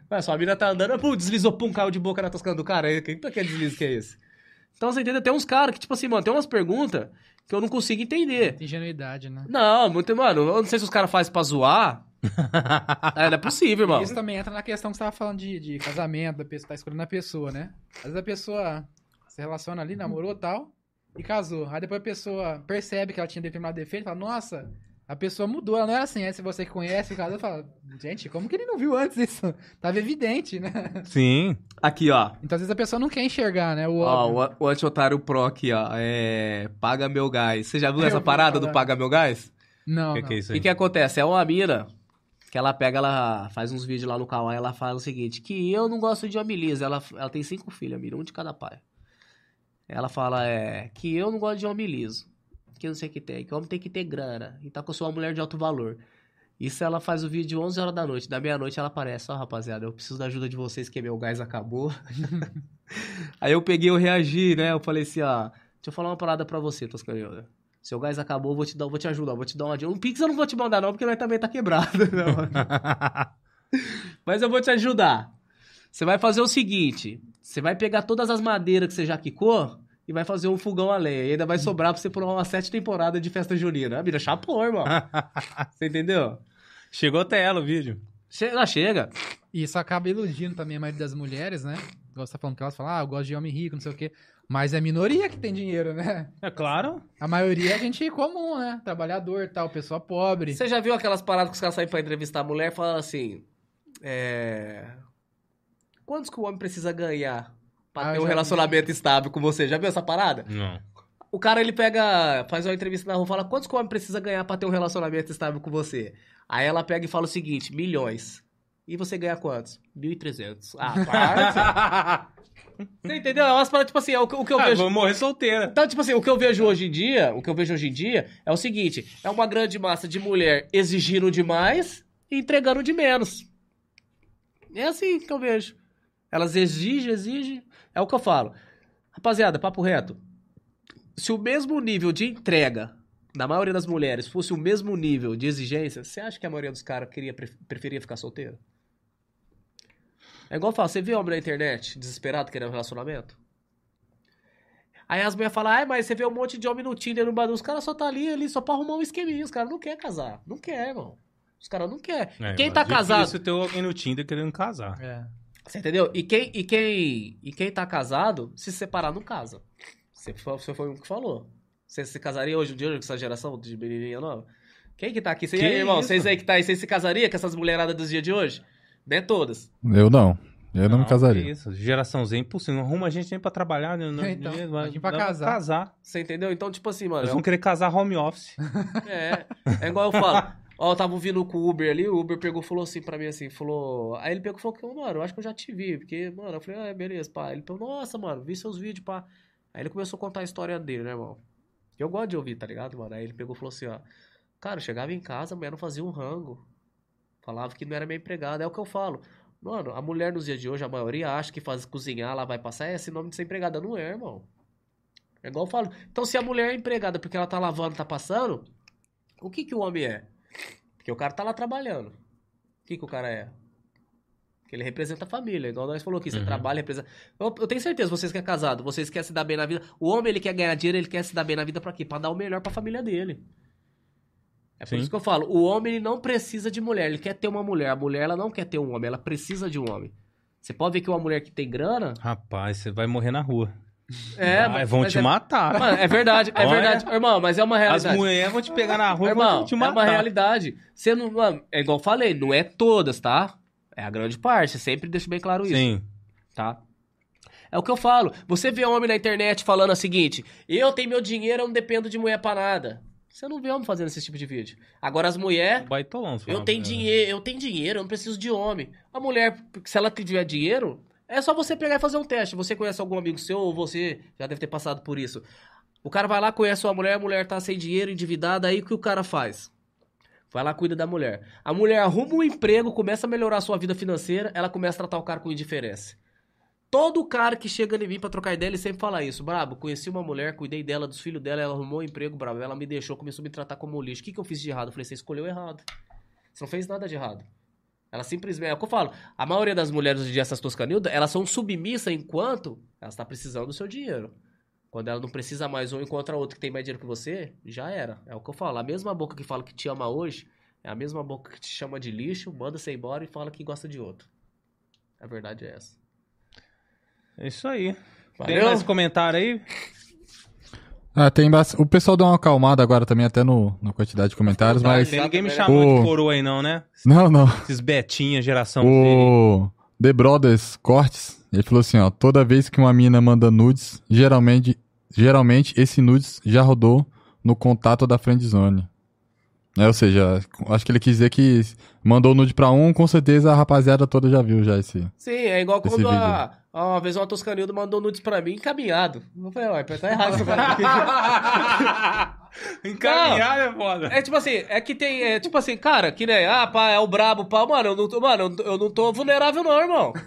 Ué, sua mina tá andando, pô, deslizou, pum, caiu de boca na toscana do cara. Que pequeno deslize que é esse? Então, você entendeu? Tem uns caras que, tipo assim, mano, tem umas perguntas que eu não consigo entender. Ingenuidade, né? Não, muito, mano, eu não sei se os caras fazem pra zoar. <laughs> é, não é possível, irmão. Isso também entra na questão que você tava falando de, de casamento, da pessoa tá escolhendo a pessoa, né? Às vezes a pessoa se relaciona ali, namorou e tal, e casou. Aí depois a pessoa percebe que ela tinha determinado defeito e fala, nossa, a pessoa mudou, ela não era assim. Aí se você que conhece o casal, fala, gente, como que ele não viu antes isso? Tava evidente, né? Sim. Aqui, ó. Então às vezes a pessoa não quer enxergar, né? O Ó, óbvio. o, o Anti-Otário Pro aqui, ó. É. Paga meu gás. Você já viu Eu essa vi parada do. Paga meu gás? Não, O que, não. que é isso O aí? que, que acontece? É uma mina que ela pega, ela faz uns vídeos lá no canal, ela fala o seguinte, que eu não gosto de homem liso. Ela, ela tem cinco filhos, a mina, um de cada pai. Ela fala, é, que eu não gosto de homem liso. Que não sei o que tem, que homem tem que ter grana. E tá com sua mulher de alto valor. Isso ela faz o vídeo 11 horas da noite. Da meia-noite ela aparece, ó, rapaziada, eu preciso da ajuda de vocês, que meu gás acabou. <laughs> Aí eu peguei, eu reagi, né? Eu falei assim, ó, deixa eu falar uma parada pra você, Toscanilda. Seu gás acabou, eu vou te dar, eu vou te ajudar, eu vou te dar uma dica. Um Pix eu não vou te mandar, não, porque nós também tá quebrado. Não. <laughs> Mas eu vou te ajudar. Você vai fazer o seguinte: você vai pegar todas as madeiras que você já quicou e vai fazer um fogão a lenha. E ainda vai sobrar pra você por umas sete temporadas de festa junina. A vida chapou, irmão. <laughs> Você entendeu? Chegou até ela o vídeo. Chega, chega. E isso acaba iludindo também a maioria das mulheres, né? Você tá falando que elas falam, ah, eu gosto de homem rico, não sei o quê. Mas é a minoria que tem dinheiro, né? É claro. A maioria é gente comum, né? Trabalhador tal, pessoa pobre. Você já viu aquelas paradas que os caras saem pra entrevistar a mulher e falam assim: é... Quantos que o homem precisa ganhar pra Ah, ter um já vi. relacionamento estável com você? Já viu essa parada? Não. O cara, ele pega, faz uma entrevista na rua, fala, quantos que o homem precisa ganhar pra ter um relacionamento estável com você? Aí ela pega e fala o seguinte, milhões. E você ganha quantos? 1.300. Ah, <laughs> para. você entendeu? É umas paradas, tipo assim, é o, que- o que eu Ah, vejo... vou morrer solteira. Então, tipo assim, o que eu vejo hoje em dia, o que eu vejo hoje em dia é o seguinte, é uma grande massa de mulher exigindo demais e entregando de menos. É assim que eu vejo. Elas exigem, exigem. É o que eu falo. Rapaziada, papo reto. Se o mesmo nível de entrega da maioria das mulheres fosse o mesmo nível de exigência, você acha que a maioria dos caras queria, pref- preferia ficar solteiro? É igual eu falo, você vê homem na internet desesperado querendo um relacionamento? Aí as mulheres falam, ai, mas você vê um monte de homem no Tinder, no Badu, os caras só tá ali, ali só pra arrumar um esqueminha, os caras não querem casar. Não quer, irmão. Os caras não querem. É, quem tá difícil casado... ter alguém no Tinder querendo casar. É. Você entendeu? E quem, e quem, e quem tá casado, se separar não casa. Você, foi- você foi o que falou. Você se casaria hoje em dia com essa geração de menininha nova? Quem que tá aqui? Você, Que aí, irmão, vocês aí que tá aí, vocês se casariam com essas mulheradas dos dias de hoje? Não é todas. Eu não. Eu não, me que casaria. Isso, geração Z é impossível. Não arruma a gente nem pra trabalhar. Né? Não, Então, ninguém imagina pra não, casar. casar. Você entendeu? Então, tipo assim, mano. Eles é vão querer casar home office. É, é igual eu falo. <laughs> Ó, eu tava vindo com o Uber ali, o Uber pegou falou assim pra mim assim, falou... Aí ele pegou e falou, mano, eu acho que eu já te vi, porque, mano, eu falei, ah, beleza, pá. Ele falou, nossa, mano, vi seus vídeos, pá. Aí ele começou a contar a história dele, né, irmão? Eu gosto de ouvir, tá ligado, mano? Aí ele pegou e falou assim, ó... Cara, eu chegava em casa, a mulher não fazia um rango. Falava que não era minha empregada, é o que eu falo. Mano, a mulher nos dias de hoje, a maioria acha que faz cozinhar, ela vai passar, é esse nome de ser empregada. Não é, irmão. É igual eu falo. Então, se a mulher é empregada porque ela tá lavando, tá passando, o que que o homem é? Porque o cara tá lá trabalhando. O que que o cara é? Que ele representa a família, igual nós falou aqui, você Uhum. trabalha, representa... Eu, eu tenho certeza, vocês que é casado, vocês querem se dar bem na vida. O homem, ele quer ganhar dinheiro, ele quer se dar bem na vida pra quê? Pra dar o melhor pra família dele. É por Sim. isso que eu falo, o homem, ele não precisa de mulher, ele quer ter uma mulher. A mulher, ela não quer ter um homem, ela precisa de um homem. Você pode ver que uma mulher que tem grana... Rapaz, você vai morrer na rua. É, Vai, mas- vão te é- matar. Mano, é verdade, é Olha. verdade. Irmão, mas é uma As realidade. mulheres vão te pegar na rua e Irmão, vão te é matar. uma realidade. Você não, mano, é igual eu falei, não é todas, tá? É a grande parte, sempre deixo bem claro isso, Sim. tá? É o que eu falo. Você vê homem na internet falando o seguinte: eu tenho meu dinheiro, eu não dependo de mulher pra nada. Você não vê homem fazendo esse tipo de vídeo. Agora as mulheres, Baitolão. eu tenho é. dinheiro, eu tenho dinheiro, eu não preciso de homem. A mulher, se ela tiver dinheiro, é só você pegar e fazer um teste. Você conhece algum amigo seu ou você já deve ter passado por isso. O cara vai lá, conhece uma mulher, a mulher tá sem dinheiro, endividada, aí o que o cara faz? Vai lá, cuida da mulher. A mulher arruma um emprego, começa a melhorar a sua vida financeira, ela começa a tratar o cara com indiferença. Todo cara que chega em mim pra trocar ideia, ele sempre fala isso. Brabo, conheci uma mulher, cuidei dela, dos filhos dela, ela arrumou um emprego, brabo. Ela me deixou, começou a me tratar como lixo. O que, que eu fiz de errado? Eu falei, você escolheu errado. Você não fez nada de errado. Ela simplesmente. É o que eu falo. A maioria das mulheres hoje em dia, essas toscanildas, elas são submissas enquanto elas estão precisando do seu dinheiro. Quando ela não precisa mais um encontra outro que tem mais dinheiro que você, já era. É o que eu falo. A mesma boca que fala que te ama hoje é a mesma boca que te chama de lixo, manda você embora e fala que gosta de outro. A verdade é essa. É isso aí. Tem Valeu? mais comentário aí? Ah, tem bast... O pessoal deu uma acalmada agora também, até no, na quantidade de comentários, Não mas. tem ninguém me O- chamou de coroa aí, não, né? Não, não. Esses Betinha, geração. O The Brothers Cortes, ele falou assim, ó, toda vez que uma mina manda nudes, geralmente, geralmente esse nudes já rodou no contato da friendzone. É, ou seja, acho que ele quis dizer que mandou nude pra um, com certeza a rapaziada toda já viu já esse. Sim, é igual quando a, a- uma vez uma toscanilda mandou nudes pra mim encaminhado. Eu falei, ué, tá errado isso, cara. <laughs> Encaminhar é foda. É tipo assim, é que tem, é tipo assim, cara, que nem, ah, pá, é o brabo, pá, mano, eu não tô, mano, eu não- tô vulnerável não, irmão. <laughs>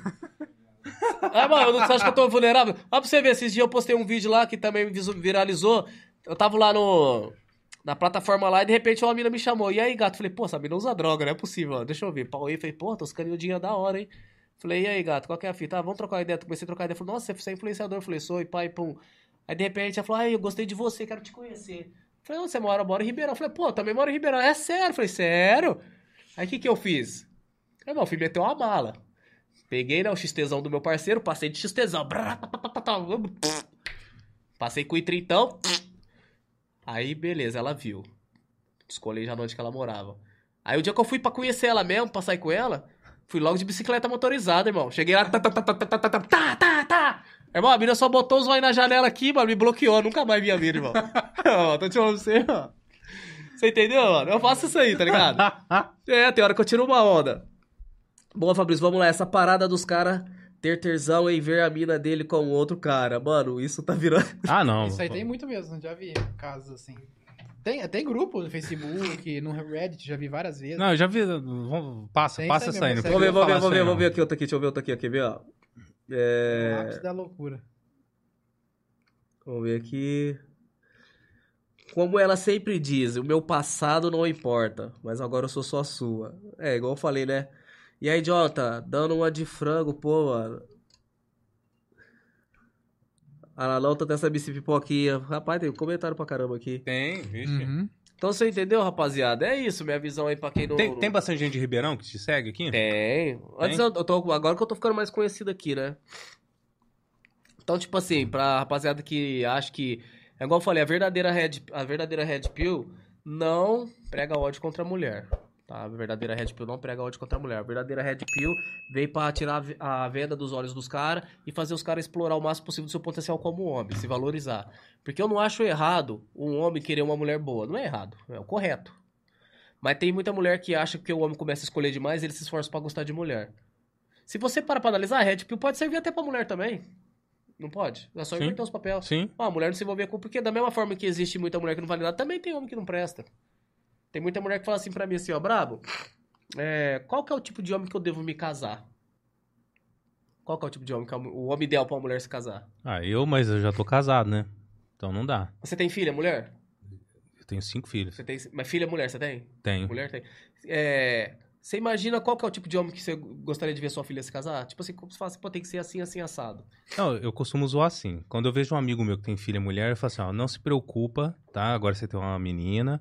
Ah, mano, eu não você acha que eu tô vulnerável? Ó pra você ver, esses dias eu postei um vídeo lá que também viralizou, eu tava lá no, na plataforma lá e de repente uma mina me chamou, e aí, gato? Falei, pô, essa mina usa droga, não é possível, ó. deixa eu ver. Pauei, falei, pô, tô ficando dinheiro da hora, hein. Falei, e aí, gato, qual que é a fita? Ah, vamos trocar ideia. Comecei a trocar ideia. Falei, nossa, você é influenciador? Falei, sou, e pai, pum. Aí de repente ela falou, ai, eu gostei de você, quero te conhecer. Falei, você mora? Eu moro em Ribeirão. Falei, pô, também moro em Ribeirão. É sério? Falei, sério? Aí o que que eu fiz? Aí, meu filho meteu uma mala. Peguei, né, o XTzão do meu parceiro, passei de XTzão. Tá, tá, tá, tá, tá. Passei com o tritão. Aí, beleza, ela viu. Escolhi já onde que ela morava. Aí o dia que eu fui pra conhecer ela mesmo, pra sair com ela, fui logo de bicicleta motorizada, irmão. Cheguei lá, tá, tá, tá, tá, tá, tá, tá, tá, tá, tá. Irmão, a mina só botou os olhos na janela aqui, mano, me bloqueou. Nunca mais vi a mina, irmão. <laughs> Ó, tô te falando pra você, ó. Você entendeu, mano? Eu faço isso aí, tá ligado? <laughs> É, tem hora que eu tiro uma onda. Bom, Fabrício, vamos lá. Essa parada dos caras ter terzão em ver a mina dele com outro cara. Mano, isso tá virando... <laughs> Ah, não. Isso aí tem muito mesmo, já vi casos assim. Tem, tem grupo no Facebook, no Reddit, já vi várias vezes. Não, eu já vi. vamos- Passa, Tem passa isso aí precisa Vamos ver, vamos ver, vamos ver, vamos ver aqui outro aqui, deixa eu ver outro aqui, quer ver, ó. O É... ápice da loucura. Vamos ver aqui. Como ela sempre diz, o meu passado não importa, mas agora eu sou só sua. É, igual eu falei, né? E aí, idiota, dando uma de frango, pô, mano. A Lalota tem essa bici pipoquinha. Rapaz, tem um comentário pra caramba aqui. Tem, vixe. Uhum. Então você entendeu, rapaziada? É isso, minha visão aí pra quem não. Tem, tem bastante gente de Ribeirão que te segue aqui? Tem. Antes eu, eu tô. Agora que eu tô ficando mais conhecido aqui, né? Então, tipo assim, pra rapaziada que acha que. É igual eu falei, a verdadeira Red, a verdadeira Red Pill não prega ódio contra a mulher. Tá? A verdadeira Red Pill não prega ódio contra a mulher. A verdadeira Red Pill veio pra tirar a ve- a venda dos olhos dos caras e fazer os caras explorar o máximo possível do seu potencial como homem, se valorizar. Porque eu não acho errado um homem querer uma mulher boa. Não é errado, é o correto. Mas tem muita mulher que acha que o homem começa a escolher demais e ele se esforça pra gostar de mulher. Se você para pra analisar, a Red Pill pode servir até pra mulher também. Não pode? É só inverter os papéis. Sim. A mulher não se envolver com... Porque da mesma forma que existe muita mulher que não vale nada, também tem homem que não presta. Tem muita mulher que fala assim pra mim assim, ó, brabo, é, qual que é o tipo de homem que eu devo me casar? Qual que é o tipo de homem que é o homem ideal pra uma mulher se casar? Ah, eu, mas eu já tô casado, né? Então não dá. Você tem filha, mulher? Eu tenho cinco filhos. Você tem... Mas filha, mulher, você tem? Tenho. Mulher tem. É, Você imagina qual que é o tipo de homem que você gostaria de ver sua filha se casar? Tipo assim, como você fala assim, pô, tem que ser assim, assim, assado. Não, eu costumo zoar assim. Quando eu vejo um amigo meu que tem filha mulher, eu falo assim, ó, não se preocupa, tá? Agora você tem uma menina.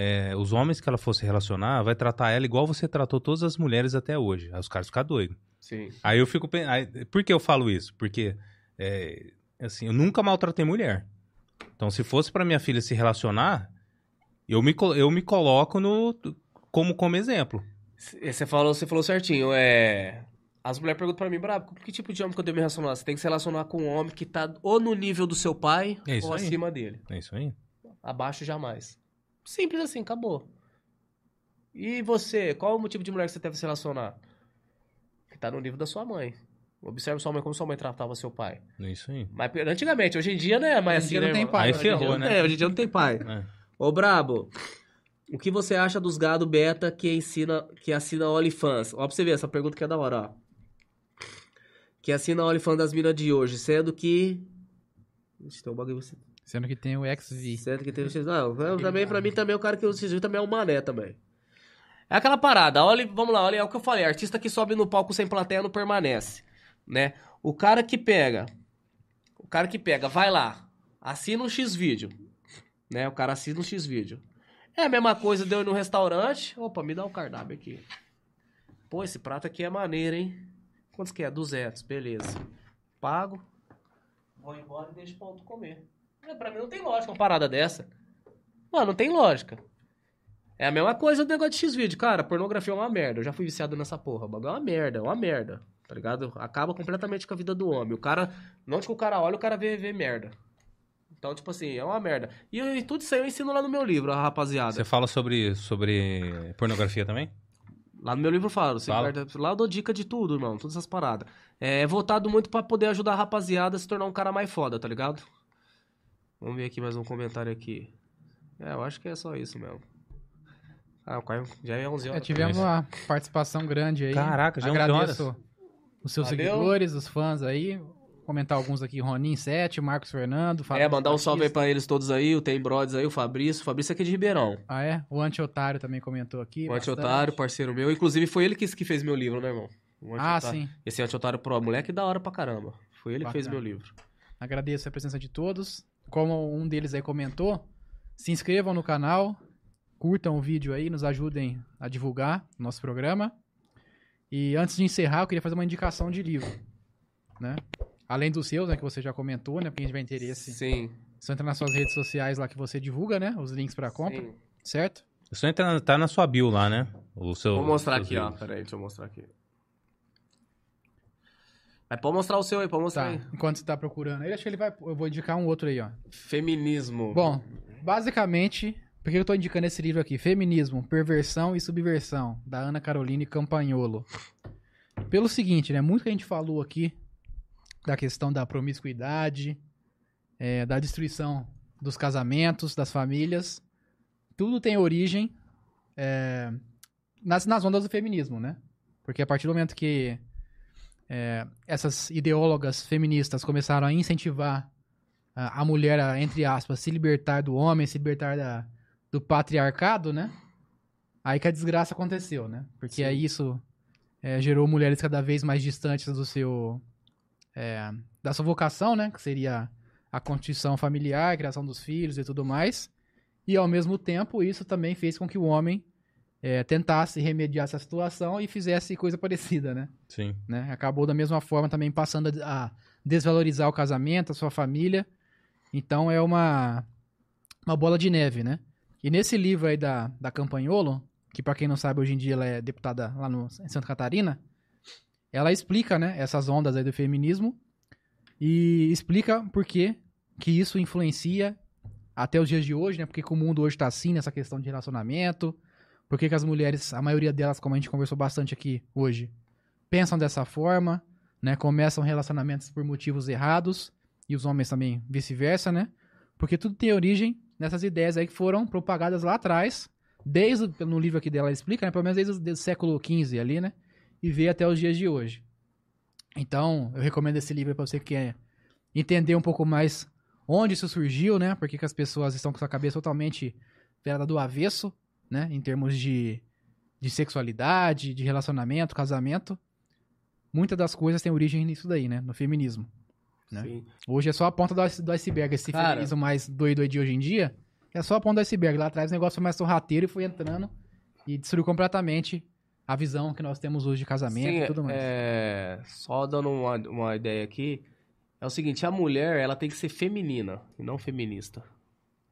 É, os homens que ela fosse relacionar, vai tratar ela igual você tratou todas as mulheres até hoje. Aí os caras ficam doidos. Sim. Aí eu fico pensando. Por que eu falo isso? Porque, é, assim, eu nunca maltratei mulher. Então, se fosse pra minha filha se relacionar, eu me, eu me coloco no, como, como exemplo. Você falou, você falou certinho, é... As mulheres perguntam pra mim, brabo, que tipo de homem que eu devo me relacionar? Você tem que se relacionar com um homem que tá ou no nível do seu pai É ou aí. acima dele. É isso aí. Abaixo jamais. Simples assim, acabou. E você, qual o motivo de mulher que você deve se relacionar? Que tá no nível da sua mãe. Observe sua mãe como sua mãe tratava seu pai. É isso aí. Mas antigamente, hoje em dia, né? Mas Hoje em assim, dia não né, tem irmão? pai, Aí Hoje em dia ferrou, não né? tem, hoje em dia não tem pai. <laughs> É. Ô, Brabo, o que você acha dos gado beta que ensina, que assina OnlyFans? Ó, pra você ver, essa pergunta que é da hora, ó. Que assina OnlyFans das minas de hoje, sendo que... Ixi, tem um bagulho... Sendo que tem o XV. Sendo que tem... Não, eu, também, pra mim, também, o cara que usa esse também é um mané também. É aquela parada, olha, vamos lá, olha, é o que eu falei, artista que sobe no palco sem plateia não permanece, né? O cara que pega, o cara que pega, vai lá, assina um X-Vídeo, né? O cara assina um X-Vídeo. É a mesma coisa, deu ir no restaurante, opa, me dá o cardápio aqui. Pô, esse prato aqui é maneiro, hein? Quantos que é? 200, beleza. Pago, vou embora e deixo o ponto comer. É, pra mim não tem lógica uma parada dessa. Mano, não tem lógica. É a mesma coisa do negócio de X-Vídeo. Cara, pornografia é uma merda. Eu já fui viciado nessa porra. O bagulho é uma merda, é uma merda. Tá ligado? Acaba completamente com a vida do homem. O cara, onde que o cara olha, o cara vê, vê merda. Então, tipo assim, é uma merda. E, e tudo isso aí eu ensino lá no meu livro, rapaziada. Você fala sobre, sobre pornografia também? Lá no meu livro eu falo, Fala. guarda- lá eu dou dica de tudo, irmão, todas essas paradas. É voltado muito pra poder ajudar a rapaziada a se tornar um cara mais foda, tá ligado? Vamos ver aqui mais um comentário aqui. É, eu acho que é só isso mesmo. Ah, o Caio já é 11 É, horas. tivemos uma participação grande aí. Caraca, já é 11 Agradeço os seus Valeu. seguidores, os fãs aí. Comentar alguns aqui, Ronin 7, Marcos Fernando, É, Fabrício mandar um salve aí Batista. pra eles todos aí, o Tem Brothers aí, o Fabrício. O Fabrício é aqui de Ribeirão. Ah, é? O Anti-Otário também comentou aqui. O. Anti-Otário, parceiro meu. Inclusive foi ele que, que fez meu livro, né, irmão? O Ah, sim. Esse Anti-Otário Pro, moleque da hora pra caramba. Foi ele que fez meu Bacana. livro. Agradeço a presença de todos. Como um deles aí comentou, se inscrevam no canal, curtam o vídeo aí, nos ajudem a divulgar o nosso programa. E antes de encerrar, eu queria fazer uma indicação de livro, né? Além dos seus, né, que você já comentou, né, pra quem tiver interesse. Sim. Só entra nas suas redes sociais lá que você divulga, né, os links pra compra, sim. certo? Isso entra na- tá na sua bio lá, né? O seu, Vou mostrar aqui, ó. livros. Pera aí, deixa eu mostrar aqui. Mas pode mostrar o seu aí, pode mostrar Tá. aí. Enquanto você tá procurando aí, acho que ele vai. Eu vou indicar um outro aí, ó. Feminismo. Bom, basicamente, por que eu tô indicando esse livro aqui? Feminismo, Perversão e Subversão, da Ana Caroline Campagnolo. Pelo seguinte, né? Muito que a gente falou aqui da questão da promiscuidade, é, da destruição dos casamentos, das famílias, tudo tem origem é, nas, nas ondas do feminismo, né? Porque a partir do momento que é, essas ideólogas feministas começaram a incentivar a, a, mulher a, entre aspas, se libertar do homem, se libertar da, do patriarcado, né? Aí que a desgraça aconteceu, né? Porque Sim. aí isso é, gerou mulheres cada vez mais distantes do seu... É, da sua vocação, né? Que seria a constituição familiar, a criação dos filhos e tudo mais. E ao mesmo tempo, isso também fez com que o homem é, tentasse remediar essa situação e fizesse coisa parecida, né? Sim. Né? Acabou da mesma forma também passando a desvalorizar o casamento, a sua família. Então é uma, uma bola de neve, né? E nesse livro aí da, da Campanholo, que para quem não sabe, hoje em dia ela é deputada lá no, em Santa Catarina, ela explica, né, essas ondas aí do feminismo e explica por que que isso influencia até os dias de hoje, né? Porque o mundo hoje está assim nessa questão de relacionamento, por que, que as mulheres, a maioria delas, como a gente conversou bastante aqui hoje, pensam dessa forma, né? Começam relacionamentos por motivos errados e os homens também vice-versa, né? Porque tudo tem origem nessas ideias aí que foram propagadas lá atrás, desde no livro aqui dela ela explica, né? Pelo menos desde, desde o século XV ali, né? E veio até os dias de hoje. Então, eu recomendo esse livro para você que quer entender um pouco mais onde isso surgiu, né? Porque que as pessoas estão com sua cabeça totalmente virada do avesso, né? Em termos de, de sexualidade, de relacionamento, casamento. Muitas das coisas têm origem nisso daí, né? No feminismo. Né? Hoje é só a ponta do, do iceberg. Esse Cara, feminismo mais doido de hoje em dia é só a ponta do iceberg. Lá atrás o negócio foi mais sorrateiro e foi entrando e destruiu completamente a visão que nós temos hoje de casamento Sim, e tudo mais. É... Só dando uma, uma ideia aqui, é o seguinte, a mulher, ela tem que ser feminina e não feminista.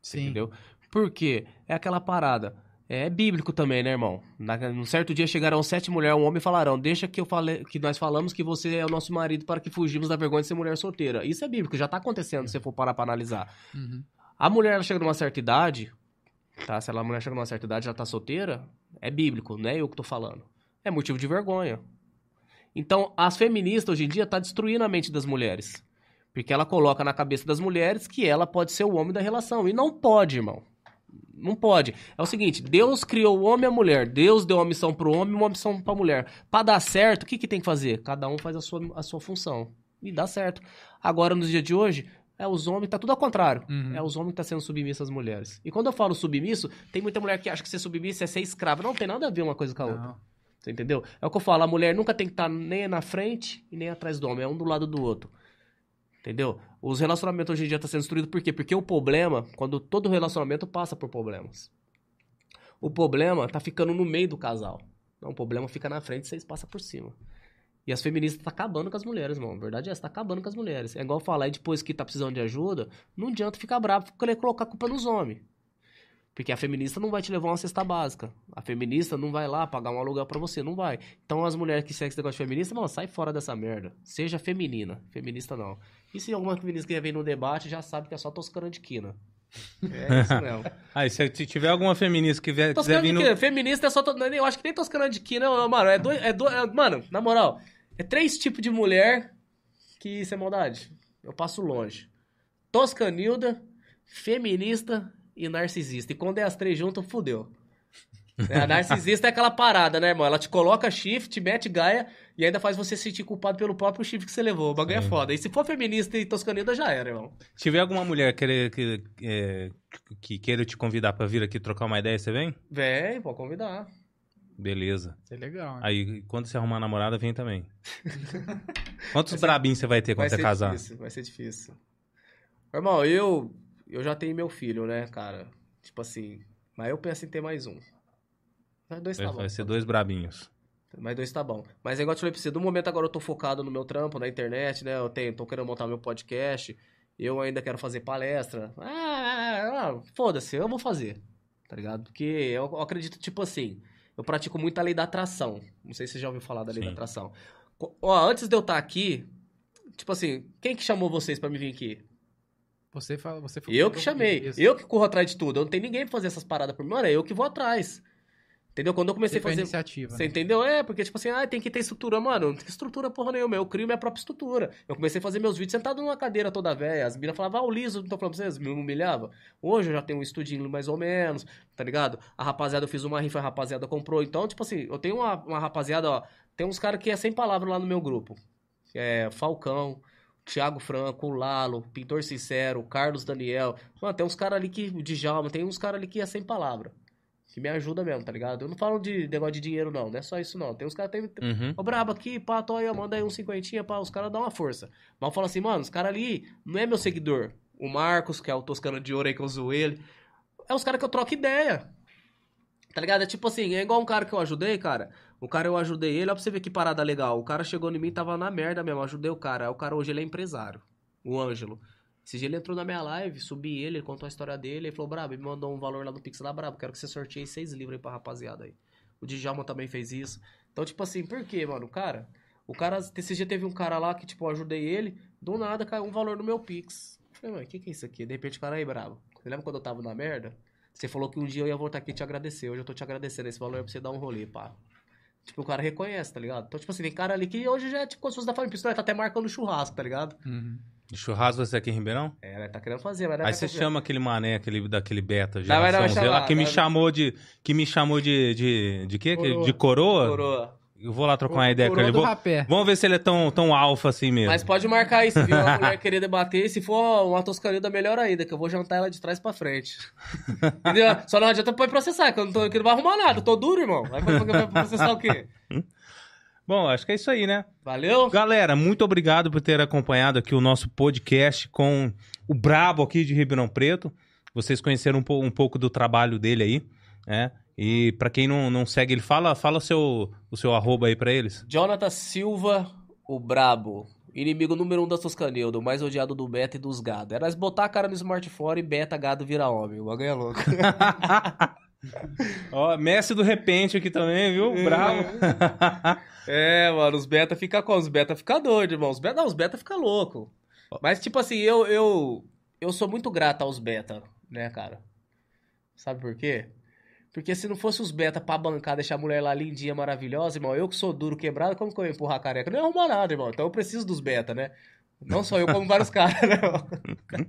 Sim. Entendeu? Por quê? É aquela parada. É bíblico também, né, irmão? Na, num certo dia chegarão sete mulheres, um homem falarão: Deixa que eu fale, que nós falamos que você é o nosso marido para que fugimos da vergonha de ser mulher solteira. Isso é bíblico, já tá acontecendo, se você for parar pra analisar. Uhum. A mulher ela chega numa certa idade, tá? Se ela, a mulher chega numa certa idade já tá solteira, é bíblico, não é eu que tô falando. É motivo de vergonha. Então, as feministas hoje em dia tá destruindo a mente das mulheres. Porque ela coloca na cabeça das mulheres que ela pode ser o homem da relação. E não pode, irmão. Não pode. É o seguinte, Deus criou o homem e a mulher. Deus deu uma missão pro homem e uma missão pra mulher. Pra dar certo, o que, que tem que fazer? Cada um faz a sua, a sua função. E dá certo. Agora, nos dias de hoje, é os homens, tá tudo ao contrário. Uhum. É os homens que tá sendo submissos às mulheres. E quando eu falo submisso, tem muita mulher que acha que ser submisso é ser escravo. Não tem nada a ver uma coisa com a outra. Você entendeu? É o que eu falo, a mulher nunca tem que estar tá nem na frente e nem atrás do homem. É um do lado do outro. Entendeu? Os relacionamentos hoje em dia estão tá sendo destruídos por quê? Porque o problema, quando todo relacionamento passa por problemas. O problema tá ficando no meio do casal. Não, o problema fica na frente e vocês passam por cima. E as feministas tá acabando com as mulheres, mano. A verdade é essa, tá acabando com as mulheres. É igual falar, e depois que tá precisando de ajuda, não adianta ficar bravo querer colocar a culpa nos homens. Porque a feminista não vai te levar uma cesta básica. A feminista não vai lá pagar um aluguel para você, não vai. Então as mulheres que seguem esse negócio de feminista, mano, sai fora dessa merda. Seja feminina. Feminista não. E se alguma feminista que vem no debate, já sabe que é só toscana de quina. É isso mesmo. <laughs> Aí, se tiver alguma feminista que vier, quiser vir no... Feminista é só... To... Eu acho que nem toscana de quina, mano. É dois... É do... É... Mano, na moral, é três tipos de mulher que isso é maldade. Eu passo longe. Toscanilda, feminista e narcisista. E quando é as três juntas, fudeu. É, a narcisista é aquela parada, né, irmão? Ela te coloca chifre, te mete gaia e ainda faz você se sentir culpado pelo próprio chifre que você levou. O bagulho é foda. E se for feminista e toscanida, já era, irmão. Se tiver alguma mulher que, que, é, que queira te convidar pra vir aqui trocar uma ideia, você vem? Vem, pode convidar. Beleza. É legal. Hein? Aí, quando você arrumar namorada, vem também. <laughs> Quantos brabinhos você vai ter quando vai você casar? Difícil, vai ser difícil. Irmão, eu eu já tenho meu filho, né, cara? Tipo assim, mas eu penso em ter mais um. Mas dois tá bom. Vai ser dois brabinhos. Mais dois tá bom. Mas é igual eu te falei pra você, no momento agora eu tô focado no meu trampo, na internet, né? Eu tenho, tô querendo montar meu podcast. Eu ainda quero fazer palestra. Ah, ah, ah foda-se, eu vou fazer. Tá ligado? Porque eu acredito, tipo assim, eu pratico muito a lei da atração. Não sei se você já ouviu falar da lei Sim. da atração. Ó, antes de eu estar tá aqui, tipo assim, quem que chamou vocês para me vir aqui? Você fala, você Eu que chamei. Isso. Eu que corro atrás de tudo. Eu não tenho ninguém pra fazer essas paradas por mim. Mano, é eu que vou atrás. Entendeu? Quando eu comecei a fazer. iniciativa. Você né? entendeu? É, porque, tipo assim, ah, tem que ter estrutura. Mano, não tem estrutura porra nenhuma. Eu crio minha própria estrutura. Eu comecei a fazer meus vídeos sentado numa cadeira toda velha. As meninas falavam, ah, o liso, não tô falando pra vocês, me humilhava. Hoje eu já tenho um estudinho mais ou menos, tá ligado? A rapaziada, eu fiz uma rifa, a rapaziada comprou. Então, tipo assim, eu tenho uma, uma rapaziada, ó. Tem uns caras que é sem palavras lá no meu grupo. É Falcão. Thiago Franco, o Lalo, Pintor Sincero, Carlos Daniel. Mano, tem uns caras ali que. O Djalma, tem uns caras ali que é sem palavra. Que me ajuda mesmo, tá ligado? Eu não falo de negócio de dinheiro, não. Não é só isso, não. Tem uns caras que tem. Uhum. Ô, brabo aqui, pá, tô aí, manda aí uns cinquentinha, pá, os caras dão uma força. Mas eu falo assim, mano, os caras ali não é meu seguidor. O Marcos, que é o Toscano de Ouro aí que eu uso ele. É os caras que eu troco ideia. Tá ligado? É tipo assim, é igual um cara que eu ajudei, cara. O cara eu ajudei ele, ó pra você ver que parada legal. O cara chegou em mim, tava na merda mesmo, ajudei o cara. O cara hoje ele é empresário. O Ângelo. Esse dia ele entrou na minha live, subi ele, ele contou a história dele, ele falou, Brabo, me mandou um valor lá no Pix lá, Brabo, quero que você sorteie seis livros aí pra rapaziada aí. O Djalma também fez isso. Então, tipo assim, por quê, mano? Cara, o cara, esse dia teve um cara lá que, tipo, eu ajudei ele, do nada caiu um valor no meu Pix. Eu falei, mano, o que que é isso aqui? De repente o cara aí, brabo. Você lembra quando eu tava na merda? Você falou que um dia eu ia voltar aqui e te agradecer. Hoje eu tô te agradecendo esse valor é pra você dar um rolê, pá. Tipo, o cara reconhece, tá ligado? Então, tipo assim, tem cara ali que hoje já é tipo como se fosse da família. Nós tá até marcando churrasco, tá ligado? Uhum. Churrasco você aqui em Ribeirão? É, né? Tá querendo fazer, mas não Aí você fazer. chama aquele mané, aquele daquele beta, Não, mas não Z, chamar, lá, que me chamou de que me chamou de de de quê? Coroa. De coroa? Coroa. Eu vou lá trocar uma ideia com ele. Vou-. Vamos ver se ele é tão tão alfa assim mesmo. Mas pode marcar aí, se viu uma <laughs> mulher querer debater. Se for uma toscanilda, melhor ainda, que eu vou jantar ela de trás pra frente. <laughs> Entendeu? Só não adianta pra processar, que eu não, tô, que não vai arrumar nada. Eu tô duro, irmão. Vai, vai, vai processar o quê? <laughs> Bom, acho que é isso aí, né? Valeu? Galera, muito obrigado por ter acompanhado aqui o nosso podcast com o Brabo aqui de Ribeirão Preto. Vocês conheceram um, po- um pouco do trabalho dele aí, né? E pra quem não, não segue ele, fala, fala o seu, o seu arroba aí pra eles. Jonathan Silva, o brabo. Inimigo número um da Toscanilda, o mais odiado do beta e dos gado. Era nós botar a cara no smartphone e beta gado vira homem. O bagulho é louco. <laughs> Ó, Messi do repente aqui também, viu? Bravo. <laughs> É, mano, os beta fica como? Os beta fica doido, irmão. Os beta, não, os beta fica louco. Mas, tipo assim, eu, eu, eu sou muito grato aos beta, né, cara? Sabe por quê? Porque se não fosse os beta pra bancar, deixar a mulher lá lindinha, maravilhosa, irmão, eu que sou duro, quebrado, como que eu ia empurrar a careca? Não ia arrumar nada, irmão. Então eu preciso dos beta, né? Não só eu, como vários <laughs> caras, né, irmão? <laughs>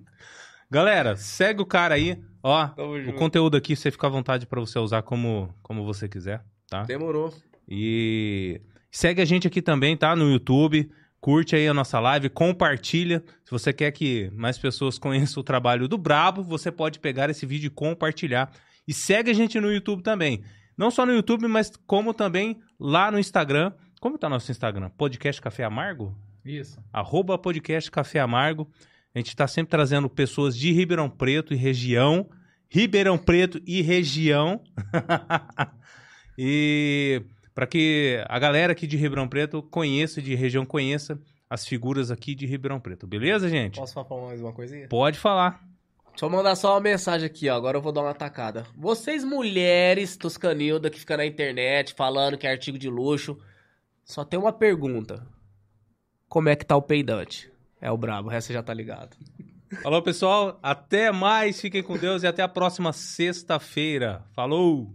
Galera, segue o cara aí. Ó, Tamo o junto. conteúdo aqui você fica à vontade pra você usar como, como você quiser, tá? Demorou. E segue a gente aqui também, tá? No YouTube. Curte aí a nossa live, compartilha. Se você quer que mais pessoas <laughs> conheçam o trabalho do Brabo, você pode pegar esse vídeo e compartilhar. E segue a gente no YouTube também. Não só no YouTube, mas como também lá no Instagram. Como tá nosso Instagram? Podcast Café Amargo? Isso. arroba podcast Café Amargo. A gente está sempre trazendo pessoas de Ribeirão Preto e região. Ribeirão Preto e região. <laughs> e para que a galera aqui de Ribeirão Preto conheça, de região conheça as figuras aqui de Ribeirão Preto. Beleza, gente? Posso falar mais uma coisinha? Pode falar. Deixa eu mandar só uma mensagem aqui, ó. Agora eu vou dar uma atacada. Vocês, mulheres toscanilda que fica na internet falando que é artigo de luxo, só tem uma pergunta. Como é que tá o peidante? É o brabo, o resto já tá ligado. <laughs> Falou, pessoal. Até mais. Fiquem com Deus e até a próxima sexta-feira. Falou!